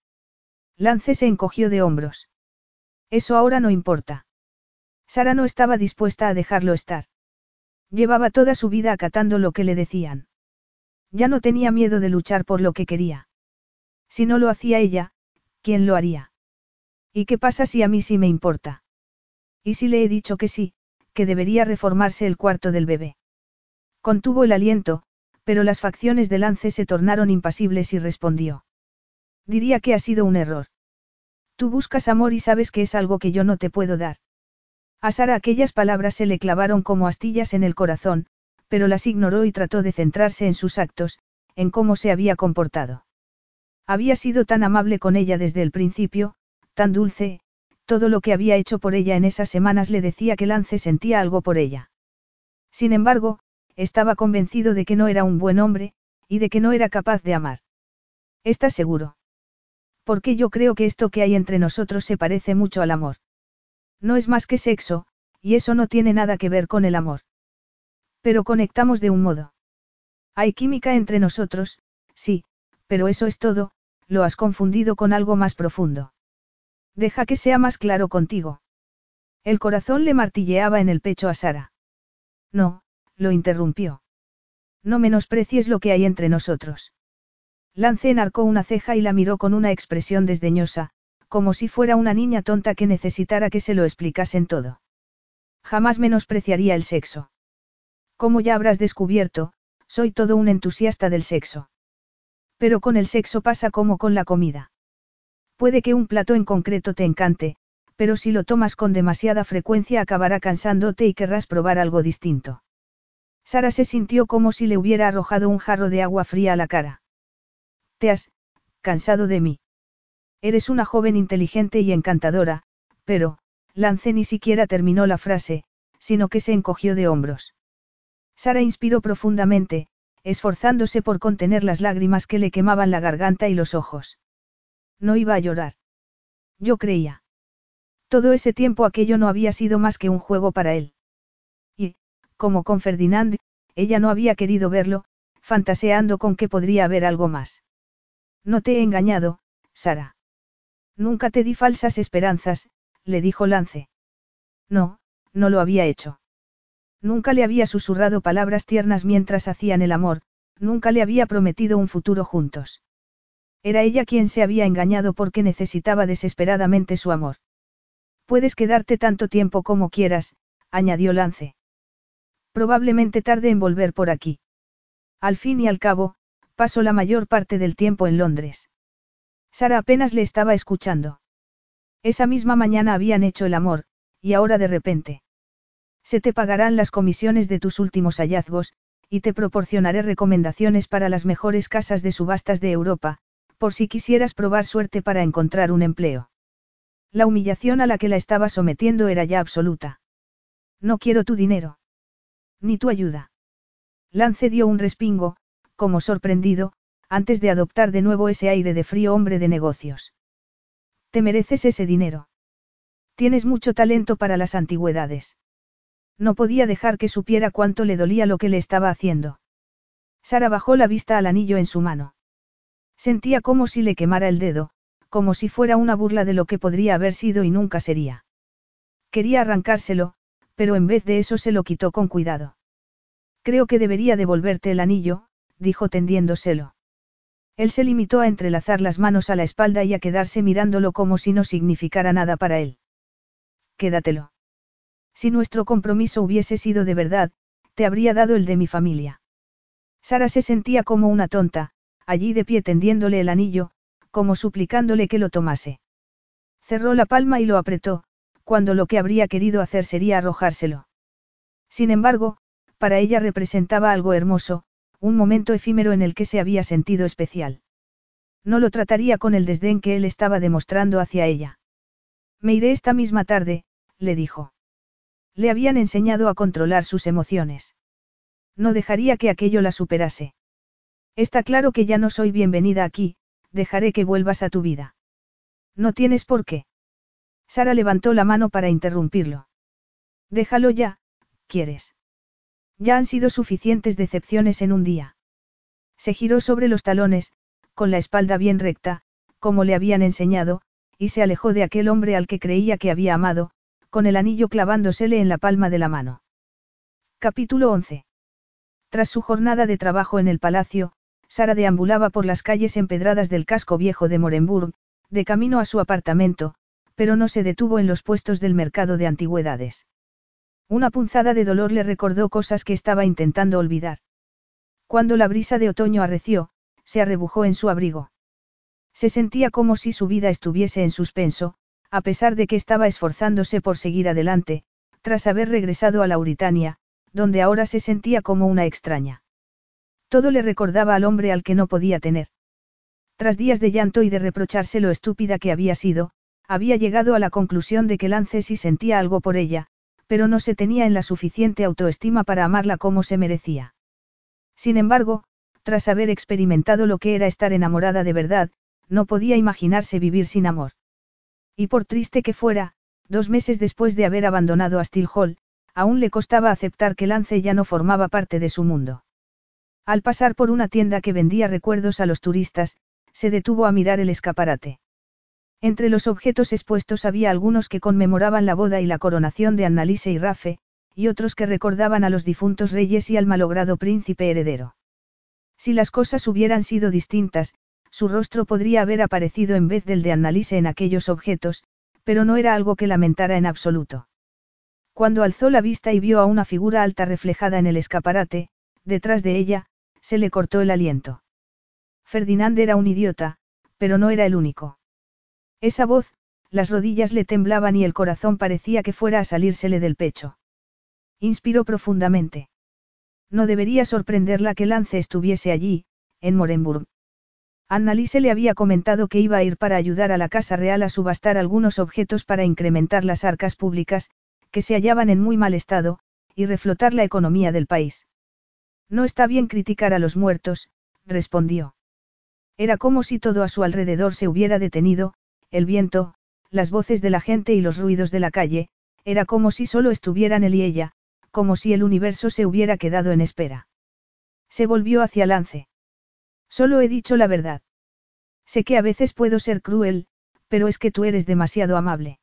Lance se encogió de hombros. Eso ahora no importa. Sara no estaba dispuesta a dejarlo estar. Llevaba toda su vida acatando lo que le decían. Ya no tenía miedo de luchar por lo que quería. Si no lo hacía ella, ¿quién lo haría? ¿Y qué pasa si a mí sí me importa? ¿Y si le he dicho que sí, que debería reformarse el cuarto del bebé? Contuvo el aliento, pero las facciones de Lance se tornaron impasibles y respondió. Diría que ha sido un error. Tú buscas amor y sabes que es algo que yo no te puedo dar. A Sara aquellas palabras se le clavaron como astillas en el corazón, pero las ignoró y trató de centrarse en sus actos, en cómo se había comportado. Había sido tan amable con ella desde el principio, tan dulce, todo lo que había hecho por ella en esas semanas le decía que Lance sentía algo por ella. Sin embargo, estaba convencido de que no era un buen hombre, y de que no era capaz de amar. ¿Estás seguro? Porque yo creo que esto que hay entre nosotros se parece mucho al amor. No es más que sexo, y eso no tiene nada que ver con el amor. Pero conectamos de un modo. Hay química entre nosotros, sí, pero eso es todo, lo has confundido con algo más profundo. Deja que sea más claro contigo. El corazón le martilleaba en el pecho a Sara. No, lo interrumpió. No menosprecies lo que hay entre nosotros. Lance enarcó una ceja y la miró con una expresión desdeñosa, como si fuera una niña tonta que necesitara que se lo explicasen todo. Jamás menospreciaría el sexo. Como ya habrás descubierto, soy todo un entusiasta del sexo. Pero con el sexo pasa como con la comida. Puede que un plato en concreto te encante, pero si lo tomas con demasiada frecuencia acabará cansándote y querrás probar algo distinto. Sara se sintió como si le hubiera arrojado un jarro de agua fría a la cara. Te has, cansado de mí. Eres una joven inteligente y encantadora, pero, Lance ni siquiera terminó la frase, sino que se encogió de hombros. Sara inspiró profundamente, esforzándose por contener las lágrimas que le quemaban la garganta y los ojos. No iba a llorar. Yo creía. Todo ese tiempo aquello no había sido más que un juego para él. Como con Ferdinand, ella no había querido verlo, fantaseando con que podría haber algo más. No te he engañado, Sara. Nunca te di falsas esperanzas, le dijo Lance. No, no lo había hecho. Nunca le había susurrado palabras tiernas mientras hacían el amor, nunca le había prometido un futuro juntos. Era ella quien se había engañado porque necesitaba desesperadamente su amor. Puedes quedarte tanto tiempo como quieras, añadió Lance. Probablemente tarde en volver por aquí. Al fin y al cabo, paso la mayor parte del tiempo en Londres. Sara apenas le estaba escuchando. Esa misma mañana habían hecho el amor, y ahora de repente. Se te pagarán las comisiones de tus últimos hallazgos, y te proporcionaré recomendaciones para las mejores casas de subastas de Europa, por si quisieras probar suerte para encontrar un empleo. La humillación a la que la estaba sometiendo era ya absoluta. No quiero tu dinero. Ni tu ayuda. Lance dio un respingo, como sorprendido, antes de adoptar de nuevo ese aire de frío hombre de negocios. Te mereces ese dinero. Tienes mucho talento para las antigüedades. No podía dejar que supiera cuánto le dolía lo que le estaba haciendo. Sara bajó la vista al anillo en su mano. Sentía como si le quemara el dedo, como si fuera una burla de lo que podría haber sido y nunca sería. Quería arrancárselo, pero en vez de eso se lo quitó con cuidado. Creo que debería devolverte el anillo, dijo tendiéndoselo. Él se limitó a entrelazar las manos a la espalda y a quedarse mirándolo como si no significara nada para él. Quédatelo. Si nuestro compromiso hubiese sido de verdad, te habría dado el de mi familia. Sara se sentía como una tonta, allí de pie tendiéndole el anillo, como suplicándole que lo tomase. Cerró la palma y lo apretó, cuando lo que habría querido hacer sería arrojárselo. Sin embargo, para ella representaba algo hermoso, un momento efímero en el que se había sentido especial. No lo trataría con el desdén que él estaba demostrando hacia ella. Me iré esta misma tarde, le dijo. Le habían enseñado a controlar sus emociones. No dejaría que aquello la superase. Está claro que ya no soy bienvenida aquí, dejaré que vuelvas a tu vida. No tienes por qué. Sara levantó la mano para interrumpirlo. Déjalo ya, ¿quieres? Ya han sido suficientes decepciones en un día. Se giró sobre los talones, con la espalda bien recta, como le habían enseñado, y se alejó de aquel hombre al que creía que había amado, con el anillo clavándosele en la palma de la mano. Capítulo 11. Tras su jornada de trabajo en el palacio, Sara deambulaba por las calles empedradas del casco viejo de Morenburg, de camino a su apartamento, pero no se detuvo en los puestos del mercado de antigüedades. Una punzada de dolor le recordó cosas que estaba intentando olvidar. Cuando la brisa de otoño arreció, se arrebujó en su abrigo. Se sentía como si su vida estuviese en suspenso, a pesar de que estaba esforzándose por seguir adelante, tras haber regresado a Lauritania, donde ahora se sentía como una extraña. Todo le recordaba al hombre al que no podía tener. Tras días de llanto y de reprocharse lo estúpida que había sido, había llegado a la conclusión de que Lance sí sentía algo por ella, pero no se tenía en la suficiente autoestima para amarla como se merecía. Sin embargo, tras haber experimentado lo que era estar enamorada de verdad, no podía imaginarse vivir sin amor. Y por triste que fuera, dos meses después de haber abandonado a Steel Hall, aún le costaba aceptar que Lance ya no formaba parte de su mundo. Al pasar por una tienda que vendía recuerdos a los turistas, se detuvo a mirar el escaparate. Entre los objetos expuestos había algunos que conmemoraban la boda y la coronación de Annalise y Rafe, y otros que recordaban a los difuntos reyes y al malogrado príncipe heredero. Si las cosas hubieran sido distintas, su rostro podría haber aparecido en vez del de Annalise en aquellos objetos, pero no era algo que lamentara en absoluto. Cuando alzó la vista y vio a una figura alta reflejada en el escaparate, detrás de ella, se le cortó el aliento. Ferdinand era un idiota, pero no era el único. Esa voz, las rodillas le temblaban y el corazón parecía que fuera a salírsele del pecho. Inspiró profundamente. No debería sorprenderla que Lance estuviese allí, en Morenburg. Annalise le había comentado que iba a ir para ayudar a la Casa Real a subastar algunos objetos para incrementar las arcas públicas, que se hallaban en muy mal estado, y reflotar la economía del país. No está bien criticar a los muertos, respondió. Era como si todo a su alrededor se hubiera detenido, el viento, las voces de la gente y los ruidos de la calle, era como si solo estuvieran él y ella, como si el universo se hubiera quedado en espera. Se volvió hacia Lance. Solo he dicho la verdad. Sé que a veces puedo ser cruel, pero es que tú eres demasiado amable.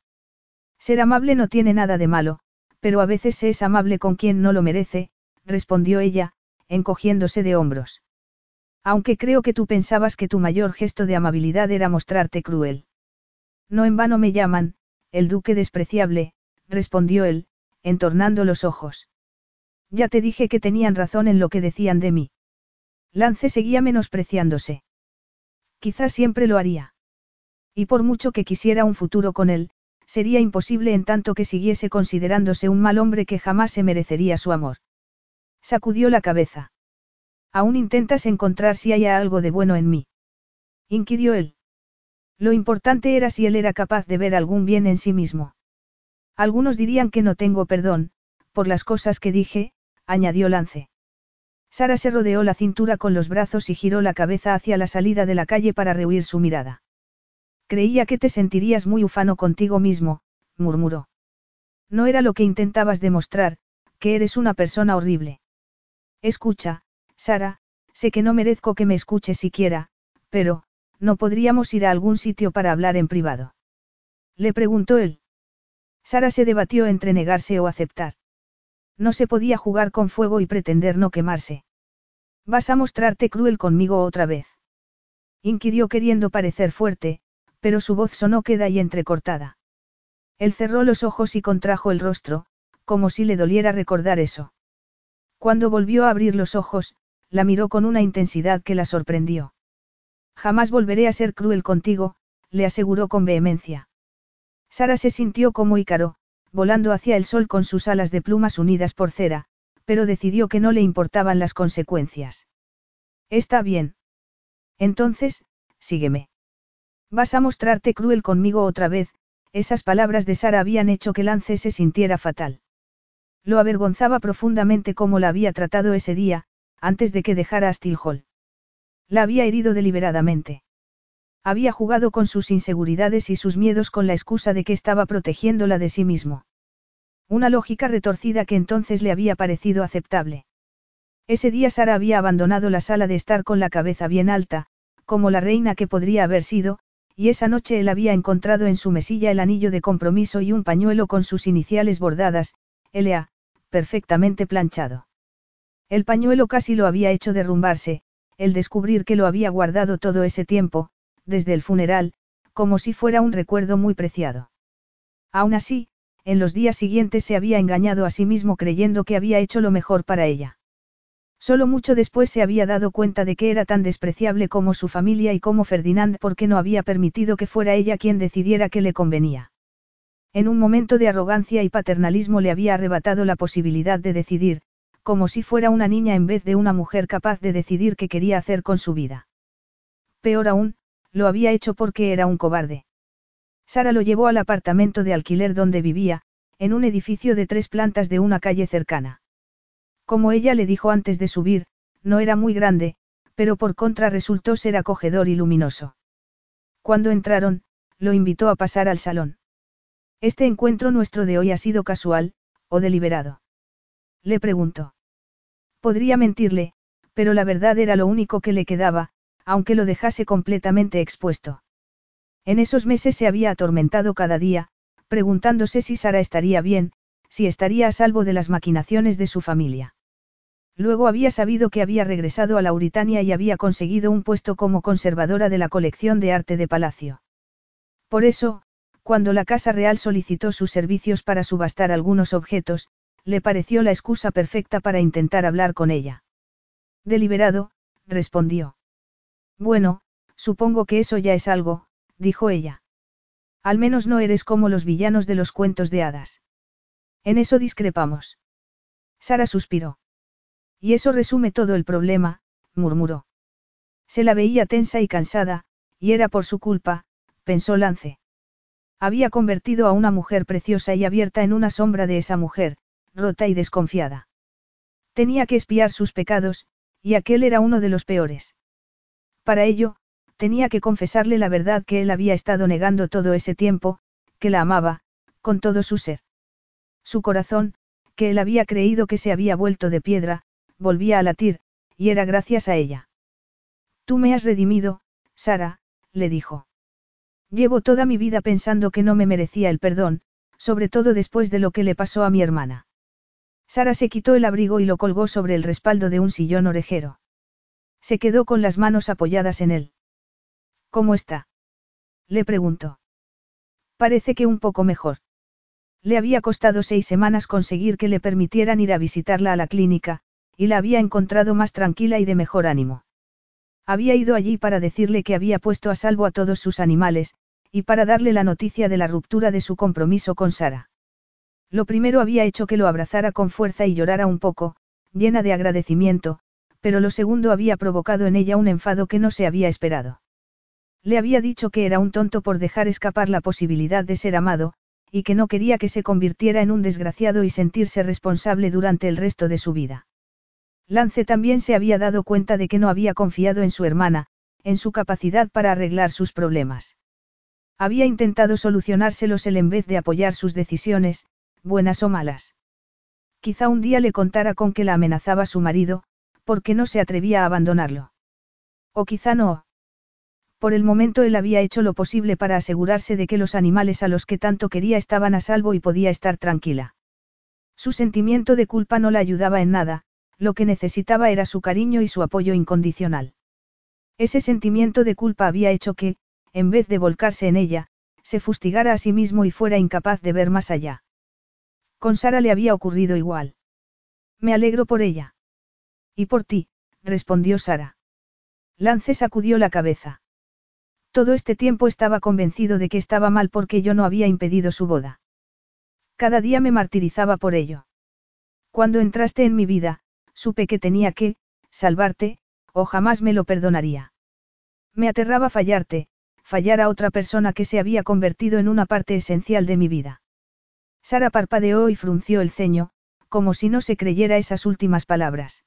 Ser amable no tiene nada de malo, pero a veces se es amable con quien no lo merece, respondió ella, encogiéndose de hombros. Aunque creo que tú pensabas que tu mayor gesto de amabilidad era mostrarte cruel. No en vano me llaman, el duque despreciable, respondió él, entornando los ojos. Ya te dije que tenían razón en lo que decían de mí. Lance seguía menospreciándose. Quizás siempre lo haría. Y por mucho que quisiera un futuro con él, sería imposible en tanto que siguiese considerándose un mal hombre que jamás se merecería su amor. Sacudió la cabeza. Aún intentas encontrar si hay algo de bueno en mí. Inquirió él. Lo importante era si él era capaz de ver algún bien en sí mismo. Algunos dirían que no tengo perdón, por las cosas que dije, añadió Lance. Sara se rodeó la cintura con los brazos y giró la cabeza hacia la salida de la calle para rehuir su mirada. Creía que te sentirías muy ufano contigo mismo, murmuró. No era lo que intentabas demostrar, que eres una persona horrible. Escucha, Sara, sé que no merezco que me escuches siquiera, pero, ¿no podríamos ir a algún sitio para hablar en privado? Le preguntó él. Sara se debatió entre negarse o aceptar. No se podía jugar con fuego y pretender no quemarse. ¿Vas a mostrarte cruel conmigo otra vez? Inquirió queriendo parecer fuerte, pero su voz sonó queda y entrecortada. Él cerró los ojos y contrajo el rostro, como si le doliera recordar eso. Cuando volvió a abrir los ojos, la miró con una intensidad que la sorprendió. Jamás volveré a ser cruel contigo, le aseguró con vehemencia. Sara se sintió como Ícaro, volando hacia el sol con sus alas de plumas unidas por cera, pero decidió que no le importaban las consecuencias. Está bien. Entonces, sígueme. Vas a mostrarte cruel conmigo otra vez, esas palabras de Sara habían hecho que Lance se sintiera fatal. Lo avergonzaba profundamente cómo la había tratado ese día, antes de que dejara a Hall. La había herido deliberadamente. Había jugado con sus inseguridades y sus miedos con la excusa de que estaba protegiéndola de sí mismo. Una lógica retorcida que entonces le había parecido aceptable. Ese día Sara había abandonado la sala de estar con la cabeza bien alta, como la reina que podría haber sido, y esa noche él había encontrado en su mesilla el anillo de compromiso y un pañuelo con sus iniciales bordadas, L.A., perfectamente planchado. El pañuelo casi lo había hecho derrumbarse, el descubrir que lo había guardado todo ese tiempo, desde el funeral, como si fuera un recuerdo muy preciado. Aún así, en los días siguientes se había engañado a sí mismo creyendo que había hecho lo mejor para ella. Solo mucho después se había dado cuenta de que era tan despreciable como su familia y como Ferdinand porque no había permitido que fuera ella quien decidiera qué le convenía. En un momento de arrogancia y paternalismo le había arrebatado la posibilidad de decidir, como si fuera una niña en vez de una mujer capaz de decidir qué quería hacer con su vida. Peor aún, lo había hecho porque era un cobarde. Sara lo llevó al apartamento de alquiler donde vivía, en un edificio de tres plantas de una calle cercana. Como ella le dijo antes de subir, no era muy grande, pero por contra resultó ser acogedor y luminoso. Cuando entraron, lo invitó a pasar al salón. ¿Este encuentro nuestro de hoy ha sido casual, o deliberado? Le preguntó. Podría mentirle, pero la verdad era lo único que le quedaba, aunque lo dejase completamente expuesto. En esos meses se había atormentado cada día, preguntándose si Sara estaría bien, si estaría a salvo de las maquinaciones de su familia. Luego había sabido que había regresado a Lauritania y había conseguido un puesto como conservadora de la colección de arte de Palacio. Por eso, cuando la Casa Real solicitó sus servicios para subastar algunos objetos, le pareció la excusa perfecta para intentar hablar con ella. Deliberado, respondió. Bueno, supongo que eso ya es algo, dijo ella. Al menos no eres como los villanos de los cuentos de hadas. En eso discrepamos. Sara suspiró. Y eso resume todo el problema, murmuró. Se la veía tensa y cansada, y era por su culpa, pensó Lance. Había convertido a una mujer preciosa y abierta en una sombra de esa mujer, rota y desconfiada. Tenía que espiar sus pecados, y aquel era uno de los peores. Para ello, tenía que confesarle la verdad que él había estado negando todo ese tiempo, que la amaba, con todo su ser. Su corazón, que él había creído que se había vuelto de piedra, volvía a latir, y era gracias a ella. Tú me has redimido, Sara, le dijo. Llevo toda mi vida pensando que no me merecía el perdón, sobre todo después de lo que le pasó a mi hermana. Sara se quitó el abrigo y lo colgó sobre el respaldo de un sillón orejero. Se quedó con las manos apoyadas en él. ¿Cómo está? Le preguntó. Parece que un poco mejor. Le había costado seis semanas conseguir que le permitieran ir a visitarla a la clínica, y la había encontrado más tranquila y de mejor ánimo. Había ido allí para decirle que había puesto a salvo a todos sus animales, y para darle la noticia de la ruptura de su compromiso con Sara. Lo primero había hecho que lo abrazara con fuerza y llorara un poco, llena de agradecimiento, pero lo segundo había provocado en ella un enfado que no se había esperado. Le había dicho que era un tonto por dejar escapar la posibilidad de ser amado, y que no quería que se convirtiera en un desgraciado y sentirse responsable durante el resto de su vida. Lance también se había dado cuenta de que no había confiado en su hermana, en su capacidad para arreglar sus problemas. Había intentado solucionárselos él en vez de apoyar sus decisiones, buenas o malas. Quizá un día le contara con que la amenazaba su marido, porque no se atrevía a abandonarlo. O quizá no. Por el momento él había hecho lo posible para asegurarse de que los animales a los que tanto quería estaban a salvo y podía estar tranquila. Su sentimiento de culpa no la ayudaba en nada, lo que necesitaba era su cariño y su apoyo incondicional. Ese sentimiento de culpa había hecho que, en vez de volcarse en ella, se fustigara a sí mismo y fuera incapaz de ver más allá. Con Sara le había ocurrido igual. Me alegro por ella. Y por ti, respondió Sara. Lance sacudió la cabeza. Todo este tiempo estaba convencido de que estaba mal porque yo no había impedido su boda. Cada día me martirizaba por ello. Cuando entraste en mi vida, supe que tenía que, salvarte, o jamás me lo perdonaría. Me aterraba fallarte, fallar a otra persona que se había convertido en una parte esencial de mi vida. Sara parpadeó y frunció el ceño, como si no se creyera esas últimas palabras.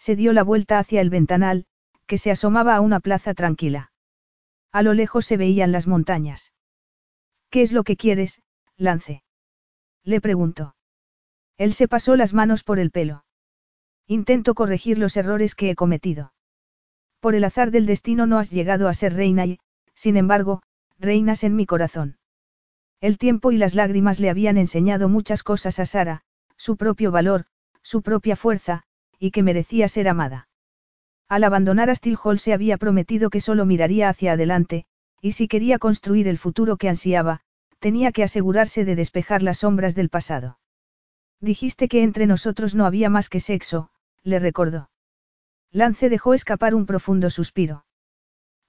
Se dio la vuelta hacia el ventanal, que se asomaba a una plaza tranquila. A lo lejos se veían las montañas. ¿Qué es lo que quieres, Lance? Le preguntó. Él se pasó las manos por el pelo. Intento corregir los errores que he cometido. Por el azar del destino no has llegado a ser reina y, sin embargo, reinas en mi corazón. El tiempo y las lágrimas le habían enseñado muchas cosas a Sara, su propio valor, su propia fuerza, y que merecía ser amada. Al abandonar a Hall se había prometido que solo miraría hacia adelante, y si quería construir el futuro que ansiaba, tenía que asegurarse de despejar las sombras del pasado. Dijiste que entre nosotros no había más que sexo, le recordó. Lance dejó escapar un profundo suspiro.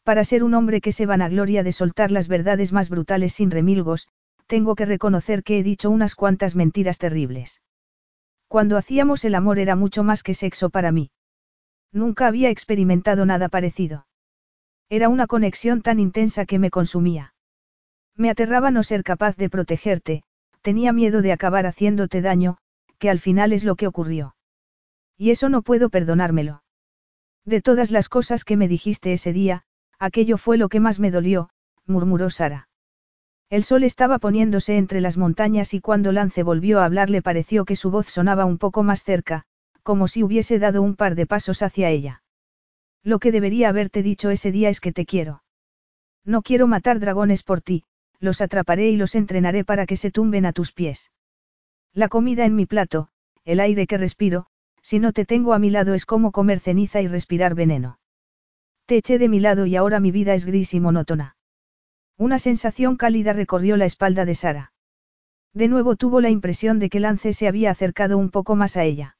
Para ser un hombre que se vanagloria de soltar las verdades más brutales sin remilgos, tengo que reconocer que he dicho unas cuantas mentiras terribles. Cuando hacíamos el amor era mucho más que sexo para mí. Nunca había experimentado nada parecido. Era una conexión tan intensa que me consumía. Me aterraba no ser capaz de protegerte, tenía miedo de acabar haciéndote daño, que al final es lo que ocurrió. Y eso no puedo perdonármelo. De todas las cosas que me dijiste ese día, aquello fue lo que más me dolió, murmuró Sara. El sol estaba poniéndose entre las montañas y cuando Lance volvió a hablar le pareció que su voz sonaba un poco más cerca, como si hubiese dado un par de pasos hacia ella. Lo que debería haberte dicho ese día es que te quiero. No quiero matar dragones por ti, los atraparé y los entrenaré para que se tumben a tus pies. La comida en mi plato, el aire que respiro, si no te tengo a mi lado es como comer ceniza y respirar veneno. Te eché de mi lado y ahora mi vida es gris y monótona. Una sensación cálida recorrió la espalda de Sara. De nuevo tuvo la impresión de que Lance se había acercado un poco más a ella.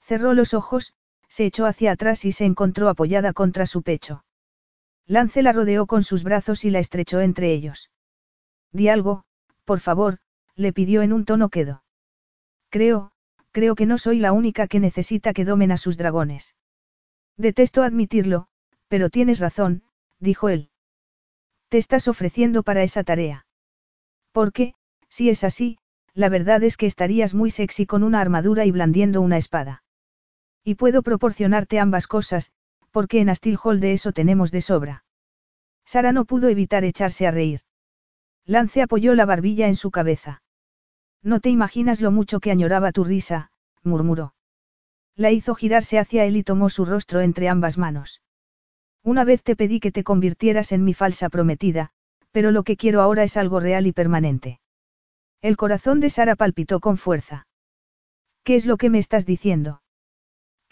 Cerró los ojos, se echó hacia atrás y se encontró apoyada contra su pecho. Lance la rodeó con sus brazos y la estrechó entre ellos. Di algo, por favor, le pidió en un tono quedo. Creo, creo que no soy la única que necesita que domen a sus dragones. Detesto admitirlo, pero tienes razón, dijo él. Te estás ofreciendo para esa tarea. Porque, si es así, la verdad es que estarías muy sexy con una armadura y blandiendo una espada. Y puedo proporcionarte ambas cosas, porque en Hall de eso tenemos de sobra. Sara no pudo evitar echarse a reír. Lance apoyó la barbilla en su cabeza. No te imaginas lo mucho que añoraba tu risa, murmuró. La hizo girarse hacia él y tomó su rostro entre ambas manos. Una vez te pedí que te convirtieras en mi falsa prometida, pero lo que quiero ahora es algo real y permanente. El corazón de Sara palpitó con fuerza. ¿Qué es lo que me estás diciendo?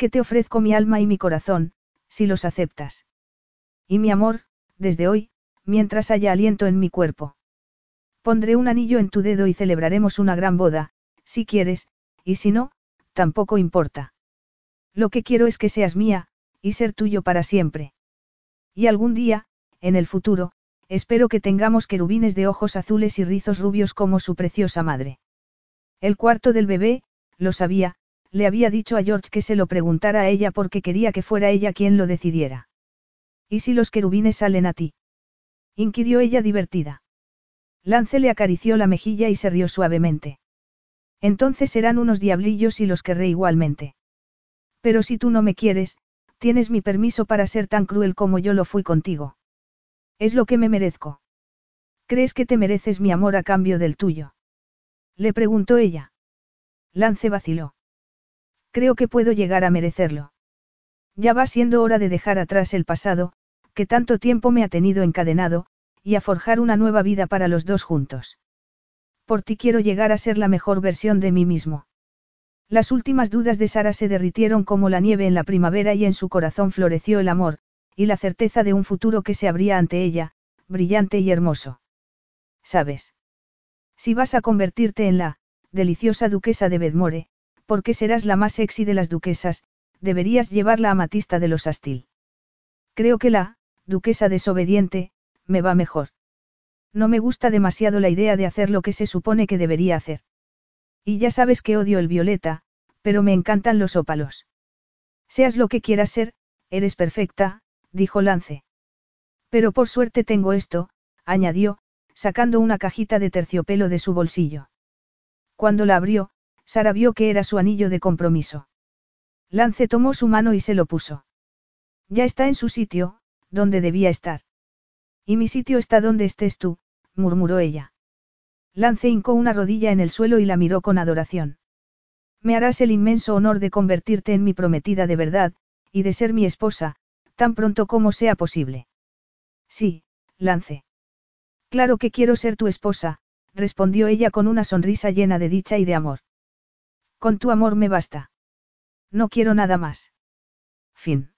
que te ofrezco mi alma y mi corazón, si los aceptas. Y mi amor, desde hoy, mientras haya aliento en mi cuerpo. Pondré un anillo en tu dedo y celebraremos una gran boda, si quieres, y si no, tampoco importa. Lo que quiero es que seas mía, y ser tuyo para siempre. Y algún día, en el futuro, espero que tengamos querubines de ojos azules y rizos rubios como su preciosa madre. El cuarto del bebé, lo sabía, le había dicho a George que se lo preguntara a ella porque quería que fuera ella quien lo decidiera. ¿Y si los querubines salen a ti? inquirió ella divertida. Lance le acarició la mejilla y se rió suavemente. Entonces serán unos diablillos y los querré igualmente. Pero si tú no me quieres, tienes mi permiso para ser tan cruel como yo lo fui contigo. Es lo que me merezco. ¿Crees que te mereces mi amor a cambio del tuyo? Le preguntó ella. Lance vaciló. Creo que puedo llegar a merecerlo. Ya va siendo hora de dejar atrás el pasado, que tanto tiempo me ha tenido encadenado, y a forjar una nueva vida para los dos juntos. Por ti quiero llegar a ser la mejor versión de mí mismo. Las últimas dudas de Sara se derritieron como la nieve en la primavera y en su corazón floreció el amor, y la certeza de un futuro que se abría ante ella, brillante y hermoso. ¿Sabes? Si vas a convertirte en la, deliciosa duquesa de Bedmore, porque serás la más sexy de las duquesas, deberías llevar la amatista de los Astil. Creo que la, duquesa desobediente, me va mejor. No me gusta demasiado la idea de hacer lo que se supone que debería hacer. Y ya sabes que odio el violeta, pero me encantan los ópalos. Seas lo que quieras ser, eres perfecta, dijo Lance. Pero por suerte tengo esto, añadió, sacando una cajita de terciopelo de su bolsillo. Cuando la abrió, Sara vio que era su anillo de compromiso. Lance tomó su mano y se lo puso. Ya está en su sitio, donde debía estar. Y mi sitio está donde estés tú, murmuró ella. Lance hincó una rodilla en el suelo y la miró con adoración. Me harás el inmenso honor de convertirte en mi prometida de verdad, y de ser mi esposa, tan pronto como sea posible. Sí, Lance. Claro que quiero ser tu esposa, respondió ella con una sonrisa llena de dicha y de amor. Con tu amor me basta. No quiero nada más. Fin.